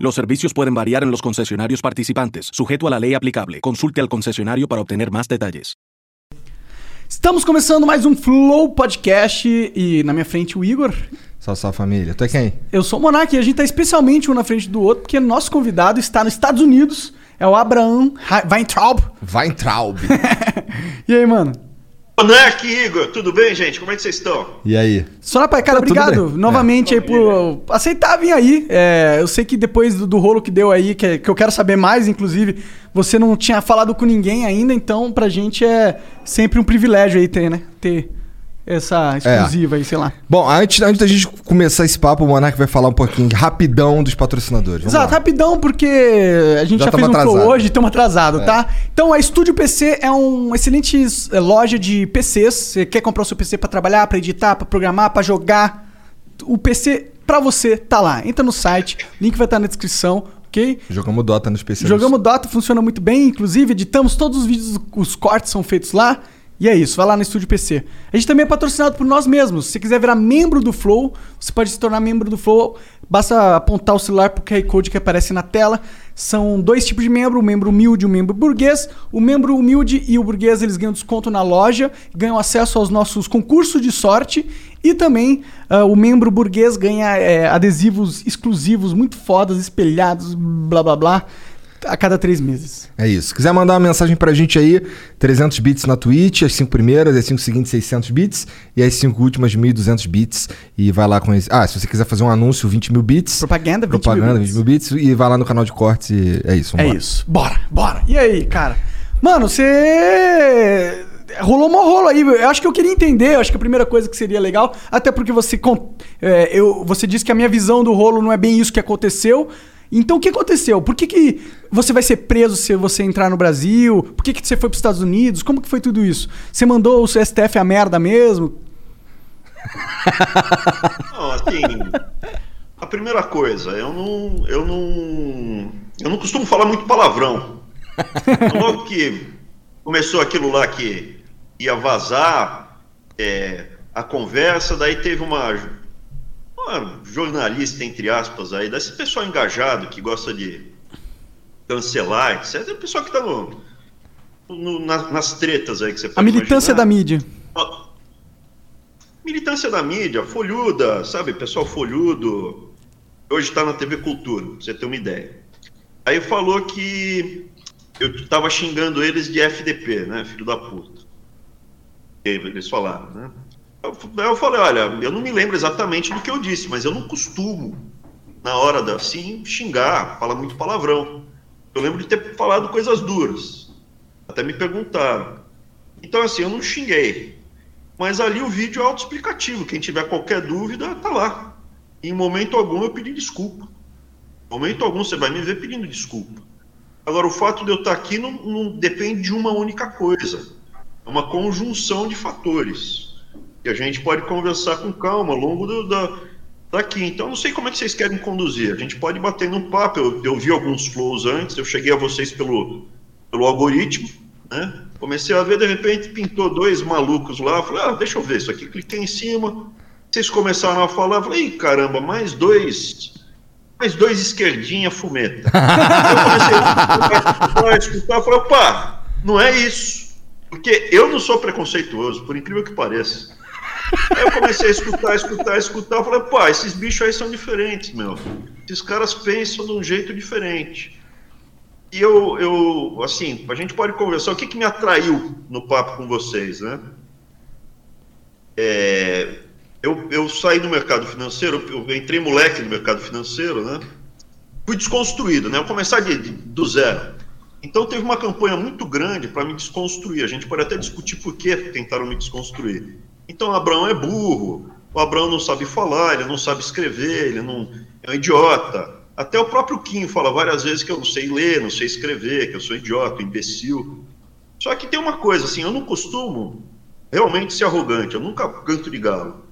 Los servicios pueden variar en los concesionarios participantes, sujeto a la lei aplicable. Consulte al concesionário para obter mais detalhes. Estamos começando mais um Flow Podcast e na minha frente o Igor. Salve, salve família. Tu é quem? Eu sou o Monark e a gente tá especialmente um na frente do outro porque nosso convidado está nos Estados Unidos. É o Abraham Weintraub. Weintraub. e aí, mano? Monark, Igor, tudo bem, gente? Como é que vocês estão? E aí? Pai, cara, obrigado novamente É. aí por aceitar vir aí. É, eu sei que depois do, do rolo que deu aí, que, que eu quero saber mais, inclusive, você não tinha falado com ninguém ainda, então pra gente é sempre um privilégio aí ter, né? Ter essa exclusiva aí, sei lá. Bom, antes, antes da gente começar esse papo, o Monark vai falar um pouquinho rapidão dos patrocinadores. Vamos Exato, lá. rapidão, porque a gente já, Já fez um tamo flow atrasado. hoje, estamos atrasados, tá? Então a Estúdio PC é uma excelente é, loja de PCs. Você quer comprar o seu PC pra trabalhar, pra editar, pra programar, pra jogar? O PC pra você tá lá. Entra no site, link vai estar na descrição, ok? Jogamos Dota no especial. Jogamos Dota, funciona muito bem, inclusive editamos todos os vídeos, os cortes são feitos lá. E é isso, vai lá no Estúdio PC. A gente também é patrocinado por nós mesmos. Se você quiser virar membro do Flow, você pode se tornar membro do Flow. Basta apontar o celular pro QR Code que aparece na tela. São dois tipos de membro, o membro humilde e o membro burguês. O membro humilde e o burguês, eles ganham desconto na loja, ganham acesso aos nossos concursos de sorte e também ah, o membro burguês ganha eh, adesivos exclusivos, muito fodas, espelhados, blá blá blá, a cada três meses. É isso. Quiser mandar uma mensagem pra gente aí, 300 bits na Twitch, as 5 primeiras, as 5 seguintes 600 bits e as 5 últimas 1200 bits. E vai lá com esse. Ah, se você quiser fazer um anúncio, 20 mil bits. Propaganda, 20 mil Propaganda, bits. 20 mil bits. E vai lá no canal de cortes e é isso. É vambora. isso. Bora, bora. E aí, cara? Mano, você. Rolou mó rolo aí. Eu acho que eu queria entender. Eu acho que a primeira coisa que seria legal, até porque você. é, eu, você disse que a minha visão do rolo não é bem isso que aconteceu. Então o que aconteceu? Por que, que você vai ser preso se você entrar no Brasil? Por que, que você foi para os Estados Unidos? Como que foi tudo isso? Você mandou o STF a merda mesmo? Não, assim, a primeira coisa, eu não, eu não, eu não costumo falar muito palavrão. Logo que começou aquilo lá que ia vazar é, a conversa, daí teve uma, uma jornalista, entre aspas, aí, desse pessoal engajado que gosta de cancelar, etc. É o pessoal que está no, no- nas, nas tretas aí que você pode A militância imaginar. da mídia. Ó, Militância da mídia, folhuda, sabe? Pessoal folhudo. Hoje está na TV Cultura, pra você ter uma ideia. Aí falou que eu tava xingando eles de FDP, né? Filho da puta. Eles falaram, né? Eu, falei, olha, eu não me lembro exatamente do que eu disse, mas eu não costumo, na hora da assim, xingar, falar muito palavrão. Eu lembro de ter falado coisas duras. Até me perguntaram. Então, assim, eu não xinguei. Mas ali o vídeo é autoexplicativo. Quem tiver qualquer dúvida, tá lá. Em momento algum eu pedi desculpa. Em momento algum você vai me ver pedindo desculpa. Agora, o fato de eu estar aqui não, não depende de uma única coisa. É uma conjunção de fatores. Que a gente pode conversar com calma ao longo do, da, daqui. Então, não sei como é que vocês querem conduzir. A gente pode bater num papo. Eu, eu vi alguns flows antes, eu cheguei a vocês pelo, pelo algoritmo, né? Comecei a ver, de repente pintou dois malucos lá. Falei, ah, deixa eu ver isso aqui. Cliquei em cima. Vocês começaram a falar. Falei, caramba, mais dois. Mais dois esquerdinha fumeta. eu comecei a escutar. Falei, opa, não é isso. Porque eu não sou preconceituoso, por incrível que pareça. Aí eu comecei a escutar, escutar, escutar. Eu falei, pá, esses bichos aí são diferentes, meu. Esses caras pensam de um jeito diferente. E eu, eu, assim, a gente pode conversar. O que, que me atraiu no papo com vocês, né? É, eu, eu saí do mercado financeiro, eu entrei moleque no mercado financeiro, né? Fui desconstruído, né? Eu começar de, de- do zero. Então teve uma campanha muito grande para me desconstruir. A gente pode até discutir por que tentaram me desconstruir. Então Abraão é burro, o Abraão não sabe falar, ele não sabe escrever, ele não é um idiota. Até o próprio Kim fala várias vezes que eu não sei ler, não sei escrever, que eu sou idiota, imbecil. Só que tem uma coisa, assim, eu não costumo realmente ser arrogante, eu nunca canto de galo.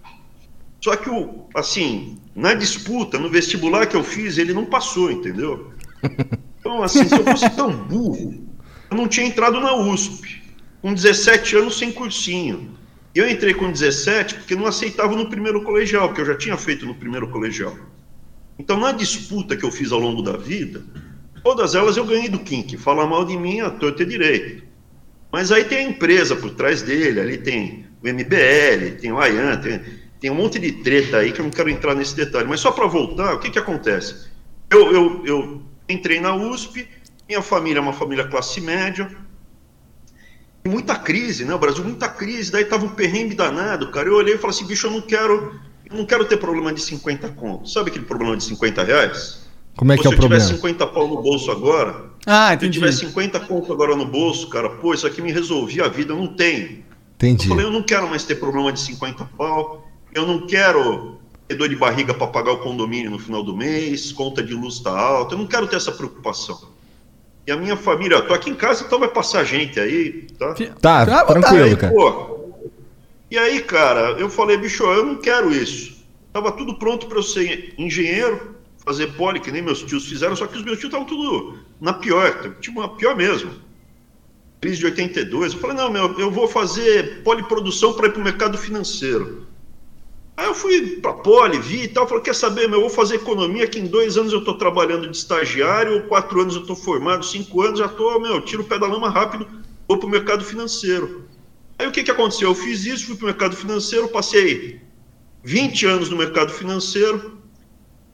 Só que, o, assim, na disputa, no vestibular que eu fiz, ele não passou, entendeu? Então, assim, se eu fosse tão burro, eu não tinha entrado na USP, com 17 anos sem cursinho. Eu entrei com 17 porque não aceitava no primeiro colegial, que eu já tinha feito no primeiro colegial. Então, na disputa que eu fiz ao longo da vida, todas elas eu ganhei do Kink. Falar mal de mim, a torta é direito. Mas aí tem a empresa por trás dele, ali tem o MBL, tem o Ayan, tem, tem um monte de treta aí que eu não quero entrar nesse detalhe. Mas só para voltar, o que, que acontece? Eu, eu, eu entrei na USP, minha família é uma família classe média, muita crise, né? O Brasil, muita crise. Daí tava um perrengue danado, cara. Eu olhei e falei assim, bicho, eu não quero, eu não quero ter problema de 50 contos. Sabe aquele problema de 50 reais? Como é que é o problema? Se eu tiver 50 pau no bolso agora, Ah, se eu entendi. tiver 50 conto agora no bolso, cara, pô, isso aqui me resolvia a vida, eu não tenho. Entendi. Eu falei, eu não quero mais ter problema de 50 pau, eu não quero ter dor de barriga para pagar o condomínio no final do mês, conta de luz tá alta, eu não quero ter essa preocupação. E a minha família, eu tô aqui em casa, então vai passar gente aí, tá? Tá, à vontade. tranquilo, Aí, cara. pô, e aí, cara, eu falei, bicho, eu não quero isso. Tava tudo pronto para eu ser engenheiro, fazer poli, que nem meus tios fizeram, só que os meus tios estavam tudo na pior, tipo, uma pior mesmo. Crise de 82. Eu falei, não, meu, eu vou fazer poliprodução para ir pro mercado financeiro. Aí eu fui pra Poli, vi e tal, falei, quer saber, meu, eu vou fazer economia, que em dois anos eu tô trabalhando de estagiário, quatro anos eu tô formado, cinco anos já tô, meu, tiro o pé da lama rápido, vou pro mercado financeiro. Aí o que que aconteceu? Eu fiz isso, fui pro mercado financeiro, passei 20 anos no mercado financeiro,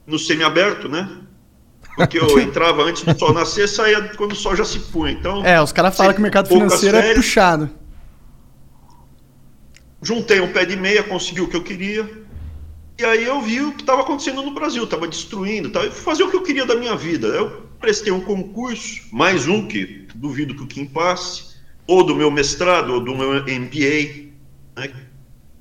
no semiaberto, né? Porque eu entrava antes do sol nascer, saía quando o sol já se punha. Então, É, os caras falam que o mercado financeiro é férias. puxado. Juntei um pé de meia, consegui o que eu queria. E aí eu vi o que estava acontecendo no Brasil, estava destruindo, tava, fazer o que eu queria da minha vida. Eu prestei um concurso, mais um que duvido que o Kim passe, ou do meu mestrado, ou do meu MBA. Né?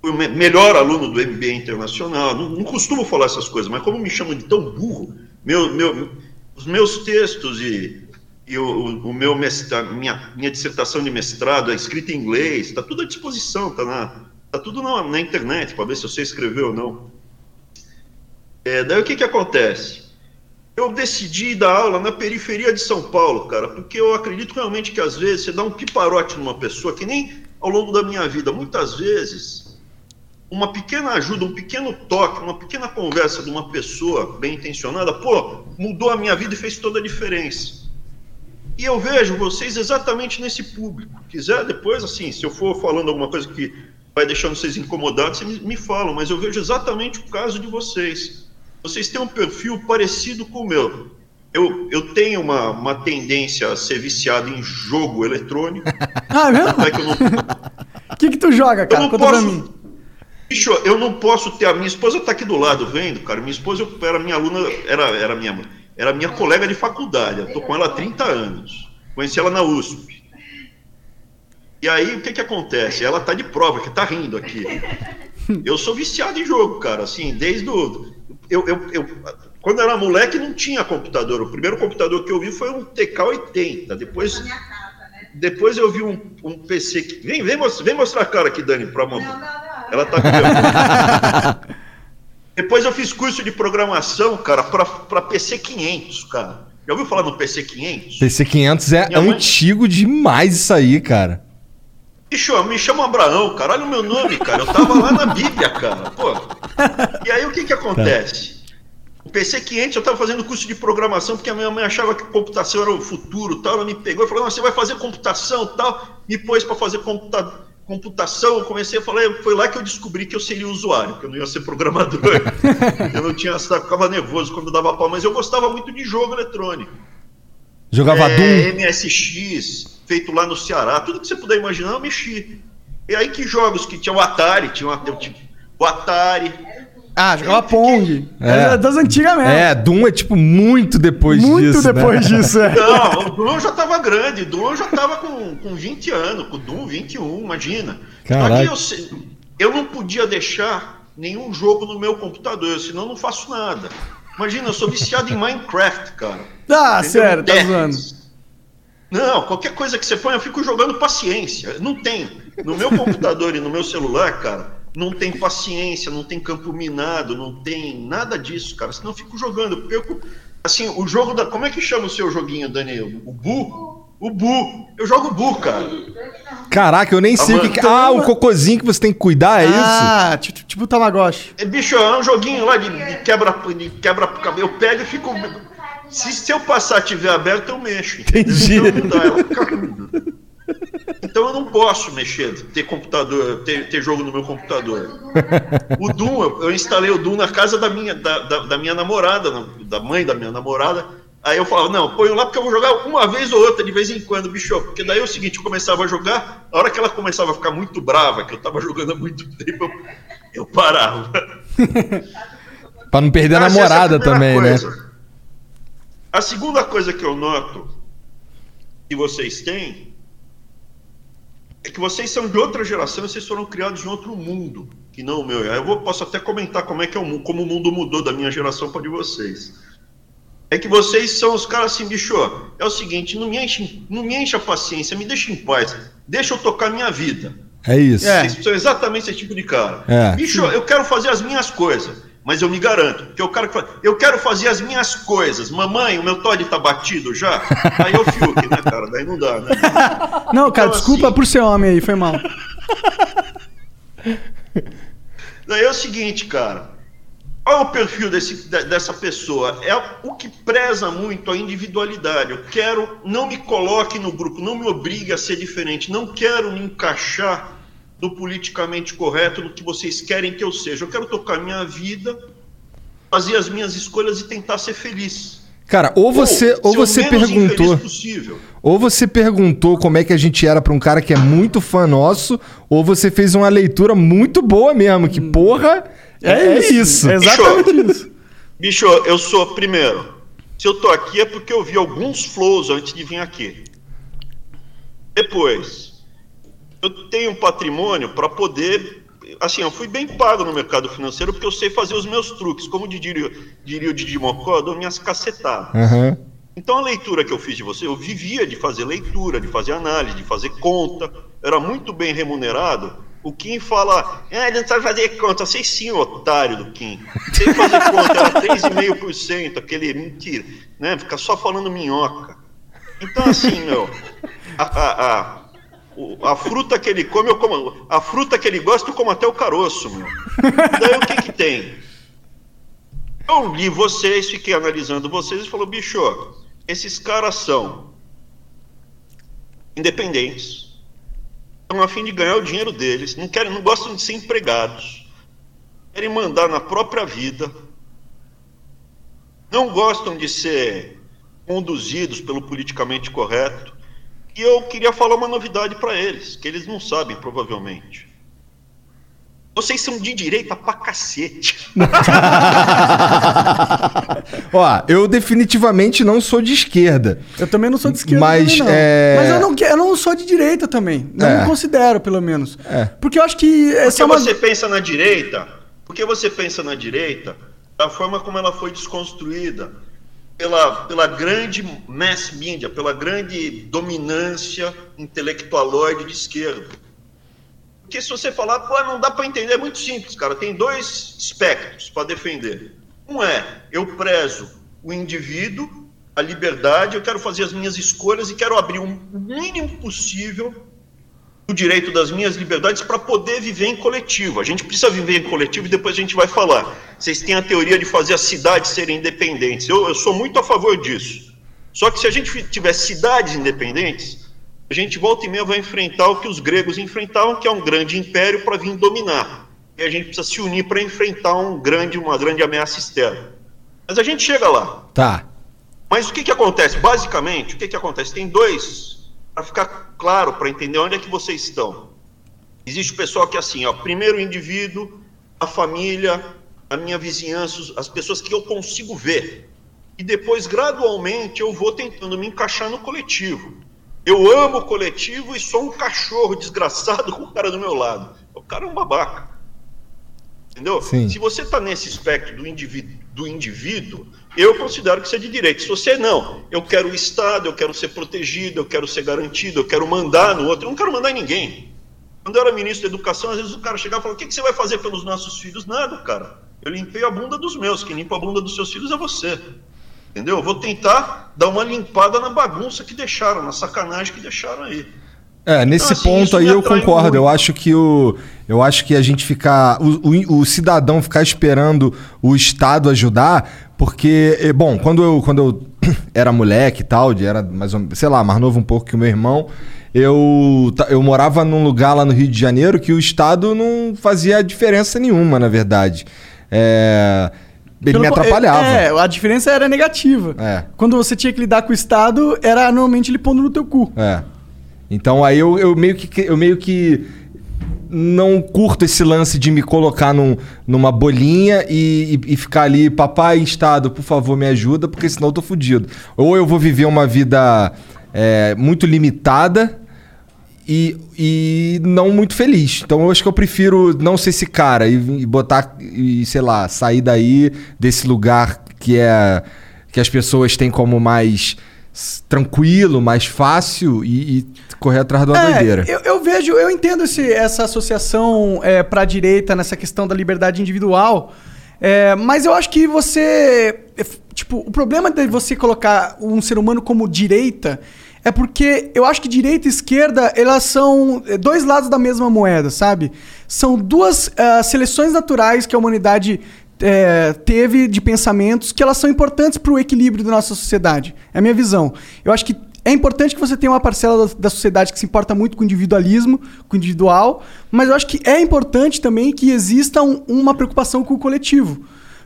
Fui o me- melhor aluno do MBA internacional. Não, não costumo falar essas coisas, mas como me chamam de tão burro, meu, meu, os meus textos e, e o- o meu mestrado, minha, minha dissertação de mestrado é escrita em inglês, está tudo à disposição, está na, tá tudo na, na internet para ver se você escreveu ou não. É, daí o que, que acontece? Eu decidi dar aula na periferia de São Paulo, cara, porque eu acredito realmente que às vezes você dá um piparote numa pessoa, que nem ao longo da minha vida, muitas vezes, uma pequena ajuda, um pequeno toque, uma pequena conversa de uma pessoa bem intencionada, pô, mudou a minha vida e fez toda a diferença. E eu vejo vocês exatamente nesse público. Quiser depois, assim, se eu for falando alguma coisa que vai deixando vocês incomodados, vocês me, falam, mas eu vejo exatamente o caso de vocês. Vocês têm um perfil parecido com o meu. Eu, eu tenho uma, uma tendência a ser viciado em jogo eletrônico. Ah, é mesmo? Não é que eu não, O que que tu joga, eu cara? não Conta pra posso. mim. Bicho, eu não posso ter. A minha esposa tá aqui do lado vendo, cara. Minha esposa eu- era minha aluna, era, era, minha, era minha colega de faculdade. Eu tô com ela há 30 anos. Conheci ela na USP. E aí, o que que acontece? Ela tá de prova, que tá rindo aqui. Eu sou viciado em jogo, cara. Assim, desde o. Eu, eu, eu, quando eu era moleque, não tinha computador. O primeiro computador que eu vi foi um TK-80. Depois. Depois eu vi um, um PC que. Vem, vem, vem mostrar a cara aqui, Dani, pra mamãe. Ela tá aqui. Depois eu fiz curso de programação, cara, pra, pra PC 500, cara. Já ouviu falar no PC 500? PC 500 é Minha mãe- antigo demais isso aí, cara. Bicho, me chama Abraão, cara. Olha o meu nome, cara. Eu tava lá na Bíblia, cara. Pô. E aí o que que acontece? O PC 500 eu tava fazendo curso de programação porque a minha mãe achava que computação era o futuro, tal. Ela me pegou e falou: "Não, você vai fazer computação, tal". Me pôs para fazer computa computação. Eu comecei a falar, foi lá que eu descobri que eu seria usuário, que eu não ia ser programador. eu não tinha, ficava nervoso quando dava pau, mas eu gostava muito de jogo eletrônico. Jogava É, Doom. MSX, feito lá no Ceará, tudo que você puder imaginar, eu mexi. E aí que jogos que tinha o Atari, tinha tipo, o Atari. Ah, jogava Pong. É. Era das antigas mesmo. É, Doom é tipo muito depois Muito disso. né? depois disso, é. Não, o Doom já tava grande, o Doom já tava com, com 20 anos, com o Doom 21, imagina. Caraca. Que eu, eu não podia deixar nenhum jogo no meu computador, senão eu não faço nada. Imagina, eu sou viciado em Minecraft, cara. Ah, Entendeu? sério, tá Tetris. zoando. Não, qualquer coisa que você põe, eu fico jogando paciência. Não tem. No meu computador e no meu celular, cara, não tem paciência, não tem campo minado, não tem nada disso, cara. Senão eu fico jogando. Eu perco. Assim, o jogo da. Como é que chama o seu joguinho, Daniel? O Bu? O Bu. Eu jogo Bu, cara. Caraca, eu nem sei o que, Ah, o cocôzinho que você tem que cuidar, é isso? Ah, tipo, tipo o Tamagotchi. É, bicho, é um joguinho lá de, de quebra de quebra Eu pego e fico. Se, se eu passar tiver aberto, eu mexo. Entendi. Então Então eu não posso mexer, ter computador, ter, ter jogo no meu computador. O Doom, eu, eu instalei o Doom na casa da minha, da, da, da minha namorada, na- da mãe da minha namorada. Aí eu falava, não, põe lá porque eu vou jogar uma vez ou outra, de vez em quando, bicho. Porque daí é o seguinte, eu começava a jogar, a hora que ela começava a ficar muito brava, que eu tava jogando há muito tempo, eu, eu parava. Pra não perder a é namorada também, né? A segunda coisa que eu noto que vocês têm é que vocês são de outra geração e vocês foram criados em outro mundo que não o meu. Eu vou, posso até comentar como é que é o mundo, como o mundo mudou da minha geração para de vocês. É que vocês são os caras assim, bicho, é o seguinte, não me, enche, não me enche a paciência, me deixa em paz, deixa eu tocar minha vida. É isso. É. Vocês são exatamente esse tipo de cara. É. Bicho, eu quero fazer as minhas coisas, mas eu me garanto que eu quero, fa- eu quero fazer as minhas coisas. Mamãe, o meu Todd tá batido já? Aí eu fiuk, né, cara? Daí não dá, né? Não, cara, Então, desculpa assim- por ser homem aí, foi mal. Daí é o seguinte, cara. É o perfil desse, de- dessa pessoa? É o que preza muito a individualidade. Eu quero, não me coloque no grupo, não me obrigue a ser diferente. Não quero me encaixar no politicamente correto, no que vocês querem que eu seja. Eu quero tocar minha vida, fazer as minhas escolhas e tentar ser feliz. Cara, ou você, ou ser o você perguntou. possível. Ou você perguntou como é que a gente era pra um cara que é muito fã nosso, ou você fez uma leitura muito boa mesmo, que porra, é, isso. É exatamente Bicho. isso. Bicho, eu sou, primeiro, se eu tô aqui é porque eu vi alguns flows antes de vir aqui. Depois, eu tenho um patrimônio para poder. Assim, eu fui bem pago no mercado financeiro porque eu sei fazer os meus truques. Como diria, diria o Didi Mocó, eu dou minhas cacetadas. Aham. Então a leitura que eu fiz de você, eu vivia de fazer leitura, de fazer análise, de fazer conta, era muito bem remunerado. O Kim fala, ah, ele não sabe fazer conta. Eu sei sim, otário do Kim. Sei fazer conta, era 3,5%, aquele mentira, né? Fica só falando minhoca. Então, assim, meu, a, a, a, a fruta que ele come, eu como. A fruta que ele gosta, eu como até o caroço, meu. Daí o que que tem? Eu li vocês, fiquei analisando vocês e falou, bicho, esses caras são independentes, estão a fim de ganhar o dinheiro deles, não querem, não gostam de ser empregados, querem mandar na própria vida, não gostam de ser conduzidos pelo politicamente correto. E eu queria falar uma novidade para eles, que eles não sabem, provavelmente. Vocês são de direita pra cacete. Ó, eu definitivamente não sou de esquerda. Eu também não sou de esquerda, Mas, também, não. é- Mas eu não, eu não sou de direita também. Não É. me considero, pelo menos. É. Porque eu acho que essa Porque é uma... você pensa na direita, porque você pensa na direita da forma como ela foi desconstruída pela, pela grande mass media, pela grande dominância intelectualoide de esquerda. Porque se você falar, pô, não dá para entender, é muito simples, cara. Tem dois espectros para defender. Um é, eu prezo o indivíduo, a liberdade, eu quero fazer as minhas escolhas e quero abrir o mínimo possível o direito das minhas liberdades para poder viver em coletivo. A gente precisa viver em coletivo e depois a gente vai falar. Vocês têm a teoria de fazer as cidades serem independentes. Eu, eu sou muito a favor disso. Só que se a gente tiver cidades independentes, a gente volta e meia vai enfrentar o que os gregos enfrentavam, que é um grande império para vir dominar. E a gente precisa se unir para enfrentar um grande, uma grande ameaça externa. Mas a gente chega lá. Tá. Mas o que, que acontece? Basicamente, o que, que acontece? Tem dois, para ficar claro, para entender onde é que vocês estão. Existe o pessoal que é assim, ó, primeiro o indivíduo, a família, a minha vizinhança, as pessoas que eu consigo ver. E depois, gradualmente, eu vou tentando me encaixar no coletivo. Eu amo o coletivo e sou um cachorro desgraçado com o cara do meu lado. O cara é um babaca. Entendeu? Sim. Se você está nesse espectro do indivíduo do indivíduo, eu considero que isso é de direito. Se você não, eu quero o Estado, eu quero ser protegido, eu quero ser garantido, eu quero mandar no outro, eu não quero mandar em ninguém. Quando eu era ministro da Educação, às vezes o cara chegava e falava: O que, que você vai fazer pelos nossos filhos? Nada, cara. Eu limpei a bunda dos meus, quem limpa a bunda dos seus filhos é você. Entendeu? Eu vou tentar dar uma limpada na bagunça que deixaram, na sacanagem que deixaram aí. É, nesse Então, assim, ponto aí eu concordo. muito. Eu acho que o. Eu acho que a gente ficar. O, o- o cidadão ficar esperando o Estado ajudar, porque, eh, bom, quando eu, quando eu era moleque e tal, de- era mais ou sei lá, mais novo um pouco que o meu irmão, eu, eu morava num lugar lá no Rio de Janeiro que o Estado não fazia diferença nenhuma, na verdade. É, ele Pelo me atrapalhava. É, a diferença era negativa. É. Quando você tinha que lidar com o Estado, era normalmente ele pondo no teu cu. É. Então aí eu, eu meio que eu meio que não curto esse lance de me colocar num, numa bolinha e, e- e ficar ali, papai Estado, por favor, me ajuda, porque senão eu tô fudido. Ou eu vou viver uma vida é, muito limitada e, e não muito feliz. Então eu acho que eu prefiro não ser esse cara e, e botar, e, sei lá, sair daí desse lugar que é que as pessoas têm como mais tranquilo, mais fácil e, e correr atrás da doideira. É, eu, eu vejo, eu entendo esse- essa associação é, para a direita nessa questão da liberdade individual, é, mas eu acho que você. é, Tipo, o problema de você colocar um ser humano como direita é porque eu acho que direita e esquerda elas são é, dois lados da mesma moeda, sabe? São duas ah, seleções naturais que a humanidade é, teve de pensamentos que elas são importantes para o equilíbrio da nossa sociedade. É a minha visão. Eu acho que é importante que você tenha uma parcela da, da sociedade que se importa muito com o individualismo, com o individual, mas eu acho que é importante também que exista um- uma preocupação com o coletivo.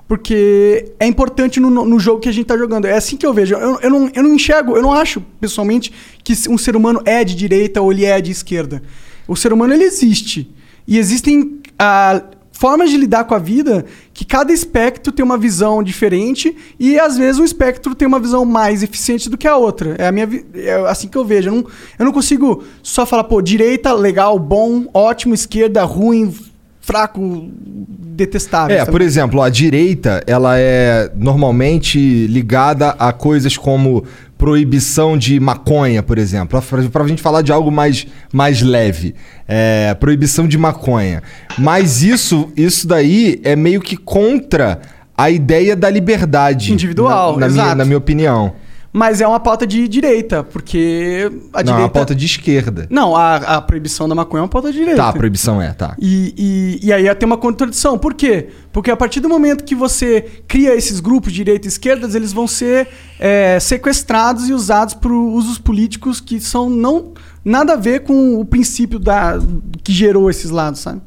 Porque é importante no, no jogo que a gente está jogando. É assim que eu vejo. Eu, eu, não, eu não enxergo, eu não acho, pessoalmente, que um ser humano é de direita ou ele é de esquerda. O ser humano, ele existe. E existem ah, formas de lidar com a vida que cada espectro tem uma visão diferente e às vezes um espectro tem uma visão mais eficiente do que a outra. É a minha é assim que eu vejo. Eu não, eu não consigo só falar, pô, direita, legal, bom, ótimo, esquerda, ruim, fraco, detestável. É, sabe? por exemplo, a direita, ela é normalmente ligada a coisas como proibição de maconha, por exemplo. Pra, pra gente falar de algo mais, mais leve. É, proibição de maconha. Mas isso, isso daí é meio que contra a ideia da liberdade. Individual, na, na minha, na minha opinião. Mas é uma pauta de direita, porque a Não, é direita... uma pauta de esquerda. Não, a, a proibição da maconha é uma pauta de direita. Tá, a proibição é, tá. E, e, e aí tem uma contradição. Por quê? Porque a partir do momento que você cria esses grupos de direita e esquerda, eles vão ser é, sequestrados e usados por usos políticos que são não nada a ver com o princípio da, que gerou esses lados, sabe?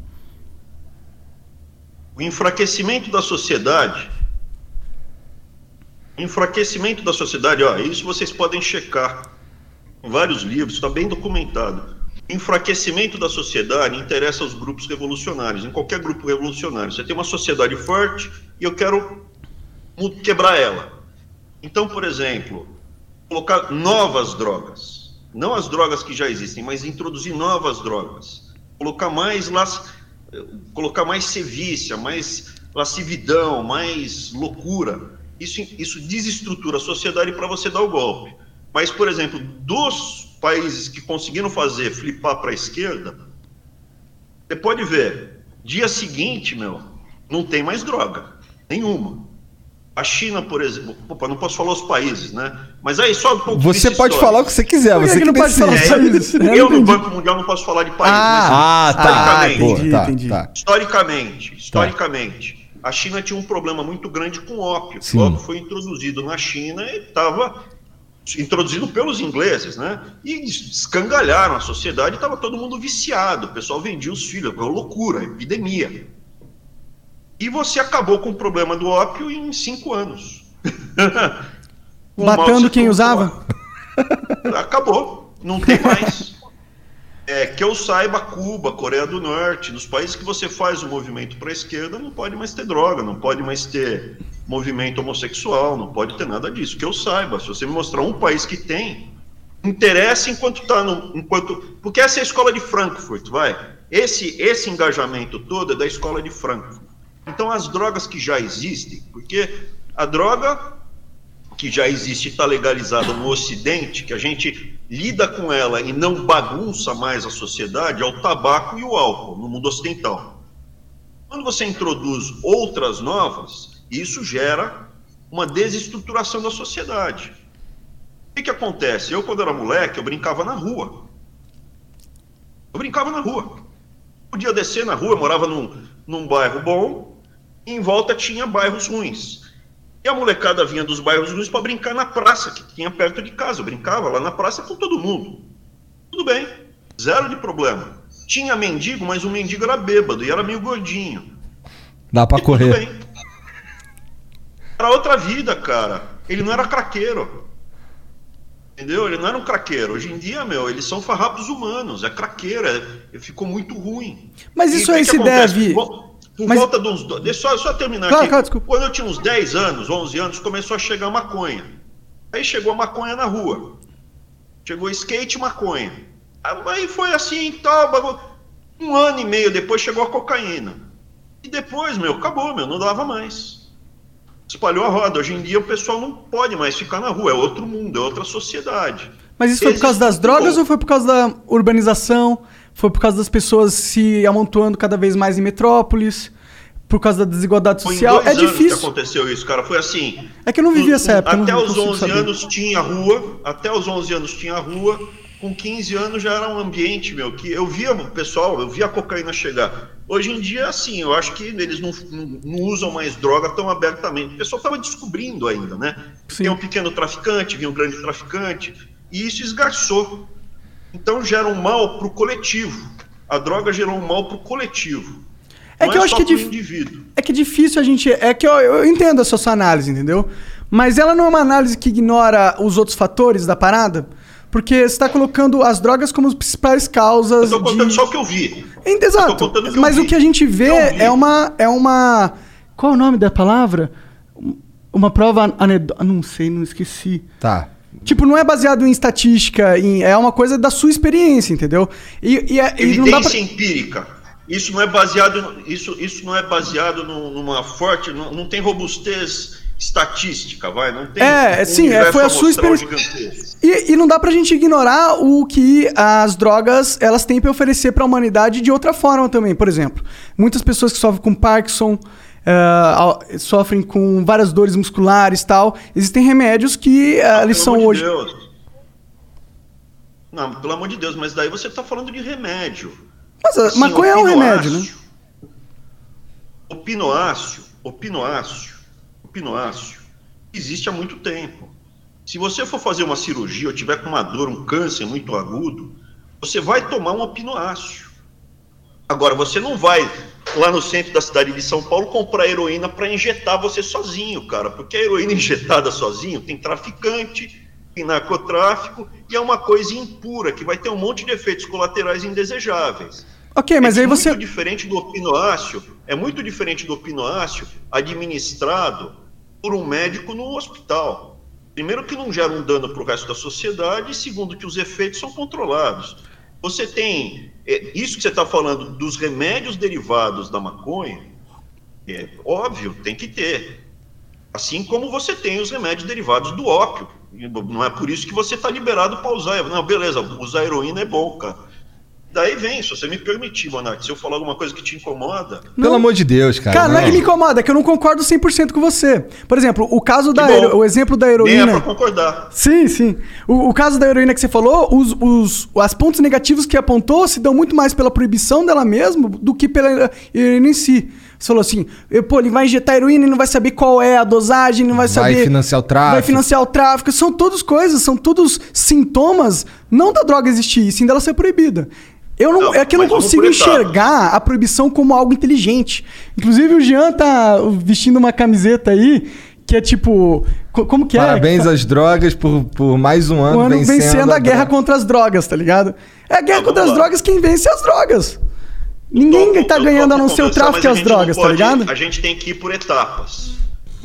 O enfraquecimento da sociedade. Enfraquecimento da sociedade, ó, isso vocês podem checar vários livros, está bem documentado. Enfraquecimento da sociedade interessa aos grupos revolucionários, em qualquer grupo revolucionário. Você tem uma sociedade forte e eu quero quebrar ela. Então, por exemplo, colocar novas drogas, não as drogas que já existem, mas introduzir novas drogas, colocar mais las, colocar mais sevícia, mais lascividão, mais loucura. Isso, isso desestrutura a sociedade para você dar o golpe. Mas, por exemplo, dos países que conseguiram fazer flipar para a esquerda, você pode ver, dia seguinte, meu, não tem mais droga, nenhuma. A China, por exemplo, opa, não posso falar os países, né? Mas aí só do ponto de Você pode histórico. falar o que você quiser, você que que não pode falar decide. os países? Eu não Eu no. Banco Mundial não posso falar de país, Ah, mas tá. historicamente, tá, entendi. tá. historicamente, historicamente, a China tinha um problema muito grande com ópio. Sim. O ópio foi introduzido na China e estava introduzido pelos ingleses, né? E escangalharam a sociedade, estava todo mundo viciado, o pessoal vendia os filhos, foi uma loucura, epidemia. E você acabou com o problema do ópio em cinco anos. Matando quem usava? Acabou, não tem mais. É, que eu saiba, Cuba, Coreia do Norte, nos países que você faz o movimento para a esquerda, não pode mais ter droga, não pode mais ter movimento homossexual, não pode ter nada disso. Que eu saiba, se você me mostrar um país que tem, interessa enquanto está no. Enquanto, porque essa é a escola de Frankfurt, vai. Esse, esse engajamento todo é da escola de Frankfurt. Então, as drogas que já existem, porque a droga que já existe está legalizada no Ocidente, que a gente lida com ela e não bagunça mais a sociedade, é o tabaco e o álcool no mundo ocidental. Quando você introduz outras novas, isso gera uma desestruturação da sociedade. O que, que acontece? Eu, quando era moleque, eu brincava na rua. Eu brincava na rua. Podia descer na rua, eu morava num, num bairro bom, e em volta tinha bairros ruins. E a molecada vinha dos bairros ruins para brincar na praça, que tinha perto de casa. Eu brincava lá na praça com todo mundo. Tudo bem, zero de problema. Tinha mendigo, mas o mendigo era bêbado e era meio gordinho. Dá pra E correr. Tudo bem. Era outra vida, cara. Ele não era craqueiro. Entendeu? Ele não era um craqueiro. Hoje em dia, meu, eles são farrapos humanos. É craqueiro. É... Ficou muito ruim. Mas E isso que aí que se acontece? deve- Por, por Mas- volta de uns. do- Deixa eu só, só terminar Claro, aqui. claro, desculpa. Quando eu tinha uns 10 anos, 11 anos, começou a chegar maconha. Aí chegou a maconha na rua. Chegou skate e maconha. Aí foi assim, tal, bagulho. Um ano e meio depois chegou a cocaína. E depois, meu, acabou, meu, não dava mais. Espalhou a roda. Hoje em dia o pessoal não pode mais ficar na rua, é outro mundo, é outra sociedade. Mas isso foi por causa das Existe drogas ou foi por causa da urbanização? Foi por causa das pessoas se amontoando cada vez mais em metrópoles? Por causa da desigualdade social? É anos que difícil. aconteceu isso, cara. Foi assim. É que eu não vivi essa época. Até os consigo 11 saber. anos tinha rua, até os 11 anos tinha rua, com 15 anos já era um ambiente, meu, que eu via o pessoal, eu via a cocaína chegar. Hoje em dia, assim, eu acho que eles não, não- não usam mais droga tão abertamente. O pessoal estava descobrindo ainda, né? Sim. Tem um pequeno traficante, vinha um grande traficante, e isso esgarçou. Então gera um mal para o coletivo. A droga gerou um mal para o coletivo. É Não que eu acho só que é dif-. É que é difícil a gente. É que eu, eu entendo a sua, análise, entendeu? Mas ela não é uma análise que ignora os outros fatores da parada. Porque você está colocando as drogas como as principais causas. Eu tô contando de... só o que eu vi. É, Exato. Eu tô contando o que eu Mas vi. o que a gente vê é uma. É uma. Qual é o nome da palavra? Uma prova anedótica. Não sei, não esqueci. Tá. Tipo, não é baseado em estatística, em- é uma coisa da sua experiência, entendeu? E, e, é- e não dá pra... Evidência empírica. Isso não é baseado, isso, isso não é baseado no- numa forte, não, não tem robustez estatística, vai, não tem. É, um sim, é, foi a sua experiência. E, e não dá pra gente ignorar o que as drogas elas têm pra oferecer pra humanidade de outra forma também. Por exemplo, muitas pessoas que sofrem com Parkinson, eh, ao- sofrem com várias dores musculares e tal. Existem remédios que eh, eles Pelo são amor hoje. de Deus. Não, pelo amor de Deus, mas daí você está falando de remédio. Mas a Assim, maconha é um remédio, né? opinoáceo- O pinoácio, o pinoácio, o pinoácio existe há muito tempo. Se você for fazer uma cirurgia ou tiver com uma dor, um câncer muito agudo, você vai tomar um opinoácio. Agora, você não vai lá no centro da cidade de São Paulo comprar heroína para injetar você sozinho, cara, porque a heroína injetada sozinho tem traficante, tem narcotráfico e é uma coisa impura que vai ter um monte de efeitos colaterais indesejáveis. Ok, mas é aí você. muito diferente do opinoácio, é muito diferente do opinoácio administrado por um médico no hospital. Primeiro que não gera um dano para o resto da sociedade, e segundo que os efeitos são controlados. Você tem é, isso que você está falando dos remédios derivados da maconha, é óbvio, tem que ter. Assim como você tem os remédios derivados do ópio. Não é por isso que você está liberado para usar. Não, beleza, usar heroína é bom, cara. Daí vem, se você me permitir, Monark, se eu falar alguma coisa que te incomoda, Pelo amor de Deus, cara. Cara, não é que me incomoda, é que eu não concordo 100% com você. Por exemplo, o caso da hero- o exemplo da nem é heroína. para concordar. Sim, sim. O, o caso da heroína que você falou, os, os as pontos negativos que apontou se dão muito mais pela proibição dela mesma do que pela heroína em si. Você falou assim, eu, pô, ele vai injetar heroína e não vai saber qual é a dosagem, não vai Vai saber. financiar o tráfico. Vai financiar o tráfico. São todas coisas, são todos sintomas, não da droga existir, e sim dela ser proibida. Eu não, Não, é que eu não consigo enxergar a proibição como algo inteligente. Inclusive, o Jean tá vestindo uma camiseta aí que é tipo. co- Como que é? Parabéns às drogas por, por mais um ano, um ano vencendo, vencendo, a guerra droga. contra as drogas, tá ligado? É a guerra Ah, contra as drogas quem vence é as drogas. Ninguém Eu tá topo ganhando a não ser o tráfico e as drogas, tá pode- ligado? A gente tem que ir por etapas.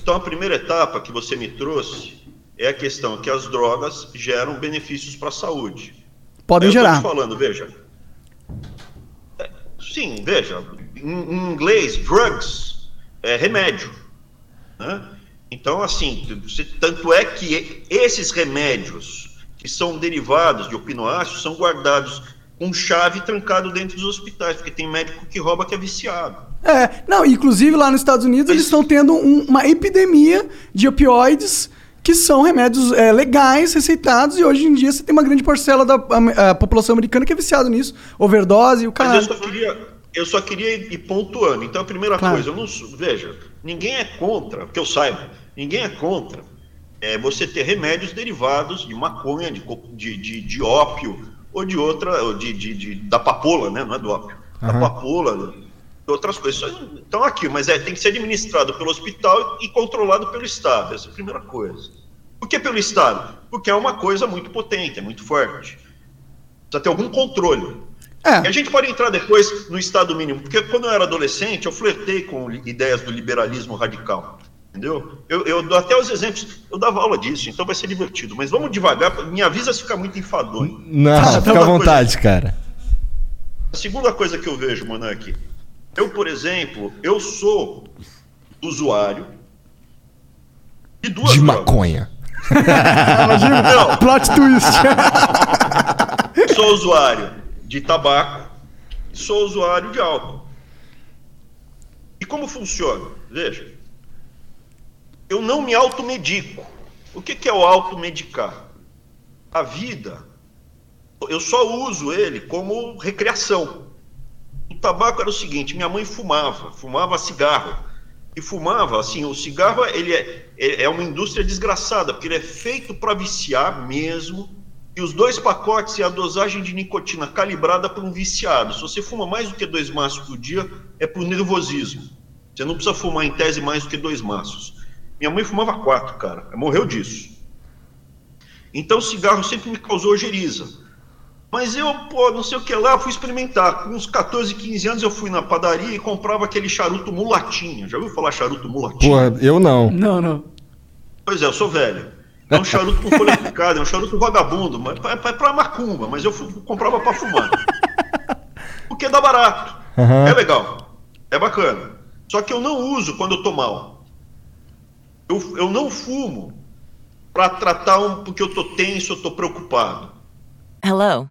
Então, a primeira etapa que você me trouxe é a questão que as drogas geram benefícios para a saúde. Podem Eu tô gerar. te falando, veja. Sim, veja. Em, inglês, drugs é remédio. Né? Então, assim, tanto é que esses remédios que são derivados de opinoáceos são guardados com chave trancado dentro dos hospitais, porque tem médico que rouba que é viciado. É, não, inclusive lá nos Estados Unidos eles estão tendo um- uma epidemia de opioides que são remédios é, legais, receitados, e hoje em dia você tem uma grande parcela da a- a população americana que é viciada nisso. Overdose e o Mas eu caralho. só queria, eu só queria ir pontuando. Então, a primeira Claro. coisa, eu não, veja, ninguém é contra, que eu saiba, ninguém é contra é, você ter remédios derivados de maconha, de, de, de, de ópio, ou de outra, ou de, de, de- da papoula, né? Não é do ópio. Da papoula, de outras coisas. Estão aqui, mas é, tem que ser administrado pelo hospital e controlado pelo Estado. Essa é a primeira coisa. Por que pelo Estado? Porque é uma coisa muito potente, é muito forte. Precisa ter algum controle. E a É, gente pode entrar depois no Estado mínimo, porque quando eu era adolescente, eu flertei com ideias do liberalismo radical. Entendeu? Eu, eu dou até os exemplos, eu dava aula disso, então vai ser divertido. Mas vamos devagar, me avisa se ficar muito enfadonho. Não, fica à coisa. vontade, cara. A segunda coisa que eu vejo, Monark, eu, por exemplo, eu sou usuário de duas De drogas. maconha. Não, plot twist. sou usuário de tabaco, sou usuário de álcool. E como funciona? Veja, eu não me automedico. O que, que é o automedicar? A vida, eu só uso ele como recreação. O tabaco era o seguinte: minha mãe fumava, fumava cigarro. E fumava, assim, o cigarro ele é, é é uma indústria desgraçada, porque ele é feito para viciar mesmo. E os dois pacotes e a dosagem de nicotina calibrada para um viciado. Se você fuma mais do que dois maços por dia, é por nervosismo. Você não precisa fumar em tese mais do que dois maços. Minha mãe fumava quatro, cara. Morreu disso. Então o cigarro sempre me causou ojeriza. Mas eu, pô, não sei o que lá, fui experimentar. Com uns 14, 15 anos eu fui na padaria e comprava aquele charuto mulatinho. Já ouviu falar charuto mulatinho? Porra, eu não. não, não. Pois é, eu sou velho. É um charuto com folha picada, é um charuto vagabundo, mas é pra, pra macumba, mas eu comprava pra fumar. Porque dá barato. Aham. É legal. É bacana. Só que eu não uso quando eu tô mal. Eu, eu não fumo pra tratar um porque eu tô tenso, eu tô preocupado. Hello,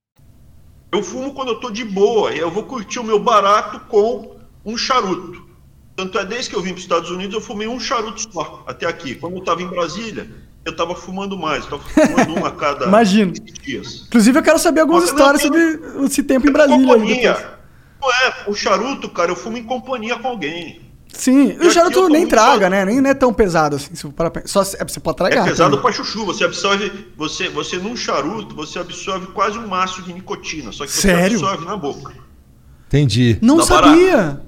Eu fumo quando eu tô de boa, e eu vou curtir o meu barato com um charuto. Tanto é desde que eu vim para os Estados Unidos, eu fumei um charuto só, até aqui. Quando eu estava em Brasília, eu estava fumando mais, estava fumando um a cada Imagino. 15 dias. Inclusive, eu quero saber algumas Mas não, histórias tem- sobre esse tempo em Brasília. companhia. Não é, o charuto, cara, eu fumo em companhia com alguém. Sim, aqui o charuto nem traga, né? Nem não é tão pesado assim. Se pra- Só se- é, você pode tragar. É pesado pra chuchu, você absorve, você, você num charuto, você absorve quase um maço de nicotina, só que Sério? você absorve na boca. Entendi. Não Dá sabia.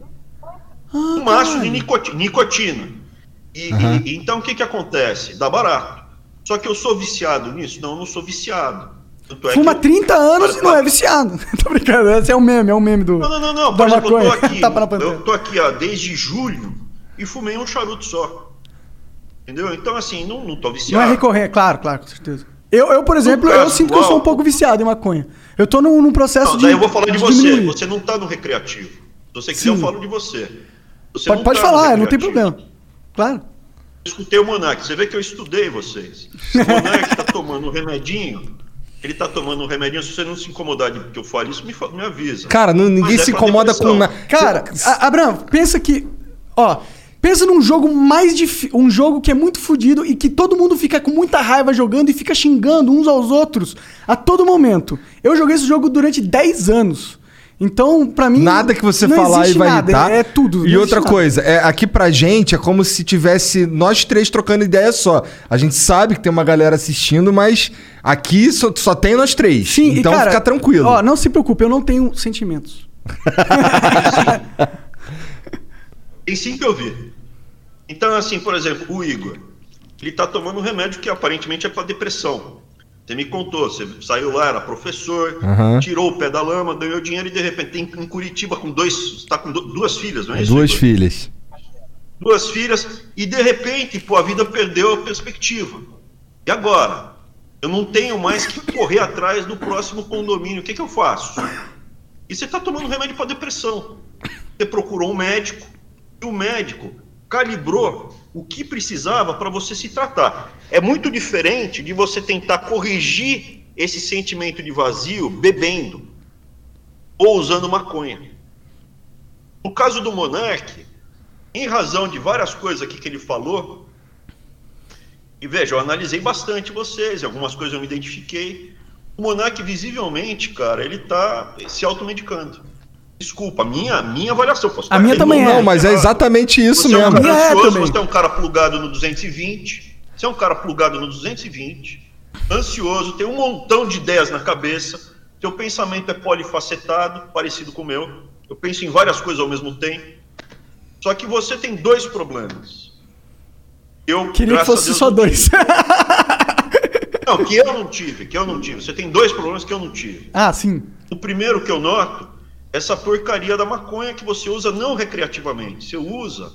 um maço de nicotina. nicotina. E, e- e então o que que acontece? Dá barato. Só que eu sou viciado nisso? Não, eu não sou viciado. Tanto é Fuma eu- 30 anos Para- e não é viciado. Tô brincando, esse é um meme, é um meme do. Não, não, não, não. Por exemplo, eu tô aqui, eu tô aqui ó, desde julho e fumei um charuto só. Entendeu? Então, assim, não, não tô Não viciado. é recorrer, claro, claro, com certeza. Eu, eu por exemplo, eu sinto que eu sou um pouco viciado em maconha. Eu tô num, num processo Não, de. daí eu vou falar de você. diminuir. Você não tá no recreativo. Se você quiser, Sim. eu falo de você. Você Pode, não pode tá falar, não tem problema. Claro. Eu escutei o Monark, você vê que eu estudei vocês. O Monark tá tomando um remedinho, ele tá tomando um remedinho, se você não se incomodar de que eu fale isso, me, me avisa. Cara, não- ninguém Mas é se incomoda com nada. Cara, a- Abraão, pensa que. Ó, Pensa num jogo mais difícil. Um jogo que é muito fodido e que todo mundo fica com muita raiva jogando e fica xingando uns aos outros a todo momento. Eu joguei esse jogo durante 10 anos. Então, pra mim. Nada que você não falar e vai nada, irritar. É, é tudo. E outra nada. coisa, é, aqui pra gente é como se tivesse nós três trocando ideia só. A gente sabe que tem uma galera assistindo, mas aqui só, só tem nós três. Sim, e, então cara, fica tranquilo. Ó, não se preocupe, eu não tenho sentimentos. Tem sim que ouvir. Então, assim, por exemplo, o Igor, ele tá tomando um remédio que aparentemente é para depressão. Você me contou, você saiu lá, era professor, Aham. tirou o pé da lama, ganhou dinheiro e de repente tem em Curitiba com dois, tá com du- duas filhas, não é isso? Duas Igor? filhas. duas filhas e de repente, pô, a vida perdeu a perspectiva. E agora? Eu não tenho mais que correr atrás do próximo condomínio. O que, que eu faço? E você está tomando remédio para depressão. Você procurou um médico e o médico calibrou o que precisava para você se tratar. É muito diferente de você tentar corrigir esse sentimento de vazio bebendo ou usando maconha. No caso do Monark, em razão de várias coisas aqui que ele falou, e veja, eu analisei bastante vocês, algumas coisas eu me identifiquei. O Monark, visivelmente, cara, ele tá se automedicando. Desculpa, a minha, minha avaliação. Posso A minha também é. Não, mas é exatamente isso você é um mesmo. cara Minha é também. você é um cara plugado no 220, você é um cara plugado no 220, ansioso, tem um montão de ideias na cabeça, teu pensamento é polifacetado, parecido com o meu, eu penso em várias coisas ao mesmo tempo, só que você tem dois problemas. Eu, Queria que fosse Deus, só não dois. tive. Não, que eu não tive, que eu não tive. Você tem dois problemas que eu não tive. ah, sim. O primeiro que eu noto, essa porcaria da maconha que você usa não recreativamente, você usa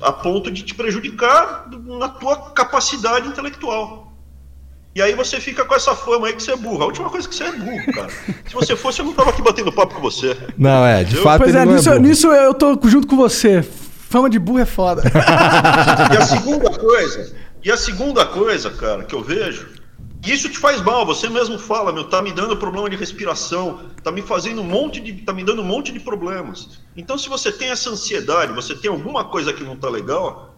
a ponto de te prejudicar na tua capacidade intelectual. E aí você fica com essa fama aí que você é burro. A última coisa que você é burro, cara. Se você fosse, eu não tava aqui batendo papo com você. Não, é, de Eu- fato Pois ele é, não nisso, burro. nisso eu tô junto com você. Fama de burro é foda. E a segunda coisa, e a segunda coisa, cara, que eu vejo, e isso te faz mal, você mesmo fala, meu, tá me dando problema de respiração, tá me fazendo um monte de, tá me dando um monte de problemas. Então, se você tem essa ansiedade, você tem alguma coisa que não tá legal,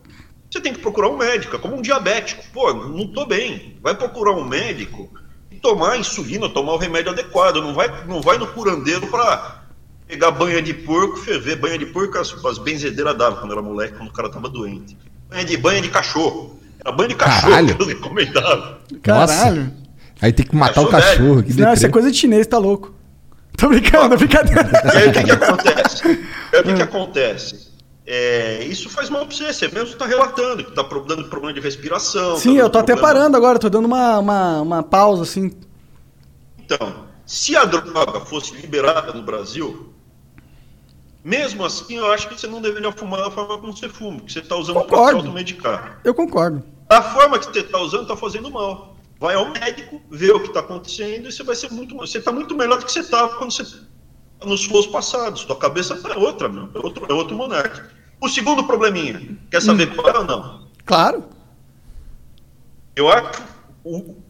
você tem que procurar um médico, é como um diabético. Pô, não tô bem. Vai procurar um médico e tomar insulina, tomar o remédio adequado. Não vai, não vai no curandeiro pra pegar banha de porco, ferver. Banha de porco as, as benzedeiras davam quando era moleque, quando o cara tava doente. Banha de, banha de cachorro. Era banha de cachorro Caralho. que. Caralho. Aí tem que matar o Cachorro. Que Não, isso é coisa de chinês, tá louco. Tô brincando, é brincadeira. E aí o que, que acontece? Aí, o que, que acontece? É, isso faz mal pra você, você mesmo tá relatando que tá pro- dando problema de respiração. Sim, tá eu tô até parando agora, tô dando uma, uma, uma pausa, assim. Então, se a droga fosse liberada no Brasil, mesmo assim eu acho que você não deveria fumar da forma como você fuma, porque você está usando para se automedicar. Eu concordo. A forma que você está usando está fazendo mal. Vai ao médico, vê o que está acontecendo e você vai ser muito. Você está muito melhor do que você estava quando você nos flows passados. Sua cabeça é outra, meu. É outro, é outro monarca. O segundo probleminha, quer saber qual é ou não? Claro. Eu acho,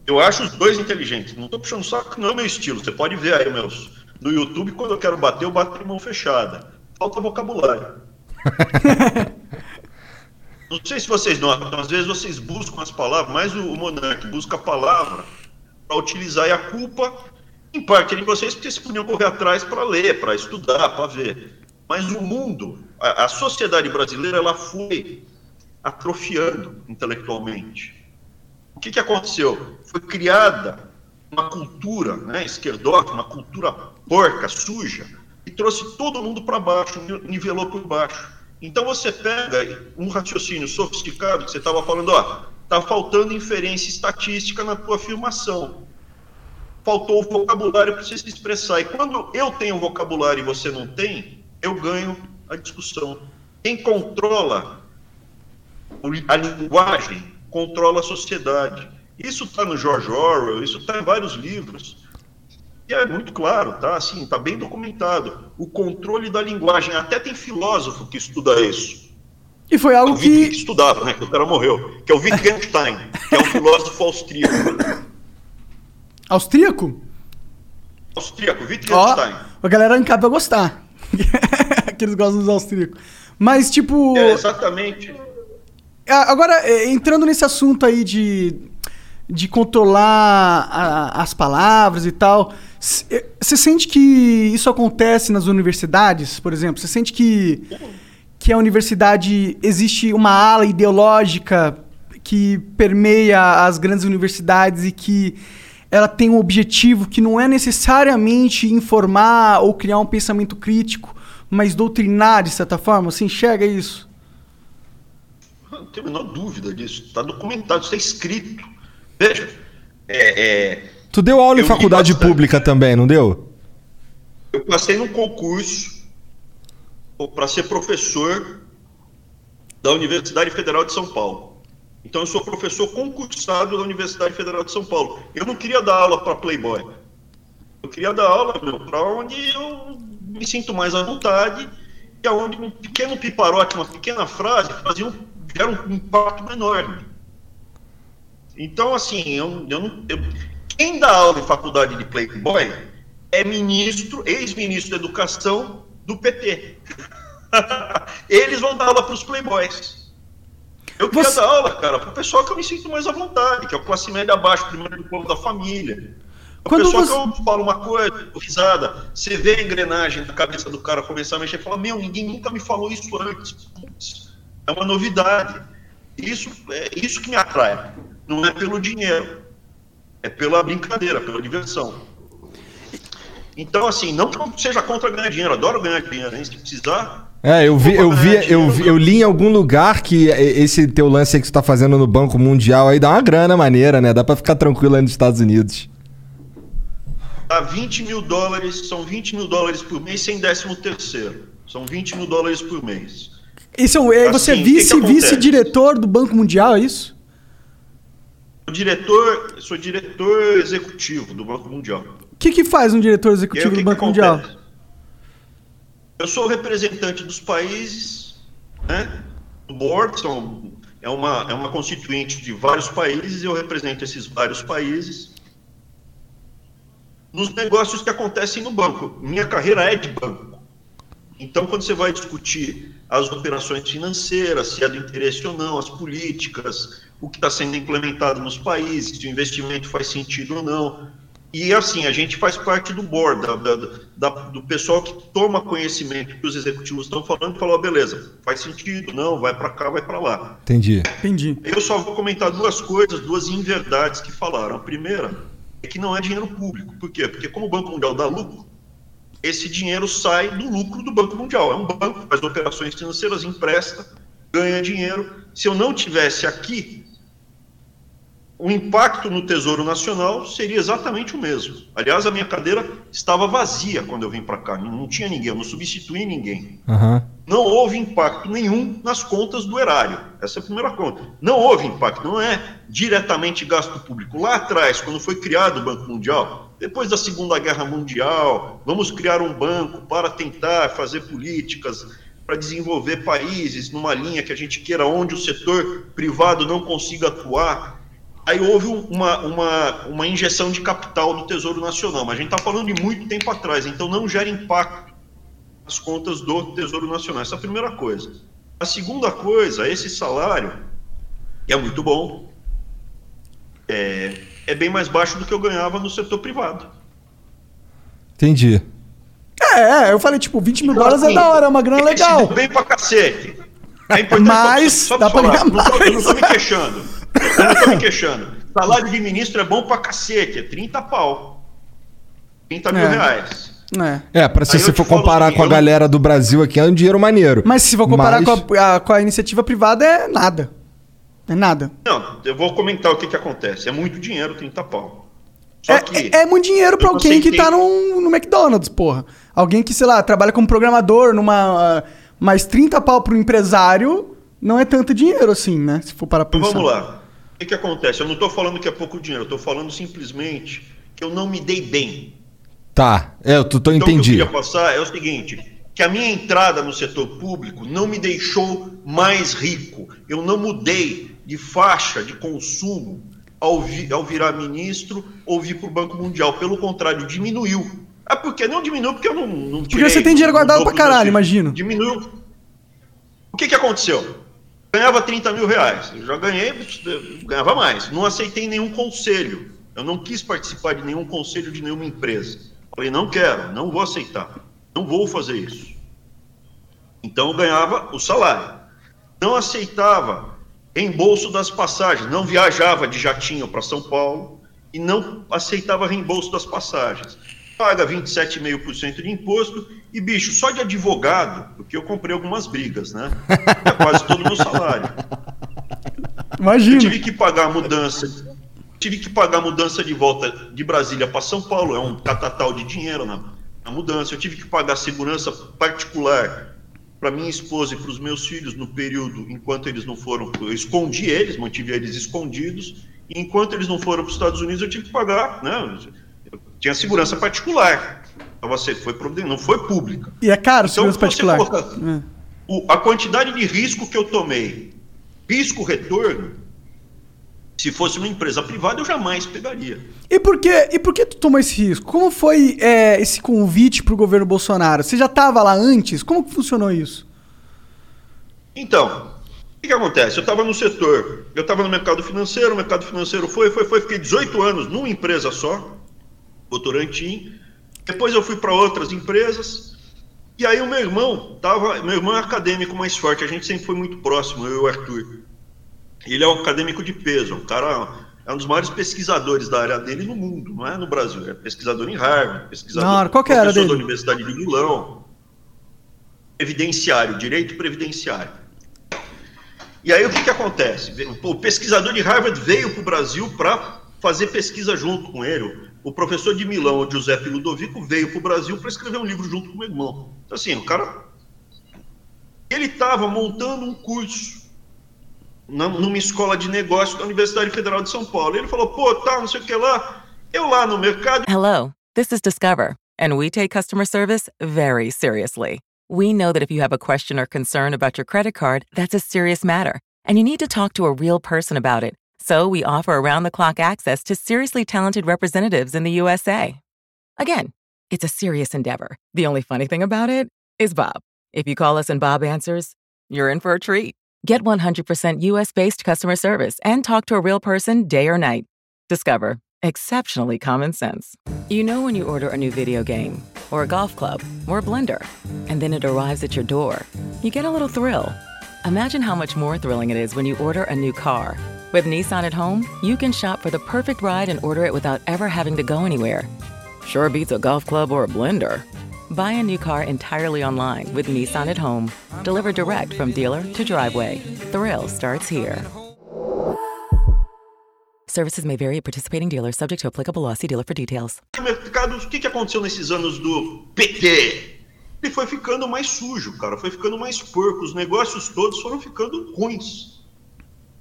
eu acho os dois inteligentes. Não tô puxando saco, não é meu estilo. Você pode ver aí meus no YouTube, quando eu quero bater, eu bato de mão fechada. Falta vocabulário. Não sei se vocês notam, às vezes vocês buscam as palavras, mas o, Monark busca a palavra para utilizar e a culpa em parte é de vocês, porque vocês podiam correr atrás para ler, para estudar, para ver. Mas o mundo, a, a sociedade brasileira, ela foi atrofiando intelectualmente. O que, que aconteceu? Foi criada uma cultura né, esquerdótica, uma cultura porca, suja, e trouxe todo mundo para baixo, ni- nivelou por baixo. Então você pega um raciocínio sofisticado, que você estava falando, ó, tá faltando inferência estatística na tua afirmação. Faltou o vocabulário para você se expressar. E quando eu tenho vocabulário e você não tem, eu ganho a discussão. Quem controla a linguagem controla a sociedade. Isso está no George Orwell, isso está em vários livros. E é muito claro, tá? Assim, tá bem documentado. O controle da linguagem. Até tem filósofo que estuda isso. E foi algo Wittgenstein que que. estudava, né? Que o cara morreu. Que é o Wittgenstein, que é um filósofo austríaco. Austríaco? Austríaco, Ó, Wittgenstein. a galera casa vai gostar. que eles gostam dos austríacos. Mas, tipo. É, exatamente. Agora, é, entrando nesse assunto aí de, de controlar a- as palavras e tal, é, você sente que isso acontece nas universidades, por exemplo? Você sente que, que a universidade existe uma ala ideológica que permeia as grandes universidades e que ela tem um objetivo que não é necessariamente informar ou criar um pensamento crítico, mas doutrinar de certa forma? Você enxerga isso? Não tenho a menor dúvida disso. Está documentado, está escrito. Veja, é, é, Tu deu aula em faculdade pública também, não deu? eu passei num concurso para ser professor da Universidade Federal de São Paulo. Então, eu sou professor concursado da Universidade Federal de São Paulo. Eu não queria dar aula para Playboy. Eu queria dar aula para onde eu me sinto mais à vontade e aonde um pequeno piparote, uma pequena frase, fazia um, gera um impacto enorme. Então, assim, eu, eu não, eu- quem dá aula em faculdade de Playboy é ministro, ex-ministro da Educação do PT. Eles vão dar aula para os Playboys. Eu queria Você- dar aula, cara, para o pessoal que eu me sinto mais à vontade, que é o classe média abaixo, primeiro do povo da família. A Quando pessoa você- que eu falo uma coisa, risada, você vê a engrenagem da cabeça do cara começar a mexer e fala, meu, ninguém nunca me falou isso antes. Putz, é uma novidade. Isso é isso que me atrai. Não é pelo dinheiro. É pela brincadeira, pela diversão. Então, assim, não que eu seja contra ganhar dinheiro, adoro ganhar dinheiro, hein? Se precisar. É, eu vi, eu vi, eu, vi- eu li em algum lugar que esse teu lance aí que você tá fazendo no Banco Mundial aí dá uma grana maneira, né? Dá pra ficar tranquilo aí nos Estados Unidos. Dá 20 mil dólares, são 20 mil dólares por mês sem décimo terceiro. São 20 mil dólares por mês. Isso, é, você é Assim, o que que vice, vice-diretor do Banco Mundial, é isso? Sou diretor, sou diretor executivo do Banco Mundial. O que, que faz um diretor aí, executivo que do que Banco Mundial? acontece? Eu sou representante dos países, né? O board são, é, uma, é uma constituinte de vários países eu represento esses vários países nos negócios que acontecem no banco. Minha carreira é de banco. Então, quando você vai discutir as operações financeiras, se é do interesse ou não, as políticas, o que está sendo implementado nos países, se o investimento faz sentido ou não. E assim, a gente faz parte do board, da, da- da- do pessoal que toma conhecimento que os executivos estão falando e fala, ó, beleza, faz sentido, não, vai para cá, vai para lá. Entendi. Entendi. Eu só vou comentar duas coisas, duas inverdades que falaram. A primeira é que não é dinheiro público. Por quê? Porque como o Banco Mundial dá lucro, esse dinheiro sai do lucro do Banco Mundial. É um banco que faz operações financeiras, empresta, ganha dinheiro. Se eu não tivesse aqui, o impacto no Tesouro Nacional seria exatamente o mesmo. Aliás, a minha cadeira estava vazia quando eu vim para cá. Não tinha ninguém, eu não substituí ninguém Aham. não houve impacto nenhum nas contas do erário. Essa é a primeira conta. Não houve impacto, não é diretamente gasto público. Lá atrás, quando foi criado o Banco Mundial, depois da Segunda Guerra Mundial, vamos criar um banco para tentar fazer políticas para desenvolver países numa linha que a gente queira onde o setor privado não consiga atuar. Aí houve um- uma, uma, uma injeção de capital do Tesouro Nacional, mas a gente está falando de muito tempo atrás, então não gera impacto as contas do Tesouro Nacional. Essa é a primeira coisa. A segunda coisa, esse salário, que é muito bom, é, é bem mais baixo do que eu ganhava no setor privado. Entendi. É, eu falei, tipo, 20 mil Então, dólares é assim, da hora, é uma grana legal. bem pra cacete. É importante Mas só, dá só pra falar, ganhar não tô- Eu não tô mais. me queixando. Eu não tô me queixando. Salário de ministro é bom pra cacete, é 30 pau. 30 mil É. reais. É. É, pra se Aí você for comparar assim, com a eu- galera do Brasil aqui, é um dinheiro maneiro. Mas se for comparar Mas- com, a, a- com a iniciativa privada, é nada. É nada. Não, eu vou comentar o que que acontece. É muito dinheiro, 30 pau. Só É, que... é, é muito dinheiro pra eu alguém que tá num, no McDonald's, porra. Alguém que, sei lá, trabalha como programador numa. Mais 30 pau pro empresário não é tanto dinheiro assim, né? Se for para Então pensar. vamos lá. O que, que acontece? Eu não estou falando que é pouco dinheiro, eu estou falando simplesmente que eu não me dei bem. Tá, é, eu tô, tô Então, entendi. o que eu queria passar é o seguinte: que a minha entrada no setor público não me deixou mais rico. Eu não mudei de faixa de consumo ao, vi- ao virar ministro ou vir para o Banco Mundial. Pelo contrário, diminuiu. Ah, por que não diminuiu? Porque eu não, não tirei, você tem dinheiro guardado meus caralho, filhos. imagino. Diminuiu. O que, que aconteceu? Ganhava 30 mil reais. Eu já ganhei, ganhava mais. Não aceitei nenhum conselho. Eu não quis participar de nenhum conselho de nenhuma empresa. Falei, não quero, não vou aceitar. Não vou fazer isso. Então eu ganhava o salário. Não aceitava reembolso das passagens. Não viajava de jatinho para São Paulo e não aceitava reembolso das passagens. Paga 27,5% de imposto e, bicho, só de advogado, porque eu comprei algumas brigas, né? É quase todo o meu salário. Imagina. Eu tive que pagar a mudança. Tive que pagar a mudança de volta de Brasília para São Paulo, é um catatal de dinheiro na, na mudança. Eu tive que pagar segurança particular para minha esposa e para os meus filhos no período enquanto eles não foram. Eu escondi eles, mantive eles escondidos. E enquanto eles não foram para os Estados Unidos, eu tive que pagar, né? Eu tinha segurança particular. Então, você foi não foi pública. E é caro então, segurança particular. Coloca, é. o, a quantidade de risco que eu tomei, risco retorno, se fosse uma empresa privada, eu jamais pegaria. E por que, e por que tu tomou esse risco? Como foi é, esse convite para o governo Bolsonaro? Você já estava lá antes? Como que funcionou isso? Então, o que, que acontece? Eu estava no setor, eu estava no mercado financeiro, o mercado financeiro foi, foi, foi, fiquei 18 anos numa empresa só, Votorantim. Depois eu fui para outras empresas. E aí o meu irmão tava, meu irmão é acadêmico mais forte, a gente sempre foi muito próximo, eu e o Arthur. Ele é um acadêmico de peso, um cara é um dos maiores pesquisadores da área dele no mundo, não é no Brasil, é pesquisador em Harvard, pesquisador não, qual que era dele? da Universidade de Milão, previdenciário, direito previdenciário. E aí o que, que acontece? O pesquisador de Harvard veio para o Brasil para fazer pesquisa junto com ele. O professor de Milão, Giuseppe Ludovico, veio para o Brasil para escrever um livro junto com o meu irmão. Então, assim, o cara. Ele estava montando um curso numa escola de negócio da Universidade Federal de São Paulo. Ele falou, pô, tá, não sei o que lá. Eu lá no mercado. Hello, this is Discover, and we take customer service very seriously. We know that if you have a question or concern about your credit card, that's a serious matter, and you need to talk to a real person about it. So we offer around the clock access to seriously talented representatives in the USA. Again, it's a serious endeavor. The only funny thing about it is Bob. If you call us and Bob answers, you're in for a treat. Get 100% US based customer service and talk to a real person day or night. Discover exceptionally common sense. You know when you order a new video game, or a golf club, or a blender, and then it arrives at your door, you get a little thrill. Imagine how much more thrilling it is when you order a new car. With Nissan at home, you can shop for the perfect ride and order it without ever having to go anywhere. Sure beats a golf club or a blender. Buy a new car entirely online with Nissan at home. Delivered direct from dealer to driveway. Thrill starts here. Services may vary at participating dealers, subject to applicable law. See dealer for details. Mercado, o que aconteceu nesses anos do PT? Ele foi ficando mais sujo, cara. Foi ficando mais porco. Os negócios todos foram ficando ruins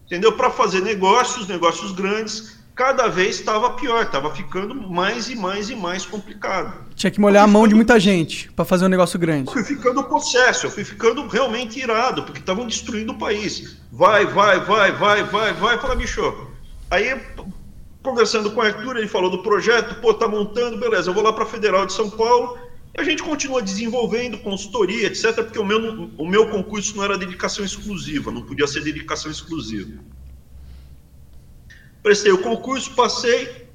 entendeu? Para fazer negócios, negócios grandes, cada vez estava pior, estava ficando mais e mais e mais complicado. Tinha que molhar a mão ficando... de muita gente para fazer um negócio grande. Eu fui ficando possesso, eu fui ficando realmente irado, porque estavam destruindo o país. Vai, vai, vai, vai, vai, vai, fala, bicho. Aí, conversando com o Arthur, ele falou do projeto, pô, tá montando, beleza, eu vou lá para a Federal de São Paulo, a gente continua desenvolvendo consultoria, etc., porque o meu, o meu concurso não era dedicação exclusiva, não podia ser dedicação exclusiva. Prestei o concurso, passei,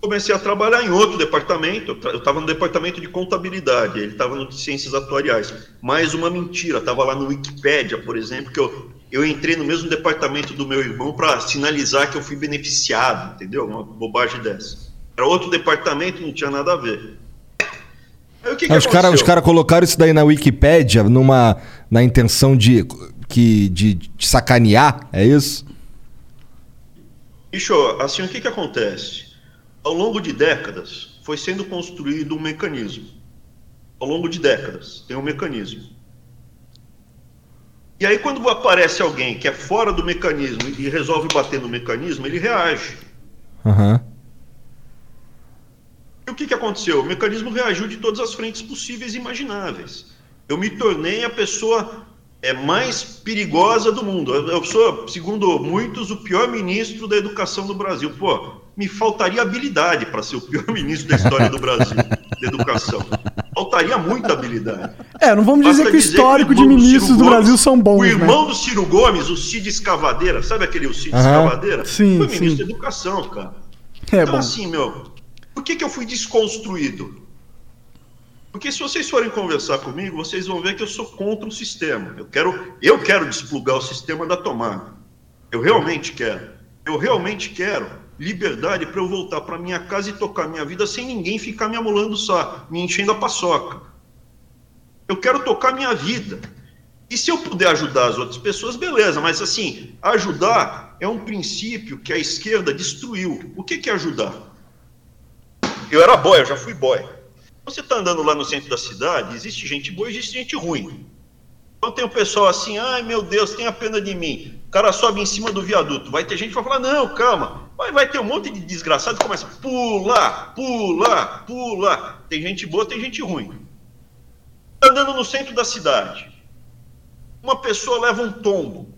comecei a trabalhar em outro departamento. Eu estava no departamento de contabilidade, ele estava no de ciências atuariais. Mais uma mentira, estava lá no Wikipédia, por exemplo, que eu, eu entrei no mesmo departamento do meu irmão para sinalizar que eu fui beneficiado, entendeu? Uma bobagem dessa. Era outro departamento, não tinha nada a ver. Que que os caras cara colocaram isso daí na Wikipédia numa, na intenção de, que, de, de sacanear, é isso? Bicho, assim, o que, que acontece? Ao longo de décadas, foi sendo construído um mecanismo. Ao longo de décadas, tem um mecanismo. E aí, quando aparece alguém que é fora do mecanismo e resolve bater no mecanismo, ele reage. Aham. Uhum. E o que, que aconteceu? O mecanismo reagiu de todas as frentes possíveis e imagináveis. Eu me tornei a pessoa é, mais perigosa do mundo. Eu sou, segundo muitos, o pior ministro da educação do Brasil. Pô, me faltaria habilidade para ser o pior ministro da história do Brasil. da educação. Faltaria muita habilidade. É, não vamos dizer Basta que o dizer histórico que de o ministros do Gomes, Brasil são bons, O né? irmão do Ciro Gomes, o Cid Escavadeira, sabe aquele o Cid. Escavadeira? Sim, Foi ministro sim. da educação, cara. É então, bom. assim, meu, por que, que eu fui desconstruído? Porque se vocês forem conversar comigo, vocês vão ver que eu sou contra o sistema. Eu quero, eu quero desplugar o sistema da tomada. Eu realmente quero. Eu realmente quero liberdade para eu voltar para minha casa e tocar minha vida sem ninguém ficar me amolando só, me enchendo a paçoca. Eu quero tocar minha vida. E se eu puder ajudar as outras pessoas, beleza, mas assim, ajudar é um princípio que a esquerda destruiu. O que que é ajudar? Eu era boy, eu já fui boy. Você está andando lá no centro da cidade, existe gente boa e existe gente ruim. Então tem o pessoal assim, ai meu Deus, tenha pena de mim. O cara sobe em cima do viaduto. Vai ter gente que vai falar, não, calma. Vai, vai ter um monte de desgraçado que começa a pular, pular, pular. Tem gente boa, tem gente ruim. Tá andando no centro da cidade. Uma pessoa leva um tombo.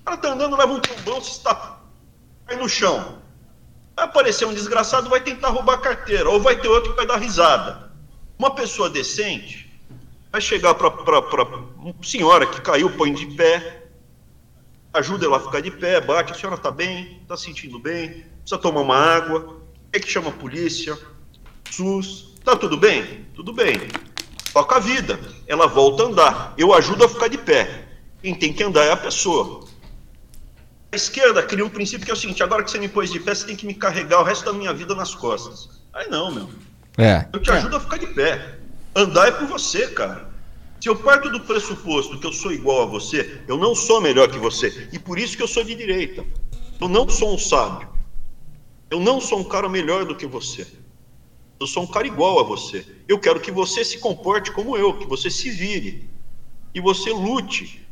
O cara tá andando, leva um tombão, se está cai no chão. Vai aparecer um desgraçado, vai tentar roubar a carteira, ou vai ter outro que vai dar risada. Uma pessoa decente vai chegar para uma senhora que caiu, põe de pé, ajuda ela a ficar de pé, bate, a senhora está bem, está sentindo bem, precisa tomar uma água, é que chama a polícia, SUS, tá tudo bem? Tudo bem. Toca a vida, ela volta a andar, eu ajudo a ficar de pé. Quem tem que andar é a pessoa. Esquerda cria um princípio que é o seguinte: agora que você me pôs de pé, você tem que me carregar o resto da minha vida nas costas. Aí não, meu. É. Eu te ajudo a ficar de pé. Andar é com você, cara. Se eu parto do pressuposto que eu sou igual a você, eu não sou melhor que você. E por isso que eu sou de direita. Eu não sou um sábio. Eu não sou um cara melhor do que você. Eu sou um cara igual a você. Eu quero que você se comporte como eu, que você se vire. E você lute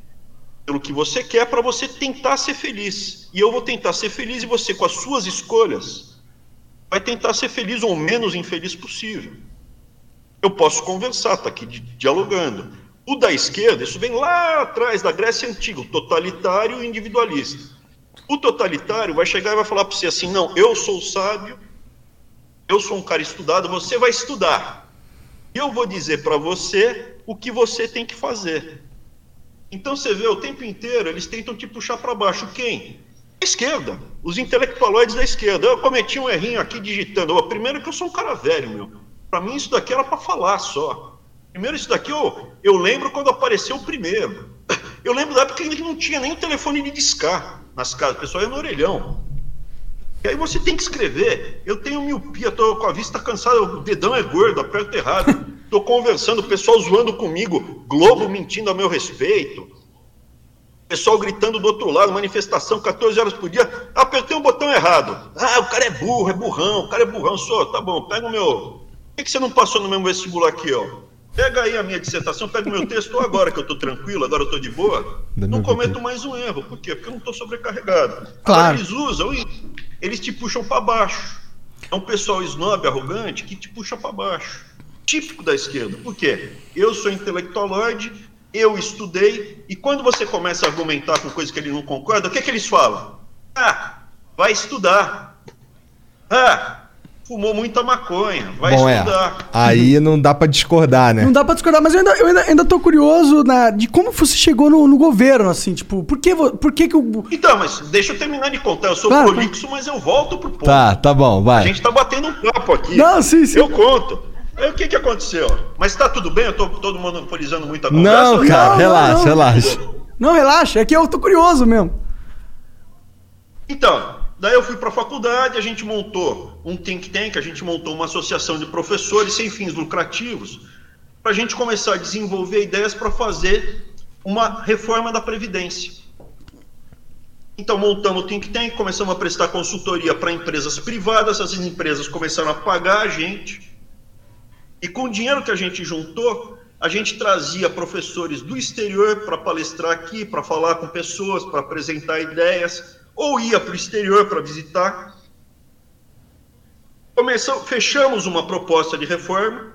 pelo que você quer para você tentar ser feliz. E eu vou tentar ser feliz e você, com as suas escolhas, vai tentar ser feliz ou menos infeliz possível. Eu posso conversar, tá aqui di- dialogando. O da esquerda, isso vem lá atrás da Grécia Antiga, totalitário e individualista. O totalitário vai chegar e vai falar para você assim: não, eu sou sábio, eu sou um cara estudado, você vai estudar. Eu vou dizer para você o que você tem que fazer. Então você vê o tempo inteiro eles tentam te puxar para baixo. Quem? A esquerda, os intelectualoides da esquerda. Eu cometi um errinho aqui digitando. Ó, Primeiro que eu sou um cara velho, meu. Para mim isso daqui era para falar só. Primeiro isso daqui eu, eu lembro quando apareceu o primeiro. Eu lembro da época que não tinha nem o telefone de discar nas casas. O pessoal ia no orelhão. E aí você tem que escrever. Eu tenho miopia, tô com a vista cansada, o dedão é gordo, aperto errado. Tô conversando, o pessoal zoando comigo, Globo mentindo a meu respeito. Pessoal gritando do outro lado, manifestação 14 horas por dia. Apertei o botão errado. Ah, o cara é burro, é burrão, o cara é burrão. Só, tá bom, pega o meu. Por que, que você não passou no mesmo vestibular aqui, ó? Pega aí a minha dissertação, pega o meu texto agora que eu tô tranquilo, agora eu tô de boa. Dá Não cometo vídeo. mais um erro. Por quê? Porque eu não tô sobrecarregado. Claro. Agora eles usam e eles te puxam para baixo. É um pessoal snob, arrogante, que te puxa para baixo. Típico da esquerda. Por quê? Eu sou intelectualoide, eu estudei, e quando você começa a argumentar com coisas que ele não concorda, o que, é que eles falam? Ah, vai estudar. Ah, fumou muita maconha, vai Bom, é. estudar. Aí não dá pra discordar, né? Não dá pra discordar, mas eu ainda, eu ainda, ainda tô curioso na, de como você chegou no, no governo, assim, tipo, por que, por que, que o. Então, mas deixa eu terminar de contar. Eu sou Claro, prolixo, mas eu volto pro ponto. Tá, tá bom, A vai. gente tá batendo um papo aqui. Não, sim, sim. Eu conto. Aí o que que aconteceu? Mas tá tudo bem? Eu tô todo monopolizando muita conversa? Não, cara, não, relaxa, não. relaxa. Não, relaxa, é que eu tô curioso mesmo. Então, daí eu fui para a faculdade, a gente montou um think tank, a gente montou uma associação de professores sem fins lucrativos, para a gente começar a desenvolver ideias para fazer uma reforma da Previdência. Então, montamos o think tank, começamos a prestar consultoria para empresas privadas, essas empresas começaram a pagar a gente, e com o dinheiro que a gente juntou, a gente trazia professores do exterior para palestrar aqui, para falar com pessoas, para apresentar ideias, ou ia para o exterior para visitar. Começou, fechamos uma proposta de reforma.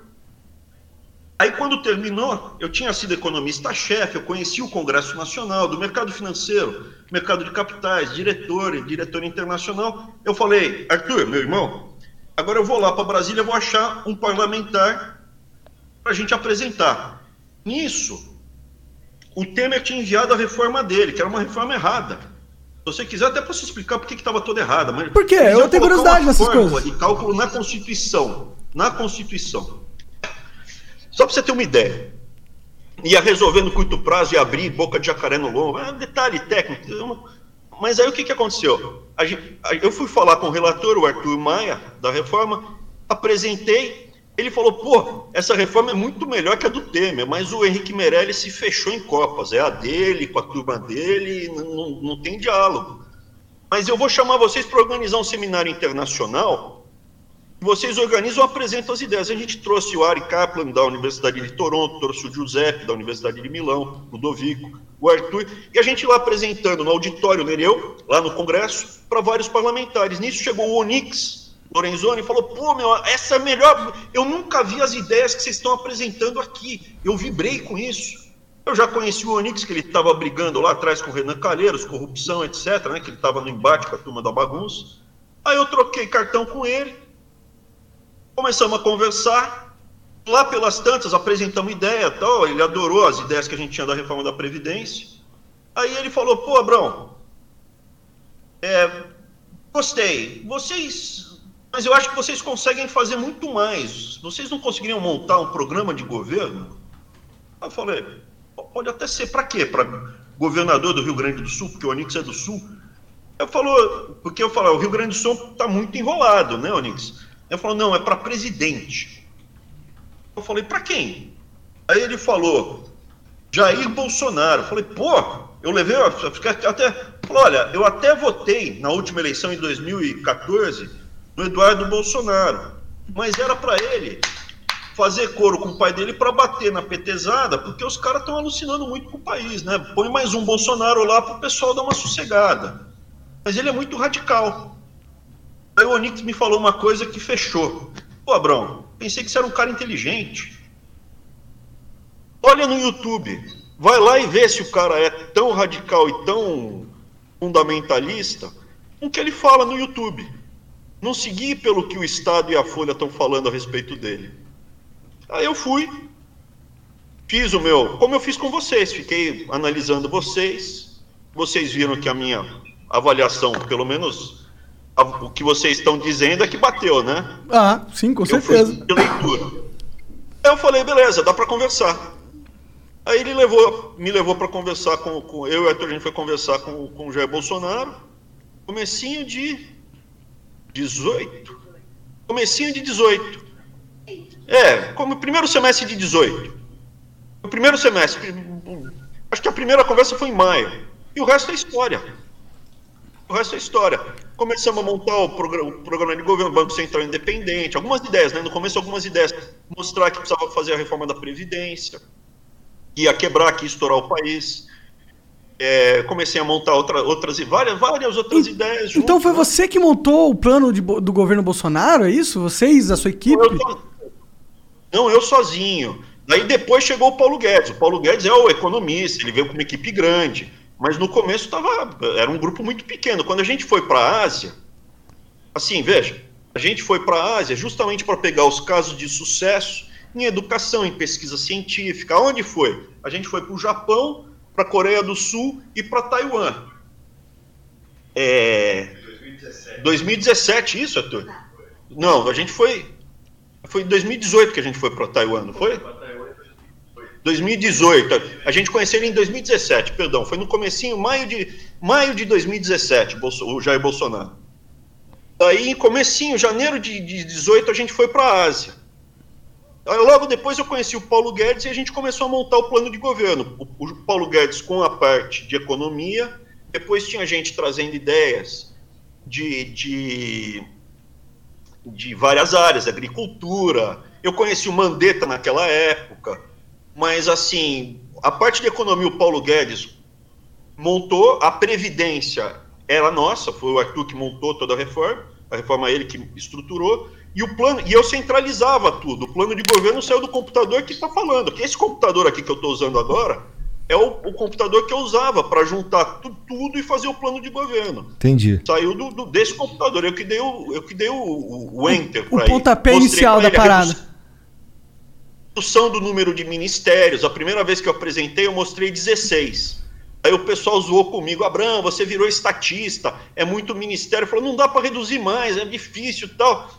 Aí, quando terminou, eu tinha sido economista-chefe, eu conhecia o Congresso Nacional, do mercado financeiro, mercado de capitais, diretor e diretor internacional. Eu falei, Arthur, meu irmão, Agora eu vou lá para Brasília, vou achar um parlamentar para a gente apresentar. Nisso, o Temer tinha enviado a reforma dele, que era uma reforma errada. Se você quiser, até posso explicar por que estava toda errada. Mas Por quê? Eu tenho curiosidade nessas coisas. de cálculo na Constituição. Na Constituição. Só para você ter uma ideia. Ia resolver no curto prazo e abrir boca de jacaré no longo. É um detalhe técnico. Mas aí o que, que aconteceu? Gente- eu fui falar com o relator, o Arthur Maia, da reforma, apresentei. Ele falou: pô, essa reforma é muito melhor que a do Temer, mas o Henrique Meirelles se fechou em Copas. É a dele, com a turma dele, não, não, tem diálogo. Mas eu vou chamar vocês para organizar um seminário internacional vocês organizam apresentam as ideias. A gente trouxe o Ari Kaplan, da Universidade de Toronto, trouxe o Giuseppe, da Universidade de Milão, o Dovico, o Arthur, e a gente lá apresentando no auditório Nereu, lá no Congresso, para vários parlamentares. Nisso chegou o Onix Lorenzoni e falou: pô, meu, essa é melhor. Eu nunca vi as ideias que vocês estão apresentando aqui. Eu vibrei com isso. Eu já conheci o Onix, que ele estava brigando lá atrás com o Renan Calheiros, corrupção, etc., né, que ele estava no embate com a turma da bagunça. Aí eu troquei cartão com ele, começamos a conversar. Lá pelas tantas, apresentamos ideia tal. Ele adorou as ideias que a gente tinha da reforma da Previdência. Aí ele falou: pô, Abrão, é, gostei. Vocês. Mas eu acho que vocês conseguem fazer muito mais. Vocês não conseguiriam montar um programa de governo? Eu falei: pode até ser. Para quê? Para governador do Rio Grande do Sul, porque o Onix é do Sul. Eu falou, porque eu falo, o Rio Grande do Sul está muito enrolado, né, Onix? Ele falou, não, é para presidente. Eu falei, para quem? Aí ele falou, Jair Bolsonaro. Eu falei, pô, eu levei, até, olha, eu até votei na última eleição em 2014 no Eduardo Bolsonaro, mas era para ele fazer coro com o pai dele para bater na petezada, porque os caras estão alucinando muito com o país, né? Põe mais um Bolsonaro lá para o pessoal dar uma sossegada. Mas ele é muito radical. Aí o Onix me falou uma coisa que fechou. Pô, Abrão, pensei que você era um cara inteligente. Olha no YouTube. Vai lá e vê se o cara é tão radical e tão fundamentalista com o que ele fala no YouTube. Não seguir pelo que o Estado e a Folha estão falando a respeito dele. Aí eu fui, fiz o meu, como eu fiz com vocês, fiquei analisando vocês. Vocês viram que a minha avaliação, pelo menos o que vocês estão dizendo é que bateu, né? Ah, sim, com Eu certeza. de leitura. Aí eu falei, beleza, dá para conversar. Aí ele levou, me levou para conversar com, com eu e o Arthur, a gente foi conversar com, com o Jair Bolsonaro. Comecinho de 18. Comecinho de 18. É, como primeiro semestre de 18. O primeiro semestre, acho que a primeira conversa foi em maio. E o resto é história. O resto é história. Começamos a montar o, o programa de governo, Banco Central Independente, algumas ideias, né? No começo, algumas ideias. Mostrar que precisava fazer a reforma da Previdência, que ia quebrar, que ia estourar o país. É, comecei a montar outra, outras e várias, várias outras ideias. Então junto, foi né? você que montou o plano de do governo Bolsonaro, é isso? Vocês, a sua equipe? Eu Não, eu sozinho. Daí depois chegou o Paulo Guedes. O Paulo Guedes é o economista, ele veio com uma equipe grande. Mas no começo tava, era um grupo muito pequeno. Quando a gente foi para a Ásia, assim, veja, a gente foi para a Ásia justamente para pegar os casos de sucesso em educação, em pesquisa científica. Aonde foi? A gente foi para o Japão, para a Coreia do Sul e para Taiwan. É... 2017, isso, Arthur? Não, a gente foi. Foi em 2018 que a gente foi para Taiwan, não foi? 2018. A gente conheceu ele em 2017, perdão. Foi no comecinho, maio de, maio de 2017, Bolso- o Jair Bolsonaro. Aí, em comecinho, janeiro de, de 18, a gente foi para a Ásia. Logo depois eu conheci o Paulo Guedes e a gente começou a montar o plano de governo. O, o Paulo Guedes com a parte de economia, depois tinha gente trazendo ideias de, de, de várias áreas, agricultura. Eu conheci o Mandetta naquela época, mas assim, a parte de economia o Paulo Guedes montou, a Previdência era nossa, foi o Arthur que montou toda a reforma, a reforma ele que estruturou, e o plano, e eu centralizava tudo. O plano de governo saiu do computador que está falando, que esse computador aqui que eu estou usando agora é o, o computador que eu usava para juntar tu, tudo e fazer o plano de governo. Entendi. Saiu do, do- desse computador. Eu que dei o, eu que dei o, o, o enter. O pra ele. pontapé inicial da parada. Redução- do número de ministérios. A primeira vez que eu apresentei, eu mostrei 16. Aí o pessoal zoou comigo, Abrão, você virou estatista, é muito ministério. Falou, não dá para reduzir mais, é difícil tal.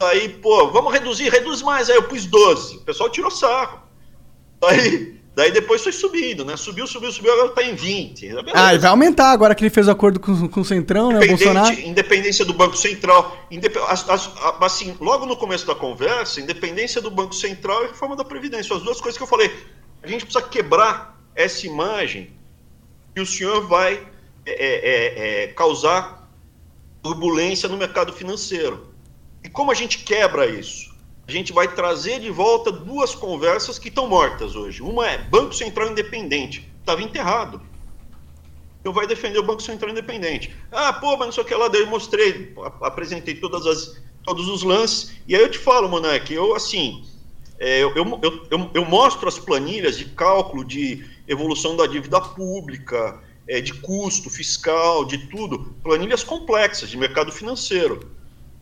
Aí, pô, vamos reduzir, reduz mais. Aí eu pus 12. O pessoal tirou sarro. Aí, daí depois foi subindo, né? Subiu, subiu, subiu, agora tá em 20. Beleza. Ah, e vai aumentar agora que ele fez o acordo com, com o Centrão, né? O Bolsonaro. Independência do Banco Central. indep- as- as- assim, logo no começo da conversa, independência do Banco Central e reforma da Previdência. As duas coisas que eu falei. A gente precisa quebrar essa imagem que o senhor vai é, é, é, causar turbulência no mercado financeiro. E como a gente quebra isso? A gente vai trazer de volta duas conversas que estão mortas hoje. Uma é Banco Central Independente. Estava enterrado eu vai defender o Banco Central Independente. Ah, pô, mas não sei o que lá, daí eu mostrei, apresentei todas as, todos os lances, e aí eu te falo, Monark, eu assim, é, eu, eu, eu, eu- eu mostro as planilhas de cálculo de evolução da dívida pública, é, de custo fiscal, de tudo, planilhas complexas de mercado financeiro.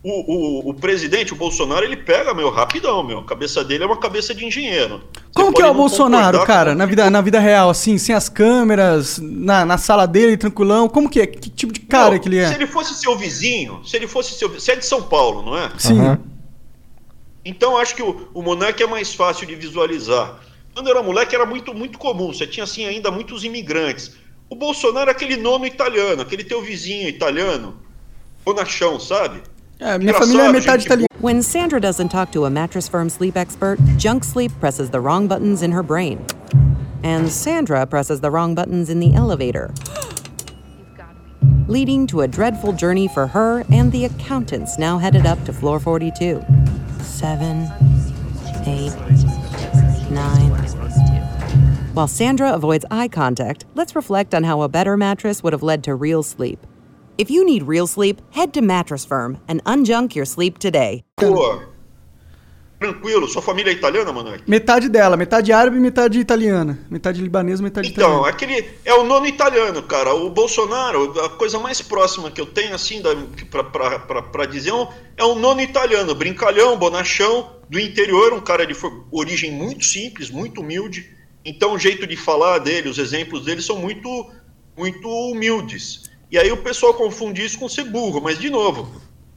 O, o, o presidente, o Bolsonaro, ele pega, meu, rapidão, meu. A cabeça dele é uma cabeça de engenheiro. Você Como que pode é o Bolsonaro, cara, na vida, na vida real, assim, sem as câmeras, na, na sala dele, tranquilão? Como que é? Que tipo de cara Não, que ele Se é? ele fosse seu vizinho, se ele fosse seu. Você é de São Paulo, não é? Sim. Aham. Então acho que o, o Monark é mais fácil de visualizar. Quando eu era moleque era muito, muito comum, você tinha assim ainda muitos imigrantes. O Bolsonaro é aquele nome italiano, aquele teu vizinho italiano, bonachão, sabe? É, minha família é metade italiana. When Sandra doesn't talk to a mattress firm sleep expert, junk sleep presses the wrong buttons in her brain. And Sandra presses the wrong buttons in the elevator. Leading to a dreadful journey for her and the accountants now headed up to floor 42. Seven, eight, nine. While Sandra avoids eye contact, let's reflect on how a better mattress would have led to real sleep. If you need real sleep, head to Mattress Firm and unjunk your sleep today. Pô, tranquilo, sua família é italiana, Monark? Metade dela, metade árabe e metade italiana. Metade libanesa, metade Então, italiana. aquele é o nono italiano, cara. O Bolsonaro, a coisa mais próxima que eu tenho, assim, da- pra, pra, pra, pra dizer, é um- é um nono italiano. Brincalhão, bonachão, do interior, um cara de origem muito simples, muito humilde. Então, o jeito de falar dele, os exemplos dele são muito, muito humildes. E aí o pessoal confunde isso com ser burro, mas, de novo,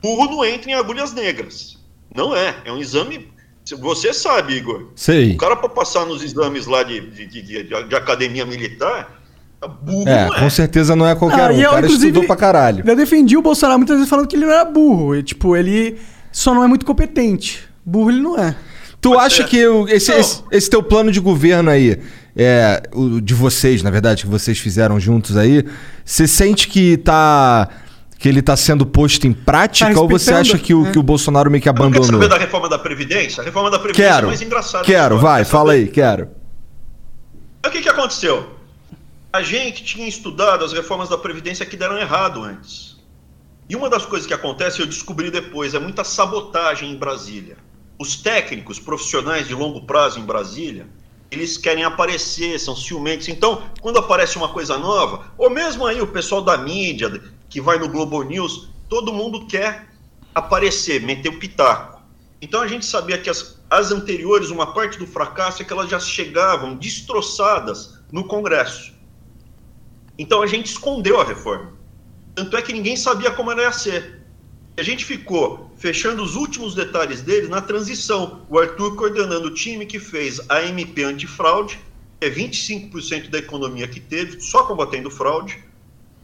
burro não entra em agulhas negras. Não é. É um exame. Você sabe, Igor. Sei. O cara para passar nos exames lá de, de, de, de- de academia militar, burro É, não é. com certeza não é qualquer Ah, um. O eu, cara estudou pra caralho. Eu defendi o Bolsonaro muitas vezes falando que ele não era burro. E, tipo, ele só não é muito competente. Burro ele não é. Tu Pode acha ser. que o- esse, esse, esse teu plano de governo aí, é, o de vocês, na verdade, que vocês fizeram juntos aí, você sente que tá. que ele tá sendo posto em prática Tá ou você acha que o, né? que o Bolsonaro meio que Não quer abandonou? saber da reforma da Previdência? A reforma da Previdência é Quero. mais engraçada. da Quero, vai, Quer fala aí, quero. O que, que aconteceu? A gente tinha estudado as reformas da Previdência que deram errado antes. E uma das coisas que acontece, eu descobri depois, é muita sabotagem em Brasília. Os técnicos profissionais de longo prazo em Brasília, eles querem aparecer, são ciumentos. Então, quando aparece uma coisa nova, ou mesmo aí o pessoal da mídia, que vai no Globo News, todo mundo quer aparecer, meter o pitaco. Então a gente sabia que as, as anteriores, uma parte do fracasso é que elas já chegavam destroçadas no Congresso. Então a gente escondeu a reforma. Tanto é que ninguém sabia como ela ia ser. A gente ficou fechando os últimos detalhes dele na transição. O Arthur coordenando o time que fez a MP antifraude, que é 25% da economia que teve, só combatendo fraude.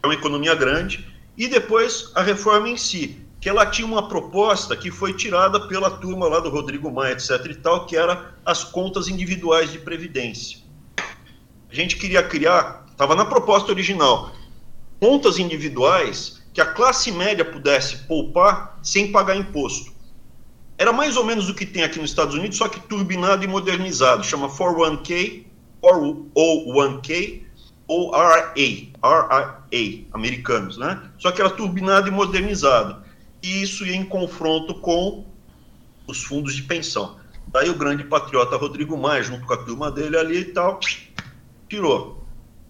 É uma economia grande. E depois a reforma em si, que ela tinha uma proposta que foi tirada pela turma lá do Rodrigo Maia, etc e tal, que era as contas individuais de previdência. A gente queria criar, estava na proposta original, contas individuais que a classe média pudesse poupar sem pagar imposto. Era mais ou menos o que tem aqui nos Estados Unidos, só que turbinado e modernizado. Chama 401k, 401k ou RA, RRA, americanos, né? Só que era turbinado e modernizado. E isso ia em confronto com os fundos de pensão. Daí o grande patriota Rodrigo Maia, junto com a turma dele ali e tal, tirou.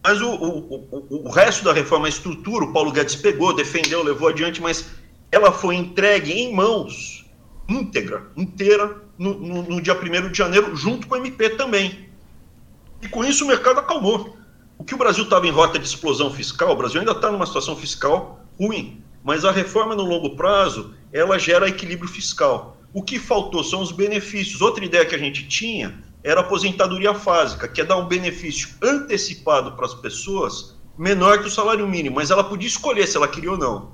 Mas o, o, o, o resto da reforma, a estrutura, o Paulo Guedes pegou, defendeu, levou adiante, mas ela foi entregue em mãos, íntegra, inteira, no, no, no dia 1 de janeiro, junto com o MP também. E com isso o mercado acalmou. O que o Brasil estava em rota de explosão fiscal, o Brasil ainda está numa situação fiscal ruim, mas a reforma no longo prazo, ela gera equilíbrio fiscal. O que faltou são os benefícios. Outra ideia que a gente tinha era a aposentadoria fásica, que é dar um benefício antecipado para as pessoas menor que o salário mínimo, mas ela podia escolher se ela queria ou não.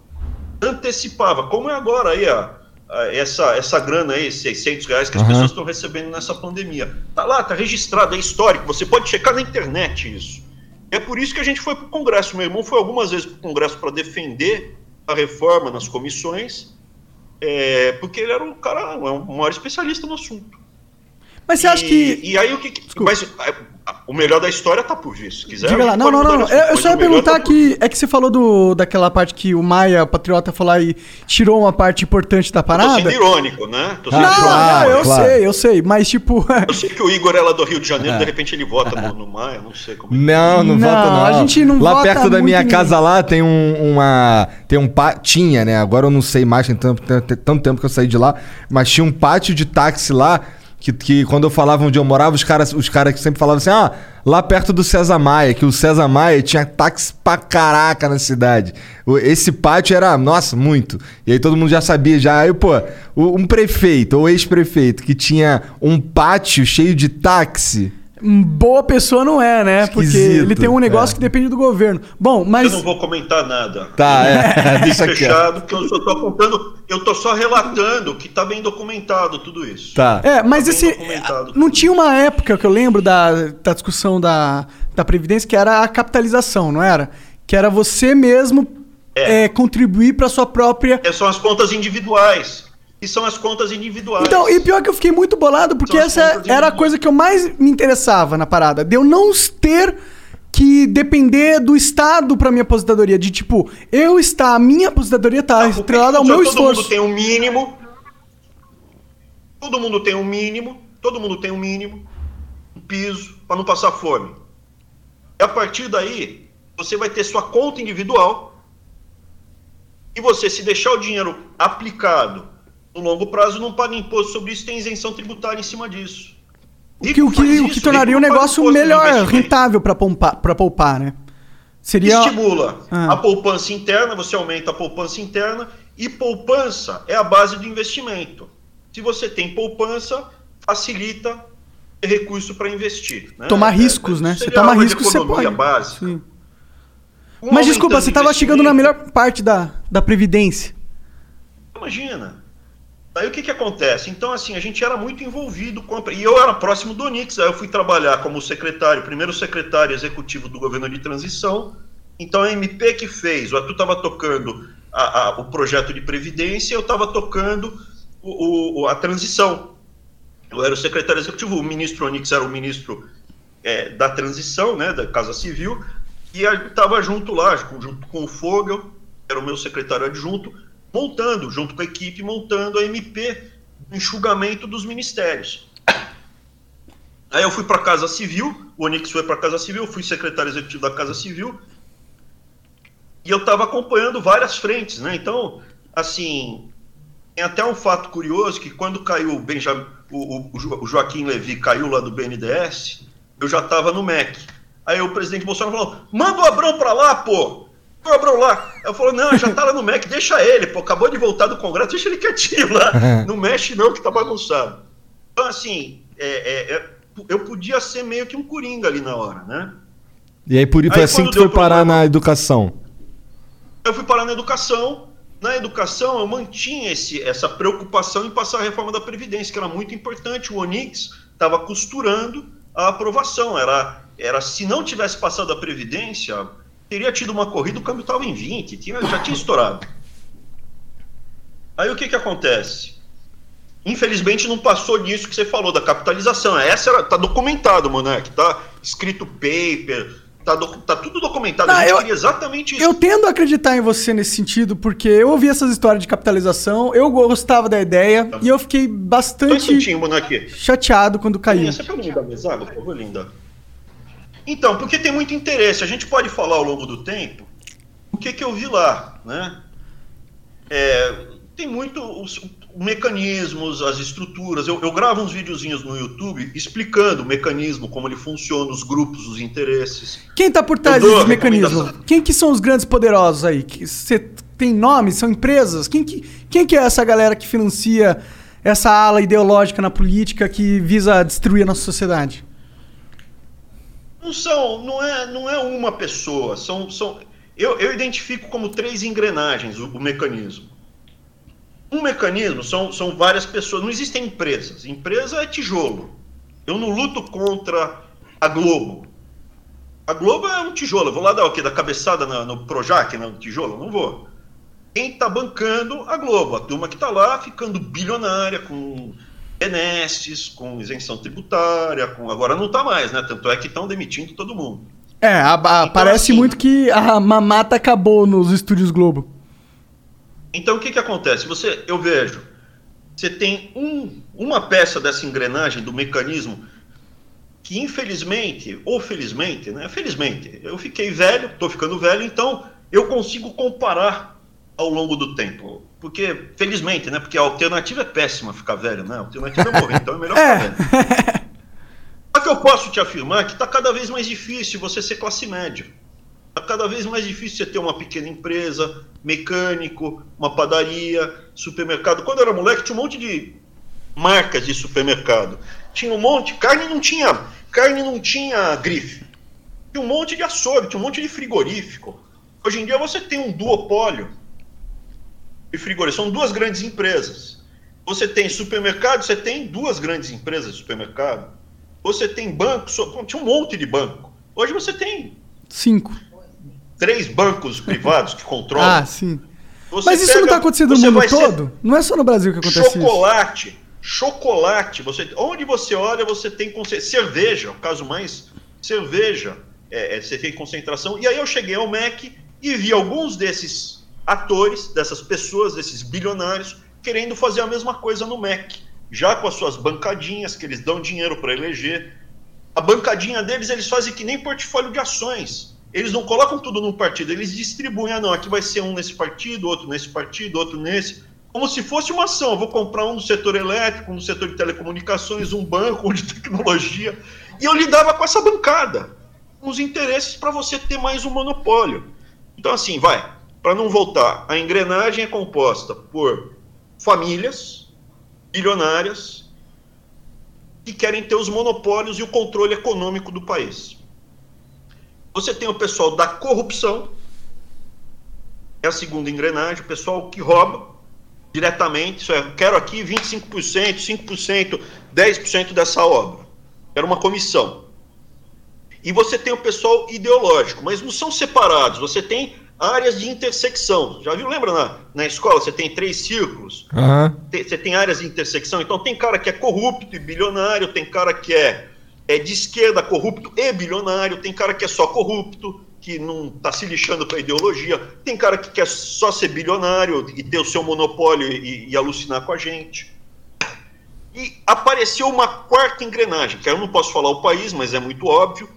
Antecipava, como é agora aí a, a essa, essa grana aí, 600 reais que as uhum. pessoas estão recebendo nessa pandemia. Tá lá, tá registrado, é histórico, você pode checar na internet isso. É por isso que a gente foi para o Congresso. Meu irmão foi algumas vezes para o Congresso para defender a reforma nas comissões, é, porque ele era um cara, um maior especialista no assunto. Mas você acha que. E aí o que. Desculpa. Mas o melhor da história tá por vir. Se quiser. Diga lá. Não, não, não. Eu, eu só ia perguntar tá que. É que você falou do, daquela parte que o Maia, Patriota, falou e tirou uma parte importante da parada. Eu tô sendo irônico, né? Tô sendo não, irônico. eu claro. sei, eu sei. Mas tipo. eu sei que o Igor é lá do Rio de Janeiro, é. de repente ele vota no, no, Maia, não sei como é. Não, não, não vota não. A gente não Lá perto da minha casa lá tem um, uma. Tem um pátio. Tinha, né? Agora eu não sei mais, tem tanto, tem tanto tempo que eu saí de lá. Mas tinha um pátio de táxi lá que, que quando eu falava onde eu morava, os caras os cara que sempre falavam assim: ah, lá perto do César Maia, que o César Maia tinha táxi pra caraca na cidade. Esse pátio era, nossa, muito. E aí todo mundo já sabia, já. Aí, pô, um prefeito ou ex-prefeito que tinha um pátio cheio de táxi boa pessoa não é, né? Esquisito, Porque ele tem um negócio é. que depende do governo. Bom, mas. Eu não vou comentar nada. Tá, é. Deixa fechado, porque eu só tô contando, eu tô só relatando que tá bem documentado tudo isso. Tá. É, mas tá esse. Não tinha uma época que eu lembro da, da discussão da, da Previdência que era a capitalização, não era? Que era você mesmo é. É, contribuir para sua própria. É, são as contas individuais que são as contas individuais. Então, e pior que eu fiquei muito bolado, porque essa era a coisa que eu mais me interessava na parada. De eu não ter que depender do Estado para minha aposentadoria. De tipo, eu estar, a minha aposentadoria tá ah, atrelada ao meu todo esforço. Todo mundo tem um mínimo. Todo mundo tem um mínimo. Todo mundo tem um mínimo. Um piso, para não passar fome. E a partir daí, você vai ter sua conta individual. E você, se deixar o dinheiro aplicado no longo prazo não paga imposto sobre isso, tem isenção tributária em cima disso. O que, o que, o que tornaria o um negócio melhor, rentável para poupar, poupar, né? Seria... Estimula ah. a poupança interna, você aumenta a poupança interna, e poupança é a base do investimento. Se você tem poupança, facilita recurso para investir. Né? Tomar riscos, é, né? Você toma riscos, você pode. Básica. Um Mas desculpa, você estava chegando na melhor parte da, da Previdência. Imagina. Aí o que, que acontece? Então, assim, a gente era muito envolvido com a... E eu era próximo do Onix, aí eu fui trabalhar como secretário, primeiro secretário executivo do governo de transição. Então, a MP que fez, o Arthur estava tocando a, a, o projeto de Previdência, eu estava tocando o, o, a transição. Eu era o secretário executivo, o ministro Onix era o ministro é, da transição, né, da Casa Civil, e estava junto lá, junto com o Fogel, era o meu secretário adjunto, montando, junto com a equipe, montando a MP, enxugamento dos ministérios. Aí eu fui para a Casa Civil, o Onix foi para a Casa Civil, eu fui secretário executivo da Casa Civil, e eu estava acompanhando várias frentes, né? Então, assim, tem até um fato curioso que quando caiu o, o, o Joaquim Levi, caiu lá do BNDES, eu já estava no MEC. Aí o presidente Bolsonaro falou, manda o Abrão para lá, pô! O Abrão lá. Eu falou, não, já tá lá no MEC, deixa ele, pô, acabou de voltar do Congresso, deixa ele quietinho lá. Não mexe não, que tá bagunçado. Então, assim, é, é, é, eu podia ser meio que um coringa ali na hora, né? E aí, por isso, foi assim que tu foi parar problema, na educação? Eu fui parar na educação. Na educação, eu mantinha esse, essa preocupação em passar a reforma da Previdência, que era muito importante. O Onix estava costurando a aprovação. Era, era se não tivesse passado a Previdência, teria tido uma corrida, o câmbio estava em 20, tinha, já tinha estourado. Aí o que, que acontece? Infelizmente não passou nisso que você falou, da capitalização. Essa era, tá documentado, Monark, tá escrito paper, tá, tá tudo documentado. Não, eu, exatamente isso. Eu tendo a acreditar em você nesse sentido, porque eu ouvi essas histórias de capitalização, eu gostava da ideia tá. e eu fiquei bastante chateado quando caiu. Você pode me dar mais água, por favor, linda? Então, porque tem muito interesse. A gente pode falar ao longo do tempo o que, que eu vi lá, né? É, tem muito os mecanismos, as estruturas. Eu, eu, gravo uns videozinhos no YouTube explicando o mecanismo, como ele funciona, os grupos, os interesses. Quem está por trás desses mecanismos? Quem que são os grandes poderosos aí? Você tem nomes? São empresas? Quem que, quem que é essa galera que financia essa ala ideológica na política que visa destruir a nossa sociedade? Não são, não é, não é uma pessoa, são, são eu, eu identifico como três engrenagens o, o mecanismo. Um mecanismo são, são várias pessoas, não existem empresas. Empresa é tijolo. Eu não luto contra a Globo. A Globo é um tijolo. Eu vou lá dar o quê? Da cabeçada no, no Projac, no tijolo? Não vou. Quem está bancando a Globo? A turma que está lá ficando bilionária com benestes, com isenção tributária, com agora não está mais, né? Tanto é que estão demitindo todo mundo. É, a, a, então, parece assim, muito que a mamata acabou nos estúdios Globo. Então o que, que acontece? Você, eu vejo, você tem um, uma peça dessa engrenagem do mecanismo que infelizmente, ou felizmente, né? Felizmente, eu fiquei velho, estou ficando velho, então eu consigo comparar ao longo do tempo. Porque, felizmente, né? Porque a alternativa é péssima ficar velho, né? A alternativa é morrer, então é melhor é. ficar velho. Só que eu posso te afirmar que está cada vez mais difícil você ser classe média. Está cada vez mais difícil você ter uma pequena empresa, mecânico, uma padaria, supermercado. Quando eu era moleque, tinha um monte de marcas de supermercado. Tinha um monte, carne não tinha, carne não tinha grife. Tinha um monte de açougue, tinha um monte de frigorífico. Hoje em dia você tem um duopólio de frigorífico. São duas grandes empresas. Você tem supermercado, você tem duas grandes empresas de supermercado. Você tem banco, tinha um monte de banco. Hoje você tem cinco três bancos privados que controlam. Ah, sim. Você Mas isso pega, não está acontecendo no mundo todo? Não é só no Brasil que acontece chocolate, isso. Chocolate, chocolate. Você, onde você olha, você tem cerveja, o caso mais cerveja, é, é, você tem concentração. E aí eu cheguei ao MEC e vi alguns desses atores, dessas pessoas, desses bilionários, querendo fazer a mesma coisa no MEC, já com as suas bancadinhas que eles dão dinheiro para eleger. A bancadinha deles eles fazem que nem portfólio de ações eles não colocam tudo num partido, eles distribuem, ah, não, aqui vai ser um nesse partido, outro nesse partido, outro nesse, como se fosse uma ação. Eu vou comprar um no setor elétrico, um no setor de telecomunicações, um banco, um de tecnologia. E eu lidava com essa bancada, com os interesses para você ter mais um monopólio. Então, assim, vai, para não voltar, a engrenagem é composta por famílias bilionárias que querem ter os monopólios e o controle econômico do país. Você tem o pessoal da corrupção, é a segunda engrenagem, o pessoal que rouba diretamente, isso é, quero aqui 25%, 5%, 10% dessa obra. Quero uma comissão. E você tem o pessoal ideológico, mas não são separados, você tem áreas de intersecção. Já viu, lembra na, na escola, você tem três círculos, uhum. tem, você tem áreas de intersecção, então tem cara que é corrupto e bilionário, tem cara que é é de esquerda, corrupto e bilionário, tem cara que é só corrupto, que não está se lixando para ideologia, tem cara que quer só ser bilionário e ter o seu monopólio e, e, alucinar com a gente. E apareceu uma quarta engrenagem, que eu não posso falar o país, mas é muito óbvio.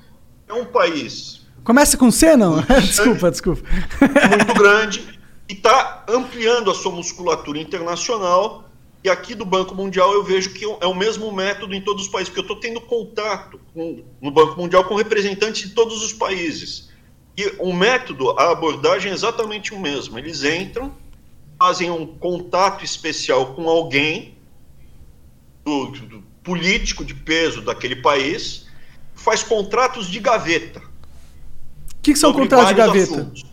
É um país. Começa com C, não? desculpa, desculpa. Muito grande e está ampliando a sua musculatura internacional e aqui do Banco Mundial eu vejo que é o mesmo método em todos os países, porque eu estou tendo contato com, no Banco Mundial com representantes de todos os países. E o método, a abordagem é exatamente o mesmo. Eles entram, fazem um contato especial com alguém do, do político de peso daquele país, faz contratos de gaveta. O que, que são contratos de gaveta? Assuntos.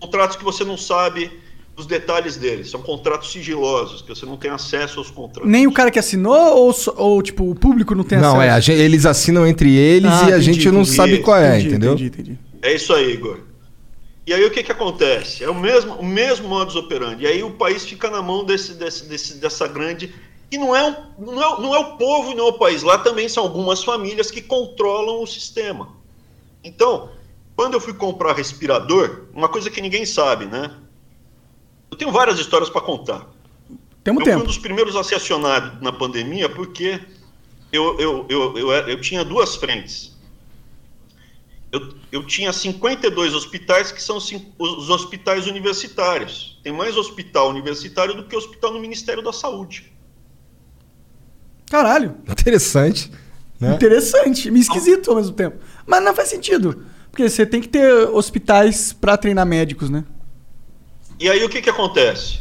Contratos que você não sabe os detalhes deles. São contratos sigilosos, que você não tem acesso aos contratos. Nem o cara que assinou ou, ou tipo, o público não tem não, acesso? Não, é, gente, eles assinam entre eles ah, e a gente não sabe qual é, entendi, entendeu? Entendi, entendi. É isso aí, Igor. E aí o que, que acontece? É o mesmo, o mesmo modus operandi. E aí o país fica na mão desse, desse, desse, dessa grande. E não é, um, não, é, não é o povo e não é o país. Lá também são algumas famílias que controlam o sistema. Então, quando eu fui comprar respirador, uma coisa que ninguém sabe, né? Eu tenho várias histórias para contar. Temos eu tempo. fui um dos primeiros a ser acionado na pandemia porque eu, eu, eu, eu, eu tinha duas frentes. eu, eu tinha 52 hospitais que são os hospitais universitários. Tem mais hospital universitário do que hospital no Ministério da Saúde. Caralho. Interessante. Né? Interessante. Me esquisito ao mesmo tempo. Mas não faz sentido. Porque você tem que ter hospitais pra treinar médicos, né? E aí o que que acontece?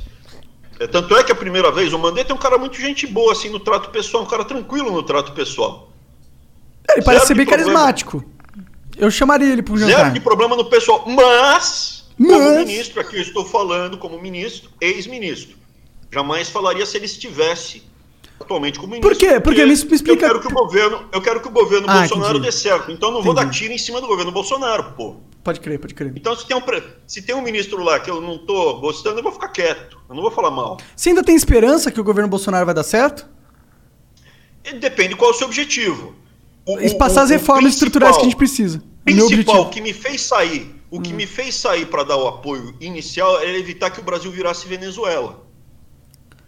É, tanto é que a primeira vez o Mandetta é um cara muito gente boa, assim, no trato pessoal, um cara tranquilo no trato pessoal. É, Ele parece Zero ser bem problema. carismático. Eu chamaria ele pro Zero jantar. de problema no pessoal, mas, como Mas- ministro, aqui eu estou falando como ministro, ex-ministro. Jamais falaria se ele estivesse atualmente como ministro. Por quê? Porque me- me explica- Eu quero que o governo, eu quero que o governo Ah, Bolsonaro entendi. dê certo. Então eu não vou Entendi. dar tiro em cima do governo Bolsonaro, pô. Pode crer, pode crer. Então se tem um, se tem um ministro lá que eu não tô gostando, eu vou ficar quieto. Eu não vou falar mal. Você ainda tem esperança que o governo Bolsonaro vai dar certo? Depende qual é o seu objetivo. O, E o- passar as o- o reformas estruturais que a gente precisa. É principal. Hum. que me fez sair, o que me fez sair para dar o apoio inicial era evitar que o Brasil virasse Venezuela.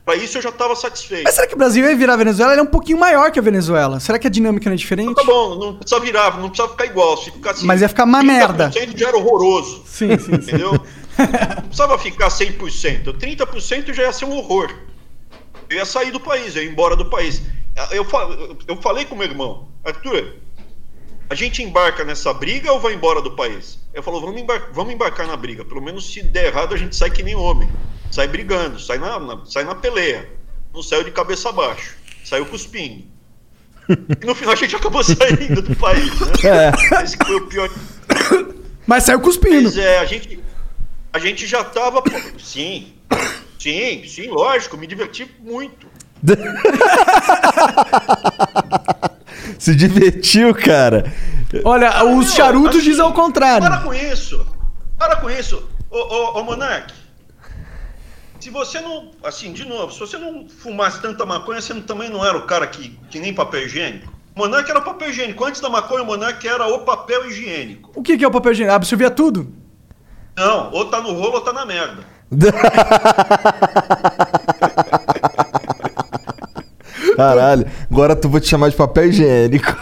Para isso eu já estava satisfeito. Mas será que o Brasil vai virar a Venezuela? Ele é um pouquinho maior que a Venezuela. Será que a dinâmica não é diferente? Tá bom, não precisa virar, não precisa ficar igual. Se ficar assim, Mas ia ficar uma 30% merda. já era horroroso. Sim, sim, sim. Entendeu? Não precisava ficar 100%. 30% já ia ser um horror. Eu ia sair do país, eu ia embora do país. Eu, eu falei com meu irmão, Arthur, a gente embarca nessa briga ou vai embora do país? Ele falou, vamos, embar- vamos embarcar na briga. Pelo menos se der errado, a gente sai que nem homem. Sai brigando, sai na, na- sai na peleia. Não saiu de cabeça abaixo. Saiu cuspindo. E no final a gente acabou saindo do país, né? Esse que foi o pior. Mas saiu cuspindo. Mas é, a gente, a gente já tava. Sim, sim, sim, lógico, me diverti muito. Se divertiu, cara. Olha, os charutos assim, dizem ao contrário. Para com isso. Para com isso. Ô, ô, ô Monark. Se você não. Assim, de novo, se você não fumasse tanta maconha, você não- também não era o cara que, que nem papel higiênico. O Monark era papel higiênico. Antes da maconha, o Monark era o papel higiênico. O que, que é o papel higiênico? Absorvia tudo? Não, ou tá no rolo ou tá na merda. Caralho, agora tu vou te chamar de papel higiênico.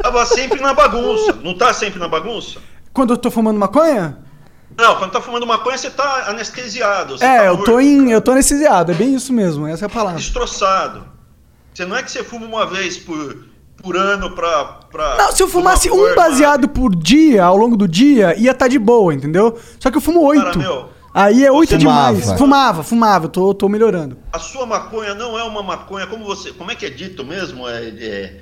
Tava sempre na bagunça. Não tá sempre na bagunça? Quando eu tô fumando maconha? Não, quando tá fumando maconha, você tá anestesiado. Você É, tá eu tô em. Eu tô anestesiado, é bem isso mesmo, essa é a palavra. destroçado. Você não é que você fuma uma vez por, por ano pra, pra. Não, se eu fumasse uma um baseado por dia, ao longo do dia, ia estar de boa, entendeu? Só que eu fumo Cara, oito. meu, Aí é oito demais. fumava. Fumava, fumava, eu tô, tô melhorando. A sua maconha não é uma maconha, como você. Como é que é dito mesmo? É, é-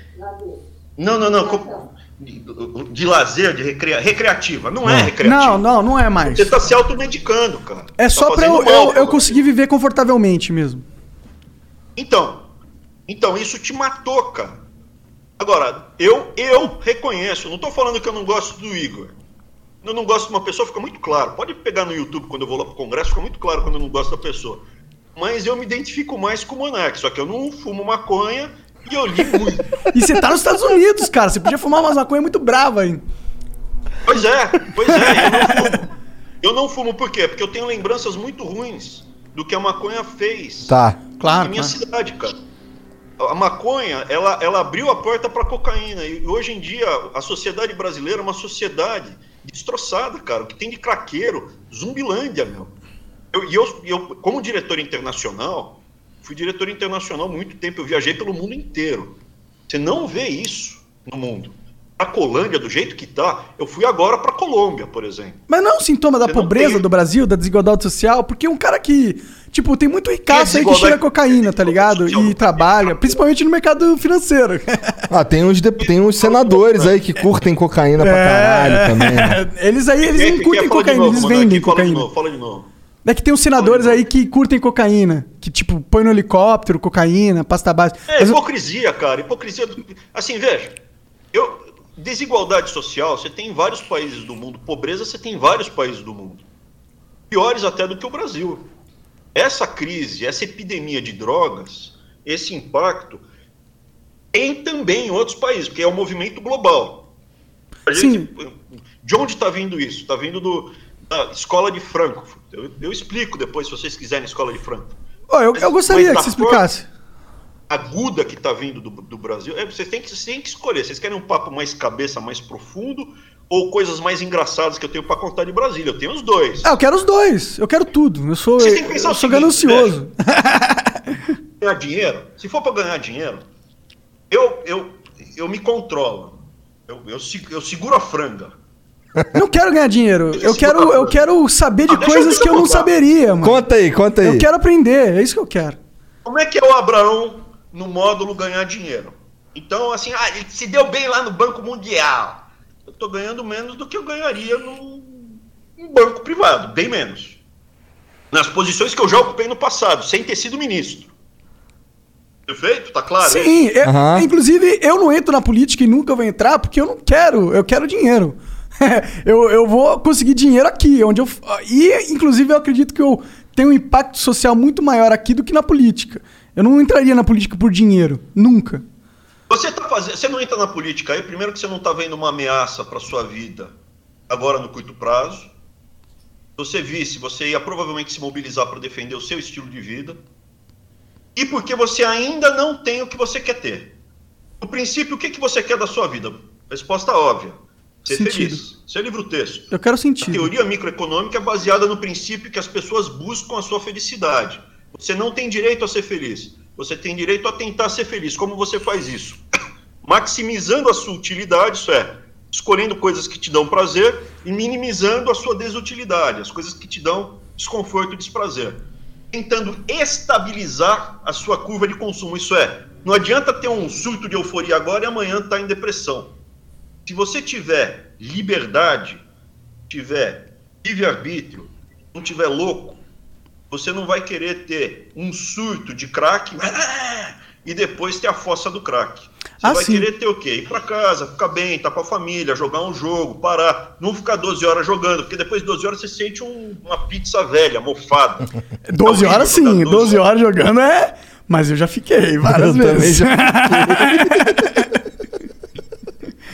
Não, não, não. como- De, de lazer, de recria... recreativa. Não é recreativa. Não, não, não é mais. Você tá se automedicando, cara. É Tá só pra fazendo eu, mal eu, eu conseguir viver confortavelmente mesmo. Então, então isso te matou, cara. Agora, eu eu reconheço, não tô falando que eu não gosto do Igor. Eu não gosto de uma pessoa, fica muito claro. Pode pegar no YouTube quando eu vou lá pro congresso, fica muito claro quando eu não gosto da pessoa. Mas eu me identifico mais com o Monark, só que eu não fumo maconha e eu li muito. E você tá nos Estados Unidos, cara. Você podia fumar umas maconhas muito brava aí. Pois é, pois é, eu não fumo. Eu não fumo por quê? Porque eu tenho lembranças muito ruins do que a maconha fez. Tá. Claro, em minha claro. cidade, cara. A maconha, ela, ela abriu a porta para cocaína. E hoje em dia, a sociedade brasileira é uma sociedade destroçada, cara. O que tem de craqueiro, zumbilândia, meu. Eu- E eu, eu, como diretor internacional, fui diretor internacional há muito tempo. Eu viajei pelo mundo inteiro. Você não vê isso no mundo. A Colômbia, do jeito que tá, eu fui agora para Colômbia, por exemplo. Mas não é um sintoma da Você pobreza tem- do Brasil, da desigualdade social? Porque um cara que. Tipo, tem muito ricaço aí que cheira cocaína, tá ligado? E trabalha, principalmente no mercado financeiro. Ah, tem uns, de- tem uns senadores aí que curtem cocaína pra caralho também. né? É, Eles aí, eles não quem curtem cocaína, novo, eles vendem Fala de cocaína. novo, fala de novo. É que tem uns senadores aí que curtem cocaína. Que, tipo, põe no helicóptero, cocaína, pasta base. É Mas eu- hipocrisia, cara. Hipocrisia. do- Assim, veja. Eu, desigualdade social, você tem em vários países do mundo. Pobreza, você tem em vários países do mundo. Piores até do que o Brasil. Essa crise, essa epidemia de drogas, esse impacto, tem também em outros países, porque é um movimento global. Gente- de onde está vindo isso? Está vindo do, da escola de Frankfurt. Eu, eu explico depois, se vocês quiserem, escola de Frankfurt. Ó, eu, eu gostaria Mas que você explicasse. aguda que está vindo do, do Brasil, é, vocês têm que, vocês têm que escolher. Vocês querem um papo mais cabeça, mais profundo, ou coisas mais engraçadas que eu tenho pra contar de Brasília. Eu tenho os dois. Ah, eu quero os dois. Eu quero tudo. Eu sou, Você tem que pensar eu sou seguinte, ganancioso. ganhar dinheiro, se for para ganhar dinheiro, eu, eu, eu me controlo. Eu, eu, eu seguro a franga. Eu não quero ganhar dinheiro. Eu quero, eu quero saber de Ah, coisas eu que eu não saberia, mano. Conta aí, conta aí. Eu quero aprender. É isso que eu quero. Como é que é o Abraão no módulo ganhar dinheiro? Então, assim, ah, ele se deu bem lá no Banco Mundial. Eu tô ganhando menos do que eu ganharia num, num banco privado, bem menos. Nas posições que eu já ocupei no passado, sem ter sido ministro. Perfeito? Tá claro? Sim, eu- Aham. inclusive eu não entro na política e nunca vou entrar porque eu não quero, eu quero dinheiro. eu, eu vou conseguir dinheiro aqui, onde eu. E, inclusive, eu acredito que eu tenho um impacto social muito maior aqui do que na política. Eu não entraria na política por dinheiro, nunca. Você tá fazendo, você não entra na política aí, primeiro que você não tá vendo uma ameaça para sua vida agora no curto prazo. Se você visse, você ia provavelmente se mobilizar para defender o seu estilo de vida. E porque você ainda não tem o que você quer ter. No princípio, o que, que você quer da sua vida? Resposta óbvia. Ser Sentido. feliz. Ser livro-texto. Eu quero A sentido. teoria microeconômica é baseada no princípio que as pessoas buscam a sua felicidade. Você não tem direito a ser feliz. Você tem direito a tentar ser feliz. Como você faz isso? Maximizando a sua utilidade, isso é, escolhendo coisas que te dão prazer e minimizando a sua desutilidade, as coisas que te dão desconforto e desprazer. Tentando estabilizar a sua curva de consumo. Isso é, não adianta ter um surto de euforia agora e amanhã estar em depressão. Se você tiver liberdade, tiver livre-arbítrio, não tiver louco, você não vai querer ter um surto de crack e depois ter a fossa do crack. Você Ah, vai sim. querer ter o quê? Ir pra casa, ficar bem, estar com a família, jogar um jogo, parar, não ficar 12 horas jogando, porque depois de 12 horas você sente um- uma pizza velha, mofada. 12 É horas sim, jogar 12 horas jogando é. Mas eu já fiquei várias Eu vezes.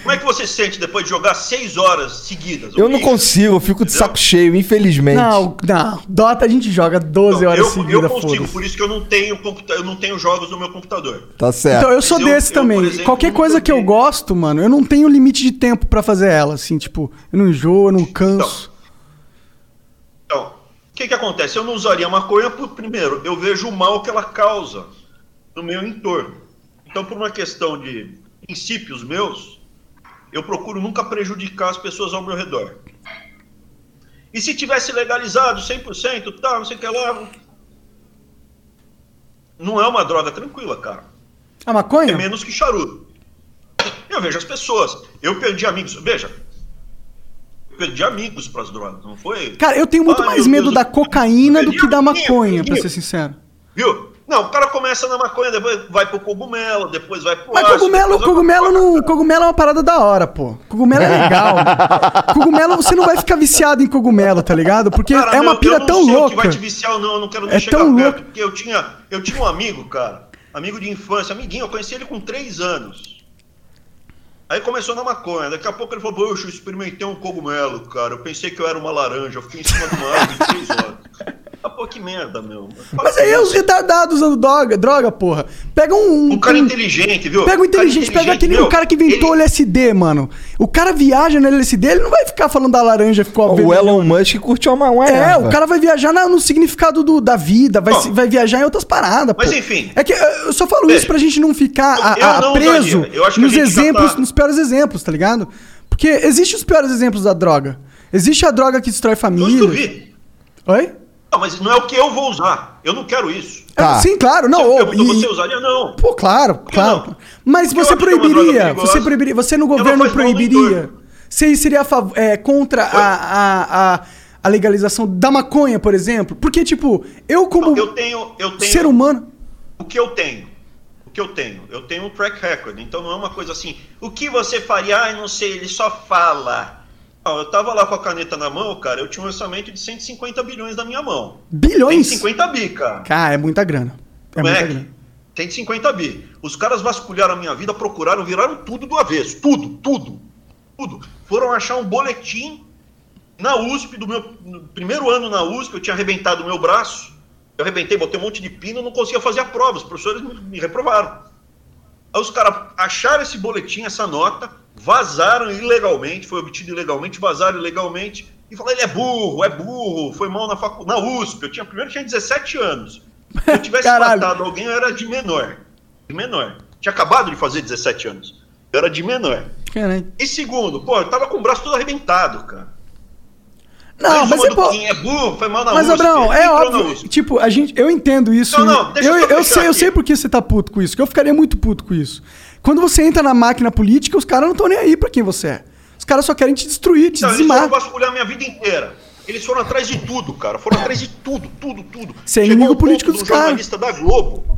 Como é que você se sente depois de jogar 6 horas seguidas? Eu não consigo, eu fico de Entendeu? saco cheio, infelizmente. Não, não. Dota a gente joga 12 Não, horas eu, eu seguidas, consigo, foda-se. por isso que eu não tenho eu não tenho jogos no meu computador. Tá certo. Então, eu sou Mas eu- desse eu, também. exemplo, Qualquer coisa que eu gosto, mano, eu não tenho limite de tempo pra fazer ela, assim, tipo, eu não enjoo, eu não canso. Então, o que que acontece? Eu não usaria maconha por, primeiro, eu vejo o mal que ela causa no meu entorno. Então, por uma questão de princípios meus, eu procuro nunca prejudicar as pessoas ao meu redor. E se tivesse legalizado 100%, tá, não sei o que lá... Não é uma droga tranquila, cara. A maconha? É menos que charuto. Eu vejo as pessoas. Eu perdi amigos. Veja. Eu perdi amigos para as drogas, não foi? Cara, eu tenho muito Ai, mais medo Deus, da cocaína do que da maconha, amiguinho. ser sincero. Viu? Não, o cara começa na maconha, depois vai pro cogumelo, depois vai pro Mas ácido, cogumelo, cogumelo, não, cogumelo é uma parada da hora, pô. Cogumelo é legal. cogumelo, você não vai ficar viciado em cogumelo, tá ligado? Porque Cara, é uma meu, pira eu não tão sei que louca. vai te viciar ou não, eu não quero nem É chegar tão perto, louco. porque eu tinha, eu tinha um amigo, cara, amigo de infância, amiguinho, eu conheci ele com três anos. Aí começou na maconha, daqui a pouco ele falou, poxa, eu experimentei um cogumelo, cara, eu pensei que eu era uma laranja, eu fiquei em cima de uma árvore em três horas. Ah, pô, que merda, meu. Mas aí é os retardados usando droga, droga, porra. Pega um. Um cara um- inteligente, viu? Pega o Um cara inteligente, pega aquele meu, o cara que inventou o ele- LSD, mano. O cara viaja no LSD, ele não vai ficar falando da laranja, ficou O vermelho. Elon Musk curtiu uma, uma É, erva. o cara vai viajar na- no significado do- da vida, vai, Bom, vai viajar em outras paradas, mas pô. enfim. É que eu só falo Veja, isso pra gente não ficar a- eu a- não preso a nos já exemplos, tá- nos piores exemplos, tá ligado? Porque existem os piores exemplos da droga. Existe a droga que destrói família. vi. Oi? Não, mas não é o que eu vou usar. Eu não quero isso. Tá. É, sim, claro, não. E- você usaria? Não. Pô, claro, claro. não? Mas Porque você é proibiria, você proibiria, você no governo proibiria. Você seria a fav- é, contra a, a, a, a legalização da maconha, por exemplo? Porque, tipo, eu como Eu tenho, eu tenho ser humano... o que eu tenho. O que eu tenho? Eu tenho um track record. Então não é uma coisa assim. O que você faria? Ai, não sei, ele só fala. Eu tava lá com a caneta na mão, cara. Eu tinha um orçamento de 150 bilhões na minha mão. Bilhões? 150 bi, cara. Cara, é muita grana. É muita Moleque, grana. 150 bi. Os caras vasculharam a minha vida, procuraram, viraram tudo do avesso. Tudo, tudo. Tudo. Foram achar um boletim na USP, do meu primeiro ano na USP, eu tinha arrebentado o meu braço. Eu arrebentei, botei um monte de pino, não conseguia fazer a prova. Os professores me, me reprovaram. Aí os caras acharam esse boletim, essa nota, vazaram ilegalmente, foi obtido ilegalmente, vazaram ilegalmente, e falaram, ele é burro, é burro, foi mal na faculdade, na USP, eu tinha, primeiro eu tinha 17 anos. Se eu tivesse Caralho. matado alguém, eu era de menor. De menor. Tinha acabado de fazer 17 anos. Eu era de menor. Caralho. E segundo, pô, eu tava com o braço todo arrebentado, cara. Não, mas uma é pô. É burro, foi mal na Mas, USP. Abraão, é óbvio. Tipo, a gente, eu entendo isso. Não, não, deixa eu, eu eu, sei, eu aqui. sei por que você tá puto com isso. Que eu ficaria muito puto com isso. Quando você entra na máquina política, os caras não estão nem aí pra quem você é. Os caras só querem te destruir, te Não, eles dizimar. foram vasculhar minha vida inteira. Eles foram atrás de tudo, cara. Foram atrás de tudo, tudo, tudo. Você é inimigo um político do dos caras. jornalista da Globo.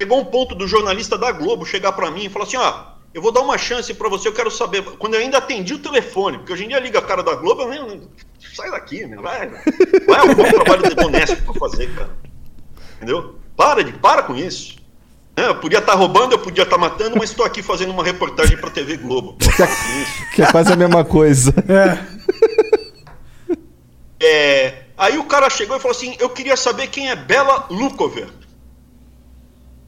Chegou um ponto do jornalista da Globo chegar pra mim e falar assim, ó, eu vou dar uma chance pra você, eu quero saber. Quando eu ainda atendi o telefone, porque hoje em dia liga a cara da Globo, eu nem, sai daqui, meu, vai. Vai arrumar um trabalho honesto pra fazer, cara. Entendeu? Para de, para com isso. É, eu podia estar roubando, eu podia estar matando, mas estou aqui fazendo uma reportagem pra TV Globo. Para com isso. Que é quase a mesma coisa. É, aí o cara chegou e falou assim: Eu queria saber quem é Bela Lukover.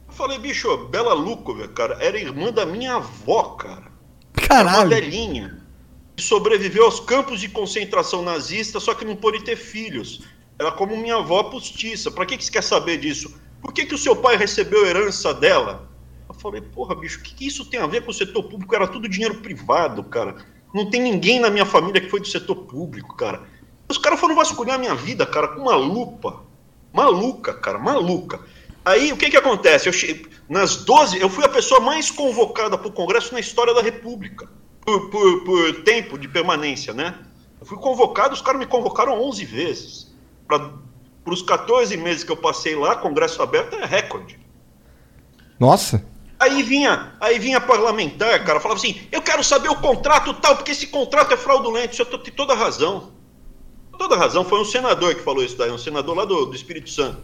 Eu falei, bicho, Bela Lukover, cara, era irmã da minha avó, cara. Era uma Caralho. velhinha. Que sobreviveu aos campos de concentração nazista, só que não pôde ter filhos. Era como minha avó postiça. Pra que, que você quer saber disso? Por que, que o seu pai recebeu herança dela? Eu falei, porra, bicho, o que, que isso tem a ver com o setor público? Era tudo dinheiro privado, cara. Não tem ninguém na minha família que foi do setor público, cara. Os caras foram vasculhar a minha vida, cara, com uma lupa. Maluca, cara, maluca. Aí o que que acontece? Eu che... Nas 12, eu fui a pessoa mais convocada para o Congresso na história da República. Por, por, por tempo de permanência, né? Eu fui convocado, os caras me convocaram 11 vezes. Para os 14 meses que eu passei lá, Congresso aberto é recorde. Nossa. Aí vinha, aí vinha parlamentar, cara, falava assim: eu quero saber o contrato tal, porque esse contrato é fraudulento. Eu tô- tem toda razão. Toda razão. Foi um senador que falou isso daí, um senador lá do, do Espírito Santo.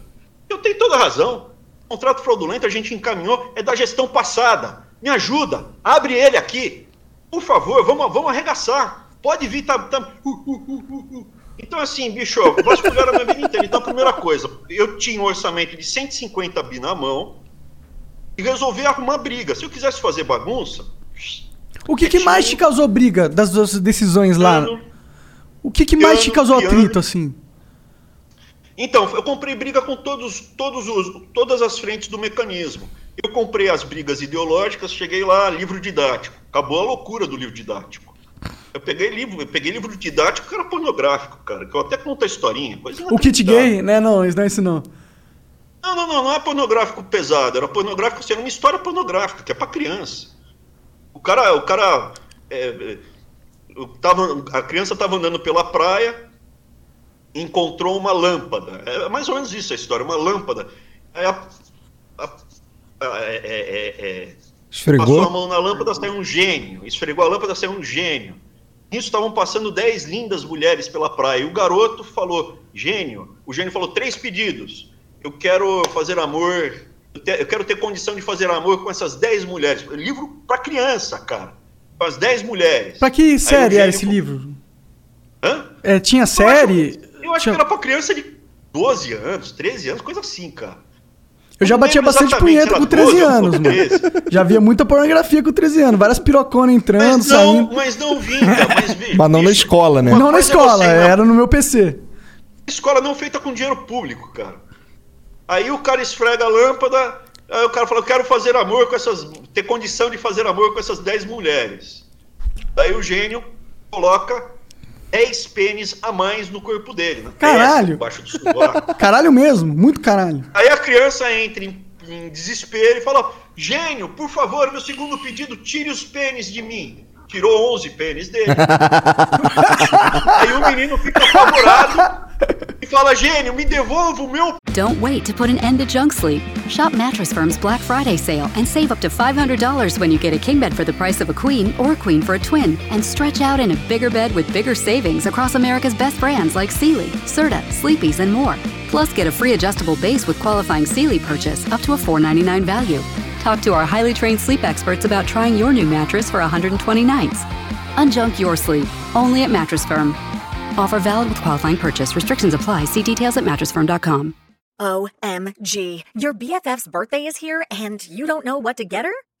Eu tenho toda razão. O contrato fraudulento a gente encaminhou, é da gestão passada. Me ajuda, abre ele aqui. Por favor, vamos, vamos arregaçar. Pode vir, tá. tá- uh, uh, uh, uh, uh. Então, assim, bicho, vasculharam a minha vida inteira. Então, a primeira coisa, eu tinha um orçamento de 150 bi na mão e resolvi arrumar briga. Se eu quisesse fazer bagunça. O que, que mais te causou briga das suas decisões lá? O que, que mais te causou piano. atrito, assim? Então, eu comprei briga com todos, todos os, todas as frentes do mecanismo. Eu comprei as brigas ideológicas, cheguei lá, livro didático. Acabou a loucura do livro didático. Eu peguei livro, eu peguei livro didático que era pornográfico, cara, que eu até conto a historinha. coisa O kit gay, né? Não, isso não é isso não. Não, não, não, não é pornográfico pesado, era pornográfico, assim, era uma história pornográfica, que é pra criança. O cara, o cara, é, é, tava, a criança estava andando pela praia, encontrou uma lâmpada. É mais ou menos isso a história, uma lâmpada. Aí a, a- a- é- é- é- Passou a Esfregou. mão na lâmpada, saiu um gênio. Esfregou a lâmpada, saiu um gênio. Nisso estavam passando dez lindas mulheres pela praia. E o garoto falou, gênio. O gênio falou, três pedidos. Eu quero fazer amor, eu, te- eu quero ter condição de fazer amor com essas dez mulheres. Livro para criança, cara. Com as dez mulheres. Pra que série era esse falou, livro? Hã? É, tinha Eu acho- série? Eu acho, Tinha- que era pra criança de 12 anos, 13 anos, coisa assim, cara. Eu já batia bastante punheta com 13 12 ou anos, mano. 13. Já via muita pornografia com 13 anos. Várias piroconas entrando, Mas não, saindo. mas não vinha, mas Mas não na escola, né? uma Não na coisa é escola, você, não. era no meu PC. escola não feita com dinheiro público, cara. Aí o cara esfrega a lâmpada, aí o cara fala, eu quero fazer amor com essas. ter condição de fazer amor com essas 10 mulheres. Aí o gênio coloca 10 pênis a mais no corpo dele, na testa, Caralho. embaixo do. Caralho mesmo, muito caralho. Aí a criança entra em, em desespero e fala: Gênio, por favor, meu segundo pedido, tire os pênis de mim. Tirou 11 pênis dele. Aí o menino fica apavorado e fala: Gênio, me devolva o meu Don't wait to put an end to junk sleep. Shop Mattress Firm's Black Friday sale and save up to $500 when you get a king bed for the price of a queen or a queen for a twin. And stretch out in a bigger bed with bigger savings across America's best brands like Sealy, Serta, Sleepy's, and more. Plus, get a free adjustable base with qualifying Sealy purchase up to a 499 value. Talk to our highly trained sleep experts about trying your new mattress for 120 nights. Unjunk your sleep, only at Mattress Firm. Offer valid with qualifying purchase. Restrictions apply. See details at mattressfirm.com. OMG. Your BFF's birthday is here and you don't know what to get her?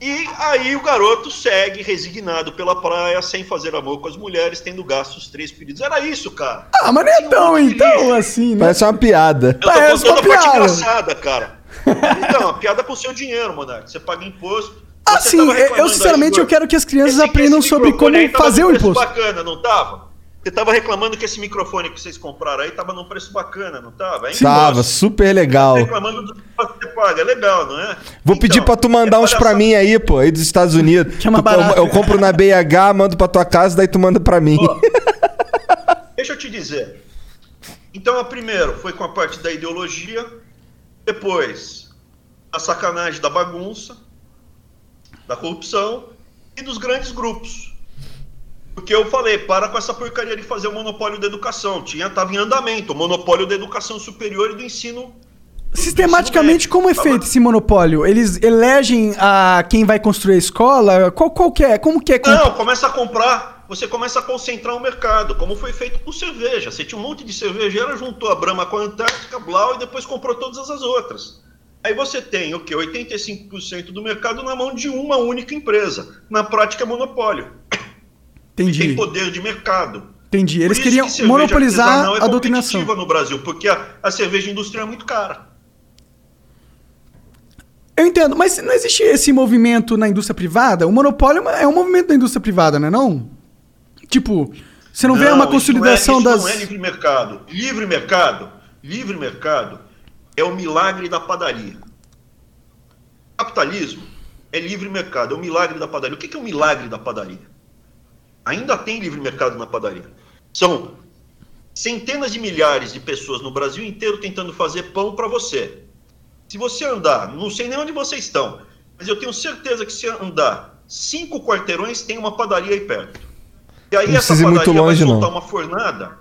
E aí o garoto segue resignado pela praia, sem fazer amor com as mulheres, tendo gasto os três pedidos. Era isso, cara. Ah, mas não é tão então assim, né? Parece uma piada. Eu tô Parece contando a uma parte piada. engraçada, cara. Então, a piada com o seu dinheiro, Monark. Você paga imposto. Ah, sim, tava eu, sinceramente eu quero que as crianças esse- aprendam esse sobre como fazer o imposto. bacana, não tava? Você tava reclamando que esse microfone que vocês compraram aí tava num preço bacana, não tava? É Tava, super legal. Tá reclamando do que você paga, é legal, não é? Vou pedir pra tu mandar é uns pra mim aí, pô, aí dos Estados Unidos. Que é mais Tu- eu, eu compro na BH, mando pra tua casa, daí tu manda pra mim. Ó, Deixa eu te dizer. Então, a primeiro foi com a parte da ideologia, depois a sacanagem da bagunça, da corrupção e dos grandes grupos. Porque eu falei, para com essa porcaria de fazer o monopólio da educação. Tinha, tava em andamento, o monopólio da educação superior e do ensino. do Sistematicamente, ensino como é feito esse monopólio? Eles elegem a quem vai construir a escola? Qual, qual que é? Como que é? Não, começa a comprar, você começa a concentrar o mercado, como foi feito com cerveja. Você tinha um monte de cervejeira, juntou a Brahma com a Antártica, Blau e depois comprou todas as outras. Aí você tem o quê? 85% do mercado na mão de uma única empresa. Na prática é monopólio. Tem Entendi. poder de mercado. Entendi. Eles isso queriam monopolizar é a doutrinação. competitiva no Brasil, porque a, a cerveja industrial é muito cara. Eu entendo, mas não existe esse movimento na indústria privada? O monopólio é é um movimento da indústria privada, não é não? Tipo, você não, vê uma isso consolidação não é, das... Isso não é livre mercado. Livre mercado, livre mercado é o milagre da padaria. Capitalismo é livre mercado, é o milagre da padaria. O que é o milagre da padaria? Ainda tem livre mercado na padaria. São centenas de milhares de pessoas no Brasil inteiro tentando fazer pão para você. Se você andar, não sei nem onde vocês estão, mas eu tenho certeza que se andar cinco quarteirões tem uma padaria aí perto. E aí Não essa ir muito padaria longe, vai não. soltar uma fornada.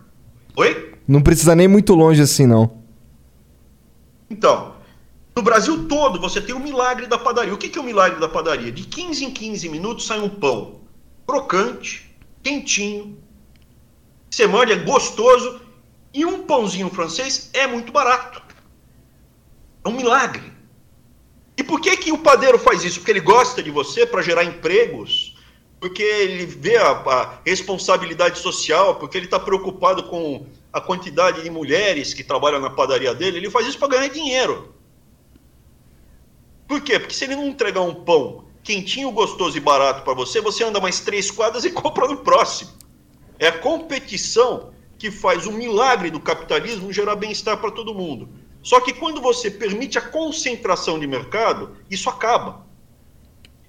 Oi? Não precisa nem muito longe assim, não. Então, no Brasil todo você tem o milagre da padaria. O que que é o milagre da padaria? De 15 em 15 minutos sai um pão crocante, quentinho, você morde, é gostoso, e um pãozinho francês é muito barato. É um milagre. E por que que o padeiro faz isso? Porque ele gosta de você para gerar empregos, porque ele vê a, a responsabilidade social, porque ele está preocupado com a quantidade de mulheres que trabalham na padaria dele, ele faz isso para ganhar dinheiro. Por quê? Porque se ele não entregar um pão quentinho, gostoso e barato para você, você anda mais três quadras e compra no próximo. É a competição que faz o milagre do capitalismo gerar bem-estar para todo mundo. Só que quando você permite a concentração de mercado, isso acaba.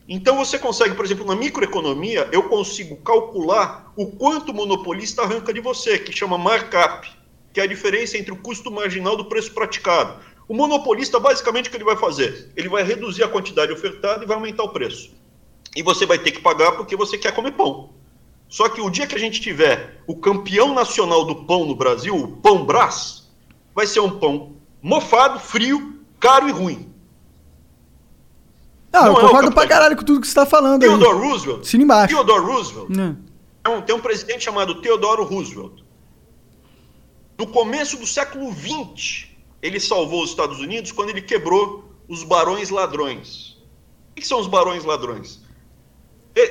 Então você consegue, por exemplo, na microeconomia, eu consigo calcular o quanto o monopolista arranca de você, que chama markup, que é a diferença entre o custo marginal do preço praticado. O monopolista, basicamente, o que ele vai fazer? Ele vai reduzir a quantidade ofertada e vai aumentar o preço. E você vai ter que pagar porque você quer comer pão. Só que o dia que a gente tiver o campeão nacional do pão no Brasil, o Pão Brás, vai ser um pão mofado, frio, caro e ruim. Não, Não eu é concordo pra capitalismo. caralho com tudo que você tá falando aí. Theodore Roosevelt. Assina embaixo. Theodore Roosevelt. Tem um- tem um presidente chamado Theodore Roosevelt. No começo do século XX, ele salvou os Estados Unidos quando ele quebrou os barões ladrões. O que são os barões ladrões?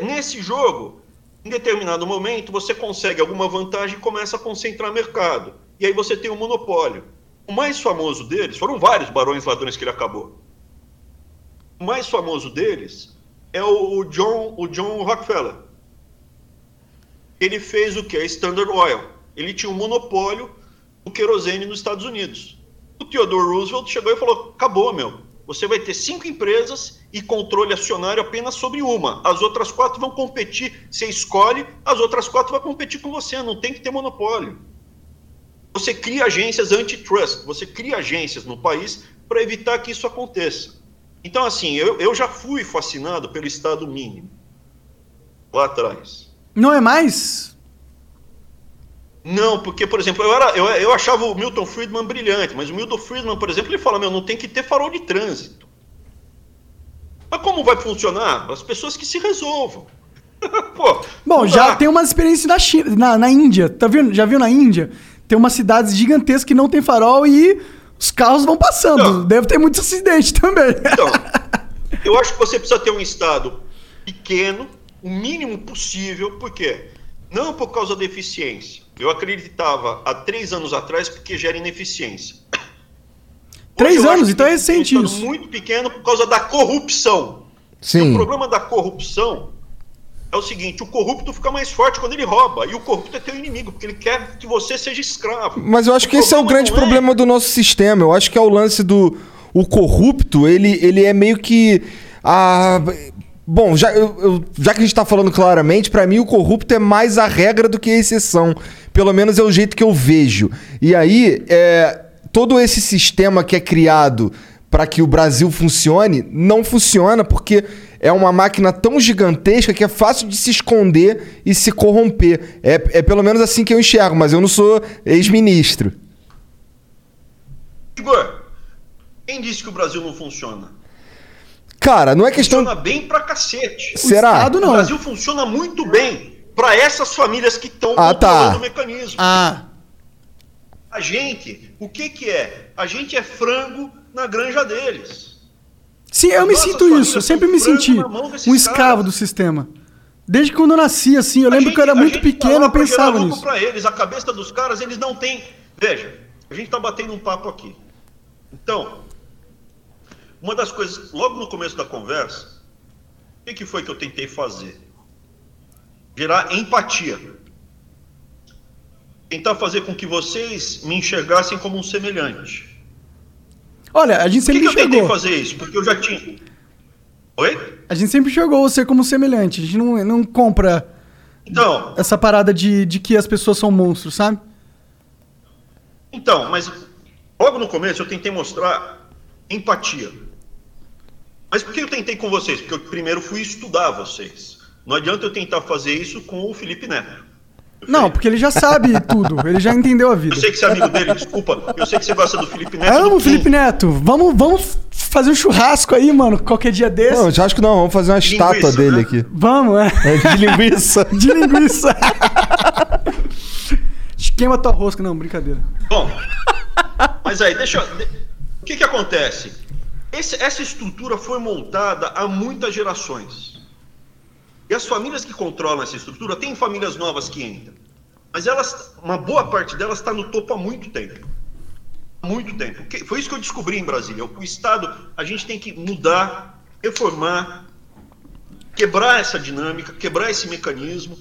Nesse jogo, em determinado momento, você consegue alguma vantagem e começa a concentrar mercado. E aí você tem um monopólio. O mais famoso deles, foram vários barões ladrões que ele acabou. O mais famoso deles é o o John, o John Rockefeller ele fez o que? A Standard Oil. Ele tinha um monopólio do querosene nos Estados Unidos. O Theodore Roosevelt chegou e falou: acabou, meu. Você vai ter cinco empresas e controle acionário apenas sobre uma. As outras quatro vão competir. Você escolhe, as outras quatro vão competir com você. Não tem que ter monopólio. Você cria agências antitrust. Você cria agências no país para evitar que isso aconteça. Então, assim, eu, eu já fui fascinado pelo Estado mínimo. lá atrás. Não é mais? Não, porque, por exemplo, eu, era, eu, eu achava o Milton Friedman brilhante, mas o Milton Friedman, por exemplo, ele fala, meu, não tem que ter farol de trânsito. Mas como vai funcionar? As pessoas que se resolvam. Pô, Bom, já dá. tem umas experiências na, China, na, na Índia. Tá vendo? Já viu na Índia? Tem umas cidades gigantescas que não tem farol e os carros vão passando. Deve ter muito acidente também. Então, eu acho que você precisa ter um Estado pequeno, o mínimo possível, por quê? Não por causa da eficiência. Eu acreditava há três anos atrás porque gera ineficiência. Três Hoje anos? Então é recente isso. muito pequeno por causa da corrupção. E Sim. o problema da corrupção é o seguinte: o corrupto fica mais forte quando ele rouba. E o corrupto é teu inimigo, porque ele quer que você seja escravo. Mas eu acho que esse é o grande não problema do nosso sistema. Eu acho que é o lance do. O corrupto, ele, ele é meio que. A... Bom, já, eu- eu- já que a gente tá falando claramente, pra mim o corrupto é mais a regra do que a exceção. Pelo menos é o jeito que eu vejo. E aí, é, todo esse sistema que é criado para que o Brasil funcione, não funciona porque é uma máquina tão gigantesca que é fácil de se esconder e se corromper. É, é pelo menos assim que eu enxergo, mas eu não sou ex-ministro. Igor, quem disse que o Brasil não funciona? Cara, não é questão. Funciona bem pra cacete. Será? Estado O não. Brasil funciona muito bem pra essas famílias que estão Ah, tá. o mecanismo. Ah. A gente, o que que é? A gente é frango na granja deles. Sim, eu me sinto isso. Eu sempre me senti um escravo caras. do sistema. Desde quando eu nasci, assim, eu A lembro que eu era gente- muito gente pequeno, eu pensava nisso. Pra eles, a cabeça dos caras, eles não têm. Veja, a gente tá batendo um papo aqui. Então, uma das coisas, logo no começo da conversa, o que, que foi que eu tentei fazer? Gerar empatia. Tentar fazer com que vocês me enxergassem como um semelhante. Olha, a gente Por que, sempre que eu tentei fazer isso? Porque eu já tinha. Oi? A gente sempre enxergou você como semelhante. A gente não, não compra Então, essa parada de, de que as pessoas são monstros, sabe? Então, mas logo no começo eu tentei mostrar empatia. Mas por que eu tentei com vocês? Porque eu primeiro fui estudar vocês. Não adianta eu tentar fazer isso com o Felipe Neto. Eu Não, porque ele já sabe tudo. Ele já entendeu a vida. Eu sei que você é amigo dele, desculpa. Eu sei que você gosta do Felipe Neto. Amo do o Felipe. Neto. Vamos, vamos fazer um churrasco aí, mano, qualquer dia desse. Não, eu acho que não, vamos fazer uma Linguiça, estátua dele né? aqui. Vamos, é. É, De linguiça. De linguiça. Queima tua rosca. Não, brincadeira. Bom, mas aí, deixa eu... O que que acontece? Esse- essa estrutura foi montada há muitas gerações. E as famílias que controlam essa estrutura, tem famílias novas que entram. Mas elas, uma boa parte delas está no topo há muito tempo. Muito tempo. Foi isso que eu descobri em Brasília. O Estado, a gente tem que mudar, reformar, quebrar essa dinâmica, quebrar esse mecanismo,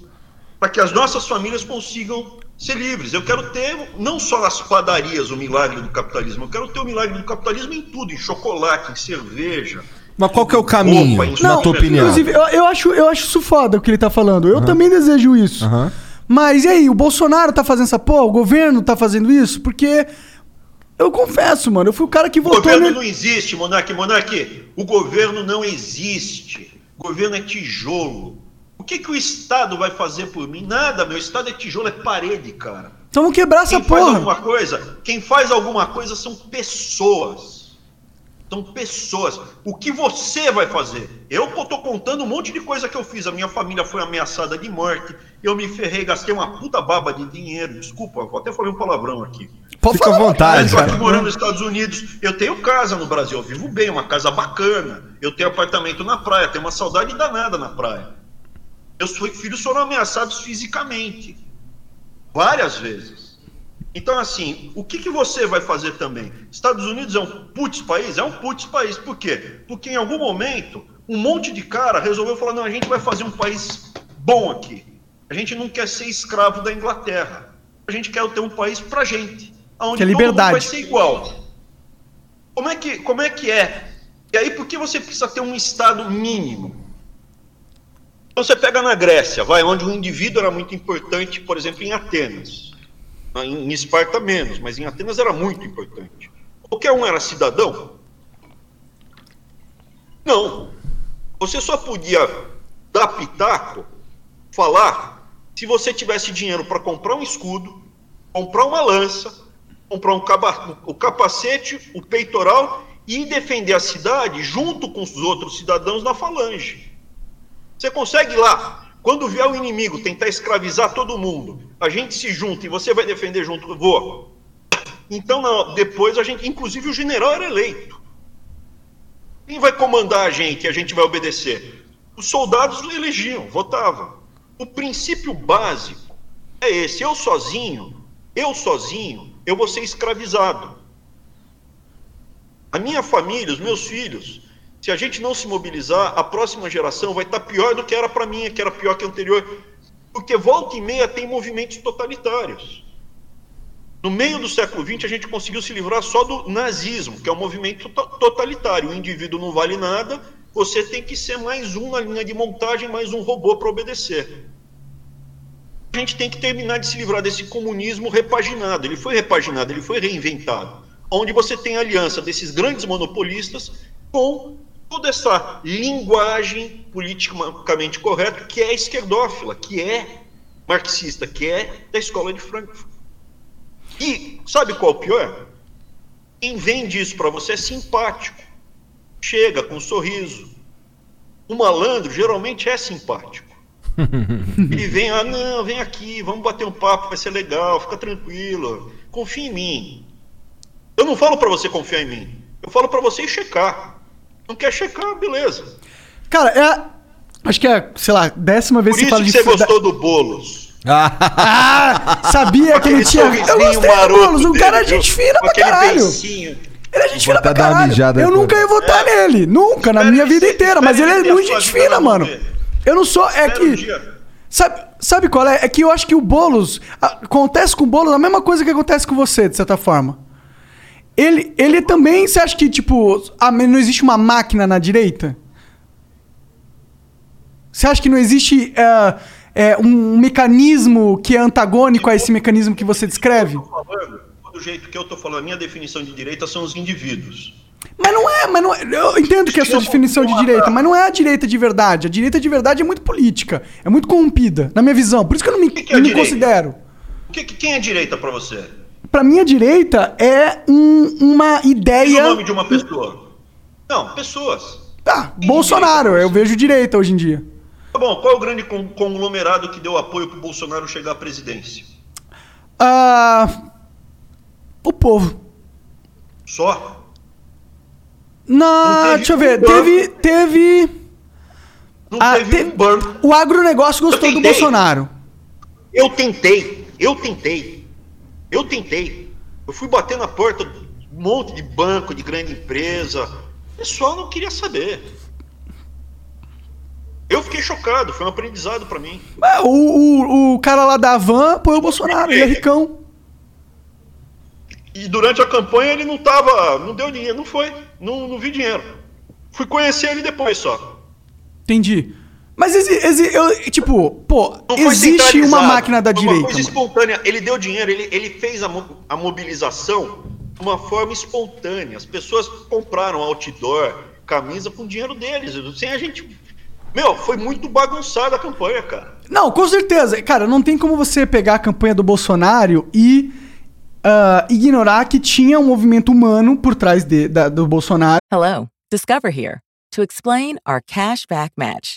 para que as nossas famílias consigam ser livres. Eu quero ter não só nas padarias o milagre do capitalismo, eu quero ter o milagre do capitalismo em tudo, em chocolate, em cerveja. Mas qual que é o caminho, Opa, na não, tua opinião? Inclusive, eu, eu acho, eu acho isso foda o que ele tá falando. Eu também desejo isso. Aham. Mas e aí, o Bolsonaro tá fazendo essa porra? O governo tá fazendo isso? Porque eu confesso, mano, eu fui o cara que O votou governo nele. não existe, Monarque. Monarque, o governo não existe. O governo é tijolo. O que, que o Estado vai fazer por mim? Nada, meu Estado é tijolo, é parede, cara. Então vamos quebrar essa Quem faz porra. alguma coisa, quem faz alguma coisa são pessoas. São pessoas. O que você vai fazer? Eu tô contando um monte de coisa que eu fiz. A minha família foi ameaçada de morte. Eu me ferrei, gastei uma puta baba de dinheiro. Desculpa, eu até falei um palavrão aqui. Pode Fica à falar. vontade. Eu tô aqui morando nos Estados Unidos. Eu tenho casa no Brasil, eu vivo bem, uma casa bacana. Eu tenho apartamento na praia, tenho uma saudade danada na praia. Meus filhos foram ameaçados fisicamente. Várias vezes. Então, assim, o que, que você vai fazer também? Estados Unidos é um putz país? É um putz país. Por quê? Porque em algum momento, um monte de cara resolveu falar: não, a gente vai fazer um país bom aqui. A gente não quer ser escravo da Inglaterra. A gente quer ter um país pra gente. Onde Que é todo mundo liberdade. vai ser igual. Como é que, como é que é? E aí, por que você precisa ter um Estado mínimo? Então, você pega na Grécia, vai, onde o indivíduo era muito importante, por exemplo, em Atenas. Em Esparta menos, mas em Atenas era muito importante. Qualquer um era cidadão? Não. Você só podia dar pitaco falar se você tivesse dinheiro para comprar um escudo, comprar uma lança, comprar um o capacete, o peitoral e defender a cidade junto com os outros cidadãos na falange. Você consegue lá, quando vier o inimigo tentar escravizar todo mundo, a gente se junta e você vai defender junto, vou. Então, não, depois a gente, inclusive o general era eleito. Quem vai comandar a gente e a gente vai obedecer? Os soldados elegiam, votavam. O princípio básico é esse: eu sozinho, eu sozinho, eu vou ser escravizado. A minha família, os meus filhos, se a gente não se mobilizar, a próxima geração vai estar pior do que era para mim, que era pior que a anterior. Porque volta e meia tem movimentos totalitários. No meio do século XX, a gente conseguiu se livrar só do nazismo, que é um movimento totalitário. O indivíduo não vale nada, você tem que ser mais um na linha de montagem, mais um robô para obedecer. A gente tem que terminar de se livrar desse comunismo repaginado. Ele foi repaginado, ele foi reinventado. Onde você tem aliança desses grandes monopolistas com toda essa linguagem politicamente correta que é esquerdófila, que é marxista, que é da escola de Frankfurt. E sabe qual é o pior? Quem vende isso para você é simpático. Chega com um sorriso. O malandro geralmente é simpático. Ele vem, ah, não, vem aqui, vamos bater um papo, vai ser legal, fica tranquilo, confia em mim. Eu não falo para você confiar em mim, eu falo para você checar. Não quer checar, beleza. Cara, é. Acho que é, sei lá, décima vez Por que você isso fala que de você fu- gostou do Boulos. Ah, sabia que ele tinha. Eu gostei do Boulos, um cara é dele, gente fina pra caralho. beicinho. Ele é gente fina pra caralho. Eu depois. nunca ia votar É. nele. Nunca, na minha vida inteira. Mas ele é muito gente fina, na mano. Eu não sou. É que. Sabe, sabe qual é? É que eu acho que o Boulos. Acontece com o Boulos a mesma coisa que acontece com você, de certa forma. Ele, ele também. Você acha que, tipo, a- não existe uma máquina na direita? Você acha que não existe é, é, um mecanismo que é antagônico a esse mecanismo que você descreve? Falando, do jeito que eu tô falando, a minha definição de direita são os indivíduos. Mas não é, mas não é. Eu entendo que é a sua definição de direita, mas não é a direita de verdade. A direita de verdade é muito política, é muito corrompida, na minha visão. Por isso que eu não me, que que é não considero. Que- quem é direita para você? Pra mim, a direita é um- uma Diz ideia. o nome de uma pessoa. Não, pessoas. Tá, Quem Bolsonaro, direita? eu vejo direita hoje em dia. Tá bom, qual é o grande con- conglomerado que deu apoio pro Bolsonaro chegar à presidência? Ah. O povo. Só? Teve deixa eu ver. um. Teve. Teve. Não Ah, teve teve- um banco. O agronegócio gostou do. Bolsonaro. Eu tentei, eu tentei, eu tentei. Eu fui bater na porta de um monte de banco, de grande empresa. O pessoal não queria saber. Eu fiquei chocado, foi um aprendizado para mim. Ah, O, o, o cara lá da Van apoiou o Bolsonaro, ele é ricão. E durante a campanha ele não tava, não deu dinheiro, não foi, não, não vi dinheiro. Fui conhecer ele depois só. Entendi. Mas, exi, exi- eu, tipo, pô, existe uma máquina da Uma direita. coisa mano. espontânea. Ele deu dinheiro, ele, ele fez a, mo- a mobilização de uma forma espontânea. As pessoas compraram outdoor, camisa com dinheiro deles. Sem a gente. Meu, foi muito bagunçada a campanha, cara. Não, com certeza. Cara, não tem como você pegar a campanha do Bolsonaro e ah, ignorar que tinha um movimento humano por trás de- da- do Bolsonaro. Hello, Discover here to explain our cash back match.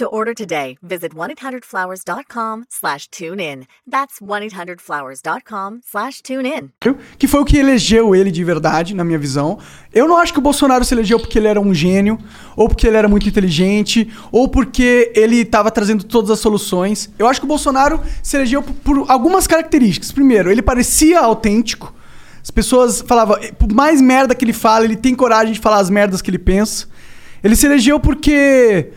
To order today, visit 1-800-Flowers.com slash tune in. That's 1-800-Flowers.com slash tune in. Que foi o que elegeu ele de verdade, na minha visão. Eu não acho que o Bolsonaro se elegeu porque ele era um gênio, ou porque ele era muito inteligente, ou porque ele estava trazendo todas as soluções. Eu acho que o Bolsonaro se elegeu por, algumas características. Primeiro, ele parecia autêntico. As pessoas falavam, por mais merda que ele fala, ele tem coragem de falar as merdas que ele pensa. Ele se elegeu porque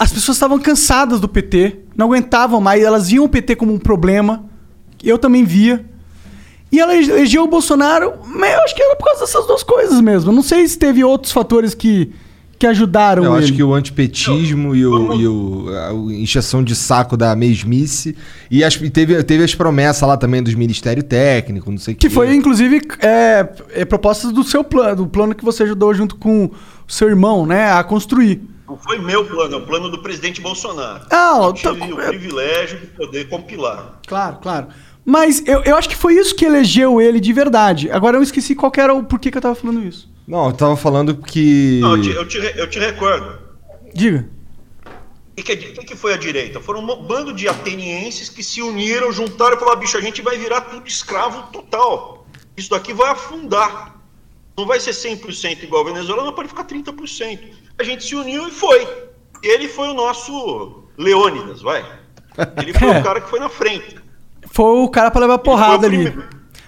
as pessoas estavam cansadas do PT, não aguentavam mais, elas viam o PT como um problema. Eu também via. E ela elegeu o Bolsonaro, mas eu acho que era por causa dessas duas coisas mesmo. Eu não sei se teve outros fatores que, que ajudaram Eu ele. acho que o antipetismo e, o, e o, a o encheção de saco da mesmice. E, as- e teve, teve as promessas lá também dos ministérios técnicos, não sei o Que foi, inclusive, é, é propostas do seu plano, do plano que você ajudou junto com o seu irmão, né, a construir. Não foi meu plano, é o plano do presidente Bolsonaro. Ah, eu tá- tive o privilégio de poder compilar. Claro, claro. Mas eu, eu acho que foi isso que elegeu ele de verdade. Agora eu esqueci qual que era o porquê que eu tava falando isso. Não, eu tava falando que. Não, eu te, eu te eu te recordo. Diga. O que, é que que foi a direita? Foram um bando de atenienses que se uniram, juntaram e falaram: bicho, a gente vai virar tudo escravo total. Isso daqui vai afundar. Não vai ser 100% igual a Venezuela, não pode ficar 30%. A gente se uniu e foi. Ele foi o nosso Leônidas, vai. Ele foi o cara que foi na frente. Foi o cara pra levar porrada ali.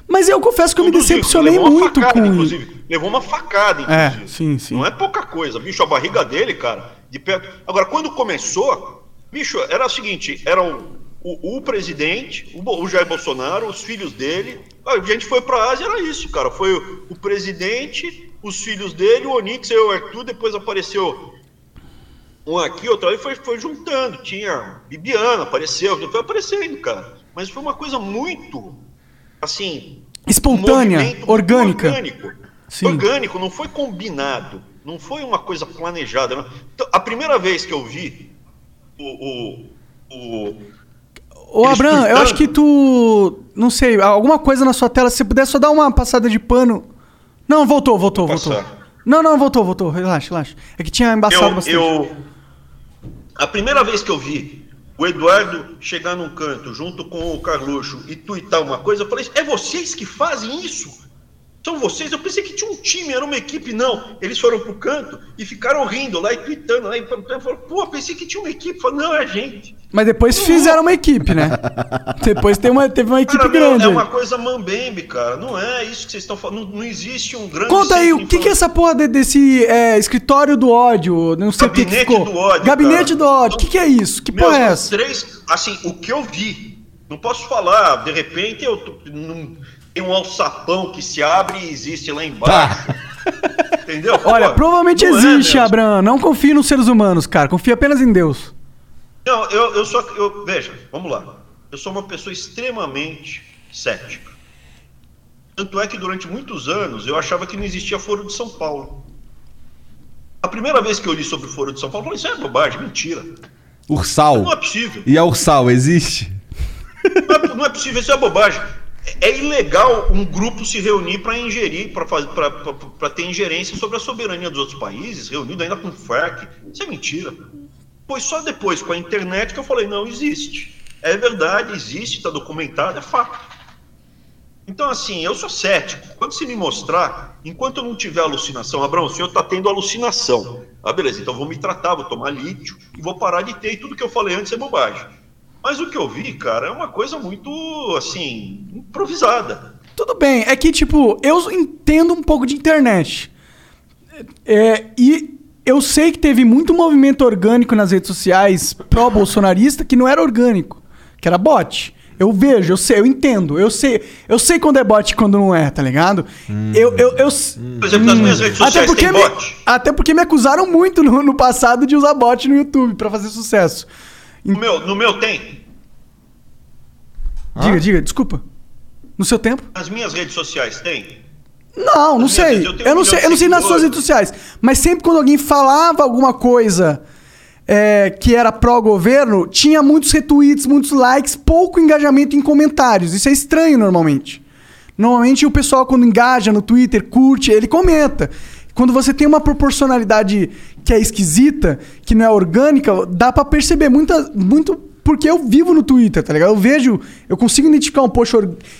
Mas eu confesso que eu me decepcionei levou uma muito facada, com inclusive. Levou uma facada, É, inclusive. sim, sim. Não é pouca coisa, bicho. A barriga dele, cara, de perto. Agora, quando começou, bicho, era o seguinte: era o, o, o presidente, o, o Jair Bolsonaro, os filhos dele. A gente foi pra Ásia, era isso, cara. Foi o, o presidente, os filhos dele, o Onix e o Arthur, depois apareceu um aqui, outro ali, foi, foi juntando. Tinha Bibiana, apareceu, foi aparecendo, cara. Mas foi uma coisa muito, assim, Espontânea, um orgânica. Orgânico. Sim. Orgânico, não foi combinado. Não foi uma coisa planejada. não. Então, a primeira vez que eu vi o. o, o Ô, Eles eu acho que tu. Não sei, alguma coisa na sua tela, se você puder só dar uma passada de pano. Não, voltou, voltou, Vou voltou. Não, não, voltou, voltou. Relaxa, relaxa. É que tinha embaçado eu, bastante. eu- a primeira vez que eu vi o Eduardo chegar num canto junto com o Carluxo e tuitar uma coisa, eu falei: é vocês que fazem isso? São vocês? Eu pensei que tinha um time, era uma equipe. Não, eles foram pro canto e ficaram rindo lá e tuitando. Lá, e falei, pô, pensei que tinha uma equipe. Falei, não, é a gente. Mas depois fizeram uma equipe, né? depois tem uma, teve uma equipe Cara, não, grande. é uma coisa mambembe, cara. Não é isso que vocês estão falando. Não, não existe um grande. Conta aí, o que, que é essa porra de- desse é, escritório do ódio? Não sei o que Gabinete ficou. do ódio, Gabinete cara. do ódio. O que, que é isso? Que porra é essa? três, assim, o que eu vi, não posso falar, de repente eu tô- não- tem um alçapão que se abre e existe lá embaixo. Entendeu? Olha, Pô, provavelmente é existe. Abraham. Não confie nos seres humanos, cara. Confia apenas em Deus. Não, eu, eu só. Eu, veja, vamos lá. Eu sou uma pessoa extremamente cética. Tanto é que durante muitos anos eu achava que não existia Foro de São Paulo. A primeira vez que eu li sobre o Foro de São Paulo, eu falei, isso é bobagem, mentira. Ursal. Não é possível. E a Ursal, existe? Não é, não é possível, isso é bobagem. É, ilegal um grupo se reunir para ingerir, para ter ingerência sobre a soberania dos outros países, reunido ainda com o FARC. Isso é mentira. Foi só depois, com a internet, que eu falei: não, existe. É verdade, existe, está documentado, é fato. Então, assim, eu sou cético. Quando se me mostrar, enquanto eu não tiver alucinação, Abraão, o senhor está tendo alucinação. Ah, beleza, então vou me tratar, vou tomar lítio e vou parar de ter. E tudo que eu falei antes é bobagem. Mas o que eu vi, cara, é uma coisa muito, assim, improvisada. Tudo bem, é que, tipo, eu entendo um pouco de internet. É, e eu sei que teve muito movimento orgânico nas redes sociais pró-bolsonarista que não era orgânico, que era bot. Eu vejo, eu sei, eu entendo. Eu sei, eu sei quando é bot e quando não é, tá ligado? Eu, eu, eu, Por exemplo, nas minhas redes sociais até porque, tem me, bot. até porque me acusaram muito no, no passado de usar bot no YouTube pra fazer sucesso. No meu, no meu tem. Diga, diga, desculpa. No seu tempo? Nas minhas redes sociais tem. Não, não sei. redes, eu Eu não sei, eu não sei nas suas redes sociais. Mas sempre quando alguém falava alguma coisa é, que era pró-governo, tinha muitos retweets, muitos likes, pouco engajamento em comentários. Isso é estranho normalmente. Normalmente o pessoal, quando engaja no Twitter, curte, ele comenta. Quando você tem uma proporcionalidade que é esquisita, que não é orgânica, dá pra perceber muita, muito porque eu vivo no Twitter, tá ligado? Eu vejo, eu consigo identificar um post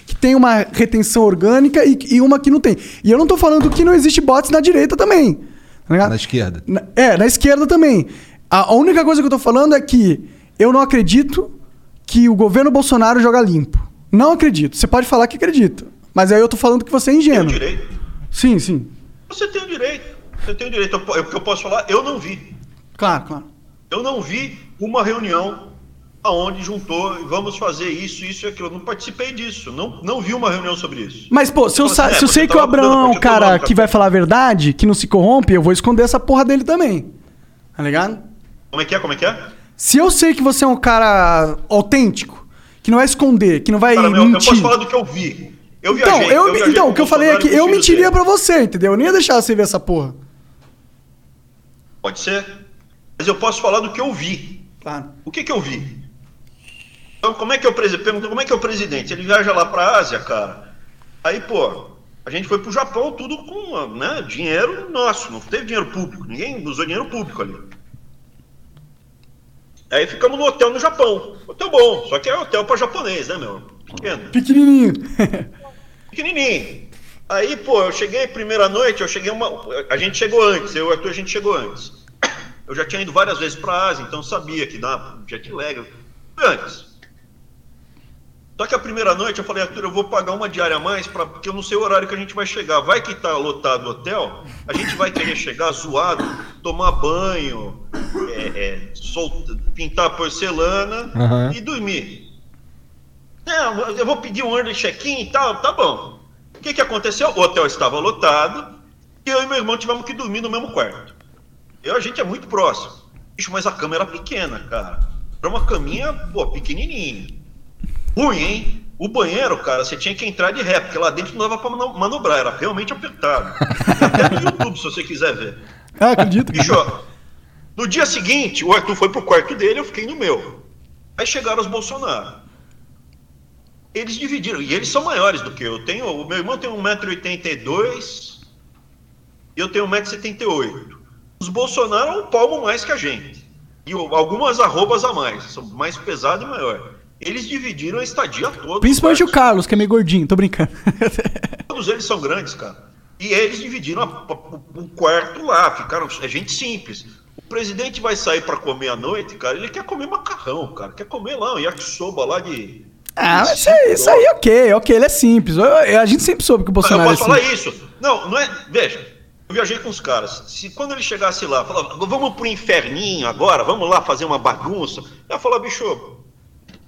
que tem uma retenção orgânica e, e uma que não tem. E eu não tô falando que não existe bots na direita também. Tá ligado? Na esquerda. Na- é, na esquerda também. A, única coisa que eu tô falando é que eu não acredito que o governo Bolsonaro joga limpo. Não acredito. Você pode falar que acredita. Mas aí eu tô falando que você é ingênuo. direito. Sim, sim. Você tem o direito. Você tem o direito. Eu eu posso falar, eu não vi. Claro, claro. Eu não vi uma reunião aonde juntou e vamos fazer isso, isso e aquilo. Eu não participei disso. Não, não vi uma reunião sobre isso. Mas, pô, se eu, sa- assim, é, se eu você sei que o Abraão é um eu cara que vai falar a verdade, que não se corrompe, eu vou esconder essa porra dele também. Tá ligado? Como é que é? Como é que é? Se eu sei que você é um cara autêntico, que não vai esconder, que não vai Cara, meu, eu mentir. posso falar do que eu vi. Eu então, viajei. eu, viajei então o que eu falei é que eu mentiria pra você, entendeu? Eu nem ia deixar você ver essa porra. Pode ser. Mas eu posso falar do que eu vi. Claro. O que que eu vi? Então, como é que é o presidente? Pergunta como é que é o presidente? Ele viaja lá pra Ásia, cara. Aí, pô, a gente foi pro Japão tudo com né, dinheiro nosso, não teve dinheiro público, ninguém usou dinheiro público ali. Aí ficamos no hotel no Japão. Hotel bom, só que é hotel pra japonês, né, meu? Pequeno. Pequenininho. pequenininho. Aí, pô, eu cheguei primeira noite, eu cheguei uma. A gente chegou antes, eu e o Arthur, a gente chegou antes. Eu já tinha ido várias vezes pra Ásia, então sabia que dá jet lag. Antes. Só que a primeira noite eu falei, Arthur, eu vou pagar uma diária a mais, pra, porque eu não sei o horário que a gente vai chegar. Vai que tá lotado o hotel, a gente vai querer chegar zoado, tomar banho, é, é, sol- pintar porcelana Aham. e dormir. Não, eu vou pedir um early check-in e tal, tá bom. O que, que aconteceu? O hotel estava lotado e eu e meu irmão tivemos que dormir no mesmo quarto. Eu, a gente é muito próximo. Bicho, mas a cama era pequena, cara. Era uma caminha, pô, pequenininha. Ruim, hein? O banheiro, cara, você tinha que entrar de ré, porque lá dentro não dava pra mano- manobrar, era realmente apertado. Até no YouTube, se você quiser ver. Ah, acredito. Bicho, ó, no dia seguinte, o Arthur foi pro quarto dele, eu fiquei no meu. Aí chegaram os Bolsonaro. Eles dividiram, e eles são maiores do que eu. tenho, o meu irmão tem 1,82m e eu tenho 1,78m. Os Bolsonaro é um palmo mais que a gente. E algumas arrobas a mais, são mais pesado e maior. Eles dividiram a estadia toda. Principalmente o. Carlos, que é meio gordinho, tô brincando. Todos eles são grandes, cara. E eles dividiram o quarto lá, ficaram. É gente simples. O presidente vai sair para comer à noite, cara. Ele quer comer macarrão, cara. Quer comer lá um yakisoba lá de. Ah, mas isso aí, isso aí, ok, ok, ele é simples. Eu- eu- a gente sempre soube que o eu Bolsonaro é posso falar isso? Não, não é. Veja, eu viajei com os caras. Se quando ele chegasse lá, falava, vamos pro inferninho agora, vamos lá fazer uma bagunça. Eu ia falar, bicho,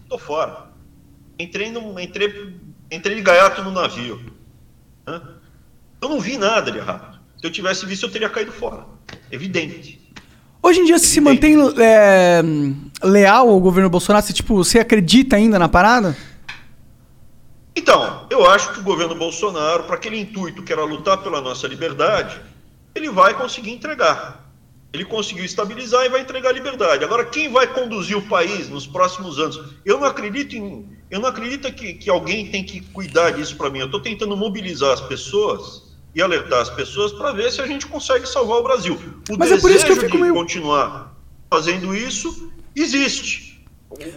tô fora. Entrei no. Entrei, entrei de gaiato no navio. Eu não vi nada de errado. Se eu tivesse visto, eu teria caído fora. Evidente. Hoje em dia você se mantém é, leal ao governo Bolsonaro? Você, tipo, você acredita ainda na parada? Então, eu acho que o governo Bolsonaro, para aquele intuito que era lutar pela nossa liberdade, ele vai conseguir entregar. Ele conseguiu estabilizar e vai entregar a liberdade. Agora, quem vai conduzir o país nos próximos anos? Eu não acredito em. Eu não acredito que, que alguém tem que cuidar disso para mim. Eu estou tentando mobilizar as pessoas e alertar as pessoas para ver se a gente consegue salvar o Brasil. O Mas é por isso que eu fico de meio- continuar fazendo isso existe.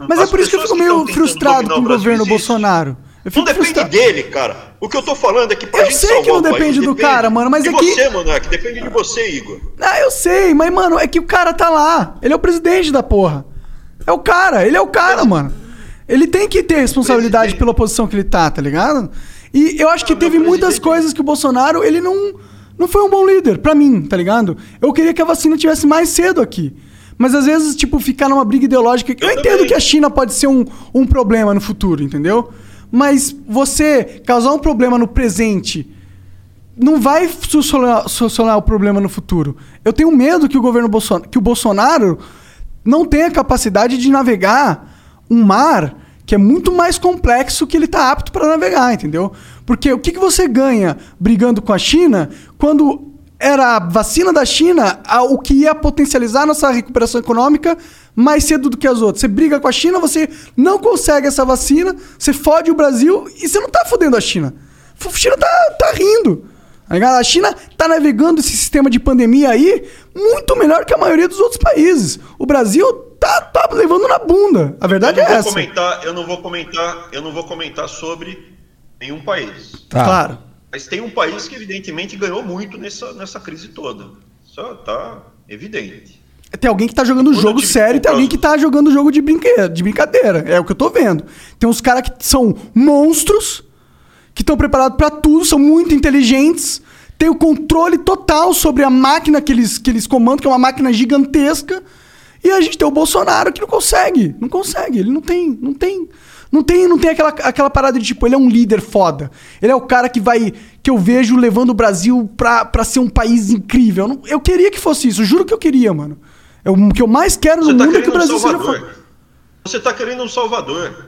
Mas As é por isso que eu fico meio frustrado com o governo existem. Bolsonaro. Eu fico Não depende frustrado. dele, cara. O que eu tô falando é que pra Eu gente sei que não depende do cara, mano, mas de é que- você, Monark, depende de você, Igor. Ah, eu sei, mas, mano, é que o cara tá lá. Ele é o presidente da porra. É o cara, ele é o cara, mano. Ele tem que ter responsabilidade Presidente. pela posição que ele tá, tá ligado? E eu acho que teve muitas coisas que o Bolsonaro, ele não, não foi um bom líder, pra mim, tá ligado? Eu queria que a vacina tivesse mais cedo aqui. Mas às vezes, tipo, ficar numa briga ideológica. Eu, Eu entendo também. que a China pode ser um, um problema no futuro, entendeu? Mas você causar um problema no presente não vai solucionar, solucionar o problema no futuro. Eu tenho medo que o governo Bolsonaro, que o Bolsonaro não tenha capacidade de navegar um mar que é muito mais complexo que ele está apto para navegar, entendeu? Porque o que, que você ganha brigando com a China quando era a vacina da China a- o que ia potencializar nossa recuperação econômica mais cedo do que as outras. Você briga com a China, você não consegue essa vacina, você fode o Brasil e você não tá fodendo a China. A China tá, tá rindo. Tá? A China tá navegando esse sistema de pandemia aí muito melhor que a maioria dos outros países. O Brasil tá, tá levando na bunda. A verdade eu é essa. Comentar, eu não vou comentar, eu não vou comentar sobre nenhum país. Tá. Claro. Mas tem um país que evidentemente ganhou muito nessa, nessa crise toda. Isso tá evidente. Tem alguém que tá jogando Quando jogo sério e tem alguém que tá jogando jogo de brinquedo, de brincadeira. É o que eu tô vendo. Tem uns caras que são monstros, que estão preparados pra tudo, são muito inteligentes, têm o controle total sobre a máquina que eles, que eles comandam, que é uma máquina gigantesca. E a gente tem o Bolsonaro que não consegue. Não consegue. Ele não tem. Não tem. Não tem, não tem aquela, aquela parada de tipo, ele é um líder foda. Ele é o cara que vai. que eu vejo levando o Brasil pra, pra ser um país incrível. Eu, não- eu queria que fosse isso. Juro que eu queria, mano. Eu- o que eu mais quero Você no tá mundo é que o querendo um Brasil seja foda. Você tá querendo um Salvador.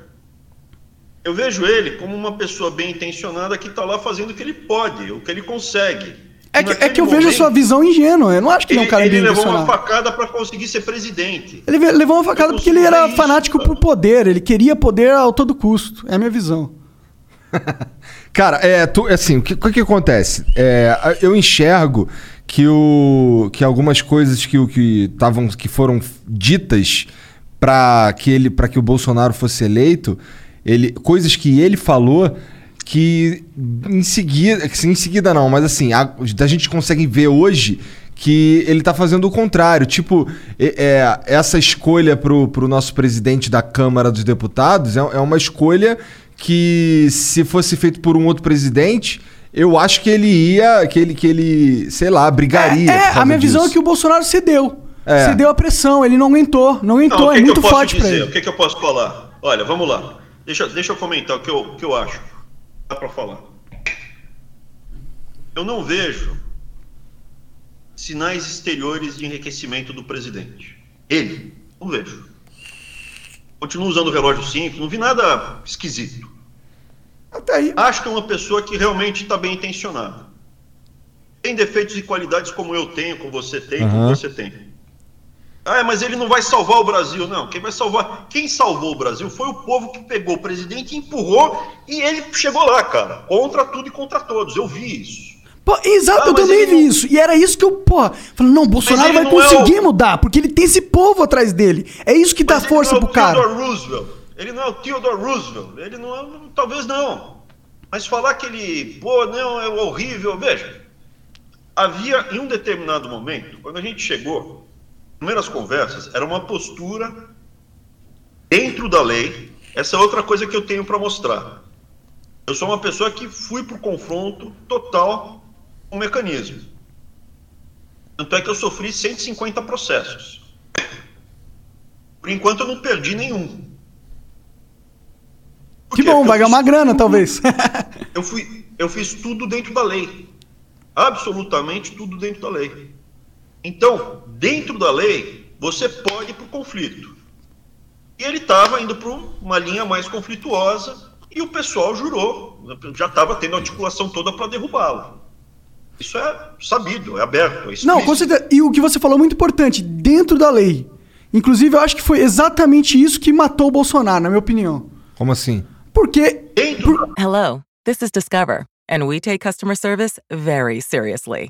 Eu vejo ele como uma pessoa bem intencionada que tá lá fazendo o que ele pode, o que ele consegue. É que, é que eu vejo a momento, sua visão ingênua. Eu não acho que ele é um cara ele bem levou uma intencionado. facada para conseguir ser presidente. Ele levou uma facada porque ele era isso, fanático cara. por poder. Ele queria poder a todo custo. É a minha visão. Cara, é, tu, assim, o que, o que acontece? É, eu enxergo que, o, que algumas coisas que, o- que, tavam, que foram ditas para que, ele- pra que o Bolsonaro fosse eleito, ele, coisas que ele falou que em seguida, que em seguida não, mas assim, a, a gente consegue ver hoje que ele tá fazendo o contrário. Tipo, é, é, essa escolha pro, pro nosso presidente da Câmara dos Deputados é, é uma escolha que, se fosse feito por um outro presidente, eu acho que ele ia, que ele, que ele sei lá, brigaria. É, causa a minha visão é disso. que o Bolsonaro cedeu. É. Cedeu a pressão, ele não aguentou. Não aguentou, Não, é que muito eu posso forte pra dizer? ele. O que, que eu posso falar? Olha, vamos lá. Deixa, deixa eu comentar o que eu, o que eu acho. Dá para falar. Eu não vejo sinais exteriores de enriquecimento do presidente. Ele, não vejo. Continuo usando o relógio simples, não vi nada esquisito. Até aí. Acho que é uma pessoa que realmente está bem intencionada. Tem defeitos e qualidades como eu tenho, como você tem, como Aham. você tem. Ah, mas ele não vai salvar o Brasil, não. Quem vai salvar? Quem salvou o Brasil foi o povo que pegou o presidente, empurrou e ele chegou lá, cara. Contra tudo e contra todos. Eu vi isso. Pô, exato, Ah, eu também vi não- isso. E era isso que eu, porra, falei, não, Bolsonaro vai não é conseguir o- mudar, porque ele tem esse povo atrás dele. É isso que dá Mas ele força não é pro o cara. Theodore Roosevelt. Ele não é o Theodore Roosevelt. Ele não é. Talvez não. Mas falar que ele, pô, não, é horrível. Veja, havia em um determinado momento, quando a gente chegou, primeiras conversas, era uma postura dentro da lei. Essa é outra coisa que eu tenho para mostrar. Eu sou uma pessoa que fui pro confronto total com o mecanismo. Tanto é que eu sofri 150 processos. Por enquanto eu não perdi nenhum. Que bom, vai ganhar uma grana, tudo- talvez. Eu, fui, eu fiz tudo dentro da lei. Absolutamente tudo dentro da lei. Então, dentro da lei, você pode ir para o conflito. E ele estava indo para uma linha mais conflituosa e o pessoal jurou, já estava tendo a articulação toda para derrubá-lo. Isso é sabido, é aberto, é Não, com certeza. E o que você falou é muito importante, dentro da lei. Inclusive, eu acho que foi exatamente isso que matou o Bolsonaro, na minha opinião. Como assim? Porque. Dentro Hello, this is Discover, and we take customer service very seriously.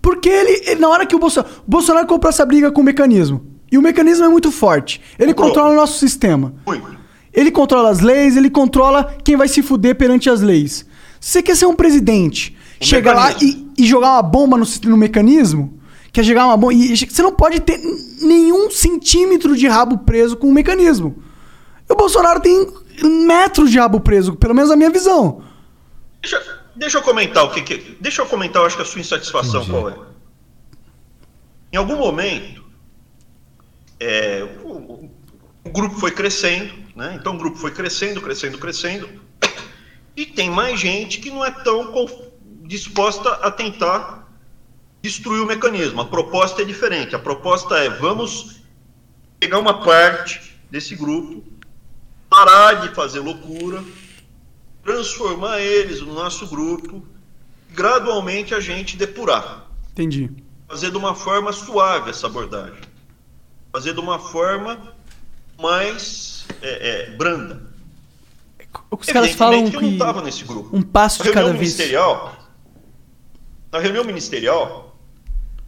Porque ele, ele- na hora que o Bolsonaro, o Bolsonaro comprou essa briga com o mecanismo. E o mecanismo é muito forte. Ele Comprou. controla o nosso sistema. muito. Ele controla as leis, ele controla quem vai se fuder perante as leis. Se você quer ser um presidente, O chegar lá mecanismo. e, e jogar uma bomba no, no mecanismo, quer jogar uma bomba. E você não pode ter nenhum centímetro de rabo preso com o mecanismo. E o Bolsonaro tem metros de rabo preso, pelo menos a minha visão. Deixa, deixa eu comentar o que, que. Deixa eu comentar, eu acho que a sua insatisfação Entendi. qual é. Em algum momento, é, o, o grupo foi crescendo, né? Então o grupo foi crescendo, crescendo, crescendo. E tem mais gente que não é tão disposta a tentar destruir o mecanismo. A proposta é diferente. A proposta é vamos pegar uma parte desse grupo, parar de fazer loucura, transformar eles no nosso grupo, gradualmente a gente depurar. Entendi. Fazer de uma forma suave essa abordagem. Fazer de uma forma mais é, é, branda. Os caras falam que eu não estava nesse grupo. um passo de cada vez. ministerial, na reunião ministerial,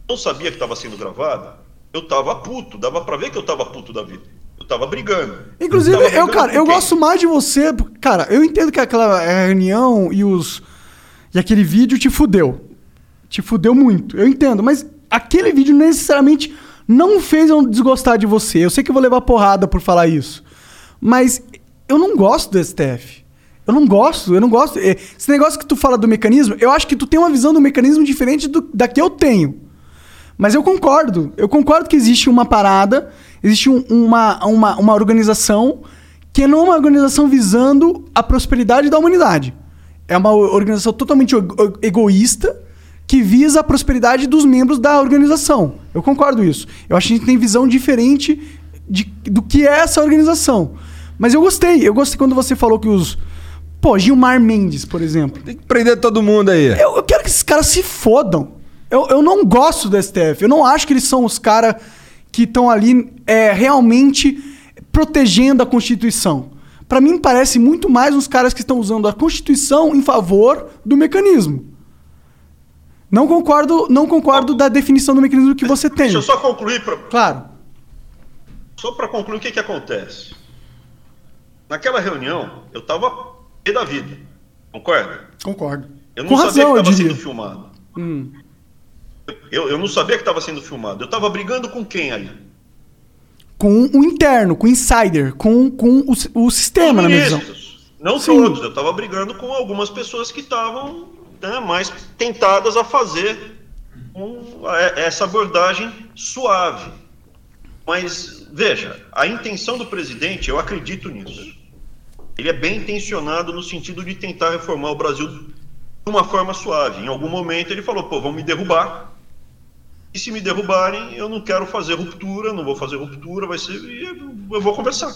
não sabia que estava sendo gravada. Eu estava puto, dava para ver que eu estava puto da vida. Eu estava brigando. Inclusive, Tava eu, brigando cara, com eu gosto mais de você. Cara, eu entendo que aquela é, reunião e os. E aquele vídeo te fudeu. Te fudeu muito. Eu entendo, mas aquele vídeo necessariamente não fez eu desgostar de você. Eu sei que eu vou levar porrada por falar isso. Mas eu não gosto do STF. Eu não gosto, eu não gosto. É, Esse negócio que tu fala do mecanismo, eu acho que tu tem uma visão do mecanismo diferente do, da que eu tenho. Mas eu concordo. Eu concordo que existe uma parada, existe um- uma, uma, uma organização que não é uma organização visando a prosperidade da humanidade. É uma organização totalmente ego- egoísta que visa a prosperidade dos membros da organização. Eu concordo isso. Eu acho que a gente tem visão diferente de, do que é essa organização. Mas eu gostei. Eu gostei quando você falou que os. Pô, Gilmar Mendes, por exemplo. Tem que prender todo mundo aí. Eu, eu quero que esses caras se fodam. Eu, eu não gosto do STF. Eu não acho que eles são os caras que estão ali é, realmente protegendo a Constituição. Pra mim, parece muito mais uns caras que estão usando a Constituição em favor do mecanismo. Não concordo, não concordo da definição do mecanismo que você tem. Deixa eu só concluir, pra, Claro. só para concluir o que, que acontece. Naquela reunião, eu estava pé da vida. Concorda? Concordo. Eu não Com sabia razão, que estava sendo filmado. Hum. Eu, eu não sabia que estava sendo filmado. Eu estava brigando com quem ali? Com o interno, com o insider, com, com o, o sistema, na minha visão. Não Sim. todos. Eu estava brigando com algumas pessoas que estavam né, mais tentadas a fazer um- a- essa abordagem suave. Mas, veja, a intenção do presidente, eu acredito nisso. Ele é bem intencionado no sentido de tentar reformar o Brasil de uma forma suave. Em algum momento ele falou, pô, vão me derrubar. E se me derrubarem, eu não quero fazer ruptura, não vou fazer ruptura, vai ser. e Eu vou conversar.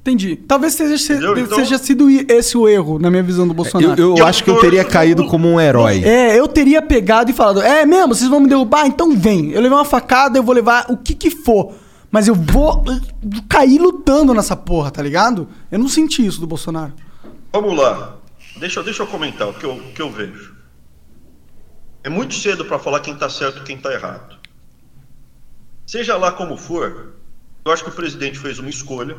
Entendi. Talvez seja, Entendeu? Então- seja sido esse o erro, na minha visão do Eu, Bolsonaro. eu E eu acho que eu teria caído como um herói. É, eu teria pegado e falado: É mesmo, vocês vão me derrubar? Então vem. Eu levei uma facada, eu vou levar o que que for. Mas eu vou uh, cair lutando nessa porra, tá ligado? Eu não senti isso do Bolsonaro. Vamos lá. Deixa, eu- deixa eu comentar o que eu, o que eu vejo. É muito cedo para falar quem está certo e quem está errado. Seja lá como for, eu acho que o presidente fez uma escolha.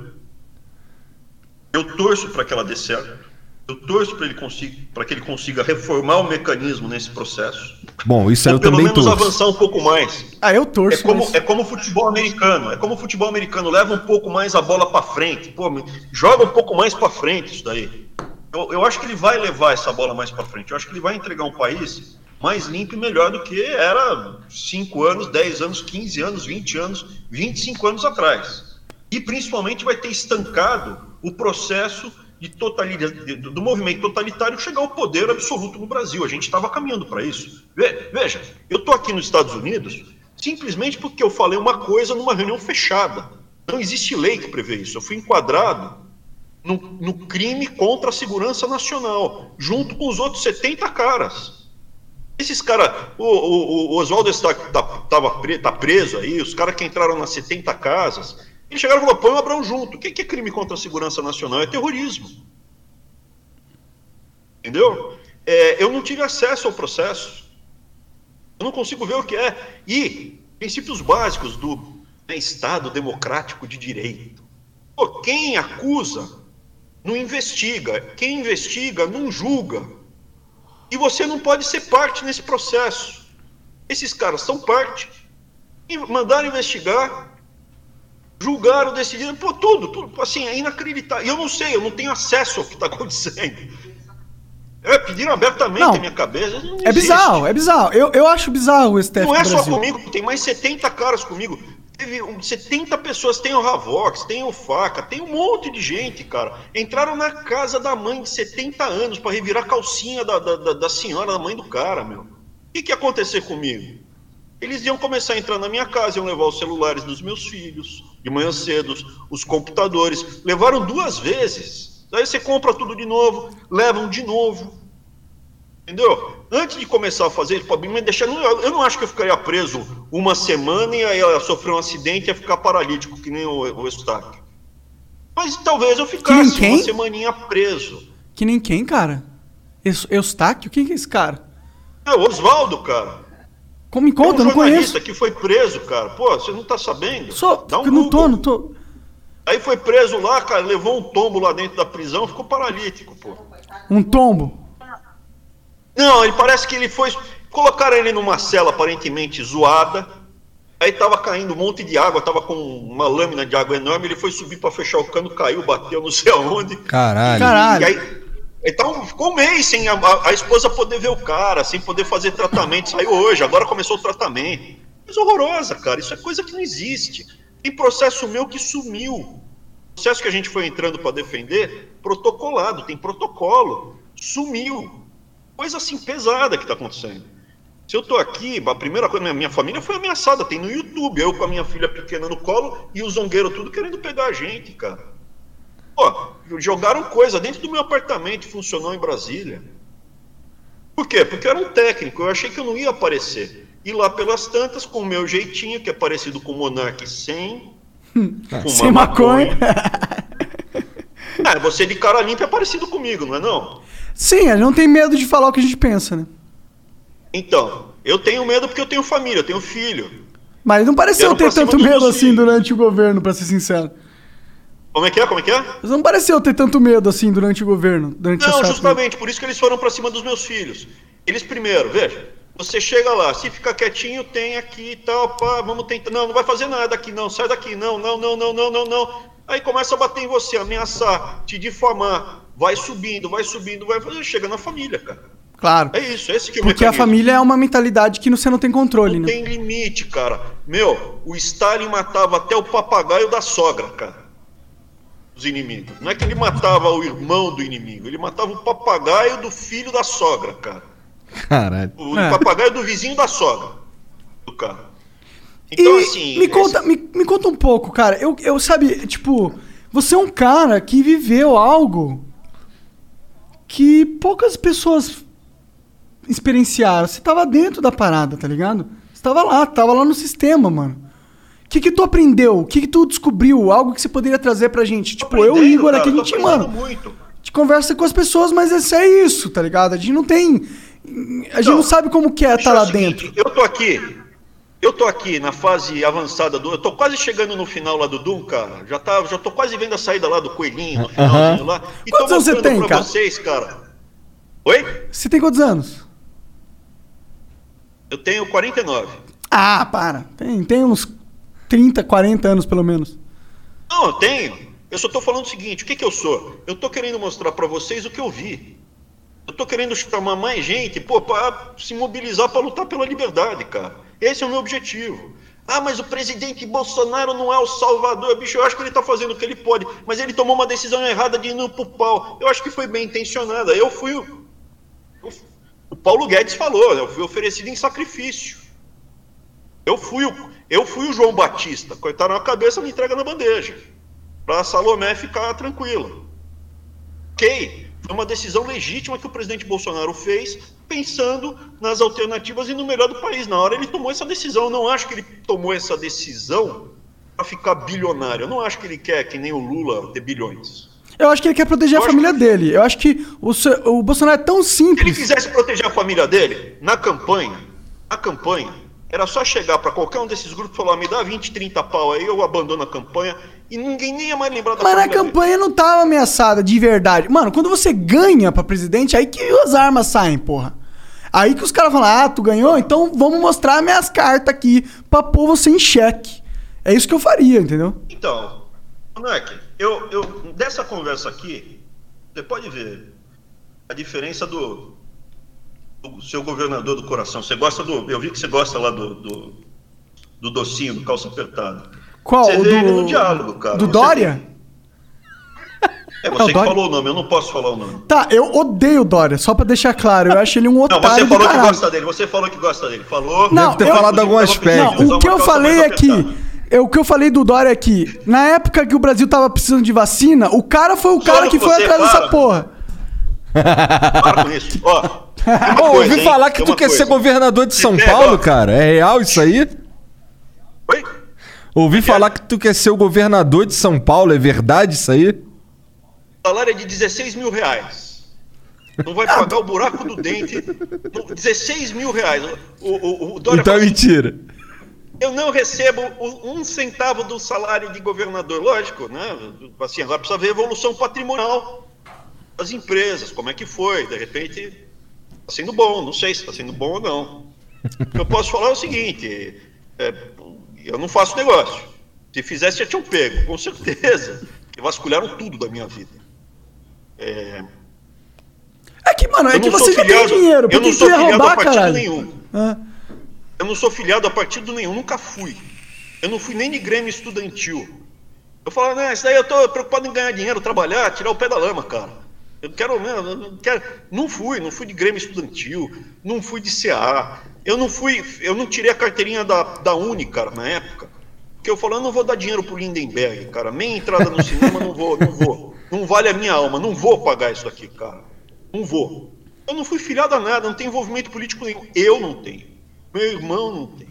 Eu torço para que ela dê certo. Eu torço para ele consiga, para que ele consiga reformar o mecanismo nesse processo. Bom, isso aí eu pelo também menos torço. avançar um pouco mais. Ah, eu É torço. como, mas- é como o futebol americano. É como o futebol americano. Leva um pouco mais a bola para frente. Pô, joga um pouco mais para frente isso daí. Eu, eu acho que ele vai levar essa bola mais para frente. Eu acho que ele vai entregar um país mais limpo e melhor do que era 5 anos, 10 anos, 15 anos, 20 anos, 25 anos atrás. E principalmente vai ter estancado o processo de totali- de- do movimento totalitário chegar ao poder absoluto no Brasil. A gente estava caminhando para isso. Ve- Veja, eu estou aqui nos Estados Unidos simplesmente porque eu falei uma coisa numa reunião fechada. Não existe lei que prevê isso. Eu fui enquadrado no, no crime contra a segurança nacional, junto com os outros 70 caras. Esses caras, o, o, o Oswaldo está tá, tava tá preso aí, os caras que entraram nas 70 casas, eles chegaram e falaram, põe o Abrão junto. O que, que é crime contra a segurança nacional? É terrorismo. Entendeu? É, eu não tive acesso ao processo. Eu não consigo ver o que é. E princípios básicos do né, Estado democrático de direito. Pô, quem acusa não investiga. Quem investiga não julga. E você não pode ser parte nesse processo. Esses caras são parte. E mandaram investigar, julgaram, decidiram, pô, tudo, tudo, assim, é inacreditável. E eu não sei, eu não tenho acesso ao que está acontecendo. É, pediram abertamente Não. a minha cabeça. não É existe. bizarro, é bizarro. Eu, eu acho bizarro o STF Não é só Brasil. comigo, tem mais 70 caras comigo. Teve um- 70 pessoas, tem o Ravox, tem o Faca, tem um monte de gente, cara. Entraram na casa da mãe de 70 anos para revirar a calcinha da, da, da- da senhora, da mãe do cara, meu. O que, que ia acontecer comigo? Eles iam começar a entrar na minha casa, iam levar os celulares dos meus filhos, de manhã cedo, os computadores. Levaram duas vezes. Daí você compra tudo de novo, levam de novo. Entendeu? Antes de começar a fazer isso, me deixar. Eu não acho que eu ficaria preso uma semana e aí ela sofreu um acidente e ia ficar paralítico, que nem o, o Eustáquio. Mas talvez eu ficasse uma semaninha preso. Que nem quem, cara? Eus- Eustáquio? Quem que é esse cara? É o Oswaldo, cara. Como me É conta? um eu não conheço. que foi preso, cara. Pô, você não tá sabendo? Só, Dá um eu não tô, não tô. Aí foi preso lá, cara, levou um tombo lá dentro da prisão, ficou paralítico, pô. Um tombo. Não, ele parece que ele foi. Colocaram ele numa cela aparentemente zoada. Aí tava caindo um monte de água, tava com uma lâmina de água enorme. Ele foi subir para fechar o cano, caiu, bateu não sei aonde. Caralho. Caralho. E aí. Então ficou um mês sem a, a- a esposa poder ver o cara, sem poder fazer tratamento. Saiu hoje, agora começou o tratamento. Coisa horrorosa, cara. Isso é coisa que não existe. Tem processo meu que sumiu. Processo que a gente foi entrando para defender, protocolado, tem protocolo. Sumiu. Coisa assim pesada que está acontecendo. Se eu tô aqui, a primeira coisa, minha, minha família foi ameaçada, tem no YouTube, eu com a minha filha pequena no colo e o zongueiro tudo querendo pegar a gente, cara. Pô, jogaram coisa dentro do meu apartamento, funcionou em Brasília. Por quê? Porque eu era um técnico, eu achei que eu não ia aparecer. E lá pelas tantas, com o meu jeitinho, que é parecido com o Monark sem. Sem maconha. Ah, você de cara limpa é parecido comigo, não é não? Sim, a gente não tem medo de falar o que a gente pensa, né? Então, eu tenho medo porque eu tenho família, eu tenho filho. Mas não pareceu ter tanto medo assim filhos. durante o governo, pra ser sincero. Como é que é? Como é que é? Mas não pareceu ter tanto medo assim durante o governo, durante Não, justamente, por isso que eles foram pra cima dos meus filhos. Eles primeiro, veja, você chega lá, se ficar quietinho, tem aqui e tal, pá, vamos tentar. Não, não vai fazer nada aqui, não, sai daqui, não, não, não, não, não, não, não. Aí começa a bater em você, ameaçar, te difamar, vai subindo, vai subindo, vai fazer, chega na família, cara. Claro. É isso, esse que é o Porque a mecanismo. família é uma mentalidade que você não tem controle, Não né? tem limite, cara. Meu, o Stalin matava até o papagaio da sogra, cara. Os inimigos. Não é que ele matava o irmão do inimigo, ele matava o papagaio do filho da sogra, cara. Caralho. O É. papagaio do vizinho da sogra. Do cara. Então, e assim. me, esse- conta, me, me conta um pouco, cara. Eu, eu sabe, tipo, você é um cara que viveu algo que poucas pessoas experienciaram. Você tava dentro da parada, tá ligado? Você tava lá, tava lá no sistema, mano. O que que tu aprendeu? O que que tu descobriu? Algo que você poderia trazer pra gente? Tô Tipo, eu e Igor aqui, a gente, mano, muito. a gente conversa com as pessoas, mas esse é isso, tá ligado? A gente não tem... A gente Não, não sabe como que é estar é lá seguinte, dentro. Eu tô aqui. Eu tô aqui na fase avançada do. Eu tô quase chegando no final lá do Doom, cara. Já, tá, já tô quase vendo a saída lá do coelhinho, no finalzinho lá. E Quantos tô anos você tem, pra cara? vocês, cara. Oi? Você tem quantos anos? Eu tenho 49. Ah, para. Tem, tem uns 30, 40 anos pelo menos. Não, eu tenho. Eu só tô falando o seguinte, o que que eu sou? Eu tô querendo mostrar pra vocês o que eu vi. Eu tô querendo chamar mais gente, pô, pra se mobilizar pra lutar pela liberdade, cara. Esse é o meu objetivo. Ah, mas o presidente Bolsonaro não é o salvador. Bicho, eu acho que ele tá fazendo o que ele pode, mas ele tomou uma decisão errada de ir no pau. Eu acho que foi bem intencionada. Eu fui o... O Paulo Guedes falou, eu fui oferecido em sacrifício. Eu fui o, eu fui o João Batista. Cortaram a cabeça, me entrega na bandeja. Pra Salomé ficar tranquila. Ok. Foi uma decisão legítima que o presidente Bolsonaro fez, pensando nas alternativas e no melhor do país. Na hora ele tomou essa decisão. Eu não acho que ele tomou essa decisão para ficar bilionário. Eu não acho que ele quer, que nem o Lula, ter bilhões. Eu acho que ele quer proteger Eu a família que- dele. Eu acho que o, o Bolsonaro é tão Se ele simples. quisesse proteger a família dele, na campanha, na campanha, era só chegar para qualquer um desses grupos e falar: me dá 20, 30 pau aí, eu abandono a campanha e ninguém nem ia mais lembrar da Mas na família dele. campanha não tava ameaçada de verdade. Mano, quando você ganha pra presidente, aí que as armas saem, porra. Aí que os caras falam, ah, tu ganhou? Então vamos mostrar minhas cartas aqui pra pôr você em xeque. É isso que eu faria, entendeu? Então, moleque, eu, eu, dessa conversa aqui, você pode ver a diferença do, do seu governador do coração. Você gosta do. Eu vi que você gosta lá do, do, do docinho, do calça apertada. Qual? Você O vê ele do- no diálogo, cara. Do Você Dória? tem- É É, o você que Dória? falou o nome, eu não posso falar o nome. Tá, eu odeio o Dória, só pra deixar claro. Eu acho ele um Não, otário você do falou que gosta dele, você falou que gosta dele. Falou. Não, ter eu- falado algum aspecto. Não, o que eu falei aqui, é o que eu falei do Dória aqui. Na época que o Brasil tava precisando de vacina, o cara foi o cara que foi você, atrás dessa para. porra. Para com isso. Ó, coisa, ouvi hein? falar que Tem tu quer coisa. ser governador de Se São Paulo, ó. cara. É real isso aí? Oi? Ouvi falar que tu quer ser o governador de São Paulo. É verdade isso aí? Salário é de 16 mil reais. Não vai pagar o buraco do dente. Não, 16 mil reais. O, o, o Dória Então é mentira. Eu não recebo um centavo do salário de governador, lógico, né? Assim, agora precisa ver a evolução patrimonial das empresas, como é que foi, de repente está sendo bom, não sei se está sendo bom ou não. O que eu posso falar é o seguinte, é, eu não faço negócio. Se fizesse, já tinham pego, com certeza. E vasculharam tudo da minha vida. É, É que, mano, é que você sou já tem filiado, dinheiro. Por eu não sou ia filiado a roubar, partido caralho? nenhum. Ah, Eu não sou filiado a partido nenhum, nunca fui. Eu não fui nem de Grêmio Estudantil. Eu falo, né, isso daí eu tô preocupado em ganhar dinheiro, trabalhar, tirar o pé da lama, cara. Eu quero, né, eu não quero. Não fui, não fui de Grêmio Estudantil, não fui de CA. Eu não fui, eu não tirei a carteirinha da, da Uni, cara, na época. Porque eu falo, eu não vou dar dinheiro pro Lindenberg, cara. Meia entrada no cinema, não vou, não vou. Não vale a minha alma, não vou pagar isso aqui, cara. Não vou. Eu não fui filiado a nada, não tenho envolvimento político nenhum. Eu não tenho. Meu irmão não tem.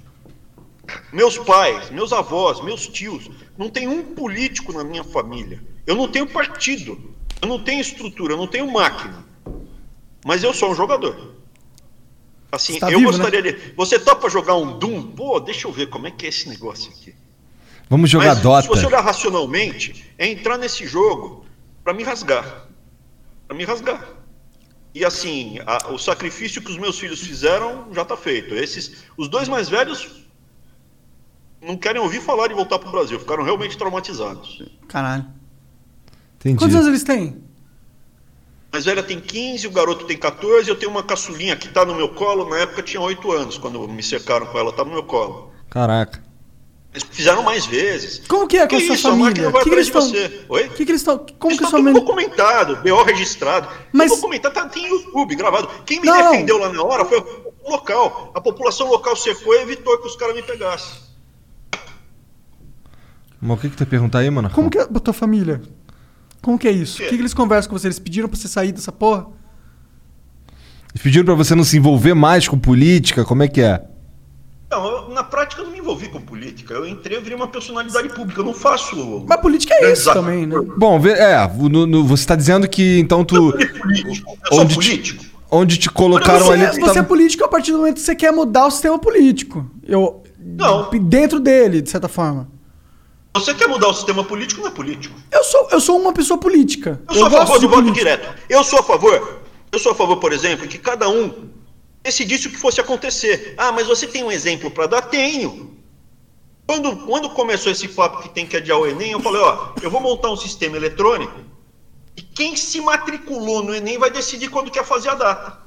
Meus pais, meus avós, meus tios, não tem um político na minha família. Eu não tenho partido, eu não tenho estrutura, eu não tenho máquina. Mas eu sou um jogador. Assim, tá eu vivo, gostaria de. Você topa jogar um Doom? Pô, deixa eu ver como é que é esse negócio aqui. Vamos jogar Mas, Dota. Se você olhar racionalmente, é entrar nesse jogo para me rasgar. Para me rasgar. E assim, a- o sacrifício que os meus filhos fizeram já está feito. Esses, os dois mais velhos não querem ouvir falar de voltar para o Brasil, ficaram realmente traumatizados. caralho. Entendi. Quantos anos eles têm? A mais velha tem 15, o garoto tem 14, eu tenho uma caçulinha que está no meu colo, na época tinha 8 anos, quando me cercaram com ela, estava no meu colo. Caraca. Eles fizeram mais vezes. Como que é com Que a sua isso, família? O que, que eles estão. você. Oi? que, que eles estão. Como que Está a sua tudo família. documentado, BO registrado. Mas- Mas... documentado, tá, tem YouTube gravado. Quem me Não, defendeu lá na hora foi o local. A população local secou e evitou que os caras me pegassem. Mas o que que tu ia perguntar aí, mano? Como que é a tua família? Como que é isso? O quê? que, que eles conversam com você? Eles pediram pra você sair dessa porra? Eles pediram pra você não se envolver mais com política? Como é que é? Eu, na prática eu não me envolvi com política. Eu entrei, eu virei uma personalidade pública. Eu não faço. Mas política é isso também, né? Bom, é, no- no- você tá dizendo que então tu. Eu sou político. Eu sou Onde te- político. Onde te colocaram Você, ali. é- tu você tava- é político a partir do momento que você quer mudar o sistema político. Eu, Não. Dentro dele, de certa forma. Você quer mudar o sistema político, não é político. Eu sou, eu sou uma pessoa política. Eu sou a favor de do voto direto. Eu sou a favor. Eu sou a favor, por exemplo, que cada um decidisse o que fosse acontecer. Ah, mas você tem um exemplo para dar? Tenho. Quando, quando começou esse papo que tem que adiar o Enem, eu falei, ó, eu vou montar um sistema eletrônico e quem se matriculou no Enem vai decidir quando quer fazer a data.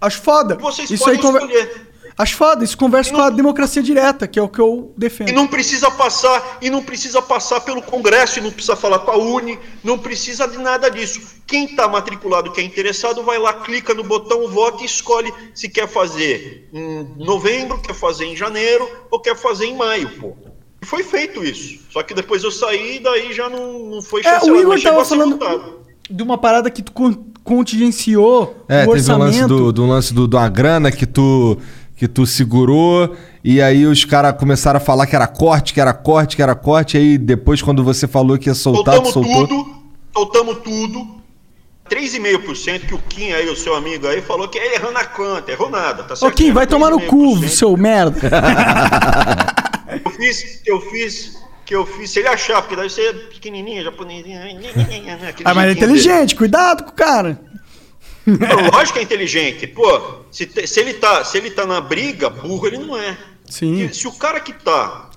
Acho foda. E vocês Isso aí podem conver... escolher. Acho foda. Isso conversa com a democracia direta, que é o que eu defendo. E não precisa passar, e não precisa passar pelo Congresso, e não precisa falar com a Uni, não precisa de nada disso. Quem está matriculado, que é interessado, vai lá, clica no botão, vota e escolhe se quer fazer em novembro, quer fazer em janeiro ou quer fazer em maio, pô. E foi feito isso. Só que depois eu saí e daí já não, não foi É, chancelado, o Igor mas chegou tava a ser falando votado. de uma parada que tu con- contingenciou É, o teve um lance orçamento. do, do lance do, de uma grana que tu, que tu segurou, e aí os caras começaram a falar que era corte, que era corte, que era corte, e aí depois, quando você falou que ia soltar, tu Soltamos soltou. tudo, soltamos tudo. 3,5% que o Kim aí, o seu amigo aí, falou que é errando a conta, errou nada, tá Ô, certo? Kim, vai tomar no cu, seu merda. Eu fiz, eu fiz, que eu fiz, se ele achar, porque deve ser pequenininha, japonesinha. aquele ah, mas é jeitinho dele. inteligente, cuidado com o cara. Não, lógico que é inteligente. Pô, se, te- se ele tá, se ele tá na briga, burro ele não é. Sim. Se, se o cara que tá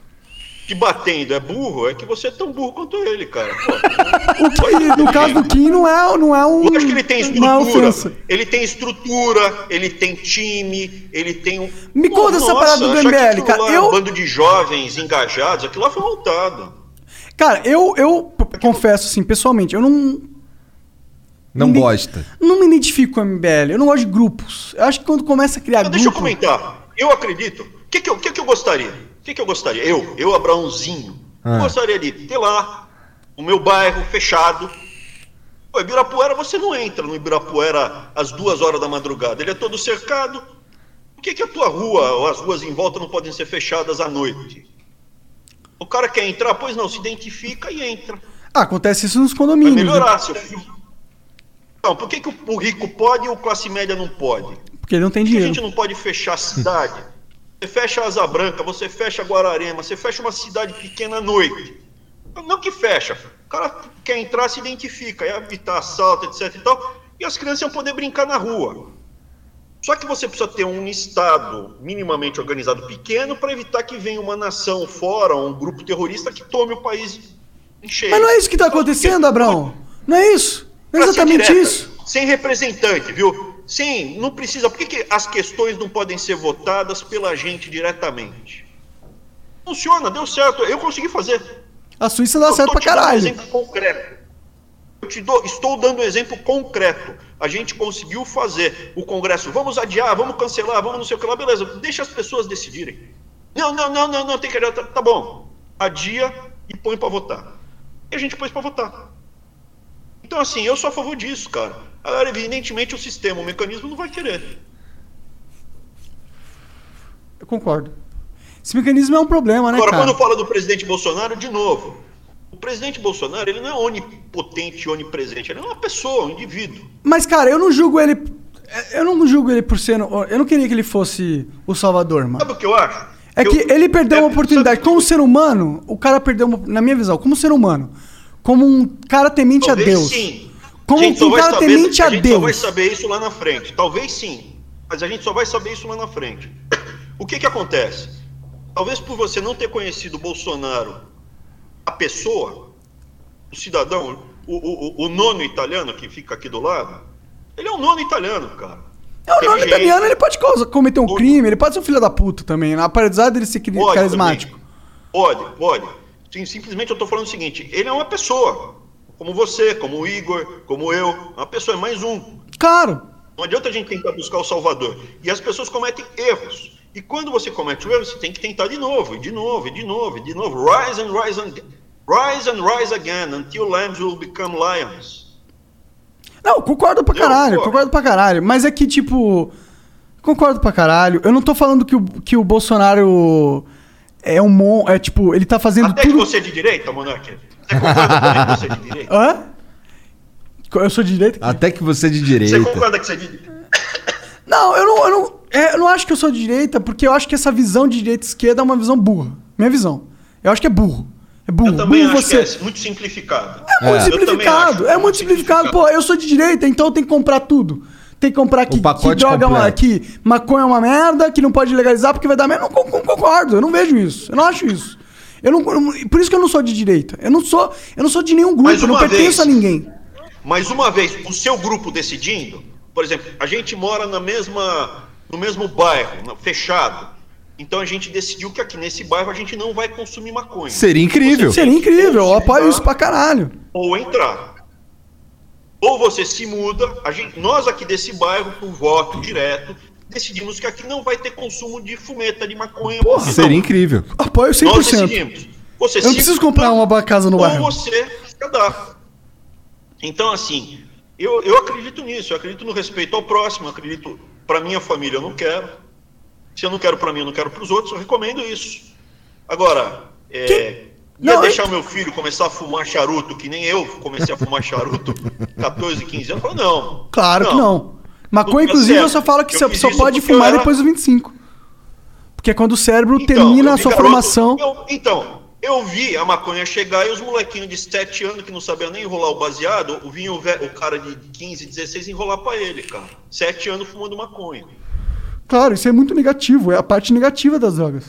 te batendo é burro, é que você é tão burro quanto ele, cara. Pô, O que, no caso do Kim, não é, não é um. Lógico que ele tem Uma estrutura. Ele tem estrutura, ele tem time, ele tem um. Me conta essa Nossa, parada do MBL, cara. lá é Eu- Um bando de jovens engajados, aquilo lá foi montado. Cara, eu, eu confesso assim, pessoalmente, eu não, Não Ninguém- gosta. não me identifico com o MBL. Eu não gosto de grupos. Eu acho que quando começa a criar Mas deixa eu comentar. Eu acredito. O que, que, eu, que, que eu gostaria? O que, que eu gostaria? Eu, eu, Abraãozinho, Ah. gostaria de ter lá o meu bairro fechado. O Ibirapuera, você não entra no Ibirapuera às duas horas da madrugada. Ele é todo cercado. Por que, que a tua rua ou as ruas em volta não podem ser fechadas à noite? O cara quer entrar, pois não, se identifica e entra. Ah, acontece isso nos Vai condomínios. né? melhorar, seu filho. Não, por que, que o- rico pode e o classe média não pode? Porque ele não tem Por que a dinheiro. gente não pode fechar a cidade? Você fecha Asa Branca, você fecha Guararema, você fecha uma cidade pequena à noite. Não que fecha. O cara quer entrar, se identifica, é evitar assalto, etc e tal. E as crianças vão poder brincar na rua. Só que você precisa ter um Estado minimamente organizado pequeno para evitar que venha uma nação fora, um grupo terrorista que tome o país em cheio. Mas não é isso que tá acontecendo, Abraão. Não é isso. Exatamente direta, isso. Sem representante, viu? Sim, não precisa. Por que, que as questões não podem ser votadas pela gente diretamente? Funciona, deu certo. Eu consegui fazer. A Suíça dá Eu certo pra dando um caralho. exemplo concreto. Eu te dou, estou dando um exemplo concreto. A gente conseguiu fazer o Congresso. Vamos adiar, vamos cancelar, vamos não sei o que lá, beleza. Deixa as pessoas decidirem. Não, não, não, não, não, tem que adiar. Tá, tá bom. Adia e põe pra votar. E a gente pôs pra votar. Então, assim, eu sou a favor disso, cara. Agora, evidentemente, o sistema, o mecanismo não vai querer. Eu concordo. Esse mecanismo é um problema, né, Agora, cara? quando fala do presidente Bolsonaro, de novo, o presidente Bolsonaro, ele não é onipotente, onipresente, ele é uma pessoa, um indivíduo. Mas, cara, eu não julgo ele... Eu não julgo ele por ser... Eu não queria que ele fosse o Salvador, mano. Sabe o que eu acho? É que Eu- ele perdeu é, uma oportunidade. sabe- Como ser humano, o cara perdeu uma... Na minha visão, como ser humano. Como um cara temente a Talvez Deus. sim. Como A um cara saber- temente a A gente só vai Deus. saber isso lá na frente. Talvez sim. Mas a gente só vai saber isso lá na frente. O que que acontece? Talvez por você não ter conhecido o Bolsonaro, a pessoa, o cidadão, o, o, o- nono italiano que fica aqui do lado, ele é um nono italiano, cara. É o nome Inteligente. italiano, ele pode causa- cometer um crime, ele pode ser um filho da puta também, né? apesar dele ser Pode carismático. também. Pode, pode. Sim, simplesmente eu tô falando o seguinte: ele é uma pessoa, como você, como o Igor, como eu, uma pessoa, é mais um. Claro. Não adianta a gente tentar buscar o Salvador. E as pessoas cometem erros. E quando você comete o erro, você tem que tentar de novo, e de novo, e de novo, e de novo. Rise and rise and rise and rise again until lambs will become lions. Não, concordo pra caralho, concordo pra caralho. Mas é que, tipo. Concordo pra caralho. Eu não tô falando que o, que o Bolsonaro é um mon. É tipo, ele tá fazendo Até que tudo. você é de direita, Monark. Você concorda também que você é de direita? Hã? Eu sou de direita? Até que você é de Você direita. concorda que você é de direita? Não, eu não, eu não, é, eu não acho que eu sou de direita, porque eu acho que essa visão de direita e esquerda é uma visão burra. Minha visão. Eu acho que é burro. É burro. Eu também burro acho você. que é muito simplificado. É muito É. Simplificado. É muito simplificado. Pô, eu sou de direita, então eu tenho que comprar tudo. Tem que comprar que, que droga é uma, que maconha é uma merda, que não pode legalizar porque vai dar merda. Eu não, con- não concordo, eu não vejo isso. Eu não acho isso. Eu não, por isso que eu não sou de direita. Eu não sou, eu não sou de nenhum grupo, eu não pertenço vez- a ninguém. Mas uma vez o seu grupo decidindo, por exemplo, a gente mora na mesma, no mesmo bairro, fechado. Então a gente decidiu que aqui nesse bairro a gente não vai consumir maconha. Seria incrível. Seria incrível, eu apoio isso pra caralho. Ou entrar. Ou você se muda, a gente, nós aqui desse bairro, por voto direto, decidimos que aqui não vai ter consumo de fumeta, de maconha. porque Seria não. incrível. Apoio Nós 100%. decidimos. Você Eu não preciso comprar uma casa no ou bairro. você se cadastra. Então, assim, eu, eu acredito nisso, eu acredito no respeito ao próximo, eu acredito para minha família eu não quero. Se eu não quero para mim, eu não quero para os outros, eu recomendo isso. Agora, é, ia Não, deixar eu- o meu filho começar a fumar charuto, que nem eu comecei a fumar charuto 14, 15 anos, eu falo, não. Claro que não. Maconha, Não tá inclusive, eu certo. só falo que Eu você só pode eu fumar era- depois dos 25. Porque é quando o cérebro Então, termina eu a sua garoto- formação. eu- então, Eu vi a maconha chegar e os molequinhos de 7 anos que não sabiam nem enrolar o baseado, vinha o, ve- o cara de 15, 16 enrolar pra ele, cara. 7 anos fumando maconha. Claro, isso é muito negativo. É a parte negativa das drogas.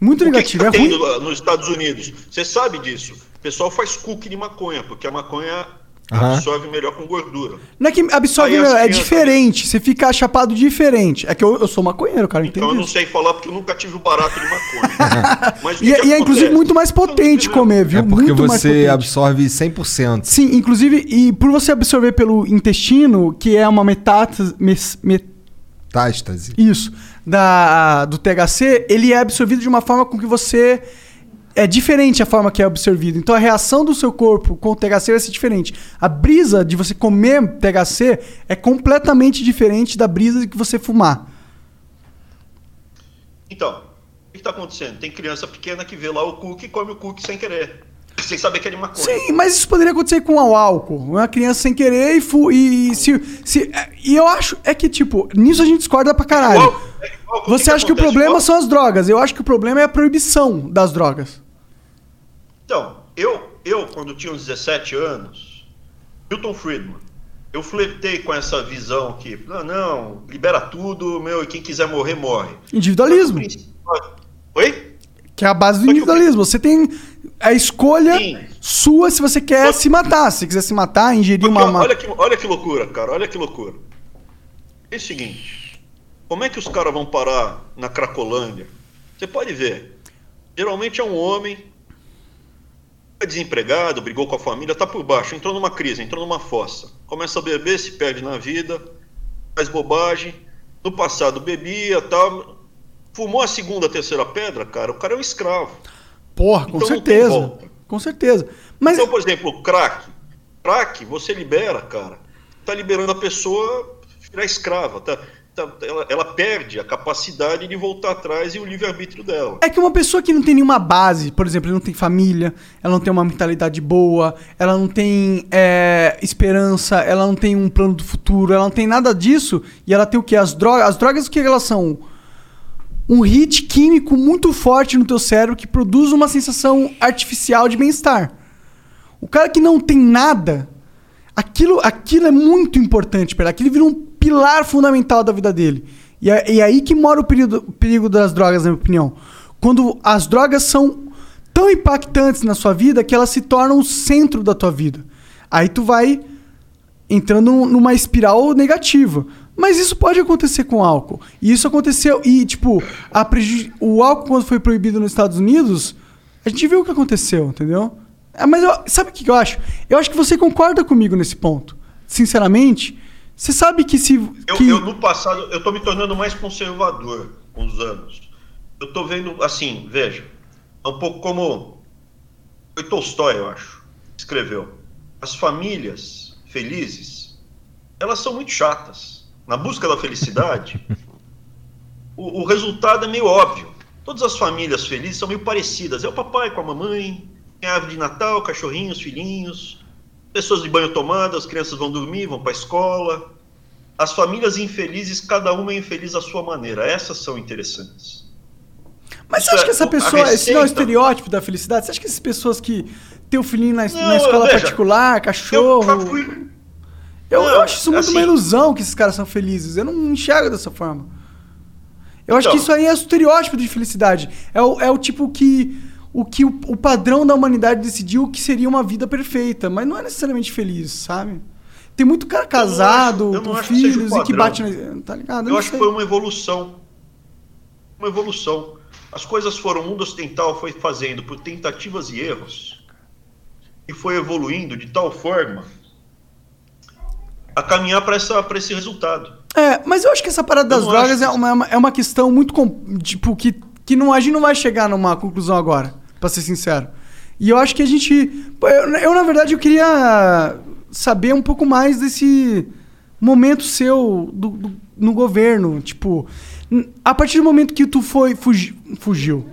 Muito O que, que negativo. tá é ruim. nos Estados Unidos? Você sabe disso. O pessoal faz cookie de maconha, porque a maconha Aham. absorve melhor com gordura. Não é que absorve, Aí melhor, é crianças- diferente. Você fica chapado diferente. É que eu, eu sou maconheiro, cara, Então entende eu não sei falar porque eu nunca tive o barato de maconha. Mas o que E, que é- e é inclusive muito mais potente comer, viu? É porque muito você absorve 100%. Sim, inclusive, e por você absorver pelo intestino, que é uma metástase. mes- met- Tástase. isso, da, do THC, ele é absorvido de uma forma com que você. É diferente a forma que é absorvido. Então a reação do seu corpo com o THC vai ser diferente. A brisa de você comer THC é completamente diferente da brisa de que você fumar. Então, o que está acontecendo? Tem criança pequena que vê lá o cookie e come o cookie sem querer. Sem saber que é de maconha. Sim, mas isso poderia acontecer com o álcool. Uma criança sem querer e, fu e, se, se- é, E eu acho. É que, tipo, nisso a gente discorda pra caralho. Igual- é igual- o Você acha que o acontece? problema são as drogas? Eu acho que o problema é a proibição das drogas. Então, eu, eu, quando tinha uns 17 anos, Milton Friedman, eu flertei com essa visão que, não, não, libera tudo, meu, e quem quiser morrer, morre. Individualismo. Oi? Que é a base do que o- individualismo. Você tem a escolha Sim. sua se você quer se matar. Se quiser se matar, ingerir Porque, uma. olha, que, olha que loucura, cara, olha que loucura. É o seguinte, como é que os caras vão parar na Cracolândia? Você pode ver, geralmente é um homem, é desempregado, brigou com a família, tá por baixo, entrou numa crise, entrou numa fossa, começa a beber, se perde na vida, faz bobagem, no passado bebia, tal, fumou a segunda, a terceira pedra, cara, o cara é um escravo. Porra, com Então certeza. Com certeza. Mas. Então, por exemplo, crack. Crack, você libera, cara. Tá liberando a pessoa virar escrava. Tá, tá- ela, ela perde a capacidade de voltar atrás e o livre-arbítrio dela. É que uma pessoa que não tem nenhuma base, por exemplo, não tem família, ela não tem uma mentalidade boa, ela não tem é, esperança, ela não tem um plano do futuro, ela não tem nada disso, e ela tem o que? As drogas. As drogas o que elas são? Um hit químico muito forte no teu cérebro que produz uma sensação artificial de bem-estar. O cara que não tem nada, aquilo, aquilo é muito importante para ele. Aquilo vira um pilar fundamental da vida dele. E é, e é aí que mora o perigo, o perigo das drogas, na minha opinião. Quando as drogas são tão impactantes na sua vida que elas se tornam o centro da tua vida. Aí tu vai entrando numa espiral negativa. Mas isso pode acontecer com álcool. E isso aconteceu. E, tipo, a preju- o álcool, quando foi proibido nos Estados Unidos, a gente viu o que aconteceu, entendeu? É, mas eu- sabe o que eu acho? Eu acho que você concorda comigo nesse ponto. Sinceramente, você sabe que se. Eu, que... eu, no passado, eu tô me tornando mais conservador com os anos. Eu tô vendo, assim, veja, é um pouco como foi Tolstói, eu acho, escreveu. As famílias felizes, elas são muito chatas. Na busca da felicidade, o, o resultado é meio óbvio. Todas as famílias felizes são meio parecidas. É o papai com a mamãe, tem a árvore de Natal, cachorrinhos, filhinhos, pessoas de banho tomado, as crianças vão dormir, vão para a escola. As famílias infelizes, cada uma é infeliz à sua maneira. Essas são interessantes. Mas você acha é- que essa a pessoa. Esse não é o receita- estereótipo da felicidade? Você acha que essas pessoas que têm o filhinho na, Não, na escola veja, particular, Eu cachorro. já fui. Eu, Não, eu acho isso muito assim- uma ilusão que esses caras são felizes. Eu não enxergo dessa forma. Eu acho Então. que isso aí é o estereótipo de felicidade. É o, é o tipo que. O que o, o padrão da humanidade decidiu que seria uma vida perfeita, mas não é necessariamente feliz, sabe? Tem muito cara casado, eu não com acho que filhos e que bate na. Tá ligado? Eu não acho que sei. foi uma evolução. Uma evolução. As coisas foram, o mundo ocidental foi fazendo por tentativas e erros e foi evoluindo de tal forma a caminhar para esse resultado. É, mas eu acho que essa parada das não drogas acho é uma, é uma questão muito. Tipo, que, que não, a gente não vai chegar numa conclusão agora, pra ser sincero. E eu acho que a gente. Eu, eu, na verdade, eu queria saber um pouco mais desse momento seu do, do- no governo. Tipo, a partir do momento que tu foi fugi- fugiu.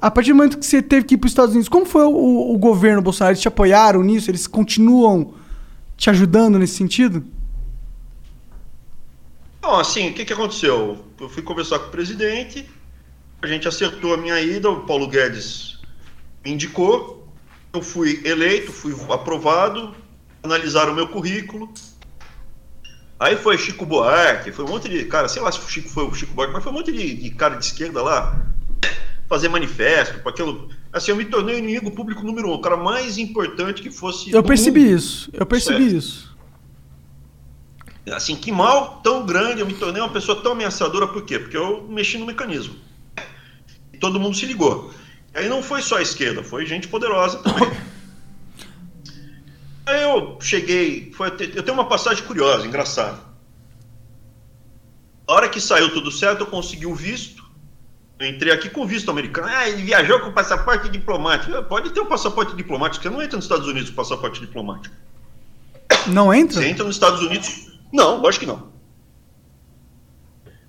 A partir do momento que você teve que ir para os Estados Unidos, como foi o, o governo Bolsonaro? Eles te apoiaram nisso? Eles continuam te ajudando nesse sentido? Não, assim, o que, que aconteceu? Eu fui conversar com o presidente, a gente acertou a minha ida, o Paulo Guedes me indicou, eu fui eleito, fui aprovado, analisaram o meu currículo. Aí foi Chico Buarque, foi um monte de cara, sei lá se o Chico foi o Chico Buarque, mas foi um monte de, de cara de esquerda lá fazer manifesto, para aquilo. Assim, eu me tornei o inimigo público número um, o cara mais importante que fosse. Eu percebi mundo. isso. Eu percebi Certo. isso. Assim, que mal tão grande, eu me tornei uma pessoa tão ameaçadora, por quê? Porque eu mexi no mecanismo. E todo mundo se ligou. Aí não foi só a esquerda, foi gente poderosa também. Aí eu cheguei, foi, eu tenho uma passagem curiosa, engraçada. A hora que saiu tudo certo, eu consegui o visto. Eu entrei aqui com visto americano. Ah, ele viajou com passaporte diplomático. Pode ter um passaporte diplomático, você não entra nos Estados Unidos com passaporte diplomático. Não entra? Você entra nos Estados Unidos. Não, lógico que não.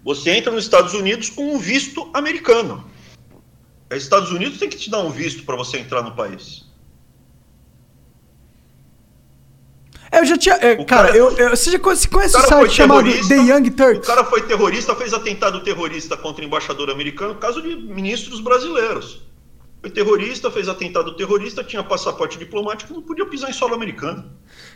Você entra nos Estados Unidos com um visto americano. Os Estados Unidos tem que te dar um visto para você entrar no país. Eu já tinha. é, O cara, cara- eu, eu- você já conhece, conhece O o site chamado. The Young O Turks? cara foi terrorista, fez atentado terrorista contra o embaixador americano, caso de ministros brasileiros. Foi terrorista, fez atentado terrorista, tinha passaporte diplomático, não podia pisar em solo americano.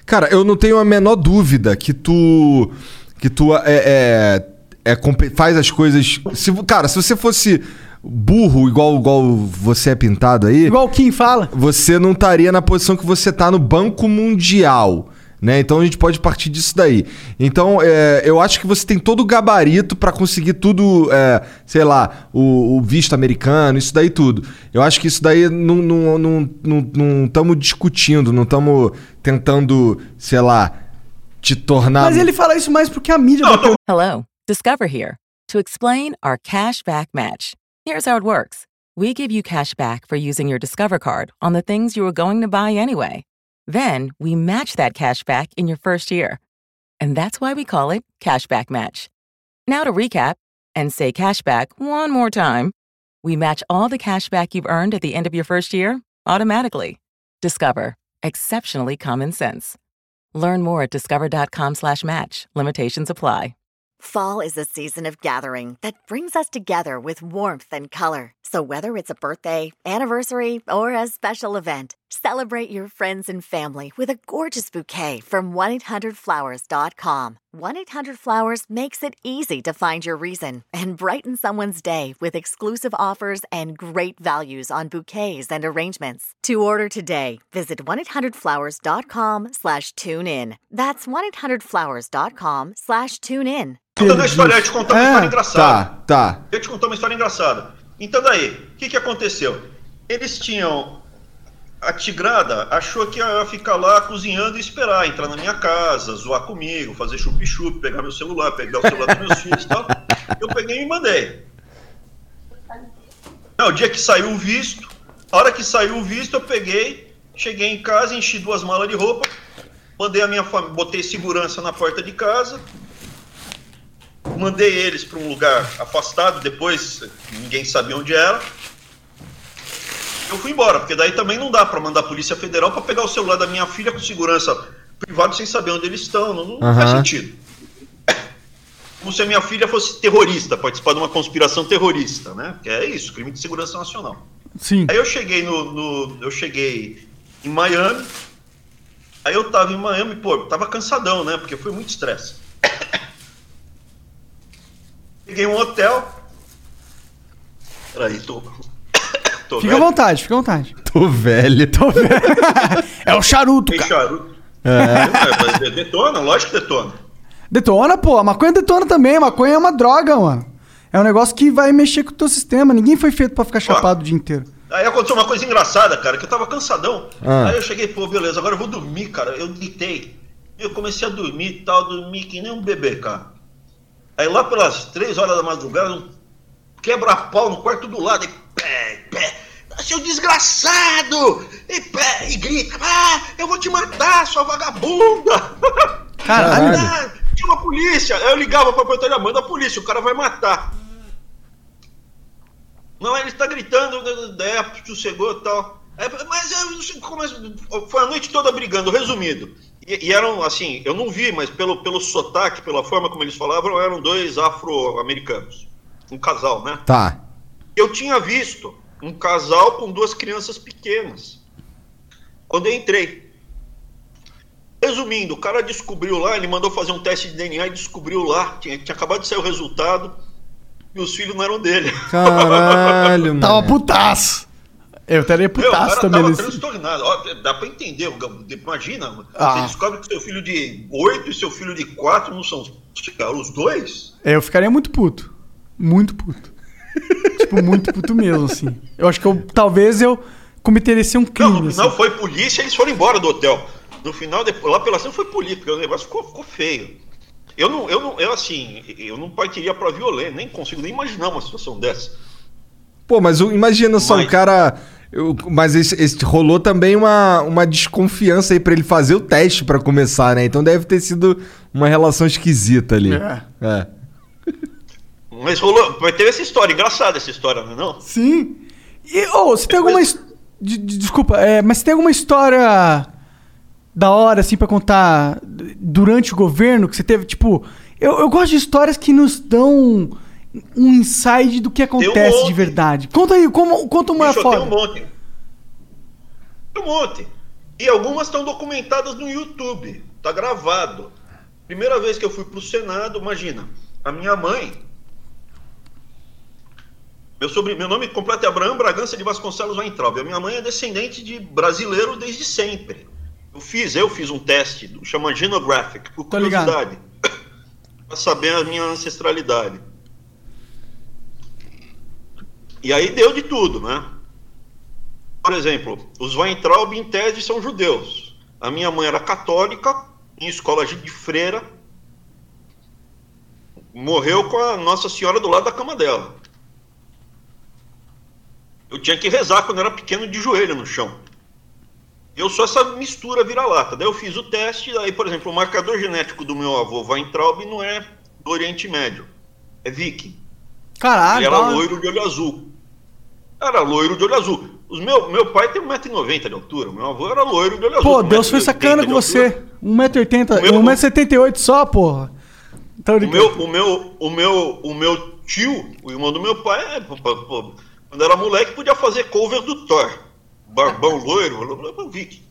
Cara, eu não tenho a menor dúvida que tu. Que tu é. é, é faz as coisas. Se, cara, se você fosse burro, igual, igual você é pintado aí. Igual Kim fala. você não estaria na posição que você tá no Banco Mundial. Né? Então a gente pode partir disso daí. Então é, eu acho que você tem todo o gabarito para conseguir tudo, é, sei lá, o, o visto americano, isso daí tudo. Eu acho que isso daí não estamos não, não, não discutindo, não estamos tentando, sei lá, te tornar. Mas ele fala isso mais porque a mídia Não, bateu. Hello, Discover here to explain our cash back match. Here's how it works we give you cash back for using your Discover card on the things you were going to buy anyway. Then we match that cash back in your first year. And that's why we call it Cashback Match. Now to recap and say cashback one more time. We match all the cash back you've earned at the end of your first year automatically. Discover. Exceptionally common sense. Learn more at discover.com slash match. Limitations apply. Fall is a season of gathering that brings us together with warmth and color. So whether it's a birthday, anniversary, or a special event, celebrate your friends and family with a gorgeous bouquet from 1-800-Flowers.com. 1-800-Flowers makes it easy to find your reason and brighten someone's day with exclusive offers and great values on bouquets and arrangements. To order today, visit 1-800-Flowers.com slash tune in. That's 1-800-Flowers.com slash tune in. Contando história, eu te contar ah, uma história engraçada. Tá, tá. Eu te contar uma história engraçada. Então daí, o que, que aconteceu? Eles tinham. A Tigrada achou que ia ficar lá cozinhando e esperar, entrar na minha casa, zoar comigo, fazer chup-chup, pegar meu celular, pegar o celular dos meus filhos e tal. Eu peguei e mandei. Não, o dia que saiu o visto, a hora que saiu o visto, eu peguei, cheguei em casa, enchi duas malas de roupa, mandei a minha família, botei segurança na porta de casa, mandei eles para um lugar afastado, depois ninguém sabia onde era. Eu fui embora, porque daí também não dá para mandar a Polícia Federal para pegar o celular da minha filha com segurança privada sem saber onde eles estão, não, não faz Aham. sentido. Como se a minha filha fosse terrorista, participar de uma conspiração terrorista, né? Que é isso, crime de segurança nacional. Sim. Aí eu cheguei no, no- eu cheguei em Miami. Aí eu tava em Miami, pô, tava cansadão, né? Porque foi muito estresse. Peguei um hotel. Peraí, tô. tô Fica à velho. vontade, fica à vontade. Tô velho. É o charuto, Tem cara. charuto. É. mas Detona, lógico que detona. Detona, pô. A maconha detona também. A maconha é uma droga, mano. É um negócio que vai mexer com o teu sistema. Ninguém foi feito pra ficar chapado o dia inteiro. Aí aconteceu uma coisa engraçada, cara, que eu tava cansadão. Ah. Aí eu cheguei, pô, beleza, agora eu vou dormir, cara. Eu deitei. Eu comecei a dormir e tal, dormi que nem um bebê, cara. Aí lá pelas três horas da madrugada, um quebra-pau no quarto do lado, e pé, pé, seu desgraçado! E pé, e grita, ah, eu vou te matar, sua vagabunda! Caralho. Ah, chama a polícia! Aí eu ligava pra portaria, manda a polícia, o cara vai matar. Não, ele está gritando, né, é, sossegou e tal. É, mas eu não sei como é- foi a noite toda brigando, resumido. E, e eram, assim, eu não vi, mas pelo, pelo sotaque, pela forma como eles falavam, eram dois afro-americanos. Um casal, né? Tá. Eu tinha visto um casal com duas crianças pequenas. Quando eu entrei. Resumindo, o cara descobriu lá, ele mandou fazer um teste de DNA e descobriu lá, tinha, tinha acabado de sair o resultado, e os filhos não eram dele. Caralho, mano. Tava putaço. Eu estaria putaço também tava nesse. transtornado. Ó, dá pra entender. Imagina, Ah. você descobre que seu filho de 8 e seu filho de 4 não são os dois? É, Eu ficaria muito puto. Muito puto. tipo, muito puto mesmo, assim. Eu acho que eu talvez eu cometeria um Não, crime. no final assim. foi polícia eles foram embora do hotel. No final, depois, lá pela cena foi polícia, porque o negócio ficou, ficou feio. Eu não, eu não, eu assim, eu não partiria pra violência, nem consigo nem imaginar uma situação dessa. Pô, mas o- imagina só, Mas- um cara. eu- mas esse, esse- rolou também uma, uma desconfiança aí pra ele fazer o teste pra começar, né? Então deve ter sido uma relação esquisita ali. É. É. Mas rolou, mas teve essa história, engraçada essa história, não é não? Sim. E, ô, você tem alguma. his- de- de- desculpa, é, mas você tem alguma história da hora, assim, pra contar durante o governo que você teve, tipo. Eu, eu gosto de histórias que nos dão um insight do que acontece de monte. verdade. Conta aí, como, conta uma Bicho, eu tenho foda. um monte. Tem um monte. E algumas estão documentadas no YouTube. Tá gravado. Primeira vez que eu fui pro Senado, imagina. A minha mãe. Meu, sobre, meu nome completo é Abraão Bragança de Vasconcelos Weintraub. A minha mãe é descendente de brasileiro desde sempre. Eu fiz, eu fiz um teste, chama Genographic, por curiosidade. pra saber a minha ancestralidade. E aí deu de tudo, né? Por exemplo, os Weintraub, em tese, são judeus. A minha mãe era católica, em escola de freira. Morreu com a Nossa Senhora do lado da cama dela. Eu tinha que rezar quando era pequeno de joelho no chão. Eu sou essa mistura vira-lata. Daí eu fiz o teste, aí, por exemplo, o marcador genético do meu avô Weintraub não é do Oriente Médio, é viking. Caralho, Ele era loiro de olho azul. Era loiro de olho azul. Os meu, meu pai tem 1,90m de altura. Meu avô era loiro de olho azul. Pô, Deus foi 1,80m sacana com você. 1,80m, O meu- 1,78m só, porra. Tá O meu, o, meu, o, meu, o meu tio, o irmão do meu pai, é, quando era moleque, podia fazer cover do Thor. Barbão loiro, eu- vi.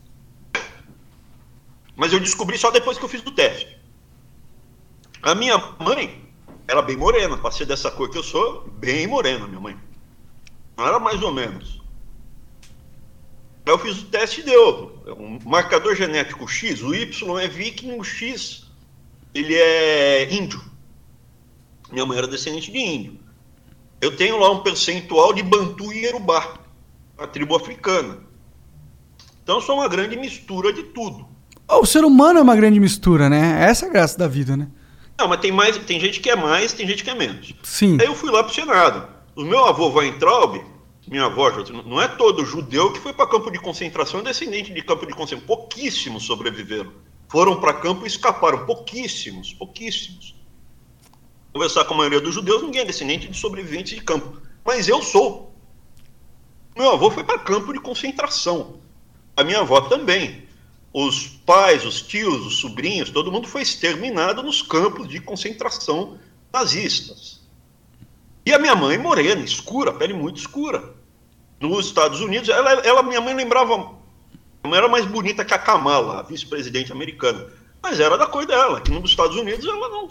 Mas eu descobri só depois que eu fiz o teste. A minha mãe era bem morena, pra ser dessa cor que eu sou, bem morena, minha mãe. Não era mais ou menos. Eu fiz o teste e deu. Um marcador genético X, o Y é viking, o X ele é índio. Minha mãe era descendente de índio. Eu tenho lá um percentual de Bantu e Yorubá, a tribo africana. Então sou uma grande mistura de tudo. O ser humano é uma grande mistura, né? Essa é a graça da vida, né? Não, mas tem mais, tem gente que é mais, tem gente que é menos. Sim. Aí eu fui lá pro Senado. O meu avô Weintraub, minha avó, não é todo judeu que foi para campo de concentração é descendente de campo de concentração. Pouquíssimos sobreviveram. Foram para campo e escaparam. Pouquíssimos, pouquíssimos. Conversar com a maioria dos judeus, ninguém é descendente de sobreviventes de campo. Mas eu sou. Meu avô foi para campo de concentração. A minha avó também. Os pais, os tios, os sobrinhos, todo mundo foi exterminado nos campos de concentração nazistas. E a minha mãe, morena, escura, pele muito escura. Nos Estados Unidos, ela, ela minha mãe lembrava. Minha mãe era mais bonita que a Kamala, a vice-presidente americana. Mas era da cor dela. Aqui nos Estados Unidos, ela não.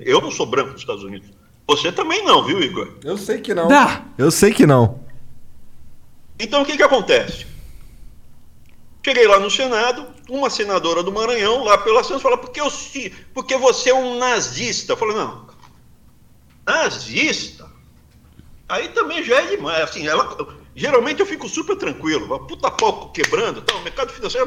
Eu não sou branco nos Estados Unidos. Você também não, viu, Igor? Eu sei que não. Dá. Eu sei que não. Então o que, que acontece? Cheguei lá no Senado, uma senadora do Maranhão, lá pela Santos, fala, porque, eu, porque você é um nazista. Eu falei, não, nazista? Aí também já é demais. Assim, ela, geralmente eu fico super tranquilo, puta pau quebrando, tal, mercado financeiro,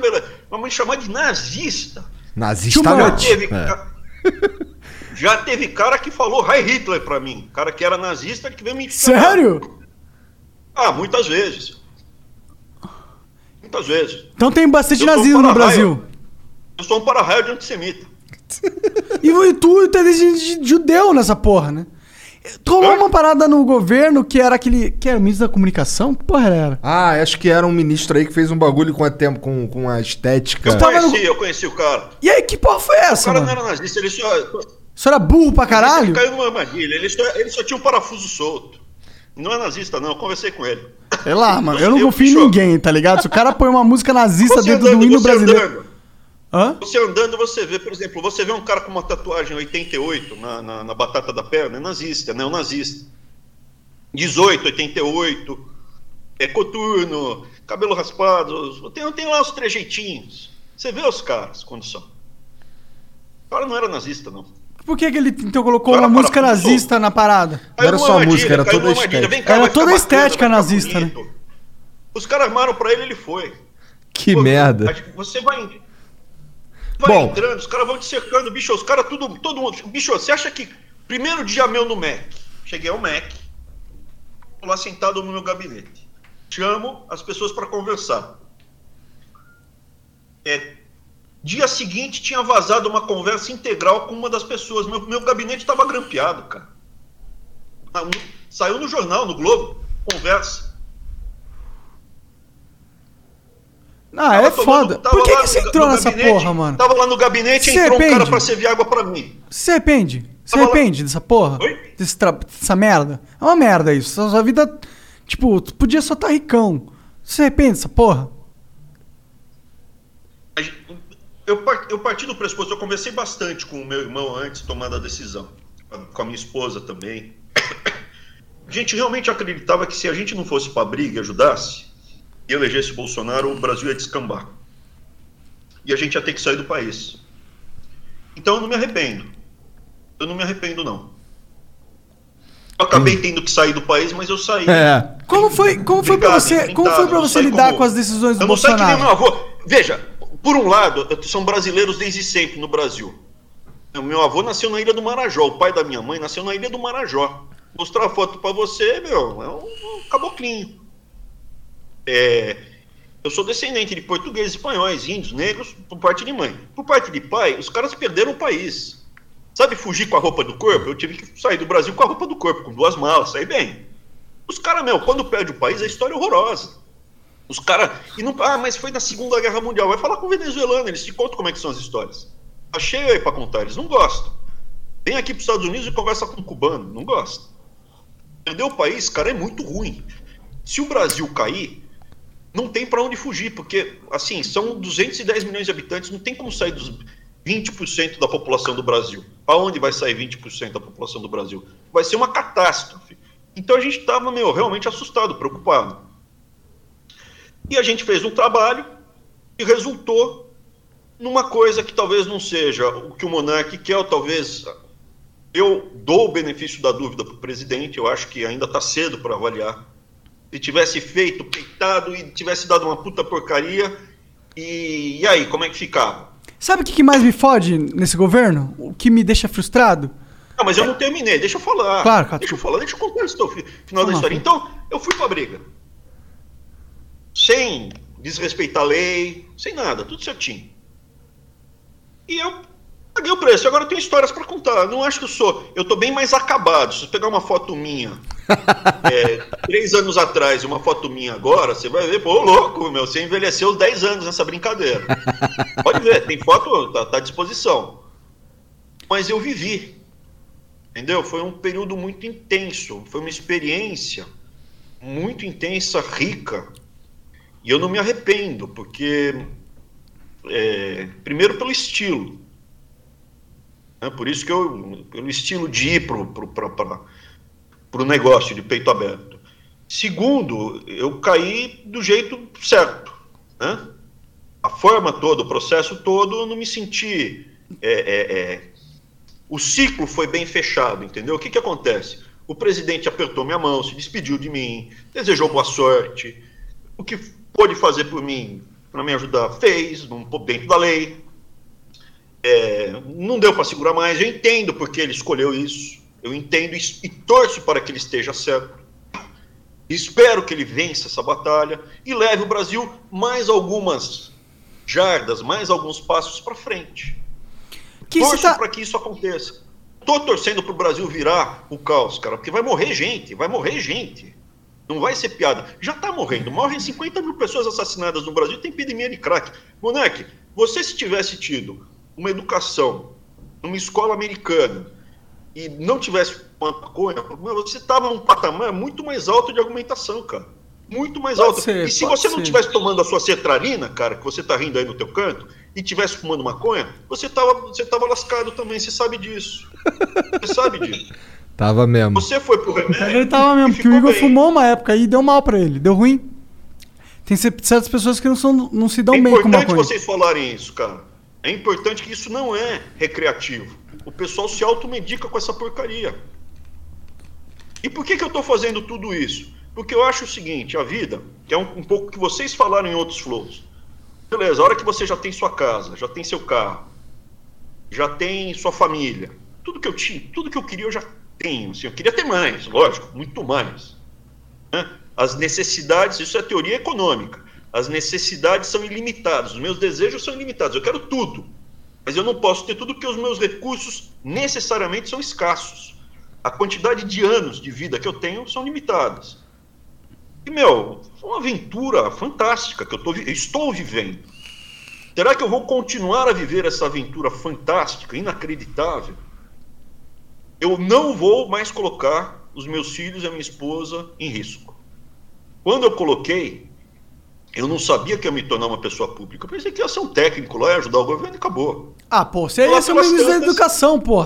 me chamar de nazista. Nazista não. much. Teve, É. Já teve cara que falou Heil Hitler pra mim, cara que era nazista que veio me chamar. Sério? Ah, muitas vezes. Muitas vezes. Então tem bastante Eu sou um nazismo no. Brasil. Eu sou um para-raio de antissemita. E, tu tá de judeu nessa porra, né? Rolou uma parada no governo que era aquele. Que era o ministro da comunicação? Que porra era? Ah, acho que era um ministro aí que fez um bagulho com a tempo, com, com a estética. Eu conheci, eu conheci o cara. E aí, que porra foi O essa, cara não mano? era nazista, ele só. Isso era burro pra caralho? Ele caiu numa armadilha, ele só, ele só tinha um parafuso solto. Não é nazista, não, eu conversei com ele. Sei lá, mano. Eu não Eu- confio em ninguém, tá ligado? Se o cara põe uma música nazista Você dentro do andando, hino você brasileiro. andando, Hã? você andando, você vê, por exemplo, você vê um cara com uma tatuagem 88 na, na, na batata da perna, é nazista, é neonazista. 18, 88, é coturno, cabelo raspado, tem, tem lá os trejeitinhos. Você vê os caras quando são. O cara não era nazista, não. Por que, que ele então colocou uma música para, nazista na parada? Não era só a música, era toda a estética. Cá, Era toda a estética nazista, né? Os caras armaram pra ele, ele foi. Que Pô, merda. Você vai. Vai Bom. entrando, os caras vão te cercando, bicho, os caras tudo, todo mundo. Bicho, você acha que. Primeiro dia meu no Mac. Cheguei ao Mac. Tô lá sentado no meu gabinete. Chamo as pessoas para conversar. É, dia seguinte tinha vazado uma conversa integral com uma das pessoas. Meu, meu gabinete estava grampeado, cara. Saiu no jornal, no Globo. Conversa. Ah, é tomando- foda. Por que, que você entrou nessa gabinete, porra, mano? Tava lá no gabinete e entrou um arrepende? cara pra servir água pra mim. Você se arrepende? Você se Tava lá- arrepende dessa porra? Oi? Tra- Dessa merda? É uma merda isso. Sua sua vida. Tipo, tu podia só estar ricão. Você se arrepende dessa porra? A Eu, eu parti do pressuposto, eu conversei bastante com o meu irmão antes de tomar a decisão, com a minha esposa também. A gente realmente acreditava que se a gente não fosse pra briga e ajudasse, e elegesse Bolsonaro, o Brasil ia descambar. E a gente ia ter que sair do país. Então eu não me arrependo. Eu não me arrependo, não. Eu acabei tendo que sair do país, mas eu saí. É. Como foi, como foi pra Obrigado, você, como foi pra você lidar como- com as decisões do Eu não sei que nem Bolsonaro? meu avô. Veja, por um lado, são brasileiros desde sempre no Brasil. Meu avô nasceu na ilha do Marajó, o pai da minha mãe nasceu na ilha do Marajó. Mostrar a foto pra você, meu, é um caboclinho. É, eu sou descendente de portugueses, espanhóis, índios, negros, por parte de mãe. Por parte de pai, os caras perderam o país. Sabe fugir com a roupa do corpo? Eu tive que sair do Brasil com a roupa do corpo, com duas malas, saí bem. Os caras, meu, quando perde o país, a história é horrorosa. Os caras. E não. Ah, mas foi na Segunda Guerra Mundial. Vai falar com o venezuelano, eles te contam como é que são as histórias. Cheio aí pra contar, eles não gostam. Vem aqui pros Estados Unidos e conversa com um cubano, não gosta. Perder o país, cara, é muito ruim. Se o Brasil cair, não tem pra onde fugir, porque, assim, são 210 milhões de habitantes, não tem como sair dos 20% da população do Brasil. Pra onde vai sair 20% da população do Brasil? Vai ser uma catástrofe. Então a gente tava, meu, realmente assustado, preocupado. E a gente fez um trabalho e resultou numa coisa que talvez não seja o que o Monark quer, ou talvez eu dou o benefício da dúvida para o presidente, eu acho que ainda está cedo para avaliar. Se tivesse feito, peitado e tivesse dado uma puta porcaria, e, e aí, como é que ficava? Sabe o que, que mais me fode nesse governo? O que me deixa frustrado? Ah, mas eu não terminei, deixa eu falar. Claro, cara. Deixa eu falar, deixa eu contar o fi- final da Vamos lá. história. Então, eu fui pra briga. Sem desrespeitar a lei, sem nada, tudo certinho. E eu paguei o preço. Agora eu tenho histórias pra contar. Não acho que eu sou. Eu tô bem mais acabado. Se você pegar uma foto minha é, três anos atrás e uma foto minha agora, você vai ver, pô, louco, meu, você envelheceu os 10 anos nessa brincadeira. Pode ver, tem foto, tá, tá à disposição. Mas eu vivi. Entendeu? Foi um período muito intenso. Foi uma experiência muito intensa, rica. E eu não me arrependo, porque. é, primeiro pelo estilo. Né? Por isso que eu. Pelo estilo de ir pra- pro negócio de peito aberto. Segundo, eu caí do jeito certo. Né? A forma toda, o processo todo, eu não me senti. é, é, é, o ciclo foi bem fechado, entendeu? O que, que acontece? O presidente apertou minha mão, se despediu de mim, desejou boa sorte. O que pôde fazer por mim, para me ajudar, fez, dentro da lei. É, não deu para segurar mais, eu entendo porque ele escolheu isso. Eu entendo e, e torço para que ele esteja certo. Espero que ele vença essa batalha e leve o Brasil mais algumas jardas, mais alguns passos para frente. Que Torço tá... para que isso aconteça. Tô torcendo pro Brasil virar o caos, cara, porque vai morrer gente, vai morrer gente. Não vai ser piada. Já tá morrendo. Morrem 50 mil pessoas assassinadas no Brasil, tem epidemia de crack. Moleque, você se tivesse tido uma educação numa escola americana e não tivesse maconha, você tava num patamar muito mais alto de argumentação, cara. muito mais Pode alta. ser, e se você não ser. estivesse tomando a sua cetralina, cara, que você tá rindo aí no teu canto, e tivesse fumando maconha, você tava, você tava lascado também, você sabe disso. Você sabe disso. Tava mesmo. Você foi pro remédio. Ele tava mesmo, porque o Igor bem. fumou uma época e deu mal pra ele, deu ruim. Tem cer- certas pessoas que não, são, não se dão É bem com importante maconha. vocês falarem isso, cara. É importante que isso não é recreativo. O pessoal se automedica com essa porcaria. E por que, que eu estou fazendo tudo isso? Porque eu acho o seguinte, a vida, que é um, um pouco que vocês falaram em outros flows. Beleza, a hora que você já tem sua casa, já tem seu carro, já tem sua família, tudo que eu tinha, tudo que eu queria eu já tenho. Assim, eu queria ter mais, lógico, muito mais. né? As necessidades, isso é teoria econômica. As necessidades são ilimitadas, os meus desejos são ilimitados. Eu quero tudo, mas eu não posso ter tudo porque os meus recursos necessariamente são escassos. A quantidade de anos de vida que eu tenho são limitadas. E, meu, uma aventura fantástica que eu tô, estou vivendo. Será que eu vou continuar a viver essa aventura fantástica, inacreditável? Eu não vou mais colocar os meus filhos e a minha esposa em risco. Quando eu coloquei, eu não sabia que ia me tornar uma pessoa pública. Eu pensei que ia ser um técnico lá, ia ajudar o governo e acabou. Ah, pô, você ia ser o ministro da educação, pô.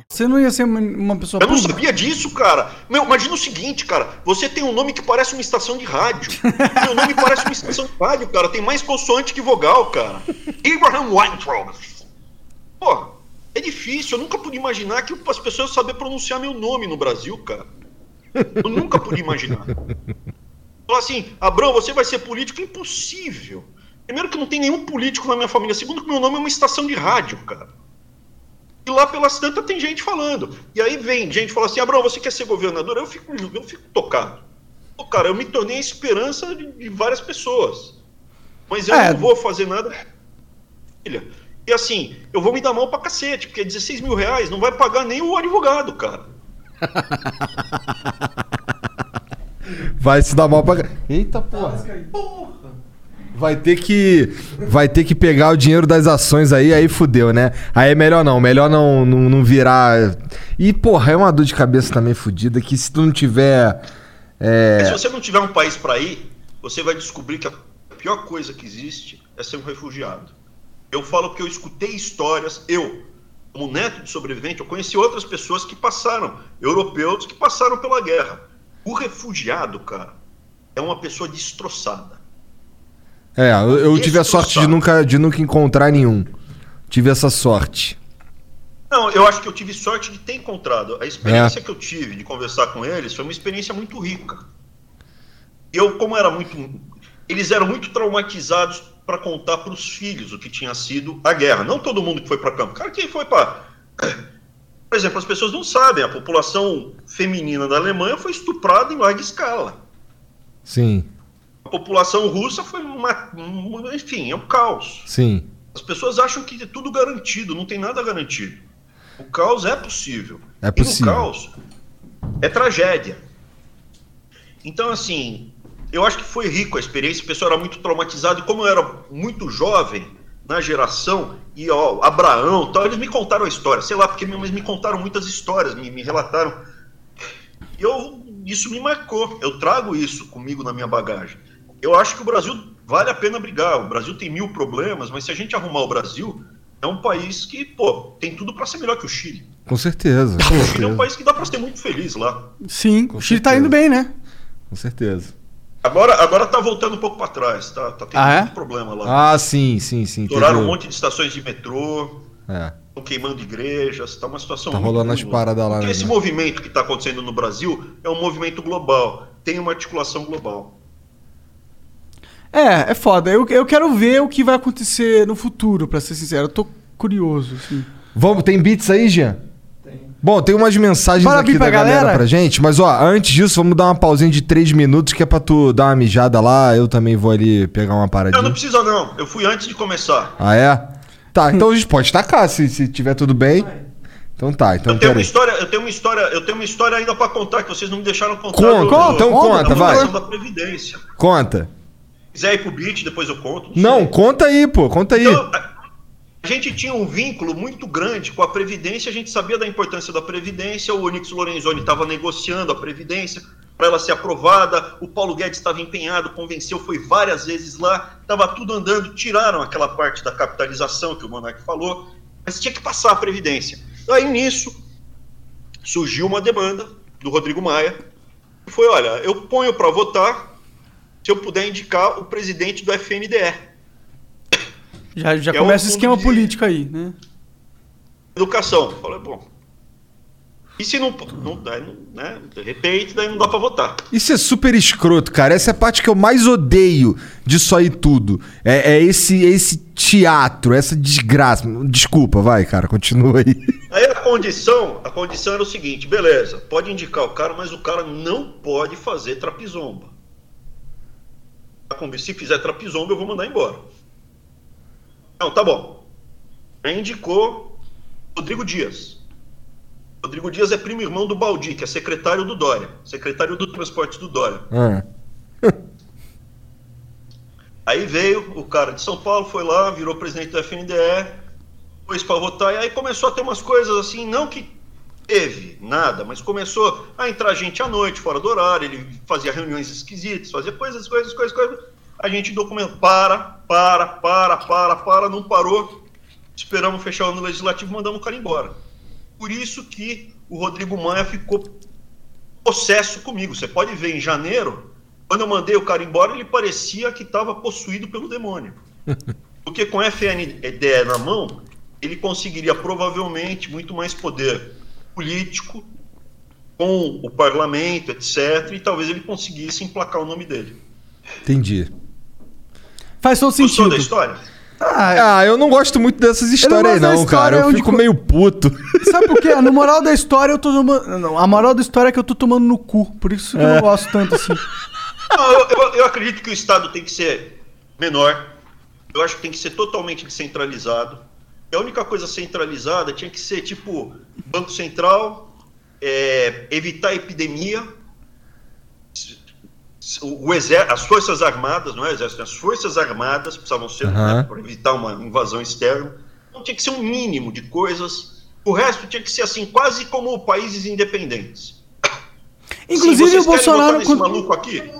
Você não ia ser uma, pessoa Eu não pública? sabia disso, cara. Meu, imagina o seguinte, cara. Você tem um nome que parece uma estação de rádio. Meu nome parece uma estação de rádio, cara. Tem mais consoante que vogal, cara. Abraham Weintraub. Pô, é difícil. Eu nunca pude imaginar que as pessoas saber pronunciar meu nome no Brasil, cara. Eu nunca pude imaginar. Falar assim, Abrão, você vai ser político? Impossível. Primeiro que não tem nenhum político na minha família. Segundo que meu nome é uma estação de rádio, cara. E lá pelas tantas tem gente falando. E aí vem gente fala assim, Abrão, você quer ser governador? Eu fico, eu fico tocado. Pô, cara, eu me tornei a esperança de, de várias pessoas. Mas eu É. não vou fazer nada. Filha. E assim, eu vou me dar mal pra cacete, porque 16 mil reais não vai pagar nem o advogado, cara. Vai se dar mal pra. Eita porra. Vai ter que. Vai ter que pegar o dinheiro das ações aí, aí fudeu, né? Aí é melhor não, melhor não, não, não virar. E, porra, é uma dor de cabeça também fudida que se tu não tiver. Mas É, Se você não tiver um país para ir, você vai descobrir que a pior coisa que existe é ser um refugiado. Eu falo porque eu escutei histórias, eu, como neto de sobrevivente, eu conheci outras pessoas que passaram, europeus que passaram pela guerra. O refugiado, cara, é uma pessoa destroçada. É eu, eu tive a sorte de nunca, de nunca encontrar nenhum. Tive essa sorte. Não, eu acho que eu tive sorte de ter encontrado. A experiência que eu tive de conversar com eles foi uma experiência muito rica. Eu, como era muito. Eles eram muito traumatizados para contar para os filhos o que tinha sido a guerra. Não todo mundo que foi para campo. Cara, quem foi para. Por exemplo, as pessoas não sabem, a população feminina da Alemanha foi estuprada em larga escala. Sim, população russa foi uma. uma- enfim, é um caos. sim. As pessoas acham que é tudo garantido, não tem nada garantido. O caos é possível. É E possível. no caos é tragédia. Então, assim, eu acho que foi rico a experiência, o pessoal era muito traumatizado, e como eu era muito jovem na geração, e ó, Abraão tal, eles me contaram a história, sei lá, porque mas me contaram muitas histórias, me, me relataram. E eu, isso me marcou, eu trago isso comigo na minha bagagem. Eu acho que o Brasil vale a pena brigar. O Brasil tem mil problemas, mas se a gente arrumar o Brasil, é um país que, pô, tem tudo para ser melhor que o Chile. Com certeza. Com O Chile é um país que dá para ser muito feliz lá. Sim, Com o Chile tá certeza. indo bem, né? Com certeza. Agora, agora tá voltando um pouco para trás, tá, tá tendo Ah, é? muito problema lá. Ah, sim, sim, sim. Estouraram um monte de estações de metrô, É. estão queimando igrejas, tá uma situação Tá rolando as paradas lá, Porque né, esse movimento que está acontecendo no Brasil é um movimento global, tem uma articulação global. É, é foda. Eu, eu quero ver o que vai acontecer no futuro, pra ser sincero. Eu tô curioso, assim. Vamos, tem beats aí, Jean? Bom, tem umas mensagens Bora aqui da pra galera? galera? pra gente, mas ó, antes disso, vamos dar uma pausinha de três minutos, que é pra tu dar uma mijada lá, eu também vou ali pegar uma paradinha. não precisa não. Eu fui antes de começar. Ah, é? Tá, então a gente pode tacar, se, se tiver tudo bem. Então tá, então Eu tenho uma história, eu tenho uma história, eu tenho uma história ainda pra contar que vocês não me deixaram contar. Conta, do- então do- conta, da vai. da previdência. Conta. Se quiser ir pro beat, depois eu conto. Não, sei. conta aí, pô, conta aí. Então, a gente tinha um vínculo muito grande com a Previdência, a gente sabia da importância da Previdência, o Onyx Lorenzoni estava negociando a Previdência para ela ser aprovada, o Paulo Guedes estava empenhado, convenceu, foi várias vezes lá, estava tudo andando, tiraram aquela parte da capitalização que o Monark falou, mas tinha que passar a Previdência. Aí nisso surgiu uma demanda do Rodrigo Maia, que foi, olha, eu ponho para votar se eu puder indicar o presidente do FNDE. Já, já É começa o esquema de- político aí, né? educação. Falei, bom. E se não, não, daí não né? De repente, daí não dá pra votar. Isso é super escroto, cara. Essa é a parte que eu mais odeio disso aí tudo. É, é esse, esse teatro, essa desgraça. Desculpa, vai, cara, continua aí. Aí a condição, a condição era o seguinte, beleza, pode indicar o cara, mas o cara não pode fazer trapizomba. Se fizer trapizomba, eu vou mandar embora. Não, tá bom. Aí indicou Rodrigo Dias. Rodrigo Dias é primo irmão do Baldi, que é secretário do Dória, secretário do Transporte do Dória. Ah. Aí veio o cara de São Paulo, foi lá, virou presidente do FNDE, pôs para votar, e aí começou a ter umas coisas assim, não que teve nada, mas começou a entrar gente à noite, fora do horário, ele fazia reuniões esquisitas, fazia coisas, coisas, coisas, coisas. A gente documentou, para, para, para, para, para, não parou. Esperamos fechar o ano legislativo, mandamos o cara embora. Por isso que o Rodrigo Maia ficou possesso comigo. Você pode ver em janeiro, quando eu mandei o cara embora, ele parecia que estava possuído pelo demônio. Porque com FNDE na mão, ele conseguiria provavelmente muito mais poder político com o parlamento, etc. E talvez ele conseguisse emplacar o nome dele. Entendi. Faz todo Gostou sentido. da história? Ah, Ah, eu não gosto muito dessas histórias da não, história cara. Eu fico co- meio puto. Sabe por quê? No moral da história eu tô tomando. Não, a moral da história é que eu tô tomando no cu. Por isso que eu É. não gosto tanto assim. Não, eu, eu- eu acredito que o Estado tem que ser menor. Eu acho que tem que ser totalmente descentralizado. A única coisa centralizada tinha que ser tipo Banco Central, é, evitar a epidemia, o, o exer- as Forças Armadas, não é Exército, as Forças Armadas precisavam ser Aham. né, para evitar uma invasão externa. Então tinha que ser um mínimo de coisas. O resto tinha que ser assim, quase como países independentes. Inclusive o vocês querem votar Bolsonaro. nesse maluco aqui?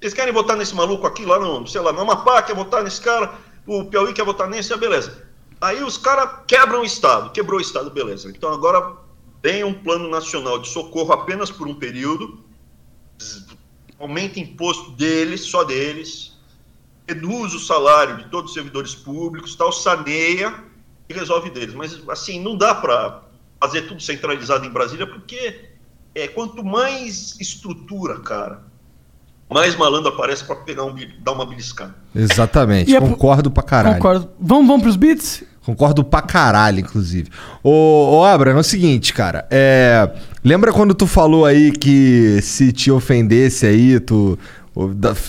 Vocês querem votar nesse maluco aqui lá no, sei lá, no Amapá, quer votar nesse cara, o Piauí quer votar nesse, ah, beleza. Aí os caras quebram o Estado, quebrou o Estado, beleza. Então agora vem um plano nacional de socorro apenas por um período, aumenta imposto deles, só deles, reduz o salário de todos os servidores públicos, tal, saneia e resolve deles. Mas assim, não dá para fazer tudo centralizado em Brasília, porque é, quanto mais estrutura, cara, mais malandro aparece para pegar um, dar uma beliscada. Exatamente. E é Concordo pra caralho. Concordo. Vamos, vamos pros beats? Concordo pra caralho, inclusive. Ô, ô Abra, é o seguinte, cara. É, lembra quando tu falou aí que se te ofendesse aí, tu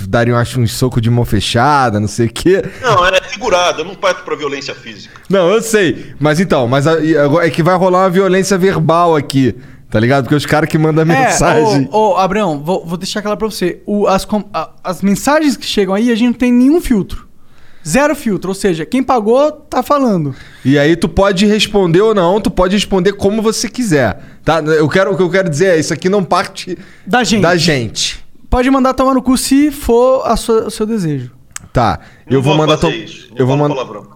daria acho, um soco de mão fechada, não sei o quê? Não, é figurado, eu não parto para violência física. Não, eu sei. Mas então, mas é que vai rolar uma violência verbal aqui, tá ligado? Porque os caras que mandam mensagem. É, ô, ô, Abraão, vou, vou deixar claro pra você. O- as, com- a- as mensagens que chegam aí, a gente não tem nenhum filtro. Zero filtro. Ou seja, quem pagou, tá falando. E aí tu pode responder ou não, tu pode responder como você quiser, tá? Eu quero, o que eu quero dizer é, isso aqui não parte Da gente. da gente. Pode mandar tomar no cu se for a sua- o seu desejo. Tá, Não eu vou mandar... fazer to- isso. Eu vou mandar... palavrão.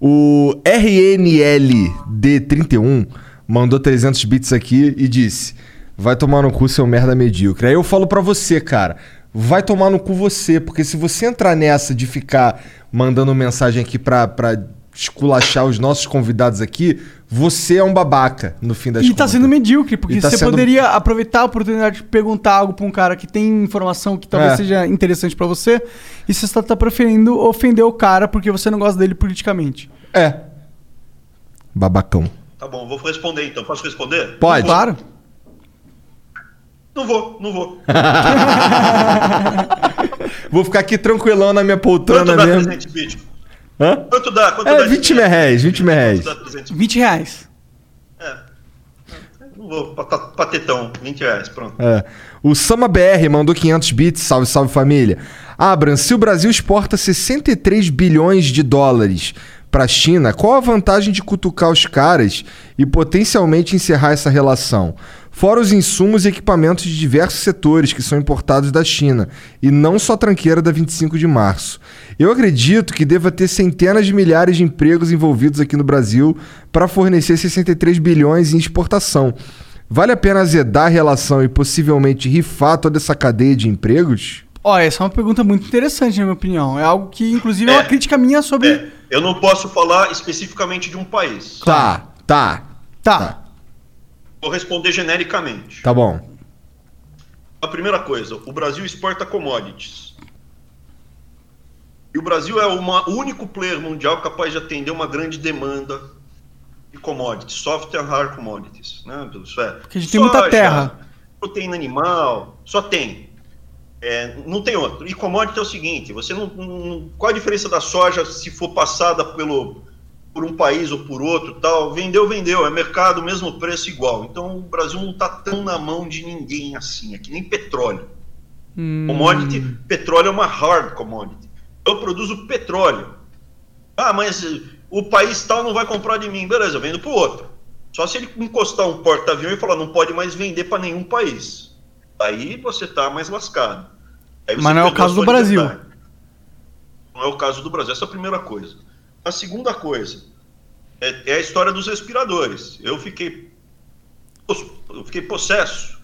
O RNLD31 mandou 300 bits aqui e disse: Vai tomar no cu, seu merda medíocre. Aí eu falo pra você, cara, vai tomar no cu você, porque se você entrar nessa de ficar mandando mensagem aqui pra, pra esculachar os nossos convidados aqui, você é um babaca, no fim das e contas. tá sendo medíocre, porque E tá você sendo- poderia aproveitar a oportunidade de perguntar algo pra um cara que tem informação que talvez É. seja interessante pra você, e você só tá preferindo ofender o cara porque você não gosta dele politicamente. É. Babacão. Tá bom, vou responder então. Posso responder? Pode. Claro. Não vou, não vou. Vou ficar aqui tranquilão na minha Quanto poltrona dá mesmo. 300 bits? Hã? Quanto dá? Quanto É, dá 20 dinheiro? reais, 20 reais. Quanto dá 300 bits? 20 reais. É. Não vou, patetão, 20 reais, pronto. É. O Sama BR mandou 500 bits, salve, salve família. Abram, se o Brasil exporta 63 bilhões de dólares para a China, qual a vantagem de cutucar os caras e potencialmente encerrar essa relação? Fora os insumos e equipamentos de diversos setores que são importados da China, e não só a tranqueira da 25 de março. Eu acredito que deva ter centenas de milhares de empregos envolvidos aqui no Brasil para fornecer 63 bilhões em exportação. Vale a pena azedar a relação e possivelmente rifar toda essa cadeia de empregos? Ó, essa é uma pergunta muito interessante, na minha opinião. É algo que, inclusive, é, uma É. crítica minha sobre. É, eu não posso falar especificamente de um país. Tá, tá, Tá. Vou responder genericamente. tá bom. A primeira coisa, o Brasil exporta commodities. E o Brasil é uma- o único player mundial capaz de atender uma grande demanda de commodities, soft and hard commodities. Né? Isso é, Porque a gente tem muita terra. Proteína animal, só tem. É, não tem outro. E commodity é o seguinte: você não, não- qual a diferença da soja se for passada pelo, por um país ou por outro, tal? Vendeu, vendeu. É mercado, mesmo preço igual. Então o Brasil não está tão na mão de ninguém assim. É que nem petróleo. Hum, Commodity, petróleo é uma hard commodity. Eu produzo petróleo. Ah, mas o país tal não vai comprar de mim. Beleza, eu vendo para o outro. Só se ele encostar um porta-avião e falar não pode mais vender para nenhum país. Aí você tá mais lascado. Mas não é o caso do Brasil. Não é o caso do Brasil. Essa é a primeira coisa. A segunda coisa é, é a história dos respiradores. Eu fiquei, eu fiquei possesso.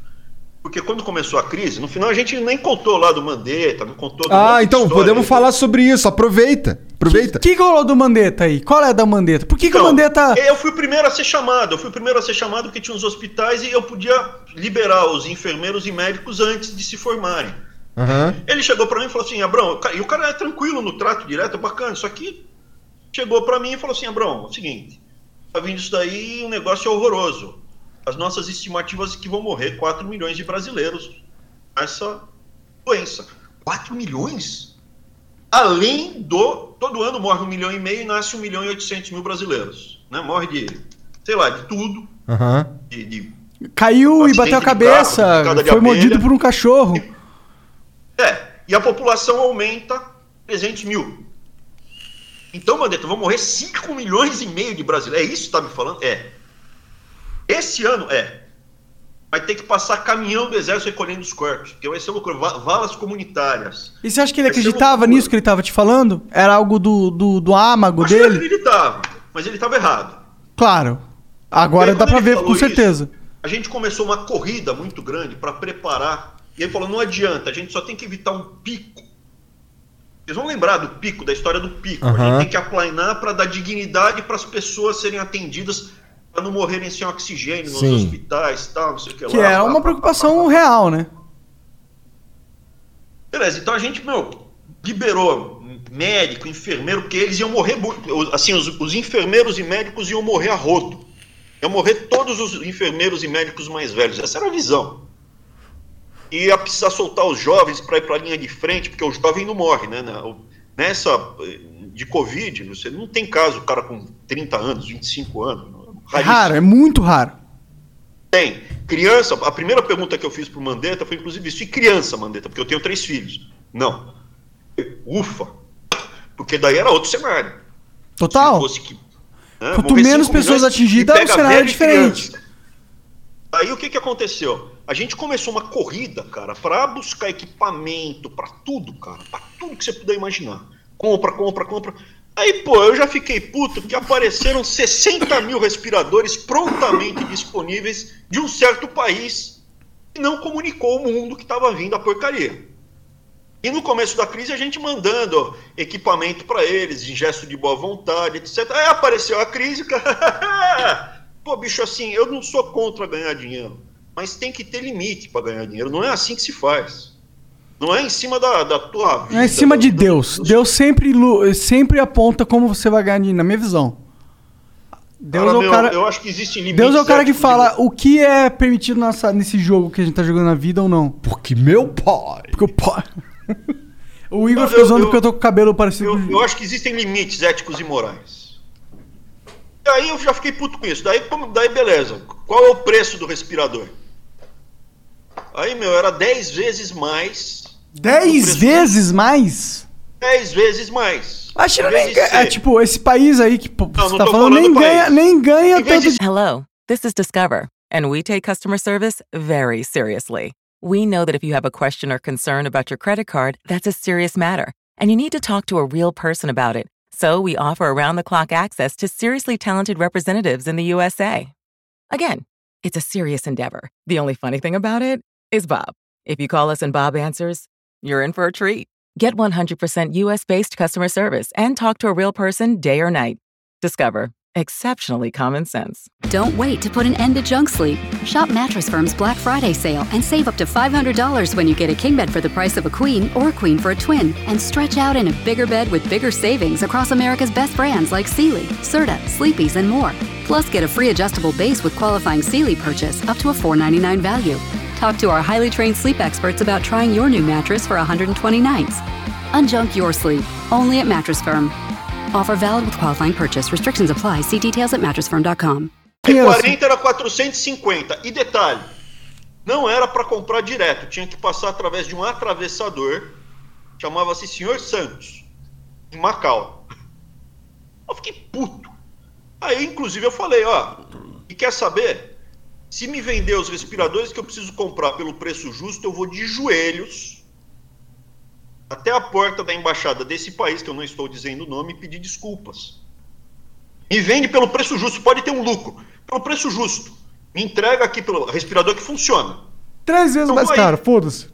Porque quando começou a crise, no final a gente nem contou lá do Mandetta, não contou do Ah, então história. podemos falar sobre isso. Aproveita. Aproveita. O que, que rolou do Mandetta aí? Qual é da Mandetta? Por que, que o Então, Mandetta. Eu fui o primeiro a ser chamado. Eu fui o primeiro a ser chamado porque tinha uns hospitais e eu podia liberar os enfermeiros e médicos antes de se formarem. Aham. Ele chegou pra mim e falou assim, Abrão, e o cara é tranquilo no trato direto, é bacana, só que chegou pra mim e falou assim, Abrão, é o seguinte, tá vindo isso daí, um negócio horroroso. As nossas estimativas é que vão morrer 4 milhões de brasileiros com essa doença. 4 milhões? Além do. Todo ano morre um milhão e meio e nasce um milhão e 800 mil brasileiros. Né? Morre de, sei lá, de tudo. Aham. De, de Caiu e bateu a cabeça, carro, foi abelha. mordido por um cachorro. É, e a população aumenta 300 mil. Então, Mandetta, vão morrer 5 milhões e meio de brasileiros. É isso que tá me falando? É. Esse ano, é. Vai ter que passar caminhão do exército recolhendo os corpos. Porque vai ser loucura. Va- Valas comunitárias. E você acha que ele Vai acreditava nisso que ele tava te falando? Era algo do, do, do âmago que ele dele? acreditava, mas ele estava errado. Claro. Agora aí, dá ele ver com isso, certeza. a gente começou uma corrida muito grande para preparar. E ele falou: não adianta, a gente só tem que evitar um pico. Vocês vão lembrar do pico, da história do pico. A Aham. gente tem que aplanar para dar dignidade para as pessoas serem atendidas, para não morrerem sem oxigênio nos Sim. hospitais tal, não sei o que, Que lá. é pá, uma preocupação real, né? Beleza, então a gente, meu, liberou médico, enfermeiro, porque eles iam morrer, assim, os, os enfermeiros e médicos iam morrer a rodo. Iam morrer todos os enfermeiros e médicos mais velhos. Essa era a visão. E ia precisar soltar os jovens para ir para a linha de frente, porque o jovem não morre, né? O- Nessa eh, de Covid, você não tem caso, o cara com 30 anos, 25 anos. É raro, é muito raro. Tem. Criança, a primeira pergunta que eu fiz pro Mandetta foi inclusive isso. E criança, Mandetta? Porque eu tenho três filhos. Não. Ufa. Porque daí era outro cenário. Total. Se fosse que, né, Quanto menos pessoas milhões atingidas, o cenário é diferente. criança. Aí o que, que aconteceu? A gente começou uma corrida, cara, para buscar equipamento, para tudo, cara, para tudo que você puder imaginar. Compra, compra, compra. Aí, pô, eu já fiquei puto que apareceram 60 mil respiradores prontamente disponíveis de um certo país e não comunicou ao mundo que estava vindo a porcaria. E no começo da crise a gente mandando equipamento para eles, em gesto de boa vontade, etc. Aí apareceu a crise, cara. Pô, bicho, assim, eu não sou contra ganhar dinheiro, mas tem que ter limite para ganhar dinheiro. Não é assim que se faz. Não é em cima da, da tua vida. É em cima da- de da- Deus. dos- Deus sempre, sempre aponta como você vai ganhar dinheiro, na minha visão. Deus Cara, é o meu, cara. Eu acho que existe limites. Deus é o cara que fala o que é permitido nessa, nesse jogo que a gente tá jogando na vida ou não. Porque meu pai. Porque o pó. o Igor ficou zoando eu- porque eu tô com o cabelo parecido Eu, eu acho que existem limites éticos e morais. E aí eu já fiquei puto com isso. Daí, como- daí beleza. Qual é o preço do respirador? Aí, meu, era 10 vezes mais. 10 preço- vezes mais? 10 vezes mais. A China nem ganha. É tipo, esse país aí que pô, Não, você não tá falando, falando nem ganha, país. nem ganha Em tanto. de- Hello, this is Discover, and we take customer service very seriously. We know that if you have a question or concern about your credit card, that's a serious matter, and you need to talk to a real person about it. So we offer around the clock access to seriously talented representatives in the USA. Again, it's a serious endeavor. The only funny thing about it is Bob. If you call us and Bob answers, you're in for a treat. Get 100% US based customer service and talk to a real person day or night. Discover exceptionally common sense. Don't wait to put an end to junk sleep. Shop Mattress Firm's Black Friday sale and save up to $500 when you get a king bed for the price of a queen or a queen for a twin. And stretch out in a bigger bed with bigger savings across America's best brands like Sealy, Serta, Sleepy's, and more. Plus, get a free adjustable base with qualifying Sealy purchase up to a $499 value. Talk to our highly trained sleep experts about trying your new mattress for 120 nights. Unjunk your sleep, only at Mattress Firm. Offer valid with qualifying purchase. Restrictions apply. See details at mattressfirm.com. Quem era 40 era 450. E detalhe, não era para comprar direto, tinha que passar através de um atravessador, chamava-se Senhor Santos, em Macau. Eu fiquei puto. Aí, inclusive, eu falei, ó, e quer saber? Se me vender os respiradores que eu preciso comprar pelo preço justo, eu vou de joelhos até a porta da embaixada desse país, que eu não estou dizendo o nome, e pedir desculpas. Me vende pelo preço justo, pode ter um lucro. Pelo preço justo. Me entrega aqui pelo respirador que funciona. Três vezes Então mais vai. caro, foda-se.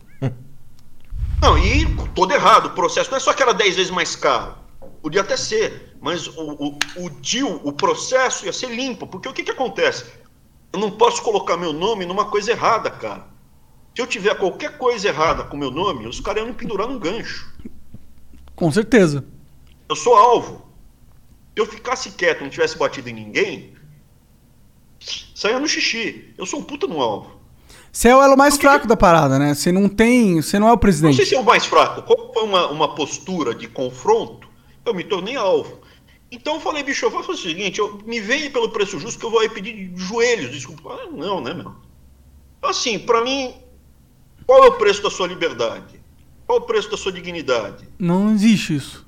Não, e todo errado. O processo não é só que era 10 vezes mais caro. Podia até ser. Mas o, o, o deal, o processo ia ser limpo. Porque o que, que acontece? Eu não posso colocar meu nome numa coisa errada, cara. Se eu tiver qualquer coisa errada com meu nome, os caras iam me pendurar num gancho. Com certeza. Eu sou alvo. Se eu ficasse quieto e não tivesse batido em ninguém, saia no xixi. Eu sou um puta no alvo. Você é o elo mais fraco da parada, né? Você não tem. Você não é o Não sei presidente. se é o mais fraco. Como foi uma, uma postura de confronto, eu me tornei alvo. Então eu falei, bicho, eu faço o seguinte, eu, me vende pelo preço justo que eu vou aí pedir de joelhos, desculpa. Ah, não, né, meu? Assim, pra mim, qual é o preço da sua liberdade? Qual é o preço da sua dignidade? Não existe isso.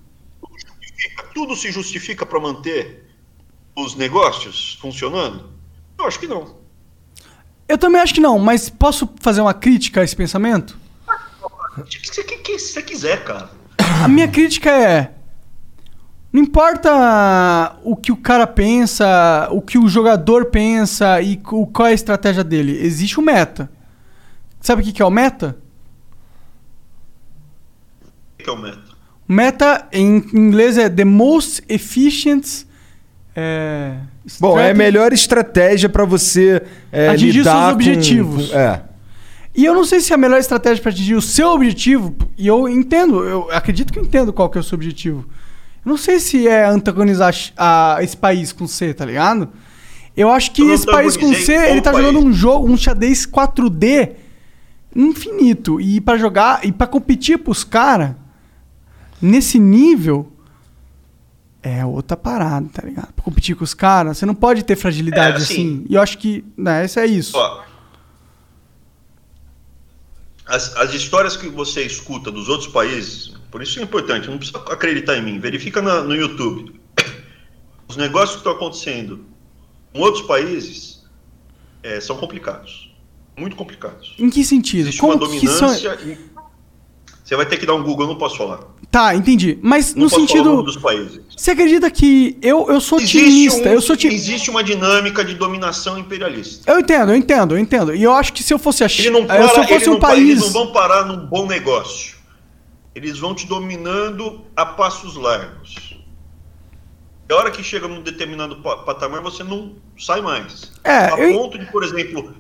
Justifica- Tudo se justifica para manter os negócios funcionando? Eu acho que não. Eu também acho que não, mas posso fazer uma crítica a esse pensamento? O que você quiser, cara. A minha crítica é. Não importa o que o cara pensa, o que o jogador pensa e qual é a estratégia dele. Existe o meta. Sabe o que é o meta? O que é o meta? O meta em inglês é the most efficient. É, Bom, é a melhor estratégia pra você é, Atingir lidar seus com- objetivos. com- é. E eu não sei se é a melhor estratégia para atingir o seu objetivo, e eu entendo, eu acredito que eu entendo qual que é o seu objetivo. Não sei se é antagonizar a, esse país com C, tá ligado? Eu acho que Eu esse país com C, ele tá país. jogando um jogo, um xadrez 4D infinito. E pra jogar, e pra competir pros caras, nesse nível, é outra parada, tá ligado? Pra competir com os caras, você não pode ter fragilidade É, assim. assim- E eu acho que, né, isso é isso. Ó, as, as histórias que você escuta dos outros países, por isso é importante, não precisa acreditar em mim, verifica na- no YouTube. Os negócios que estão acontecendo em outros países é, são complicados. Muito complicados. Em que sentido? Existe Como uma que são... dominância. e- Você vai ter que dar um Google, eu não posso falar. Tá, entendi. Mas Não no sentido. dos países. Você acredita que eu, eu sou Existe, timista? um- eu sou tim... existe uma dinâmica de dominação imperialista. Eu entendo, eu entendo, eu entendo. E eu acho que se eu fosse a China. para, se eu fosse um país. eles não vão parar num bom negócio. Eles vão te dominando a passos largos. E a hora que chega num determinado pa- patamar, você não sai mais. É, a eu- ponto de, por exemplo,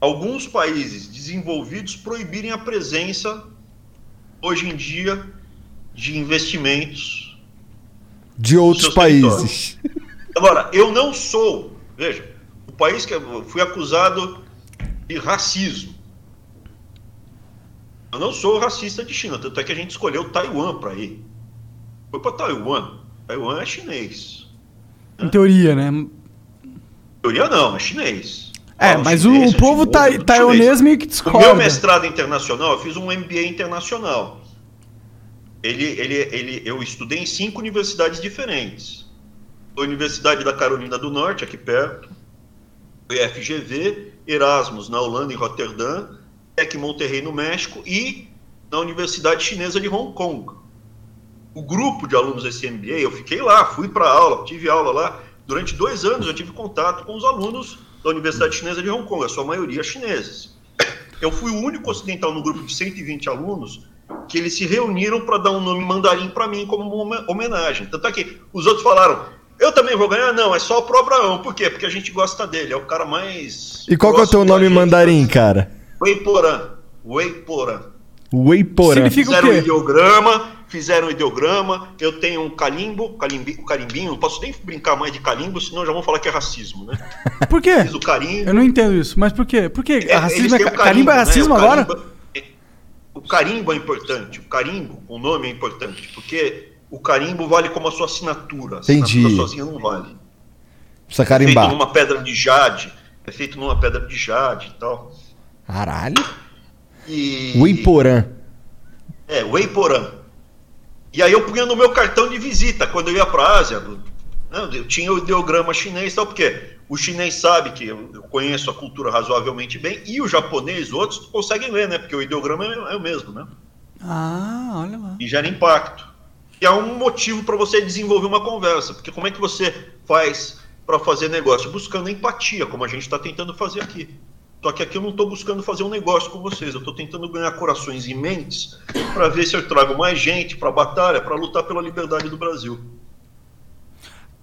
alguns países desenvolvidos proibirem a presença, hoje em dia, de investimentos De outros países. Agora, eu não sou, veja, o país que eu fui acusado de racismo. Eu não sou racista de China, tanto é que a gente escolheu Taiwan para ir. Foi para Taiwan. Taiwan é chinês. Em teoria, né? Teoria não, é chinês. É, Fala mas o, chinês, o povo é tai- chinês. taiwanês meio que O meu discorda. mestrado internacional, eu fiz um MBA internacional. Ele, ele, ele, eu estudei em cinco universidades diferentes. A Universidade da Carolina do Norte, aqui perto, o FGV, Erasmus, na Holanda, em Roterdã, Tec Monterrey, no México, e na Universidade Chinesa de Hong Kong. O grupo de alunos desse MBA, eu fiquei lá, fui para aula, tive aula lá. Durante dois anos eu tive contato com os alunos da Universidade Chinesa de Hong Kong, a sua maioria chineses. Eu fui o único ocidental no grupo de 120 alunos que eles se reuniram para dar um nome mandarim para mim como uma home- homenagem. Tanto é que os outros falaram, eu também vou ganhar? Não, é só pro Abraão. Por quê? Porque a gente gosta dele, é o cara mais... E qual que é o teu nome gente. mandarim, cara? Weiporã. Weiporã. Weiporã. Significa o Fizeram um quê? ideograma, fizeram um ideograma. Eu tenho um calimbo, calimbi, o carimbinho. Não posso nem brincar mais de calimbo, senão já vão falar que é racismo, né? Por quê? Fiz o carimbo. Eu não entendo isso. Mas por quê? Por quê? É, racismo é, têm ca- o carimbo é né? racismo O agora? carimbo é- O carimbo é importante. O carimbo, o nome é importante. Porque o carimbo vale como a sua assinatura. A Entendi. assinatura sozinha não vale. Precisa É feito carimbar. numa pedra de jade. É feito numa pedra de jade e tal. Caralho. E... Weiporã. É, Weiporã. E aí eu punha no meu cartão de visita quando eu ia para a Ásia. né, Eu tinha o ideograma chinês e tal, porque o chinês sabe que eu conheço a cultura razoavelmente bem, e o japonês, outros conseguem ler, né? Porque o ideograma é, é o mesmo, né? Ah, olha lá. E gera impacto. E é um motivo para você desenvolver uma conversa, porque como é que você faz para fazer negócio? Buscando empatia, como a gente está tentando fazer aqui. Só que aqui eu não estou buscando fazer um negócio com vocês, eu estou tentando ganhar corações e mentes para ver se eu trago mais gente para a batalha, para lutar pela liberdade do Brasil.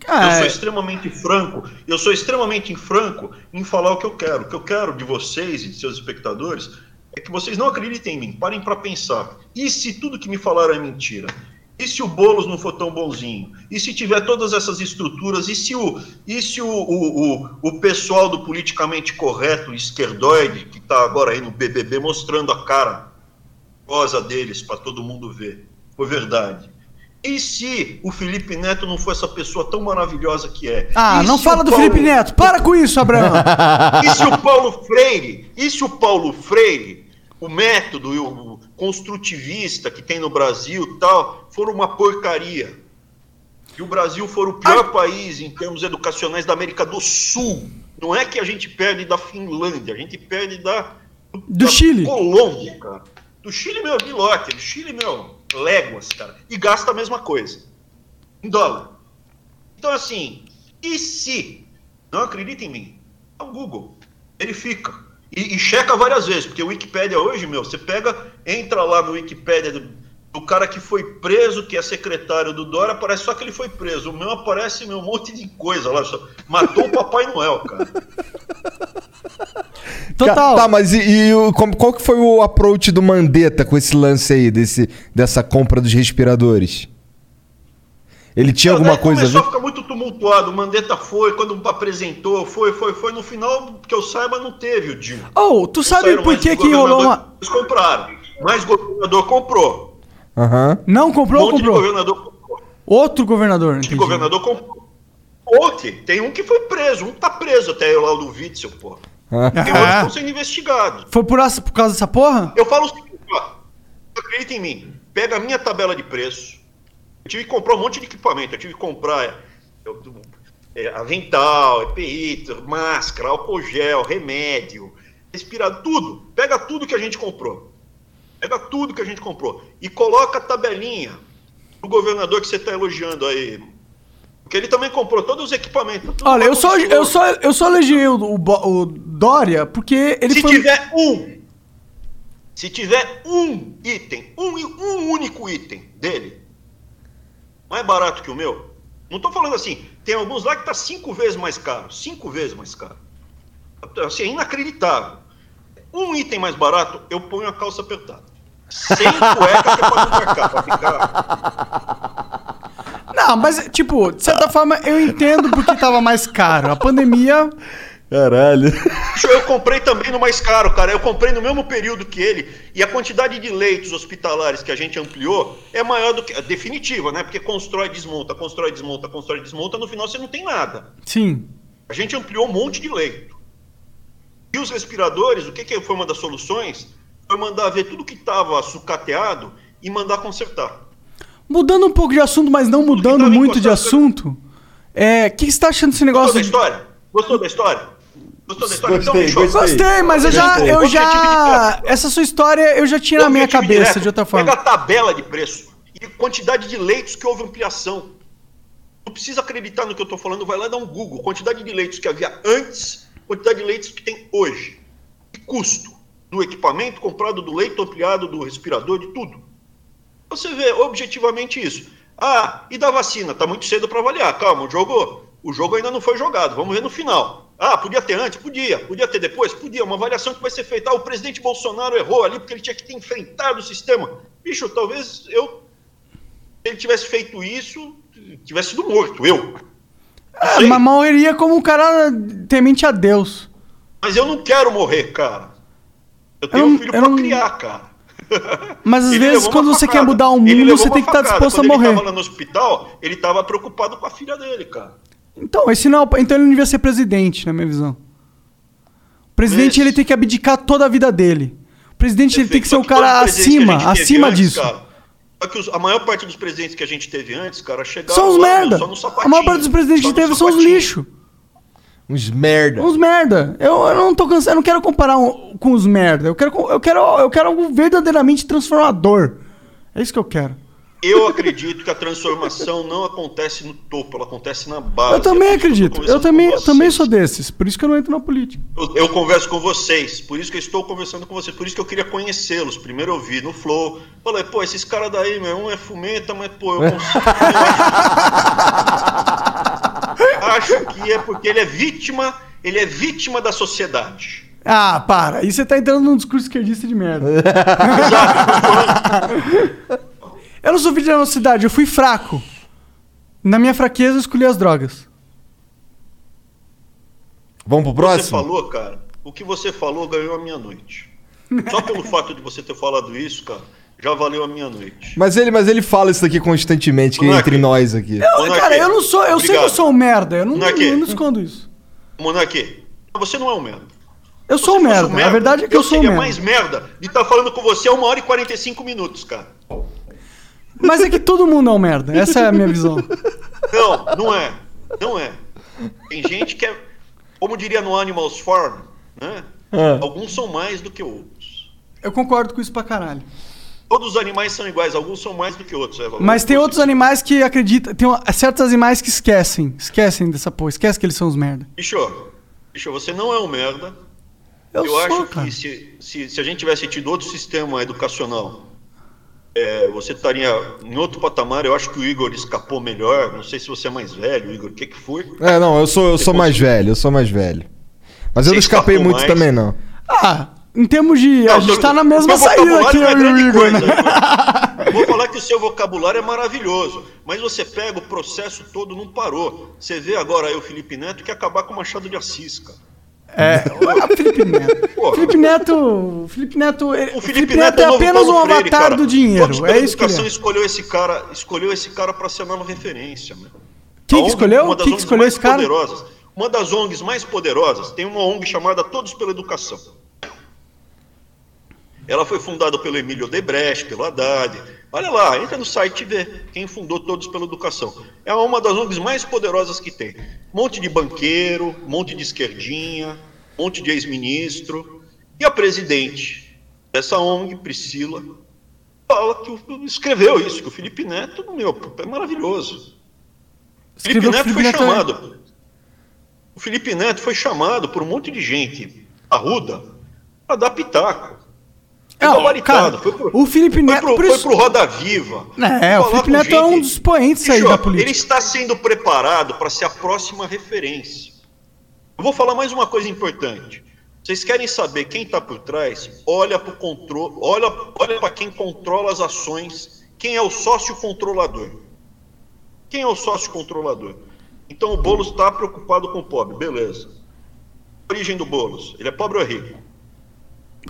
Eu Ah, sou é- extremamente franco, eu sou extremamente franco em falar o que eu quero. O que eu quero de vocês e de seus espectadores é que vocês não acreditem em mim, parem para pensar. E se tudo que me falaram é mentira? E se o Boulos não for tão bonzinho? E se tiver todas essas estruturas? E se o, e se o, o, o, o pessoal do politicamente correto, esquerdoide, que está agora aí no BBB mostrando a cara rosa deles para todo mundo ver, foi verdade? E se o Felipe Neto não for essa pessoa tão maravilhosa que é? Ah, E não fala do Paulo- Felipe Neto. Para com isso, Abraão. E se o Paulo Freire, e se o Paulo Freire, o método e o construtivista que tem no Brasil e tal, for uma porcaria? E o Brasil for o pior país em termos educacionais da América do Sul. Não é que a gente perde da Finlândia, a gente perde da, Do da Chile. Colômbia, cara. Do Chile, meu, de lote. Do Chile, meu, léguas, cara. E gasta a mesma coisa. Em dólar. Então, assim, e se? Não acredita em mim? É o Google. Verifica. E, e checa várias vezes, porque o Wikipédia hoje, meu, você pega, entra lá no Wikipédia do, do cara que foi preso, que é secretário do Dória, aparece só que ele foi preso. O meu aparece meu, um monte de coisa lá. Só, matou o Papai Noel, cara. Total. Tá, mas e, e o- como- qual que foi o approach do Mandetta com esse lance aí, desse, dessa compra dos respiradores? Ele tinha alguma Daí coisa Começou a ficar muito tumultuado. O Mandetta foi, quando apresentou, foi, foi, foi. No final, que eu saiba, não teve o deal. Oh, tu sabe por que rolou uma... governadores compraram. Mais governador comprou. Aham. Não Um comprou ou monte de comprou? governador comprou. Outro governador, Um de governador comprou. Outro, tem um que foi preso. Um tá preso até lá, o do Witzel, pô. Tem outros que Ah. estão sendo investigados. Foi por, essa- por causa dessa porra? Eu falo o seguinte, ó. Acredita em mim. Pega a minha tabela de preço. Eu tive que comprar um monte de equipamento. Eu tive que comprar é, eu- é, avental, EPI, máscara, álcool gel, remédio, respirador, tudo. Pega tudo que a gente comprou. Pega tudo que a gente comprou. E coloca a tabelinha do governador que você está elogiando aí. Porque ele também comprou todos os equipamentos. tudo Olha, eu só, eu só, eu só elogiei o, o o Dória porque ele se foi... tiver um, se tiver um item, um, um único item dele, mais barato que o meu, não tô falando assim, tem alguns lá que tá cinco vezes mais caro, cinco vezes mais caro. Assim, é inacreditável. Um item mais barato, eu ponho a calça apertada. Sem cueca que é pra não marcar, pra ficar... Não, mas, tipo, de certa forma, eu entendo porque tava mais caro. A pandemia. Caralho. Eu comprei também no mais caro, cara. Eu comprei no mesmo período que ele. E a quantidade de leitos hospitalares que a gente ampliou é maior do que. é Definitiva, né? Porque constrói, desmonta, constrói, desmonta, constrói, desmonta. No final você não tem nada. Sim. A gente ampliou um monte de leito. E os respiradores, o que, que foi uma das soluções? Foi mandar ver tudo que estava sucateado e mandar consertar. Mudando um pouco de assunto, mas não mudando tava muito de assunto. É. O que que você tá achando desse Gostou negócio? da de- história? Gostou da história? Gostou da história? Gostei, bicho, gostei. Gostei, mas eu já. Eu já. De Essa sua história eu já tinha na minha Objetivo cabeça direto. de outra forma. Pega a tabela de preço e quantidade de leitos que houve ampliação. Não precisa acreditar no que eu estou falando, vai lá dar um Google. Quantidade de leitos que havia antes, quantidade de leitos que tem hoje. E custo do equipamento comprado, do leito ampliado, do respirador, de tudo. Você vê objetivamente isso. Ah, e da vacina? Tá muito cedo para avaliar. Calma, o jogo, o jogo ainda não foi jogado. Vamos ver no final. Ah, podia ter antes? Podia. Podia ter depois? Podia. Uma avaliação que vai ser feita. Ah, o presidente Bolsonaro errou ali porque ele tinha que ter enfrentado o sistema. Bicho, talvez eu. Se ele tivesse feito isso, tivesse sido morto. Eu. Ah, mas morreria como um cara temente a Deus. Mas eu não quero morrer, cara. Eu tenho Eu um filho pra não- criar, cara. Mas às Ele vezes, quando você quer mudar o mundo, você tem que estar facada. disposto a Quando morrer. Ele tava lá no hospital, ele tava preocupado com a filha dele, cara. Então, esse não, então ele não devia ser presidente, na minha visão. O presidente Esse. ele tem que abdicar toda a vida dele. O presidente ele tem que ser o cara a acima, acima disso. cara, só que os- a maior parte dos presidentes que a gente teve antes, cara, chegaram São os lá, meu, merda. só no A maior parte dos presidentes que teve são os lixo. Uns merda. Uns merda. Eu, eu não tô cansado, eu não quero comparar um- com os merda. Eu quero, eu quero, eu quero algo verdadeiramente transformador. É isso que eu quero. Eu acredito que a transformação não acontece no topo, ela acontece na base. Eu também É eu acredito. Eu também, eu também sou desses. Por isso que eu não entro na política. Eu, eu converso com vocês, por isso que eu estou conversando com vocês, por isso que eu queria conhecê-los. Primeiro eu vi no Flow, falei, pô, esses caras daí, meu, um é fumeta, mas pô, eu consigo. acho, que é porque ele é vítima, ele é vítima da sociedade. Ah, para. Aí você tá entrando num discurso esquerdista de merda. eu não sou vítima da cidade, eu fui fraco. Na minha fraqueza, eu escolhi as drogas. Vamos pro Você próximo? falou, cara, o que você falou ganhou a minha noite. Só pelo fato de você ter falado isso, cara, já valeu a minha noite. Mas ele, mas ele fala isso daqui constantemente, que é entre nós aqui. Eu, cara, eu não sou. Eu sei que eu obrigado. sou um merda. Eu não, eu não escondo isso. Monarque, você não é um merda. Eu sou um você fosse merda. A verdade é que eu, sou um seria merda. mais merda de estar falando com você a uma hora e 45 minutos, cara. Mas é que todo mundo é um merda. Essa é a minha visão. Não, não é. Não é. Tem gente que é, como diria no Animals Farm, né? Ah. Alguns são mais do que outros. Eu concordo com isso pra caralho. Todos os animais são iguais, alguns são mais do que outros. Eva. Mas tem outros animais que acreditam. Tem uma- certos animais que esquecem. Esquecem dessa porra. Esquece que eles são os merda. Bicho, bicho, você não é um merda. Eu, Eu, sou, acho cara. que se, se, se a gente tivesse tido outro sistema educacional, é, você estaria em outro patamar. Eu acho que o Igor escapou melhor. Não sei se você é mais velho, Igor. O que, que foi? É, não, eu sou, eu sou mais velho, eu sou mais velho. Mas eu Você não escapei muito mais. também, não. Ah, em termos de. a Não, gente seu- tá na mesma saída aqui, é eu e o Igor, coisa, né? Eu Vou falar que o seu vocabulário é maravilhoso, mas você pega o processo todo, não parou. Você vê agora aí o Felipe Neto que acabar com o Machado de Assis, cara. É, o Felipe Neto. Porra. Felipe Neto. Felipe Neto. ele- O o Felipe, Neto, é, é o novo apenas Paulo um Freire, avatar cara. do Todos dinheiro. pela É isso que ele é. escolheu esse cara, escolheu esse cara para ser a nova referência, meu. Quem que escolheu? uma das Quem que ONGs escolheu esse cara? Poderosas, uma das ONGs mais poderosas tem uma ONG chamada Todos pela Educação. Ela foi fundada pelo Emílio Odebrecht, pelo Haddad. Olha lá, entra no site e vê quem fundou Todos pela Educação. É uma das ONGs mais poderosas que tem. Monte de banqueiro, monte de esquerdinha, monte de ex-ministro. E a presidente dessa ONG, Priscila, fala que escreveu isso, que o Felipe Neto, meu, é maravilhoso. Felipe Neto o foi Felipe Neto é- chamado. O Felipe Neto foi chamado por um monte de gente arruda para dar pitaco. Foi Não, cara, foi pro- o Felipe foi Neto- pro, por foi pro Roda Viva. É, o Felipe Neto é um gente- dos expoentes aí da política. Ele está sendo preparado para ser a próxima referência. Eu vou falar mais uma coisa importante. Vocês querem saber quem está por trás? Olha para o controle, olha, olha para quem controla as ações, quem é o sócio controlador. Quem é o sócio controlador? Então o Boulos está preocupado com o pobre, beleza. Origem do Boulos, ele é pobre ou é rico?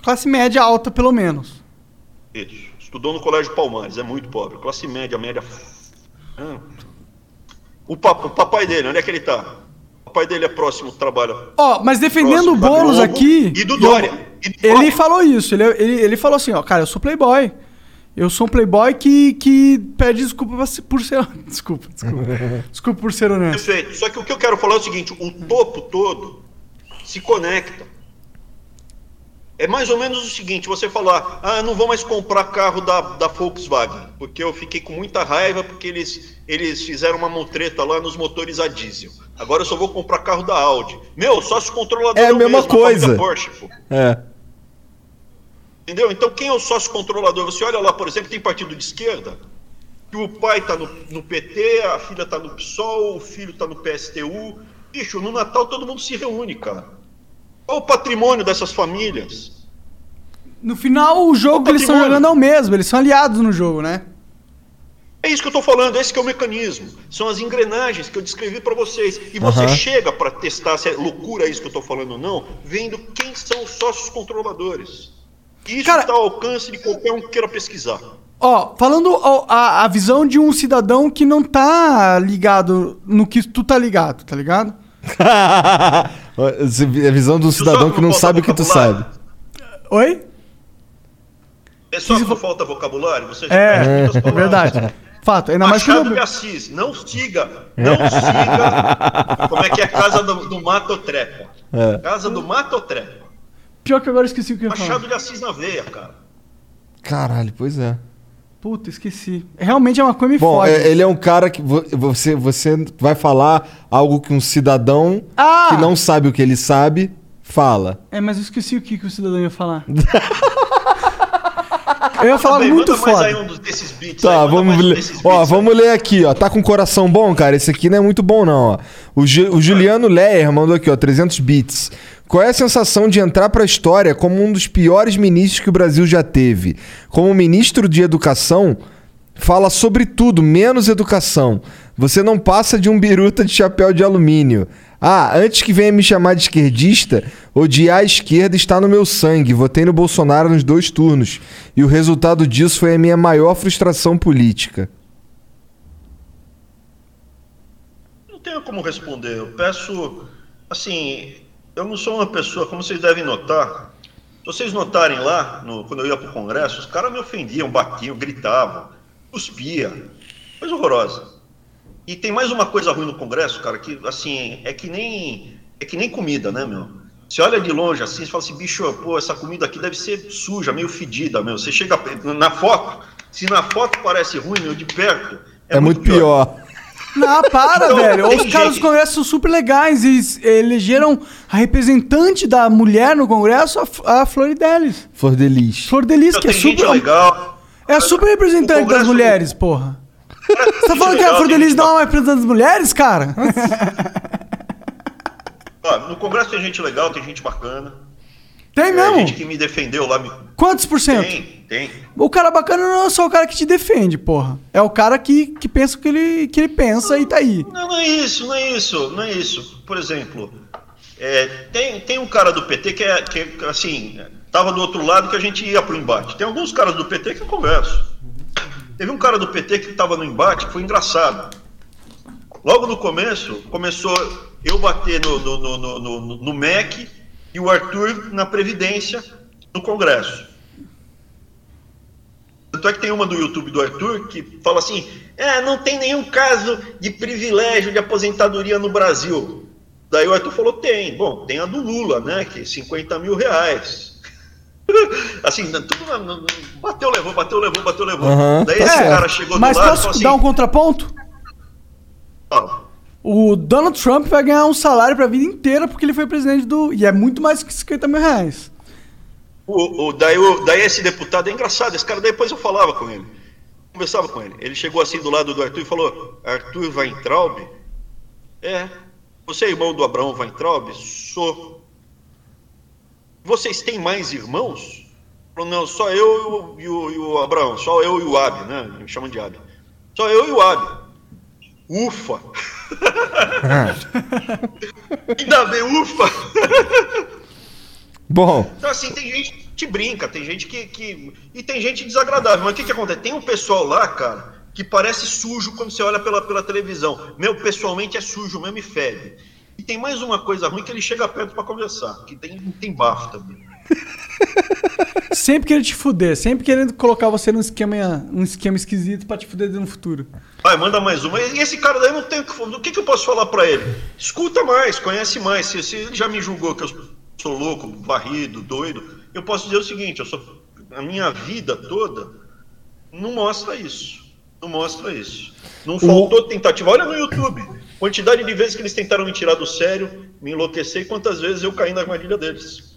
Classe média alta, pelo menos. Isso. Estudou no Colégio Palmares, é muito pobre. Classe média, média. Ah. O, pa- o papai dele, onde é que ele tá? O papai dele é próximo, trabalha. Ó, mas defendendo o Boulos aqui. E do Dória. E do Ele Dória. falou isso, ele, ele, ele falou assim, ó, cara, eu sou playboy. Eu sou um playboy que, que pede desculpa por ser. Desculpa, desculpa. desculpa por ser honesto. Perfeito. Só que o que eu quero falar é o seguinte: o topo todo se conecta. É mais ou menos o seguinte: você falar, ah, não vou mais comprar carro da, da Volkswagen, porque eu fiquei com muita raiva porque eles, eles fizeram uma mutreta lá nos motores a diesel. Agora eu só vou comprar carro da Audi. Meu, sócio controlador É a mesma mesmo, coisa. Porsche, pô. É. Entendeu? Então quem é o sócio controlador? Você olha lá, por exemplo, tem partido de esquerda, que o pai tá no, no PT, a filha tá no PSOL, o filho tá no PSTU. Bicho, no Natal todo mundo se reúne, cara. Qual o patrimônio dessas famílias? No final, o jogo que eles estão jogando é o mesmo, eles são aliados no jogo, né? É isso que eu tô falando, esse que é o mecanismo. São as engrenagens que eu descrevi para vocês. E você Aham. chega para testar se é loucura isso que eu tô falando ou não, vendo quem são os sócios controladores. E isso Cara- está ao alcance de qualquer um que queira pesquisar. Ó, falando ó, a, a visão de um cidadão que não tá ligado no que tu tá ligado, tá ligado? a visão do cidadão que não sabe o que tu sabe. Oi? É só que não falta vocabulário? Você já É, é verdade. Fato, ainda mais Machado quando... de Assis, não siga, não siga. Como é que é casa do, do Matotrepa? É. Casa do Matotrepa. Pior que agora eu esqueci o que eu ia falar. Machado de Assis na veia, cara. Caralho, pois é. Puta, esqueci. Realmente é uma coisa me Bom, fode. é- ele é um cara que vo- você, você vai falar algo que um cidadão Ah! que não sabe o que ele sabe fala. É, mas eu esqueci o que, que o cidadão ia falar. eu ia falar muito foda. um beats Tá, aí, vamos um ler. desses Ó, beats aí. vamos ler aqui, ó. Tá com coração bom, cara? Esse aqui não é muito bom, não, ó. O, Ju- o Juliano Leyer mandou aqui, ó, 300 bits. Qual é a sensação de entrar pra história como um dos piores ministros que o Brasil já teve? Como ministro de Educação, fala sobre tudo, menos educação. Você não passa de um biruta de chapéu de alumínio. Ah, antes que venha me chamar de esquerdista, odiar a esquerda está no meu sangue. Votei no Bolsonaro nos dois turnos. E o resultado disso foi a minha maior frustração política. Não tenho como responder. Eu peço, assim, eu não sou uma pessoa, como vocês devem notar. Se vocês notarem lá, no- quando eu ia pro Congresso, os caras me ofendiam, batiam, gritavam, cuspia. Coisa horrorosa. E tem mais uma coisa ruim no Congresso, cara, que assim, é que nem é que nem comida, né, meu? Você olha de longe assim, você fala assim, bicho, pô, essa comida aqui deve ser suja, meio fedida, meu. Você chega na foto, se na foto parece ruim, meu, de perto, É, muito pior. Não, para, Então, velho. Os caras gente- do Congresso são super legais. Eles elegeram a representante da mulher no Congresso, a, a Floridelis. Flor de lis. Flor de Lis, Então, que é super. legal. É a super representante das mulheres, porra. Você tá falando que a Flor tem não é uma representante das mulheres, cara? Ó, no Congresso tem gente legal, tem gente bacana. Tem É, mesmo? gente que me defendeu lá. Me... Quantos por cento? Tem, tem. O cara bacana não é só o cara que te defende, porra. É o cara que, que pensa o que ele, que ele pensa e tá aí. Não, não é isso, não é isso, não é isso. Por exemplo, é, tem, tem um cara do PT que é, que é, assim, tava do outro lado que a gente ia pro embate. Tem alguns caras do PT que eu converso. Teve um cara do PT que tava no embate que foi engraçado. Logo no começo, começou eu bater no, no, no, no, no, no MEC e o Arthur na Previdência no Congresso. Tanto é que tem uma do YouTube do Arthur que fala assim: é, não tem nenhum caso de privilégio de aposentadoria no Brasil. Daí o Arthur falou: tem. Bom, tem a do Lula, né? Que é 50 mil reais. assim, tudo na- na- bateu, levou, bateu, levou, bateu, levou. Aham, Daí tá esse certo. cara chegou do Mas lado posso assim: dar um contraponto? "Ó, O Donald Trump vai ganhar um salário pra vida inteira porque ele foi presidente do. E é muito mais que 50 mil reais. O, o- daí, o- daí esse deputado é engraçado, esse cara depois eu falava com ele. Conversava com ele. Ele chegou assim do lado do Arthur e falou: Arthur Weintraub? É. Você é irmão do Abraão Weintraub? Sou. Vocês têm mais irmãos? Falou, não, só eu e o, e o- Abraão, só eu e o Abi, né? Me chamam de Abi. Só eu e o Abi. Ufa! Ainda bem, ufa! Bom, Então, assim, tem gente que brinca, tem gente que. que... E tem gente desagradável. Mas o que, que acontece? Tem um pessoal lá, cara, que parece sujo quando você olha pela, pela televisão. Meu, pessoalmente é sujo mesmo e fede. E tem mais uma coisa ruim que ele chega perto pra conversar, que tem, tem bafo também. Sempre querendo te fuder, sempre querendo colocar você num esquema, um esquema esquisito pra te fuder no futuro. Vai, manda mais uma. E esse cara daí não tem o que. O que, que eu posso falar pra ele? Escuta mais, conhece mais. Se, se ele já me julgou que eu sou louco, varrido, doido, eu posso dizer o seguinte: eu sou, a minha vida toda não mostra isso. Não mostra isso. Não faltou tentativa. Olha no YouTube. Quantidade de vezes que eles tentaram me tirar do sério, me enlouquecer e quantas vezes eu caí na armadilha deles.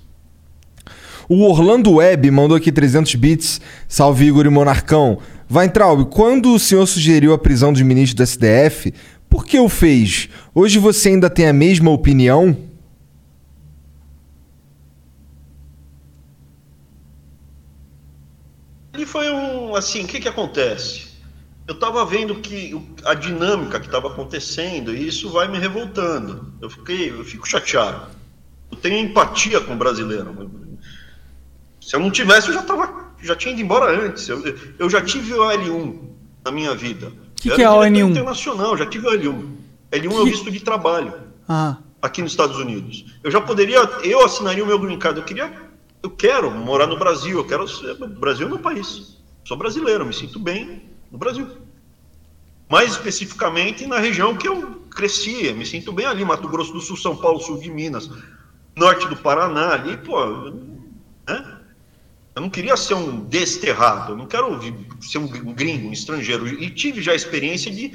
o Orlando Web mandou aqui 300 bits. Salve Igor e Monarcão. Weintraub, quando o senhor sugeriu a prisão dos ministros do SDF, por que o fez? Hoje você ainda tem a mesma opinião? E foi um, assim, o que que acontece? Eu estava vendo que a dinâmica que estava acontecendo e isso vai me revoltando. Eu fiquei, eu fico chateado. Eu tenho empatia com o brasileiro. Se eu não tivesse, eu já tava, já tinha ido embora antes. Eu, eu já tive o L1 na minha vida. Que Eu que é o diretor N1? Internacional, já tive o L1. L1 é o Que- visto de trabalho Ah. aqui nos Estados Unidos. Eu já poderia, eu assinaria o meu green card. Eu queria, eu quero morar no Brasil. Eu quero ser, o Brasil é meu país. Sou brasileiro, me sinto bem no Brasil. Mais especificamente na região que eu cresci, eu me sinto bem ali, Mato Grosso do Sul, São Paulo, sul de Minas, norte do Paraná, ali, pô, eu- né? Eu não queria ser um desterrado, eu não quero ser um gringo, um estrangeiro. E tive já a experiência de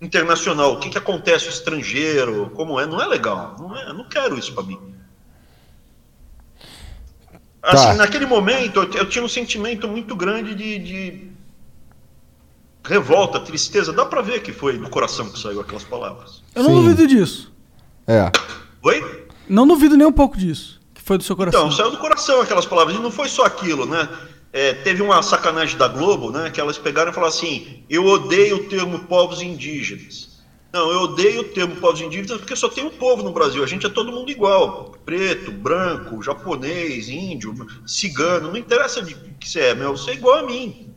internacional. O que, que acontece no estrangeiro, como é, não é legal. Não é, eu não quero isso para mim. Assim, Tá. naquele momento, eu, eu tinha um sentimento muito grande de, de revolta, tristeza. Dá para ver que foi do coração que saiu aquelas palavras. Eu não Sim. duvido disso. É. Oi? Não duvido nem um pouco disso. Que foi do seu coração. Então, saiu do coração aquelas palavras. E não foi só aquilo, né? É, teve uma sacanagem da Globo, né? Que elas pegaram e falaram assim: eu odeio o termo povos indígenas. Não, eu odeio o termo povos indígenas porque só tem um povo no Brasil. A gente é todo mundo igual: preto, branco, japonês, índio, cigano. Não interessa de que você é, meu, você é igual a mim.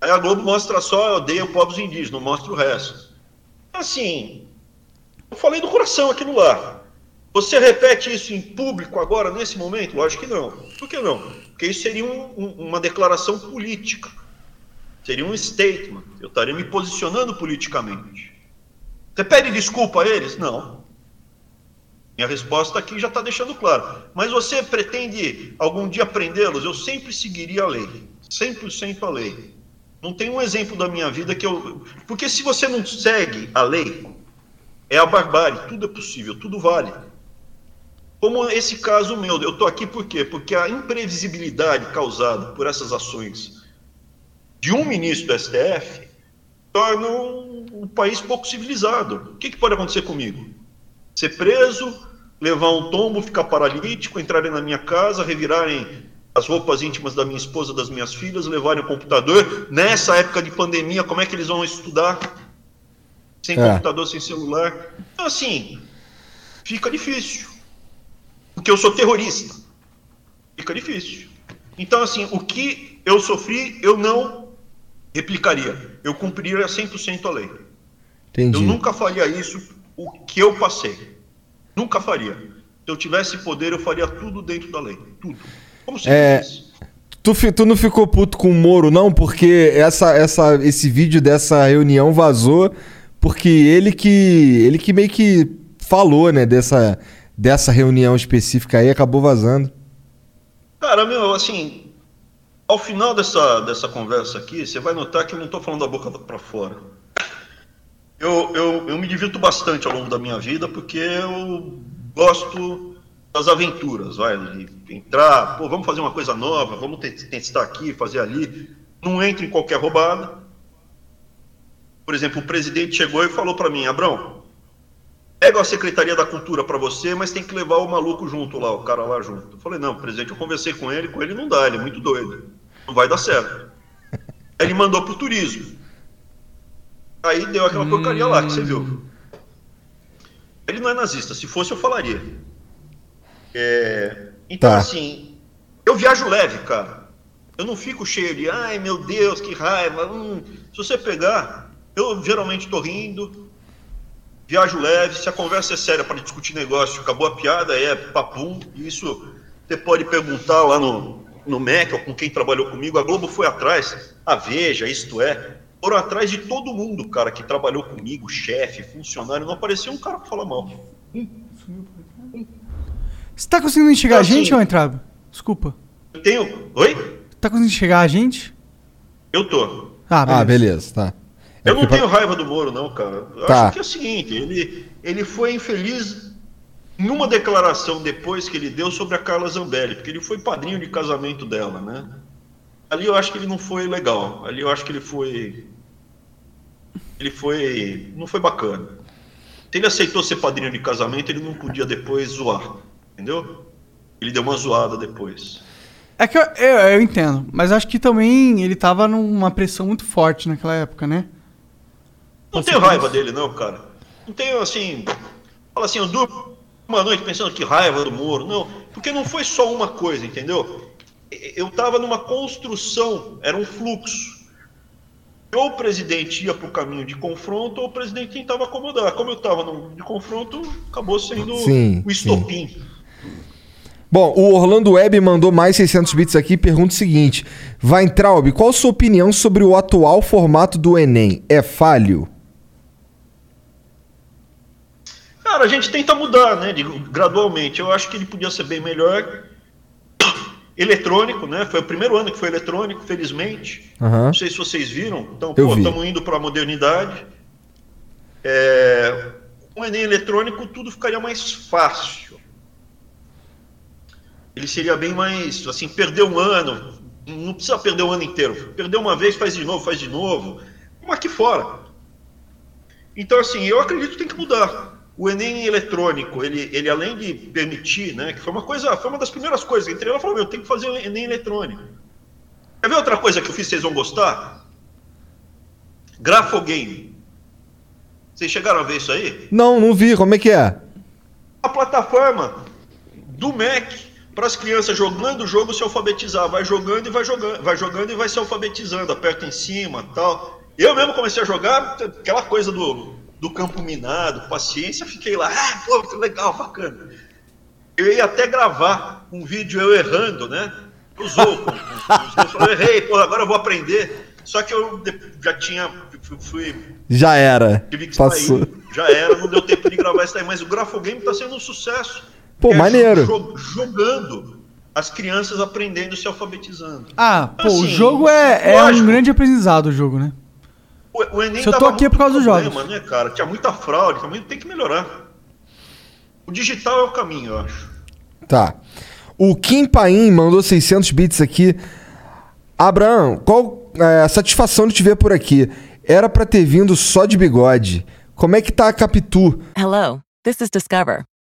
Aí a Globo mostra só: eu odeio povos indígenas, não mostra o resto. Assim, eu falei do coração aquilo lá. Você repete isso em público agora, nesse momento? Lógico que não. Por que não? Porque isso seria um- um- uma declaração política. Seria um statement. Eu estaria me posicionando politicamente. Você pede desculpa a eles? Não. Minha resposta aqui já está deixando claro. Mas você pretende algum dia prendê-los? Eu sempre seguiria a lei. 100% a lei. Não tem um exemplo da minha vida que eu. Porque se você não segue a lei, é a barbárie. Tudo é possível, tudo vale. Como esse caso meu, eu estou aqui por quê? Porque a imprevisibilidade causada por essas ações de um ministro do STF torna um, um país pouco civilizado. O que, que pode acontecer comigo? Ser preso, levar um tombo, ficar paralítico, entrarem na minha casa, revirarem as roupas íntimas da minha esposa, das minhas filhas, levarem o computador. Nessa época de pandemia, como é que eles vão estudar? Sem É. computador, sem celular. Então, assim, fica difícil. Porque eu sou terrorista. Fica difícil. Então, assim, o que eu sofri, eu não replicaria. Eu cumpriria 100% a lei. Entendi. Eu nunca faria isso, o que eu passei. Nunca faria. Se eu tivesse poder, eu faria tudo dentro da lei. Tudo. Como se É. fosse. Tu, tu não ficou puto com o Moro, não? Porque essa, essa, esse vídeo dessa reunião vazou porque ele que. ele que meio que falou, né, dessa, dessa reunião específica aí, acabou vazando. Cara, meu, assim, ao final dessa, dessa conversa aqui, você vai notar que eu não estou falando da boca para fora. Eu, eu, eu me divirto bastante ao longo da minha vida porque eu gosto das aventuras, vai, entrar, pô, vamos fazer uma coisa nova, vamos te- testar aqui, fazer ali. Não entro em qualquer roubada. Por exemplo, o presidente chegou e falou para mim, Abrão, pega a Secretaria da Cultura para você, mas tem que levar o maluco junto lá, o cara lá junto. Eu falei, não, presidente, eu conversei com ele, com ele não dá, ele é muito doido. Não vai dar certo. Aí ele mandou pro turismo. Aí deu aquela porcaria lá que você viu. Ele não é nazista, se fosse eu falaria. É, então, Tá. assim, eu viajo leve, cara. Eu não fico cheio de, ai meu Deus, que raiva. Hum, se você pegar, eu geralmente tô rindo, viajo leve. Se a conversa é séria para discutir negócio, acabou a piada, é papum. Isso você pode perguntar lá no, no MEC ou com quem trabalhou comigo. A Globo foi atrás, a Veja, isto é. Foram atrás de todo mundo, cara, que trabalhou comigo, chefe, funcionário. Não apareceu um cara pra falar mal. Você tá conseguindo enxergar Então, a gente, assim- ô Entrado? Desculpa. Eu tenho. Oi? Tá conseguindo enxergar a gente? Eu tô. Ah, beleza. Ah, beleza, tá. É Eu não porque tenho raiva do Moro, não, cara. Eu Tá. acho que é o seguinte, ele, ele foi infeliz em uma declaração depois que ele deu sobre a Carla Zambelli, porque ele foi padrinho de casamento dela, né? Ali eu acho que ele não foi legal. Ali eu acho que ele foi. Ele foi. Não foi bacana. Se ele aceitou ser padrinho de casamento, ele não podia depois zoar. Entendeu? Ele deu uma zoada depois. É que eu, eu, eu entendo, mas acho que também ele tava numa pressão muito forte naquela época, né? Não tenho raiva dele, não, cara. Não tenho assim. Fala assim, eu durmo uma noite pensando que raiva do Moro. Não, porque não foi só uma coisa, entendeu? Eu tava numa construção, era um fluxo. Ou o presidente ia para o caminho de confronto, ou o presidente tentava acomodar. Como eu estava de confronto, acabou sendo Sim, o estopim. Bom, o Orlando Web mandou mais 600 bits aqui e pergunta o seguinte: Weintraub, qual a sua opinião sobre o atual formato do Enem? É falho? Cara, a gente tenta mudar, né? gradualmente. Eu acho que ele podia ser bem melhor. Eletrônico, né? Foi o primeiro ano que foi eletrônico, felizmente. Aham. Não sei se vocês viram. Então, Eu pô, estamos indo para a modernidade. É, com o Enem eletrônico, tudo ficaria mais fácil. Ele seria bem mais, assim, perder um ano. Não precisa perder o ano inteiro. Perder uma vez, faz de novo, faz de novo. Como aqui fora. Então, assim, eu acredito que tem que mudar. O Enem eletrônico, ele, ele além de permitir, né, que foi uma coisa, foi uma das primeiras coisas que entrei lá e falou, meu, tem que fazer o Enem eletrônico. Quer ver outra coisa que eu fiz, vocês vão gostar? Grafogame. Vocês chegaram a ver isso aí? Não, não vi. Como é que é? A plataforma do Mac para as crianças jogando o jogo se alfabetizar. Vai jogando e vai jogando, vai jogando e vai se alfabetizando. Aperta em cima tal. Eu mesmo comecei a jogar aquela coisa do, do campo minado, paciência, fiquei lá, ah, pô, que legal, bacana. Eu ia até gravar um vídeo eu errando, né? Usou, com, com, eu errei, pô, agora eu vou aprender. Só que eu já tinha, fui- Já era. Tive que Passou. sair. Já era, não deu tempo de gravar isso daí, mas o Grafogame tá sendo um sucesso. Pô, É, maneiro. jo- jogando, as crianças aprendendo e se alfabetizando. Ah, pô, o Assim, jogo é, é um grande aprendizado, o jogo, né? O, o Enem Se eu tô aqui é por causa dos problema, jogos. né, cara? Tinha muita fraude, também tem que melhorar. O digital é o caminho, eu acho. Tá. O Kim Paim mandou 600 bits aqui. Abraão, qual é, a satisfação de te ver por aqui? Era pra ter vindo só de bigode. Como é que tá a Capitu? Hello, this is Discover,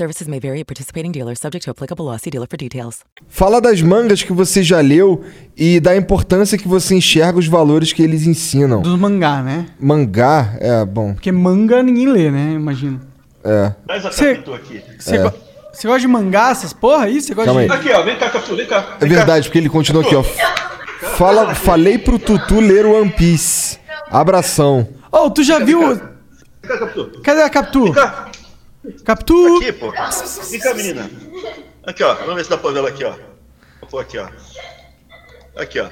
Services may vary at participating dealers, subject to applicable law. See dealer for details. Fala das mangas que você já leu e da importância que você enxerga os valores que eles ensinam. Dos mangá, né? Mangá, é bom. Porque manga ninguém lê, né? Imagino. É. A. Você go- você gosta de mangá, essas porra aí? Você gosta Calma de. aí. Aqui, ó, vem cá, Capitu, vem cá. É verdade, porque ele continua aqui, ó. Fala, falei pro Tutu ler o One Piece. Abração. Oh, tu já viu. Vem cá, Capitu. Cadê a Capitu? Capitu! Aqui, pô. Vem cá, menina. Aqui, ó. Vamos ver se dá pra ver ela aqui, ó. Vou pôr aqui, ó. Aqui, ó.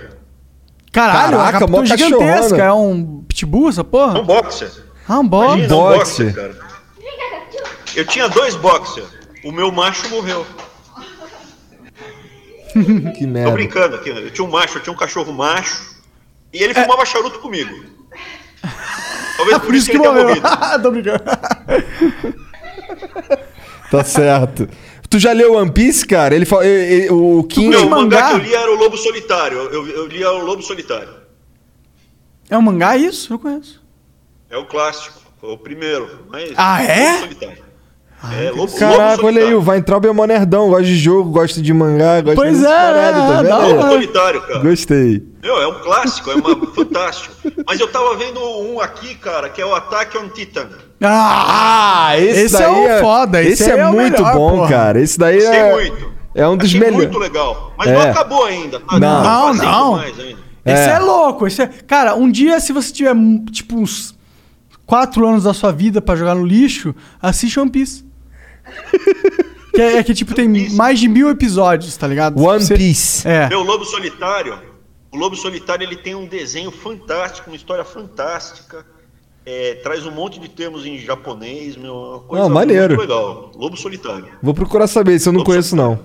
Caralho, Caraca, a Capitu mó é gigantesca. É um pitbull essa É porra? um boxer. Ah, um bob. Imagina, um boxer. boxer, cara. Eu tinha dois boxer. O meu macho morreu. Que Tô merda. brincando aqui. né? Eu tinha um macho, eu tinha um cachorro macho. E É. ele fumava charuto comigo. Talvez Por isso que ele tenha morreu. morrido. Tô brincando. Tá certo. Tu já leu One Piece, cara? Ele fa- e- e- o King. Não, o mangá? que eu li era o Lobo Solitário. Eu, eu lia o Lobo Solitário. É um mangá isso? Eu conheço. É o clássico. Foi o primeiro. Mas Ah, é? Lobo Solitário. é, Lobo, Caraca, Lobo olha aí, o. Weintraub é mó nerdão, gosta de jogo, gosta de mangá, gosta Pois é, paradas, tá é. Lobo Solitário, cara. Gostei. Meu, é um clássico, é uma, fantástico. Mas eu tava vendo um aqui, cara, que é o Attack on Titan. Ah, esse, é daí o foda. Esse, aí é, o muito melhor, bom, porra. cara. Esse daí Gostei é, muito. é um dos Achei melhores. muito legal. Mas É. não acabou ainda. Tá? Não. Não, não. mais ainda. Esse É. é. louco. Esse é... Cara, um dia, se você tiver, tipo, uns quatro anos da sua vida pra jogar no lixo, assiste One Piece. que é, é que, tipo, tem mais de mil episódios, tá ligado? One Você- Piece. É. Meu Lobo Solitário, o Lobo Solitário ele tem um desenho fantástico, uma história fantástica. É, traz um monte de termos em japonês, meu, uma coisa Ah, maneiro. muito legal. Lobo Solitário. Vou procurar saber, se eu não Lobo conheço, não.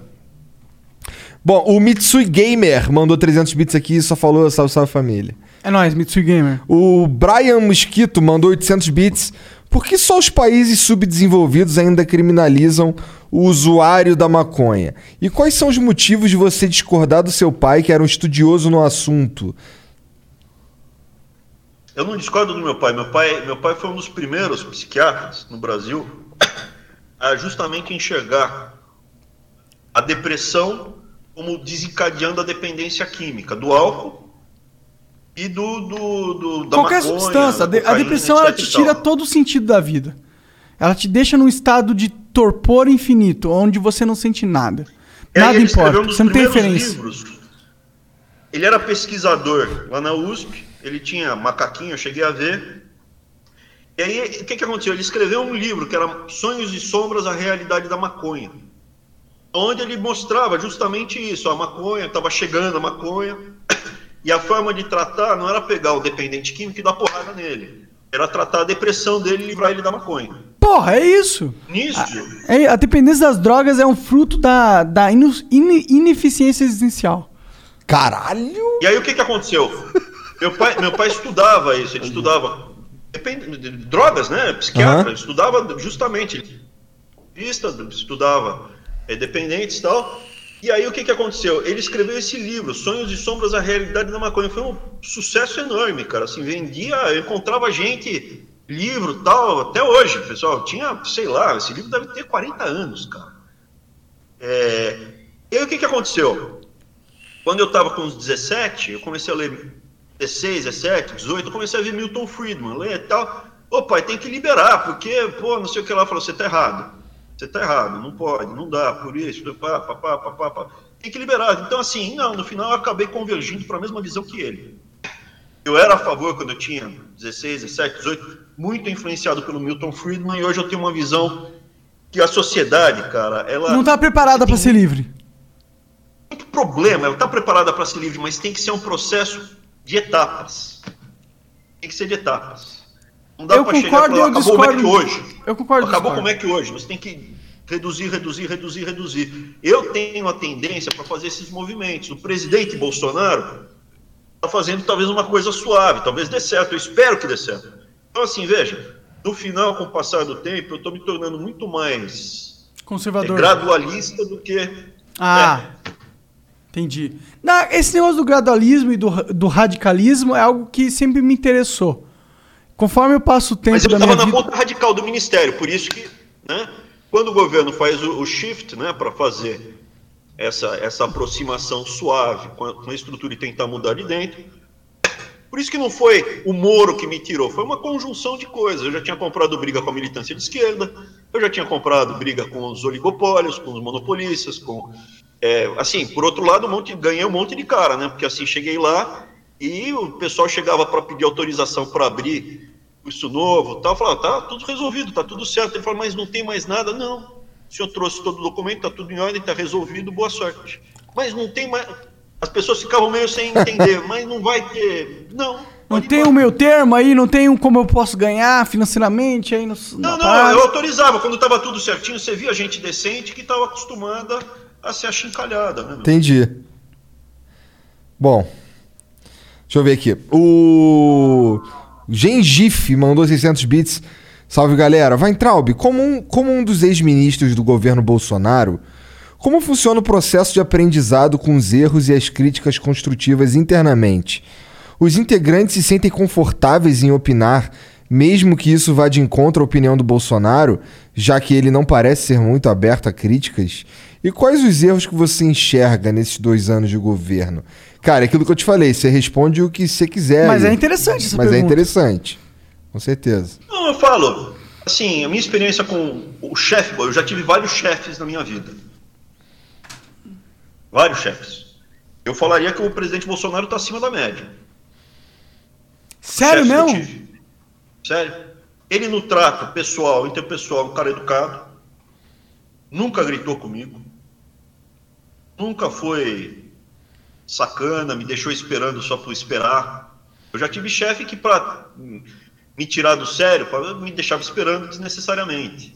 Bom, o Mitsui Gamer mandou 300 bits aqui e só falou salve, salve família. É nóis, Mitsui Gamer. O Brian Mosquito mandou 800 bits. Por que só os países subdesenvolvidos ainda criminalizam o usuário da maconha? E quais são os motivos de você discordar do seu pai, que era um estudioso no assunto? Eu não discordo do meu pai. Meu pai, meu pai foi um dos primeiros psiquiatras no Brasil a justamente enxergar a depressão como desencadeando a dependência química do álcool e do, do, do da Qualquer maconha, substância. A, da de- a cocaína, depressão, ela te tira todo o sentido da vida. Ela te deixa num estado de torpor infinito, onde você não sente nada. Aí Nada importa. um Você não tem referência. livros. Ele era pesquisador lá na USP, ele tinha macaquinho, eu cheguei a ver. E aí, o que, que aconteceu? Ele escreveu um livro que era Sonhos e Sombras, a Realidade da Maconha. Onde ele mostrava justamente isso, a maconha, estava chegando a maconha, e a forma de tratar não era pegar o dependente químico e dar porrada nele. Era tratar a depressão dele e livrar ele da maconha. Porra, é isso. Nisso, É, a dependência das drogas é um fruto da, da inu- ine- ineficiência existencial. Caralho! E aí o que que aconteceu? Meu pai, meu pai estudava isso, ele estudava drogas, né? Psiquiatra, ele estudava justamente estudava é, dependentes e tal. E aí o que que aconteceu? Ele escreveu esse livro, Sonhos e Sombras, a Realidade da Maconha. Foi um sucesso enorme, cara. Assim, vendia, eu encontrava gente, livro tal, até hoje, pessoal. Tinha, sei lá, esse livro deve ter 40 anos, cara. É, e aí o que que aconteceu? Quando eu estava com uns 17, eu comecei a ler 16, 17, 18, eu comecei a ver Milton Friedman, ler e tal. Ô pai, tem que liberar, porque, pô, não sei o que lá, falou, você tá errado. Você tá errado, não pode, não dá, por isso, pá, pá, pá, pá, pá, pá. Tem que liberar. Então, assim, não, no final eu acabei convergindo para a mesma visão que ele. Eu era a favor quando eu tinha 16, 17, 18, muito influenciado pelo Milton Friedman, e hoje eu tenho uma visão que a sociedade, cara, ela Não tá preparada pra ser livre. muito problema, ela está preparada para ser livre, mas tem que ser um processo de etapas. Tem que ser de etapas. Não dá para chegar e falar, acabou como é que discordo. hoje. Eu concordo Acabou discordo. como é que hoje. Você tem que reduzir, reduzir, reduzir, reduzir. Eu tenho a tendência para fazer esses movimentos. O presidente Bolsonaro está fazendo talvez uma coisa suave, talvez dê certo. Eu espero que dê certo. Então, assim, veja, no final, com o passar do tempo, eu estou me tornando muito mais é, Conservador. gradualista do que Ah, entendi. Não, esse negócio do gradualismo e do, do radicalismo é algo que sempre me interessou. Conforme eu passo o tempo Mas eu da estava na vida... ponta radical do ministério, por isso que, né, quando o governo faz o, o shift, né, para fazer essa, essa aproximação suave com a, com a estrutura e tentar mudar de dentro, por isso que não foi o Moro que me tirou, foi uma conjunção de coisas. Eu já tinha comprado briga com a militância de esquerda, eu já tinha comprado briga com os oligopólios, com os monopolistas, com. É, assim, por outro lado, um monte, ganhei um monte de cara, né? Porque assim, cheguei lá e o pessoal chegava para pedir autorização para abrir curso novo tal. Eu falava, tá tudo resolvido, tá tudo certo. Ele falou, mas não tem mais nada? Não. O senhor trouxe todo o documento, tá tudo em ordem, tá resolvido, boa sorte. Mas não tem mais. As pessoas ficavam meio sem entender, mas não vai ter. Não. Não tem o meu termo aí, não tem um como eu posso ganhar financeiramente aí no. Não, não, eu autorizava. Quando estava tudo certinho, você via gente decente que estava acostumada a ser achincalhada, né? Entendi. Bom. Deixa eu ver aqui. O Gengif mandou 600 bits. Salve galera. Weintraub, como um, como um dos ex-ministros do governo Bolsonaro, como funciona o processo de aprendizado com os erros e as críticas construtivas internamente? Os integrantes se sentem confortáveis em opinar, mesmo que isso vá de encontro à opinião do Bolsonaro, já que ele não parece ser muito aberto a críticas? E quais os erros que você enxerga nesses dois anos de governo? Cara, é aquilo que eu te falei, você responde o que você quiser. Mas é interessante essa Mas é pergunta. interessante. Com certeza. Não, eu falo. Assim, a minha experiência com o chefe, eu já tive vários chefes na minha vida. Vários chefes. Eu falaria que o presidente Bolsonaro está acima da média. Sério mesmo? Sério. Ele no trato pessoal, interpessoal, um cara educado. Nunca gritou comigo. Nunca foi sacana, me deixou esperando só por esperar. Eu já tive chefe que para me tirar do sério, me deixava esperando desnecessariamente.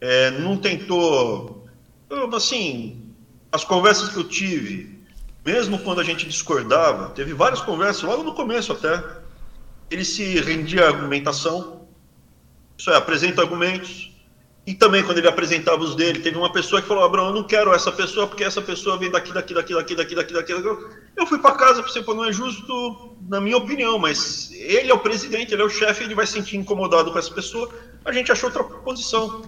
É, não tentou, eu, assim, as conversas que eu tive, mesmo quando a gente discordava, teve várias conversas, logo no começo até, ele se rendia à argumentação, isso é, apresenta argumentos, e também quando ele apresentava os dele, teve uma pessoa que falou, Abraão, eu não quero essa pessoa, porque essa pessoa vem daqui, daqui, daqui, daqui, daqui, daqui, daqui. Eu fui para casa, pensei, pô, não é justo, na minha opinião, mas ele é o presidente, ele é o chefe, ele vai se sentir incomodado com essa pessoa, a gente achou outra posição.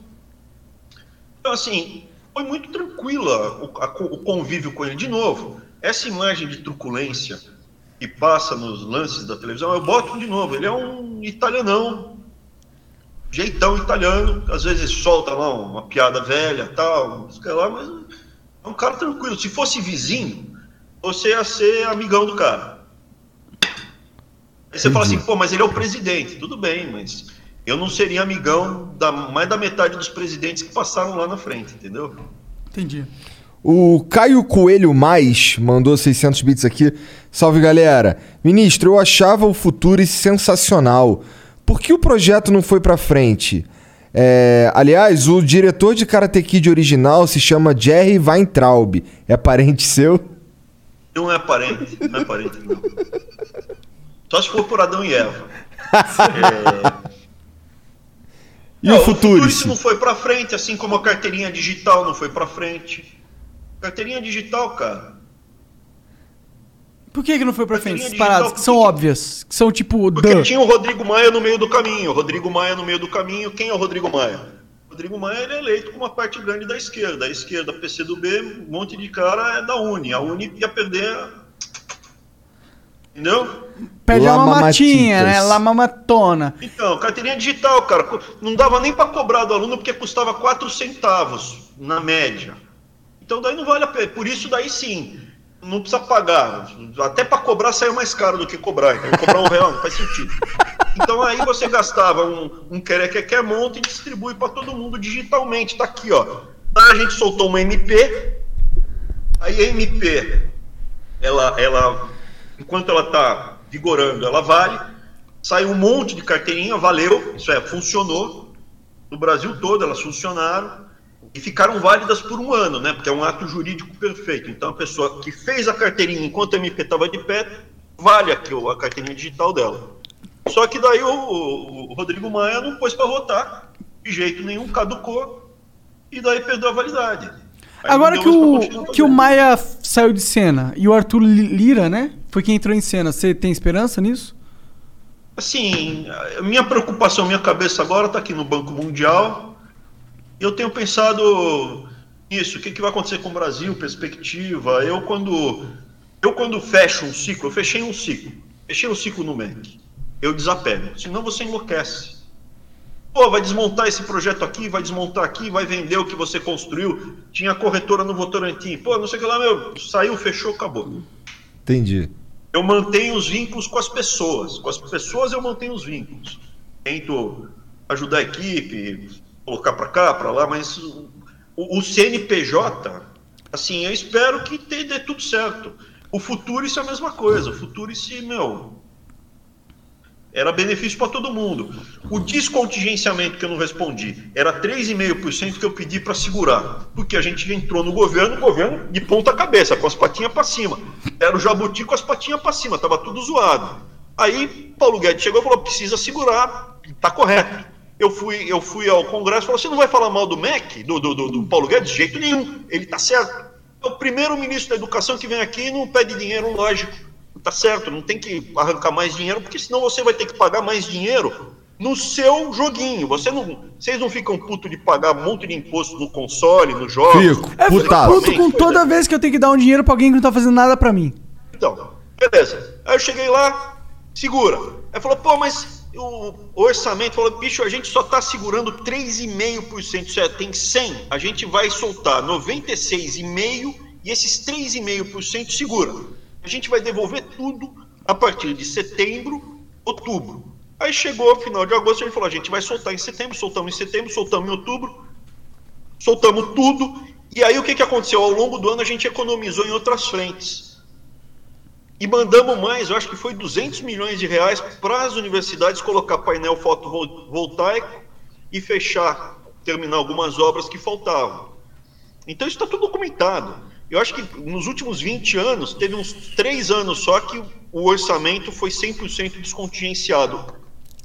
Então, assim, foi muito tranquila o, o convívio com ele. De novo, essa imagem de truculência que passa nos lances da televisão, eu boto de novo, ele é um italianão, jeitão italiano, às vezes solta lá uma piada velha, tal, sei lá, mas é um cara tranquilo. Se fosse vizinho, você ia ser amigão do cara. Aí você fala assim, pô, mas ele é o presidente. Tudo bem, mas eu não seria amigão da mais da metade dos presidentes que passaram lá na frente, entendeu? Entendi. O Caio Coelho Mais mandou 600 bits aqui. Salve galera. Ministro, eu achava o futuro sensacional. Por que o projeto não foi pra frente? É, aliás, o diretor de Karate Kid original se chama Jerry Weintraub. É parente seu? Não é parente, não é parente, não. Só se for por Adão e Eva. É, E Não, o futuro? isso não foi pra frente, assim como a carteirinha digital não foi pra frente. Carteirinha digital, cara. Por que, que não foi pra frente? Essas paradas que são óbvias, que são tipo. Porque duh. tinha o Rodrigo Maia no meio do caminho. O Rodrigo Maia no meio do caminho. Quem é o Rodrigo Maia? O Rodrigo Maia ele é eleito com uma parte grande da esquerda. A esquerda, PCdoB, um monte de cara é da Uni. A Uni ia perder. Entendeu? Perde a mamatinha, né? La mamatona. Então, carteirinha digital, cara, não dava nem para cobrar do aluno porque custava 4 centavos na média. Então daí não vale a pena. Por isso daí sim, não precisa pagar. Até para cobrar saiu mais caro do que cobrar. Então cobrar um real não faz sentido. Então aí você gastava um, um quer que quer monta e distribui para todo mundo digitalmente. Tá aqui, ó. A gente soltou uma MP. Aí a MP, ela, ela, enquanto ela está vigorando, ela vale. Saiu um monte de carteirinha, valeu, isso é, funcionou. No Brasil todo elas funcionaram e ficaram válidas por um ano, né? Porque é um ato jurídico perfeito. Então a pessoa que fez a carteirinha enquanto a MP estava de pé, vale aqui o- a carteirinha digital dela. Só que daí o, o- Rodrigo Maia não pôs para votar, de jeito nenhum, caducou, e daí perdeu a validade. Aí Agora que o, que o. Maia saiu de cena e o Arthur Li- Lira, né? Foi quem entrou em cena. Você tem esperança nisso? Assim, a minha preocupação, minha cabeça agora está aqui no Banco Mundial. E eu tenho pensado nisso, o que, que vai acontecer com o Brasil, perspectiva. Eu quando eu quando fecho um ciclo, eu fechei um ciclo, fechei um ciclo no MEC, eu desapego, senão você enlouquece. Pô, vai desmontar esse projeto aqui, vai desmontar aqui, vai vender o que você construiu. Tinha corretora no Votorantim. Pô, não sei o que lá, meu, saiu, fechou, acabou. Entendi. Eu mantenho os vínculos com as pessoas. Com as pessoas eu mantenho os vínculos. tento ajudar a equipe, colocar para cá, para lá, mas o, o CNPJ, assim, eu espero que dê, dê tudo certo. O futuro isso é a mesma coisa. O futuro isso, meu, era benefício para todo mundo. O descontingenciamento que eu não respondi era 3,5% que eu pedi para segurar, porque a gente entrou no governo, governo de ponta cabeça, com as patinhas para cima. Era o jabuti com as patinhas para cima, tava tudo zoado. Aí Paulo Guedes chegou e falou: precisa segurar, tá correto. Eu fui, eu fui ao Congresso e falei: você não vai falar mal do MEC, do, do, do, do Paulo Guedes? De jeito nenhum, ele tá certo. É o primeiro ministro da Educação que vem aqui e não pede dinheiro, lógico. Tá certo, não tem que arrancar mais dinheiro, porque senão você vai ter que pagar mais dinheiro no seu joguinho. Você não, vocês não ficam puto de pagar um monte de imposto no console, no jogo. Fico, É, putaço. puto com toda vez que eu tenho que dar um dinheiro pra alguém que não tá fazendo nada pra mim. Então, beleza. Aí eu cheguei lá, segura. Aí falou, pô, mas o orçamento, falou, bicho, a gente só tá segurando 3,5%, isso é, tem 100, a gente vai soltar 96,5% e esses 3,5% segura. A gente vai devolver tudo a partir de setembro, outubro. Aí chegou final de agosto, gente falou, a gente vai soltar em setembro, soltamos em setembro, soltamos em outubro, soltamos tudo. E aí o que, que aconteceu? Ao longo do ano a gente economizou em outras frentes. E mandamos mais, eu acho que foi 200 milhões de reais para as universidades colocar painel fotovoltaico e fechar, terminar algumas obras que faltavam. Então isso está tudo documentado. Eu acho que nos últimos 20 anos, teve uns 3 anos só que o orçamento foi 100% descontingenciado.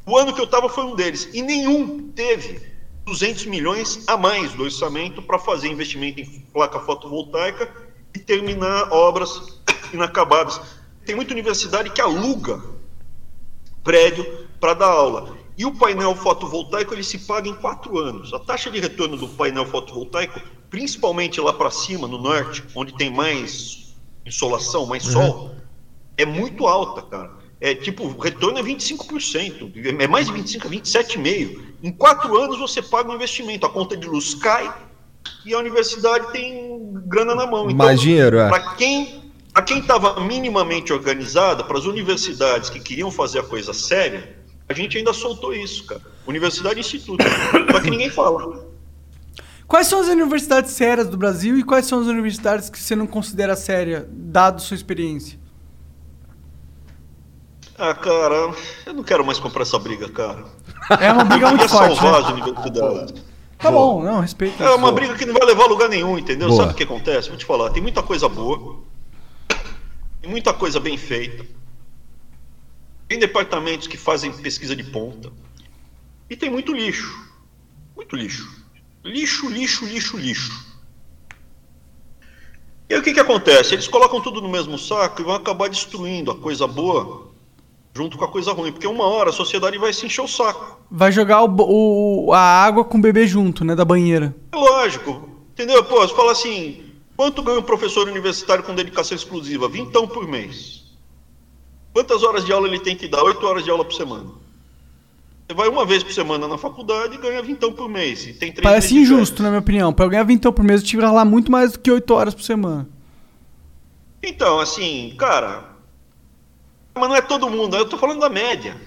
O ano que eu estava foi um deles. E nenhum teve 200 milhões a mais do orçamento para fazer investimento em placa fotovoltaica e terminar obras inacabadas. Tem muita universidade que aluga prédio para dar aula. E o painel fotovoltaico ele se paga em quatro anos. A taxa de retorno do painel fotovoltaico, principalmente lá para cima, no norte, onde tem mais insolação, mais sol, é muito alta, cara. É tipo, o retorno é 25%, é mais de 25%, é 27,5%. Em quatro anos você paga o investimento, a conta de luz cai e a universidade tem grana na mão. Então, Mais dinheiro, é. Para quem para quem estava minimamente organizada, para as universidades que queriam fazer a coisa séria, a gente ainda soltou isso, cara. Universidade e instituto. Só que ninguém fala. Quais são as universidades sérias do Brasil e quais são as universidades que você não considera séria, dado sua experiência? Ah, cara, eu não quero mais comprar essa briga, cara. É uma briga Eu muito forte. salvar Né? as universidades. Tá bom, não, respeito. É uma briga que não vai levar a lugar nenhum, entendeu? Boa. Sabe o que acontece? Vou te falar, tem muita coisa boa, tem muita coisa bem feita, tem departamentos que fazem pesquisa de ponta, e tem muito lixo. Muito lixo. Lixo, lixo, lixo, lixo. E aí o que, que acontece? Eles colocam tudo no mesmo saco e vão acabar destruindo a coisa boa junto com a coisa ruim, porque uma hora a sociedade vai se encher o saco. Vai jogar o, o- a água com o bebê junto, né, da banheira. É lógico, entendeu? Pô, você fala assim, quanto ganha um professor universitário com dedicação exclusiva? Vintão por mês. Quantas horas de aula ele tem que dar? Oito horas de aula por semana. Você vai uma vez por semana na faculdade e ganha vintão por mês. E tem três Parece injusto, férias. na minha opinião. Pra eu ganhar vintão por mês, eu tive que ralar muito mais do que 8 horas por semana. Então, assim, cara. Mas não é todo mundo, eu tô falando da média.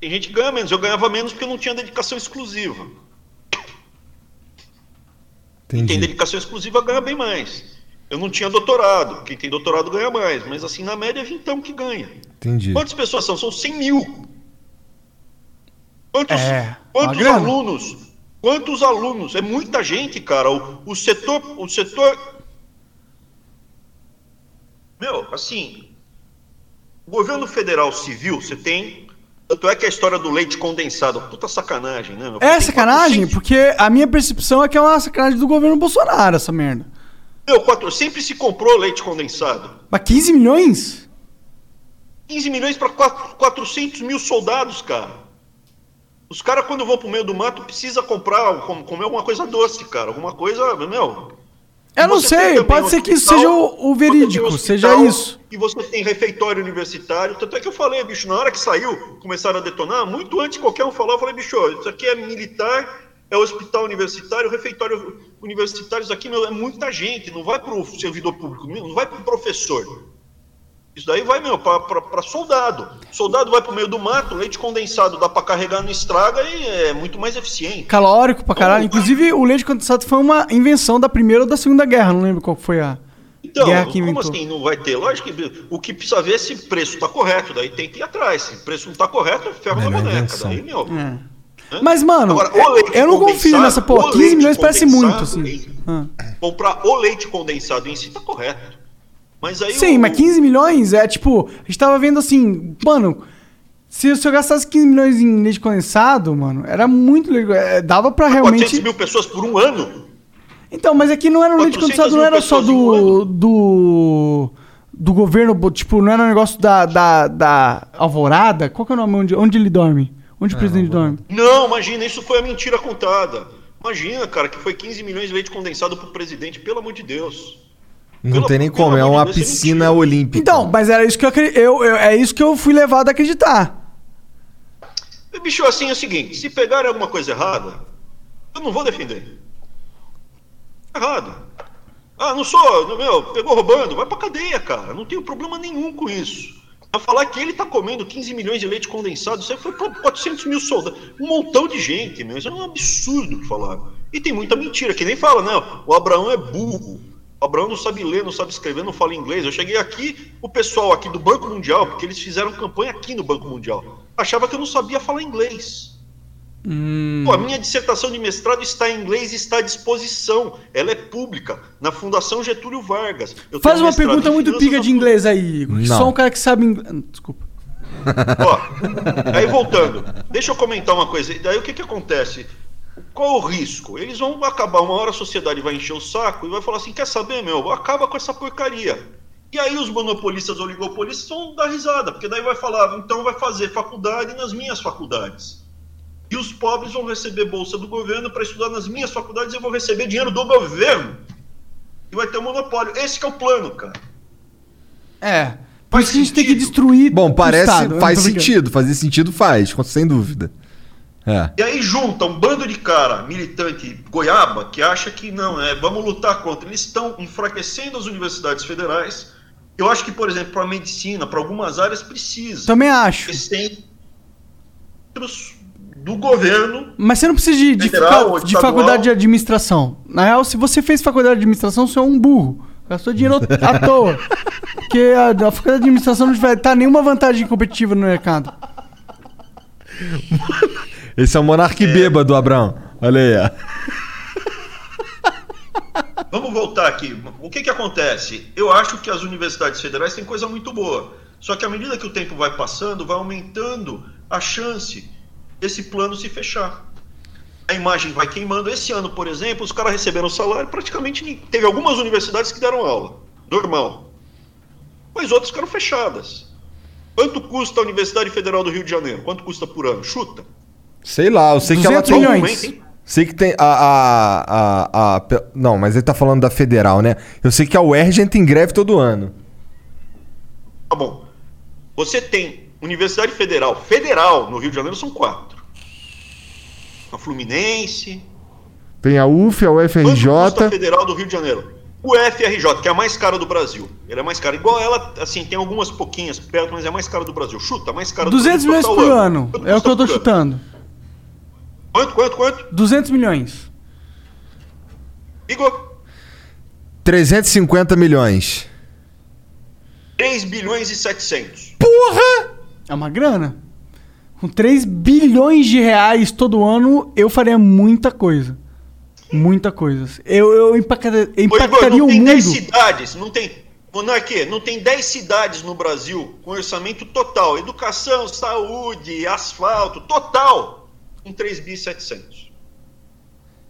Tem gente que ganha menos. Eu ganhava menos porque eu não tinha dedicação exclusiva. Quem tem Entendi. dedicação exclusiva ganha bem mais. Eu não tinha doutorado. Quem tem doutorado ganha mais. Mas assim, na média é vintão que ganha. Entendi. Quantas pessoas são? São 100 mil. Quantos, É, quantos alunos? Quantos alunos? É muita gente, cara. O, o setor, o setor. Meu, assim, o governo federal civil, você tem. Tanto é que a história do leite condensado, puta sacanagem, né? meu? É sacanagem, 400 porque a minha percepção é que é uma sacanagem do governo Bolsonaro, essa merda. Meu, quatro, sempre se comprou leite condensado. Mas 15 milhões? 15 milhões para 400 mil soldados, cara. Os caras, quando vão pro meio do mato, precisa comprar, com- comer alguma coisa doce, cara. Alguma coisa, meu. Eu não sei, pode ser que isso seja o, o verídico, hospital seja isso. E você tem refeitório universitário. Tanto é que eu falei, bicho, na hora que saiu, começaram a detonar, muito antes de qualquer um falar, eu falei, bicho, isso aqui é militar, é hospital universitário, refeitório universitário, isso aqui, meu, é muita gente, não vai pro servidor público, não vai pro professor. Isso daí vai, meu, pra soldado. Soldado vai pro meio do mato, leite condensado dá pra carregar no estraga e é muito mais eficiente. Calórico pra caralho. Inclusive, o leite condensado foi uma invenção da Primeira ou da Segunda Guerra. Não lembro qual foi a Então, guerra que como inventou. assim não vai ter? Lógico que o que precisa ver é se o preço tá correto, daí tem que ir atrás. Se o preço não tá correto, é ferro na boneca. invenção. Daí, meu. É. Mas, mano, Agora, eu não confio nessa porra. o 15 leite milhões parece muito, assim. hein? Ah. Comprar o leite condensado em si tá correto. Mas aí Sim, o- mas 15 milhões é tipo. A gente tava vendo assim, mano. Se, se eu gastasse 15 milhões em leite condensado, mano, era muito legal. é, dava pra 400 realmente. mil pessoas por um ano? Então, mas aqui não era um leite 400 condensado, não era só em um do. do. do governo, tipo, não era um negócio da, da, da Alvorada? Qual que é o nome onde, onde ele dorme? Onde o presidente dorme? Não, imagina, isso foi a mentira contada. Imagina, cara, que foi 15 milhões de leite condensado pro presidente, pelo amor de Deus. Não Pelo- tem nem como, é uma é piscina mentira. olímpica. Então, mas era isso que eu, eu, eu é isso que eu fui levado a acreditar. Bicho, assim é o seguinte: se pegarem alguma coisa errada, eu não vou defender. Errado. Ah, não sou, meu, pegou roubando, vai pra cadeia, cara. Não tenho problema nenhum com isso. A falar que ele tá comendo 15 milhões de leite condensado, isso aí foi pra 400 mil soldados. Um montão de gente, meu. Isso é um absurdo que falaram. E tem muita mentira, que nem fala, não, o Abraão é burro. O Abraão não sabe ler, não sabe escrever, não fala inglês. Eu cheguei aqui, o pessoal aqui do Banco Mundial, porque eles fizeram campanha aqui no Banco Mundial, achava que eu não sabia falar inglês. Pô, a minha dissertação de mestrado está em inglês e está à disposição. Ela é pública, na Fundação Getúlio Vargas. Eu Faz uma pergunta muito pica de inglês aí, Igor. Não. Só um cara que sabe inglês. Desculpa. Ó, aí voltando, deixa eu comentar uma coisa. E daí o que que acontece? Qual o risco? Eles vão acabar, uma hora a sociedade vai encher o saco e vai falar assim: quer saber, meu? Acaba com essa porcaria. E aí os monopolistas, oligopolistas vão dar risada, porque daí vai falar, então vai fazer faculdade nas minhas faculdades. E os pobres vão receber bolsa do governo para estudar nas minhas faculdades e eu vou receber dinheiro do governo. E vai ter um monopólio. Esse que é o plano, cara. É. Por Faz isso que a gente tem que sentido. destruir. Bom, parece. Estado. Eu faz sentido. Fazer sentido faz, sem dúvida. É. E aí junta um bando de cara militante goiaba que acha que não, é, vamos lutar contra. Eles estão enfraquecendo as universidades federais. Eu acho que, por exemplo, para a medicina, para algumas áreas, precisa. Também acho. Centros do governo. Mas você não precisa de, de, Federal de faculdade de administração. Na real, se você fez faculdade de administração, você é um burro. Gastou dinheiro à toa. Porque a, a faculdade de administração não vai dar nenhuma vantagem competitiva no mercado. Esse é o monarque bêbado, Abraão. Olha aí, ó. Vamos voltar aqui. O que, que acontece? Eu acho que as universidades federais têm coisa muito boa. Só que à medida que o tempo vai passando, vai aumentando a chance desse plano se fechar. A imagem vai queimando. Esse ano, por exemplo, os caras receberam salário, praticamente teve algumas universidades que deram aula. Normal. Mas outras ficaram fechadas. Quanto custa a Universidade Federal do Rio de Janeiro? Quanto custa por ano? Chuta. Sei lá, eu sei que ela 200 tem. milhões. Aumenta, hein? Sei que tem a, a, a, a- Não, mas ele tá falando da federal, né? Eu sei que a UERJ entra em greve todo ano. Tá bom. Você tem Universidade Federal, federal no Rio de Janeiro são quatro. A Fluminense. Tem a UF, a custa a UFRJ. Federal do Rio de Janeiro? O FRJ, que é a mais cara do Brasil. Ele é mais cara. Igual ela, assim, tem algumas pouquinhas perto, mas é a mais cara do Brasil. Chuta, mais cara do 200 Brasil. milhões total por ano. Quanto É o que eu tô ano? chutando. Quanto, quanto, quanto? 200 milhões. Igor? 350 milhões. 3 bilhões e 700. É uma grana. Com 3 bilhões de reais todo ano, eu faria muita coisa. Muita coisa. Eu, eu impacta- Ô, impactaria Igor, não o tem 10 mundo. cidades, não tem. Monarquia, não tem 10 cidades no Brasil com orçamento total. Educação, saúde, asfalto, total. Com 3 bi 700.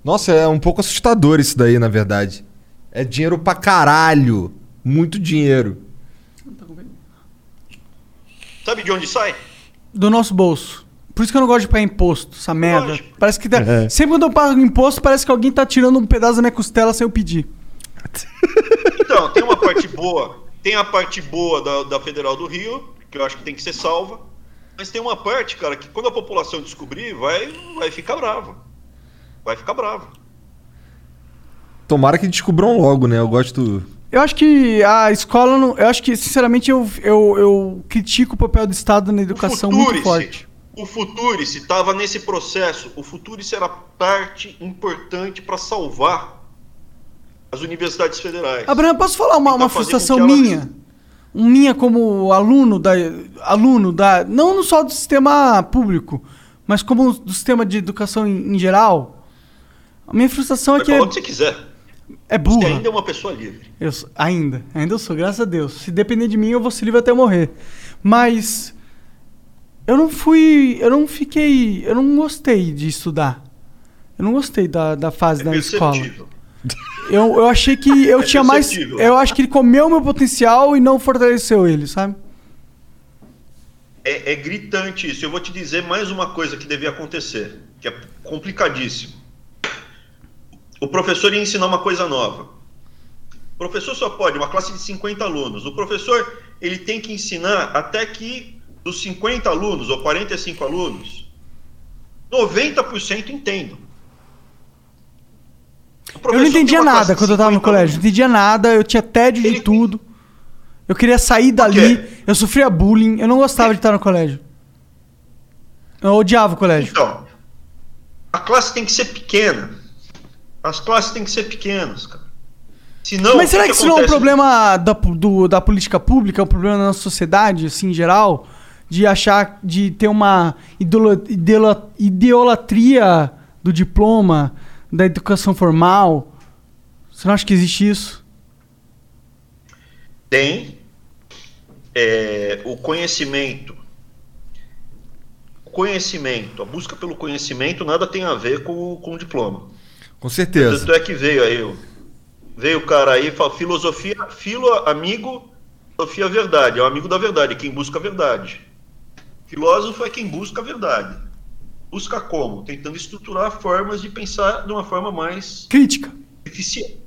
Nossa, é um pouco assustador isso daí, na verdade. É dinheiro pra caralho. Muito dinheiro. Sabe de onde sai? Do nosso bolso. Por isso que eu não gosto de pagar imposto, essa merda. Lógico. Parece que. tá- É. Sempre quando eu pago imposto, parece que alguém tá tirando um pedaço da minha costela sem eu pedir. Então, tem uma parte boa. Tem a parte boa da, da Federal do Rio, que eu acho que tem que ser salva. Mas tem uma parte, cara, que quando a população descobrir, vai, vai ficar brava. Vai ficar brava. Tomara que descubram logo, né? Eu gosto. Eu acho que a escola não. Eu acho que, sinceramente, eu, eu, eu critico o papel do Estado na educação muito forte. O Futurice estava nesse processo. O Futurice era parte importante para salvar as universidades federais. Abraham, posso falar uma, Tentar uma frustração minha? Minha como aluno da. Aluno da. Não só do sistema público, mas como do sistema de educação em, em geral. A minha frustração é Vai que é, o que você quiser. é Você burra. ainda é uma pessoa livre. Eu ainda, ainda eu sou, graças a Deus. Se depender de mim, eu vou ser livre até morrer. Mas eu não fui, eu não fiquei, eu não gostei de estudar. Eu não gostei da, da fase É da escola. perceptível. Eu, eu achei que eu É tinha mais, eu acho que ele comeu meu potencial e não fortaleceu ele, sabe? É, é gritante isso. Eu vou te dizer mais uma coisa que devia acontecer, que é complicadíssimo. O professor ia ensinar uma coisa nova. O professor só pode, uma classe de 50 alunos. O professor ele tem que ensinar até que dos 50 alunos ou 45 alunos, 90% entendam. Eu não entendia nada de quando eu tava no 50 colégio. Não entendia nada, eu tinha tédio de Ele- tudo. Eu queria sair dali, eu sofria bullying, eu não gostava de estar no colégio. Eu odiava o colégio. Então, a classe tem que ser pequena. As classes têm que ser pequenas, cara. Senão, Mas será que, isso não é um problema da, do- da política pública, é um problema da nossa sociedade, assim, em geral? De achar, de ter uma idolatria do diploma, da educação formal? Você não acha que existe isso? Tem é, o conhecimento. O conhecimento, a busca pelo conhecimento, nada tem a ver com, com o diploma. Com certeza. Tanto é que veio aí, veio o cara aí e fala, filosofia, filo, amigo, filosofia, verdade. É o amigo da verdade, quem busca a verdade. Filósofo é quem busca a verdade. Busca como? Tentando estruturar formas de pensar de uma forma mais Crítica. eficiente.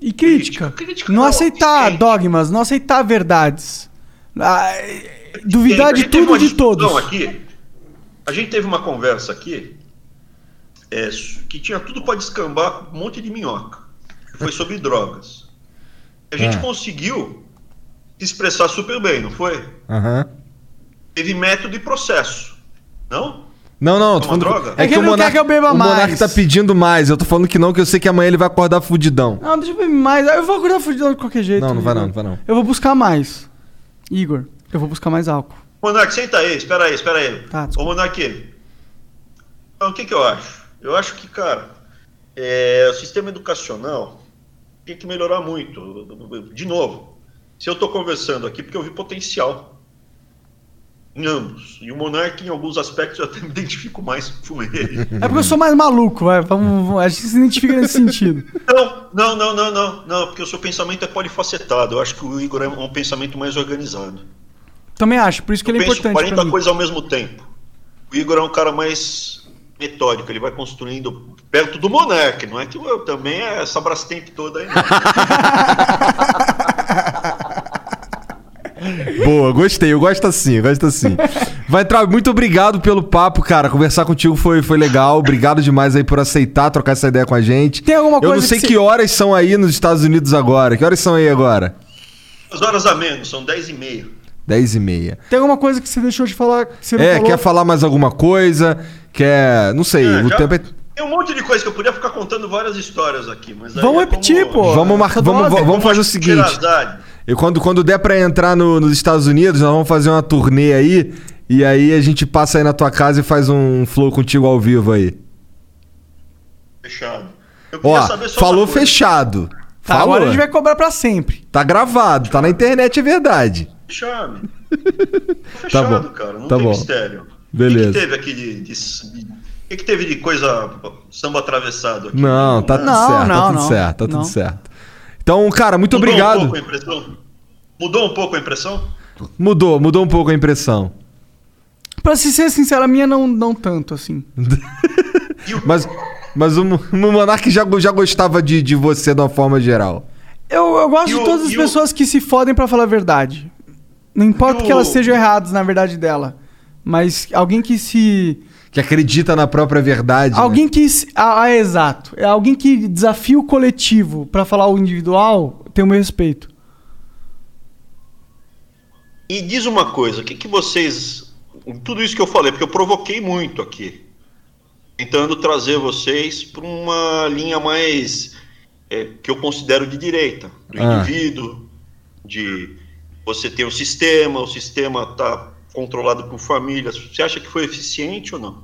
E crítica. Crítica não não, aceitar dogmas, não aceitar verdades. Ah, duvidar de tudo e de todos. Aqui, a gente teve uma conversa aqui é, que tinha tudo para descambar um monte de minhoca. Foi sobre drogas. A gente Ah. conseguiu se expressar super bem, não foi? Aham. Teve método e processo. Não? Não, não, tô Uma falando. droga? É que ele não quer que eu beba o Monark mais. tá pedindo mais. Eu tô falando que não, que eu sei que amanhã ele vai acordar fudidão. Não, deixa eu ver mais. Eu vou acordar fudido de qualquer jeito. Não, não vai Igor. não, não vai não. Eu vou buscar mais. Igor, eu vou buscar mais álcool. Monark, senta aí, espera aí, espera aí. Tá, Ô. Monark, então, o que, que eu acho? Eu acho que, cara, é, o sistema educacional tem que melhorar muito. De novo, se eu estou conversando aqui, porque eu vi potencial em ambos. E o Monark, em alguns aspectos, eu até me identifico mais com ele. É porque eu sou mais maluco, vai. Vamos, a gente se identifica nesse sentido. Não, não, não, não, não, não, porque o seu pensamento é polifacetado. Eu acho que o Igor é um pensamento mais organizado. Também acho, por isso que Eu ele é importante 40 pra mim. coisas ao mesmo tempo. O Igor é um cara mais metódico, ele vai construindo perto do Monark, não é que eu também é essa Brastemp toda aí. Boa, gostei. Eu gosto assim, eu gosto assim. Vai entrar. Muito obrigado pelo papo, cara. Conversar contigo foi, foi legal. Obrigado demais aí por aceitar trocar essa ideia com a gente. Tem alguma Eu não coisa sei que que, você- horas são aí nos Estados Unidos agora. Que horas são aí agora? Duas horas a menos, são 10 e meia. 10 e meia. Tem alguma coisa que você deixou de falar que você não É, falou? quer falar mais alguma coisa? Quer. Não sei. É, o já- tempo é. Tem um monte de coisa que eu podia ficar contando várias histórias aqui, mas aí Vamos é repetir, como- pô. Vamos, mar... essa vamos, vamos fazer o seguinte. Eu, quando, quando der pra entrar no- nos Estados Unidos, nós vamos fazer uma turnê aí. E aí a gente passa aí na tua casa e faz um flow contigo ao vivo aí. Fechado. Eu queria Ó, saber só falou fechado. Tá, Falou. agora a gente vai cobrar pra sempre. Tá gravado, tá na internet, é verdade. Fechado. Fechado, bom, cara. Não tá tem bom. mistério. Beleza. O que, que teve aqui de. de- de- o que, que teve de coisa samba atravessado aqui? Não, tá tudo Não, certo, tá tudo não. certo, tá tudo certo. Então, cara, muito Mudou Um obrigado. pouco a impressão? Mudou um pouco a impressão? Mudou, mudou um pouco a impressão. Pra se ser sincero, a minha não, não tanto, assim. Mas, mas o, o Monark já, já gostava de, de você de uma forma geral. Eu, eu gosto E de o- todas as e o- pessoas que se fodem pra falar a verdade. Não importa E que elas sejam erradas na verdade dela. Mas alguém que se. Que acredita na própria verdade. né? Alguém que. se- Ah, ah, exato. É alguém que desafia o coletivo pra falar o individual. tem o meu respeito. E diz uma coisa, o que, que vocês. Tudo isso que eu falei, porque eu provoquei muito aqui, tentando trazer vocês para uma linha mais. é, que eu considero de direita, do Ah. indivíduo, de você ter um sistema, o sistema está controlado por famílias. Você acha que foi eficiente ou não?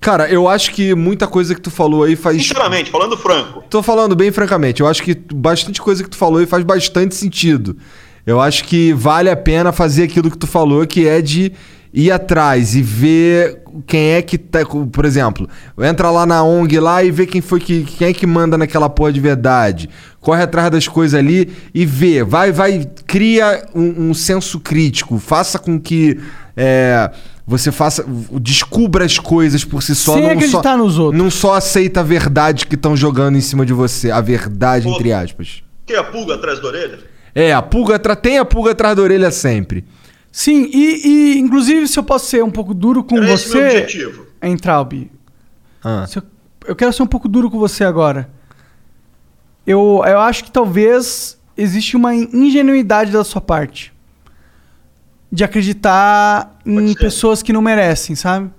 Cara, eu acho que muita coisa que tu falou aí faz. Sinceramente, falando franco. Tô falando bem francamente, eu acho que bastante coisa que tu falou aí faz bastante sentido. Eu acho que vale a pena fazer aquilo que tu falou, que é de ir atrás e ver quem é que tá. Por exemplo, entra lá na ONG lá e vê quem foi que. quem é que manda naquela porra de verdade. Corre atrás das coisas ali e vê. Vai, vai, cria um, um senso crítico. Faça com que. É, você faça. Descubra as coisas por si só. Sem não acreditar só, nos outros. Não só aceita a verdade que estão jogando em cima de você. A verdade, Pô. entre aspas. Tem a pulga atrás da orelha? É, a pulga atra- tem a pulga atrás da orelha sempre. Sim, e, e, inclusive se eu posso ser um pouco duro com Era esse você. meu objetivo. Entralbi. Ah. Eu, eu quero ser um pouco duro com você agora. Eu, eu acho que talvez existe uma ingenuidade da sua parte. De acreditar em ser. pessoas que não merecem, sabe?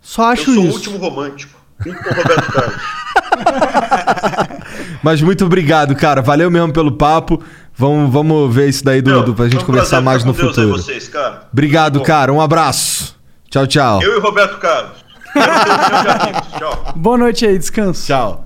Só acho eu sou o isso. último romântico. O Roberto Carlos. Mas muito obrigado, cara. Valeu mesmo pelo papo. Vamos, vamos ver isso daí do, pra gente um conversar mais no Deus futuro. vocês, cara. Obrigado, Bom, cara. Um abraço. Tchau, tchau. Eu e o Roberto Carlos. Um milhão de amigos. Tchau. Boa noite aí, descanso. Tchau.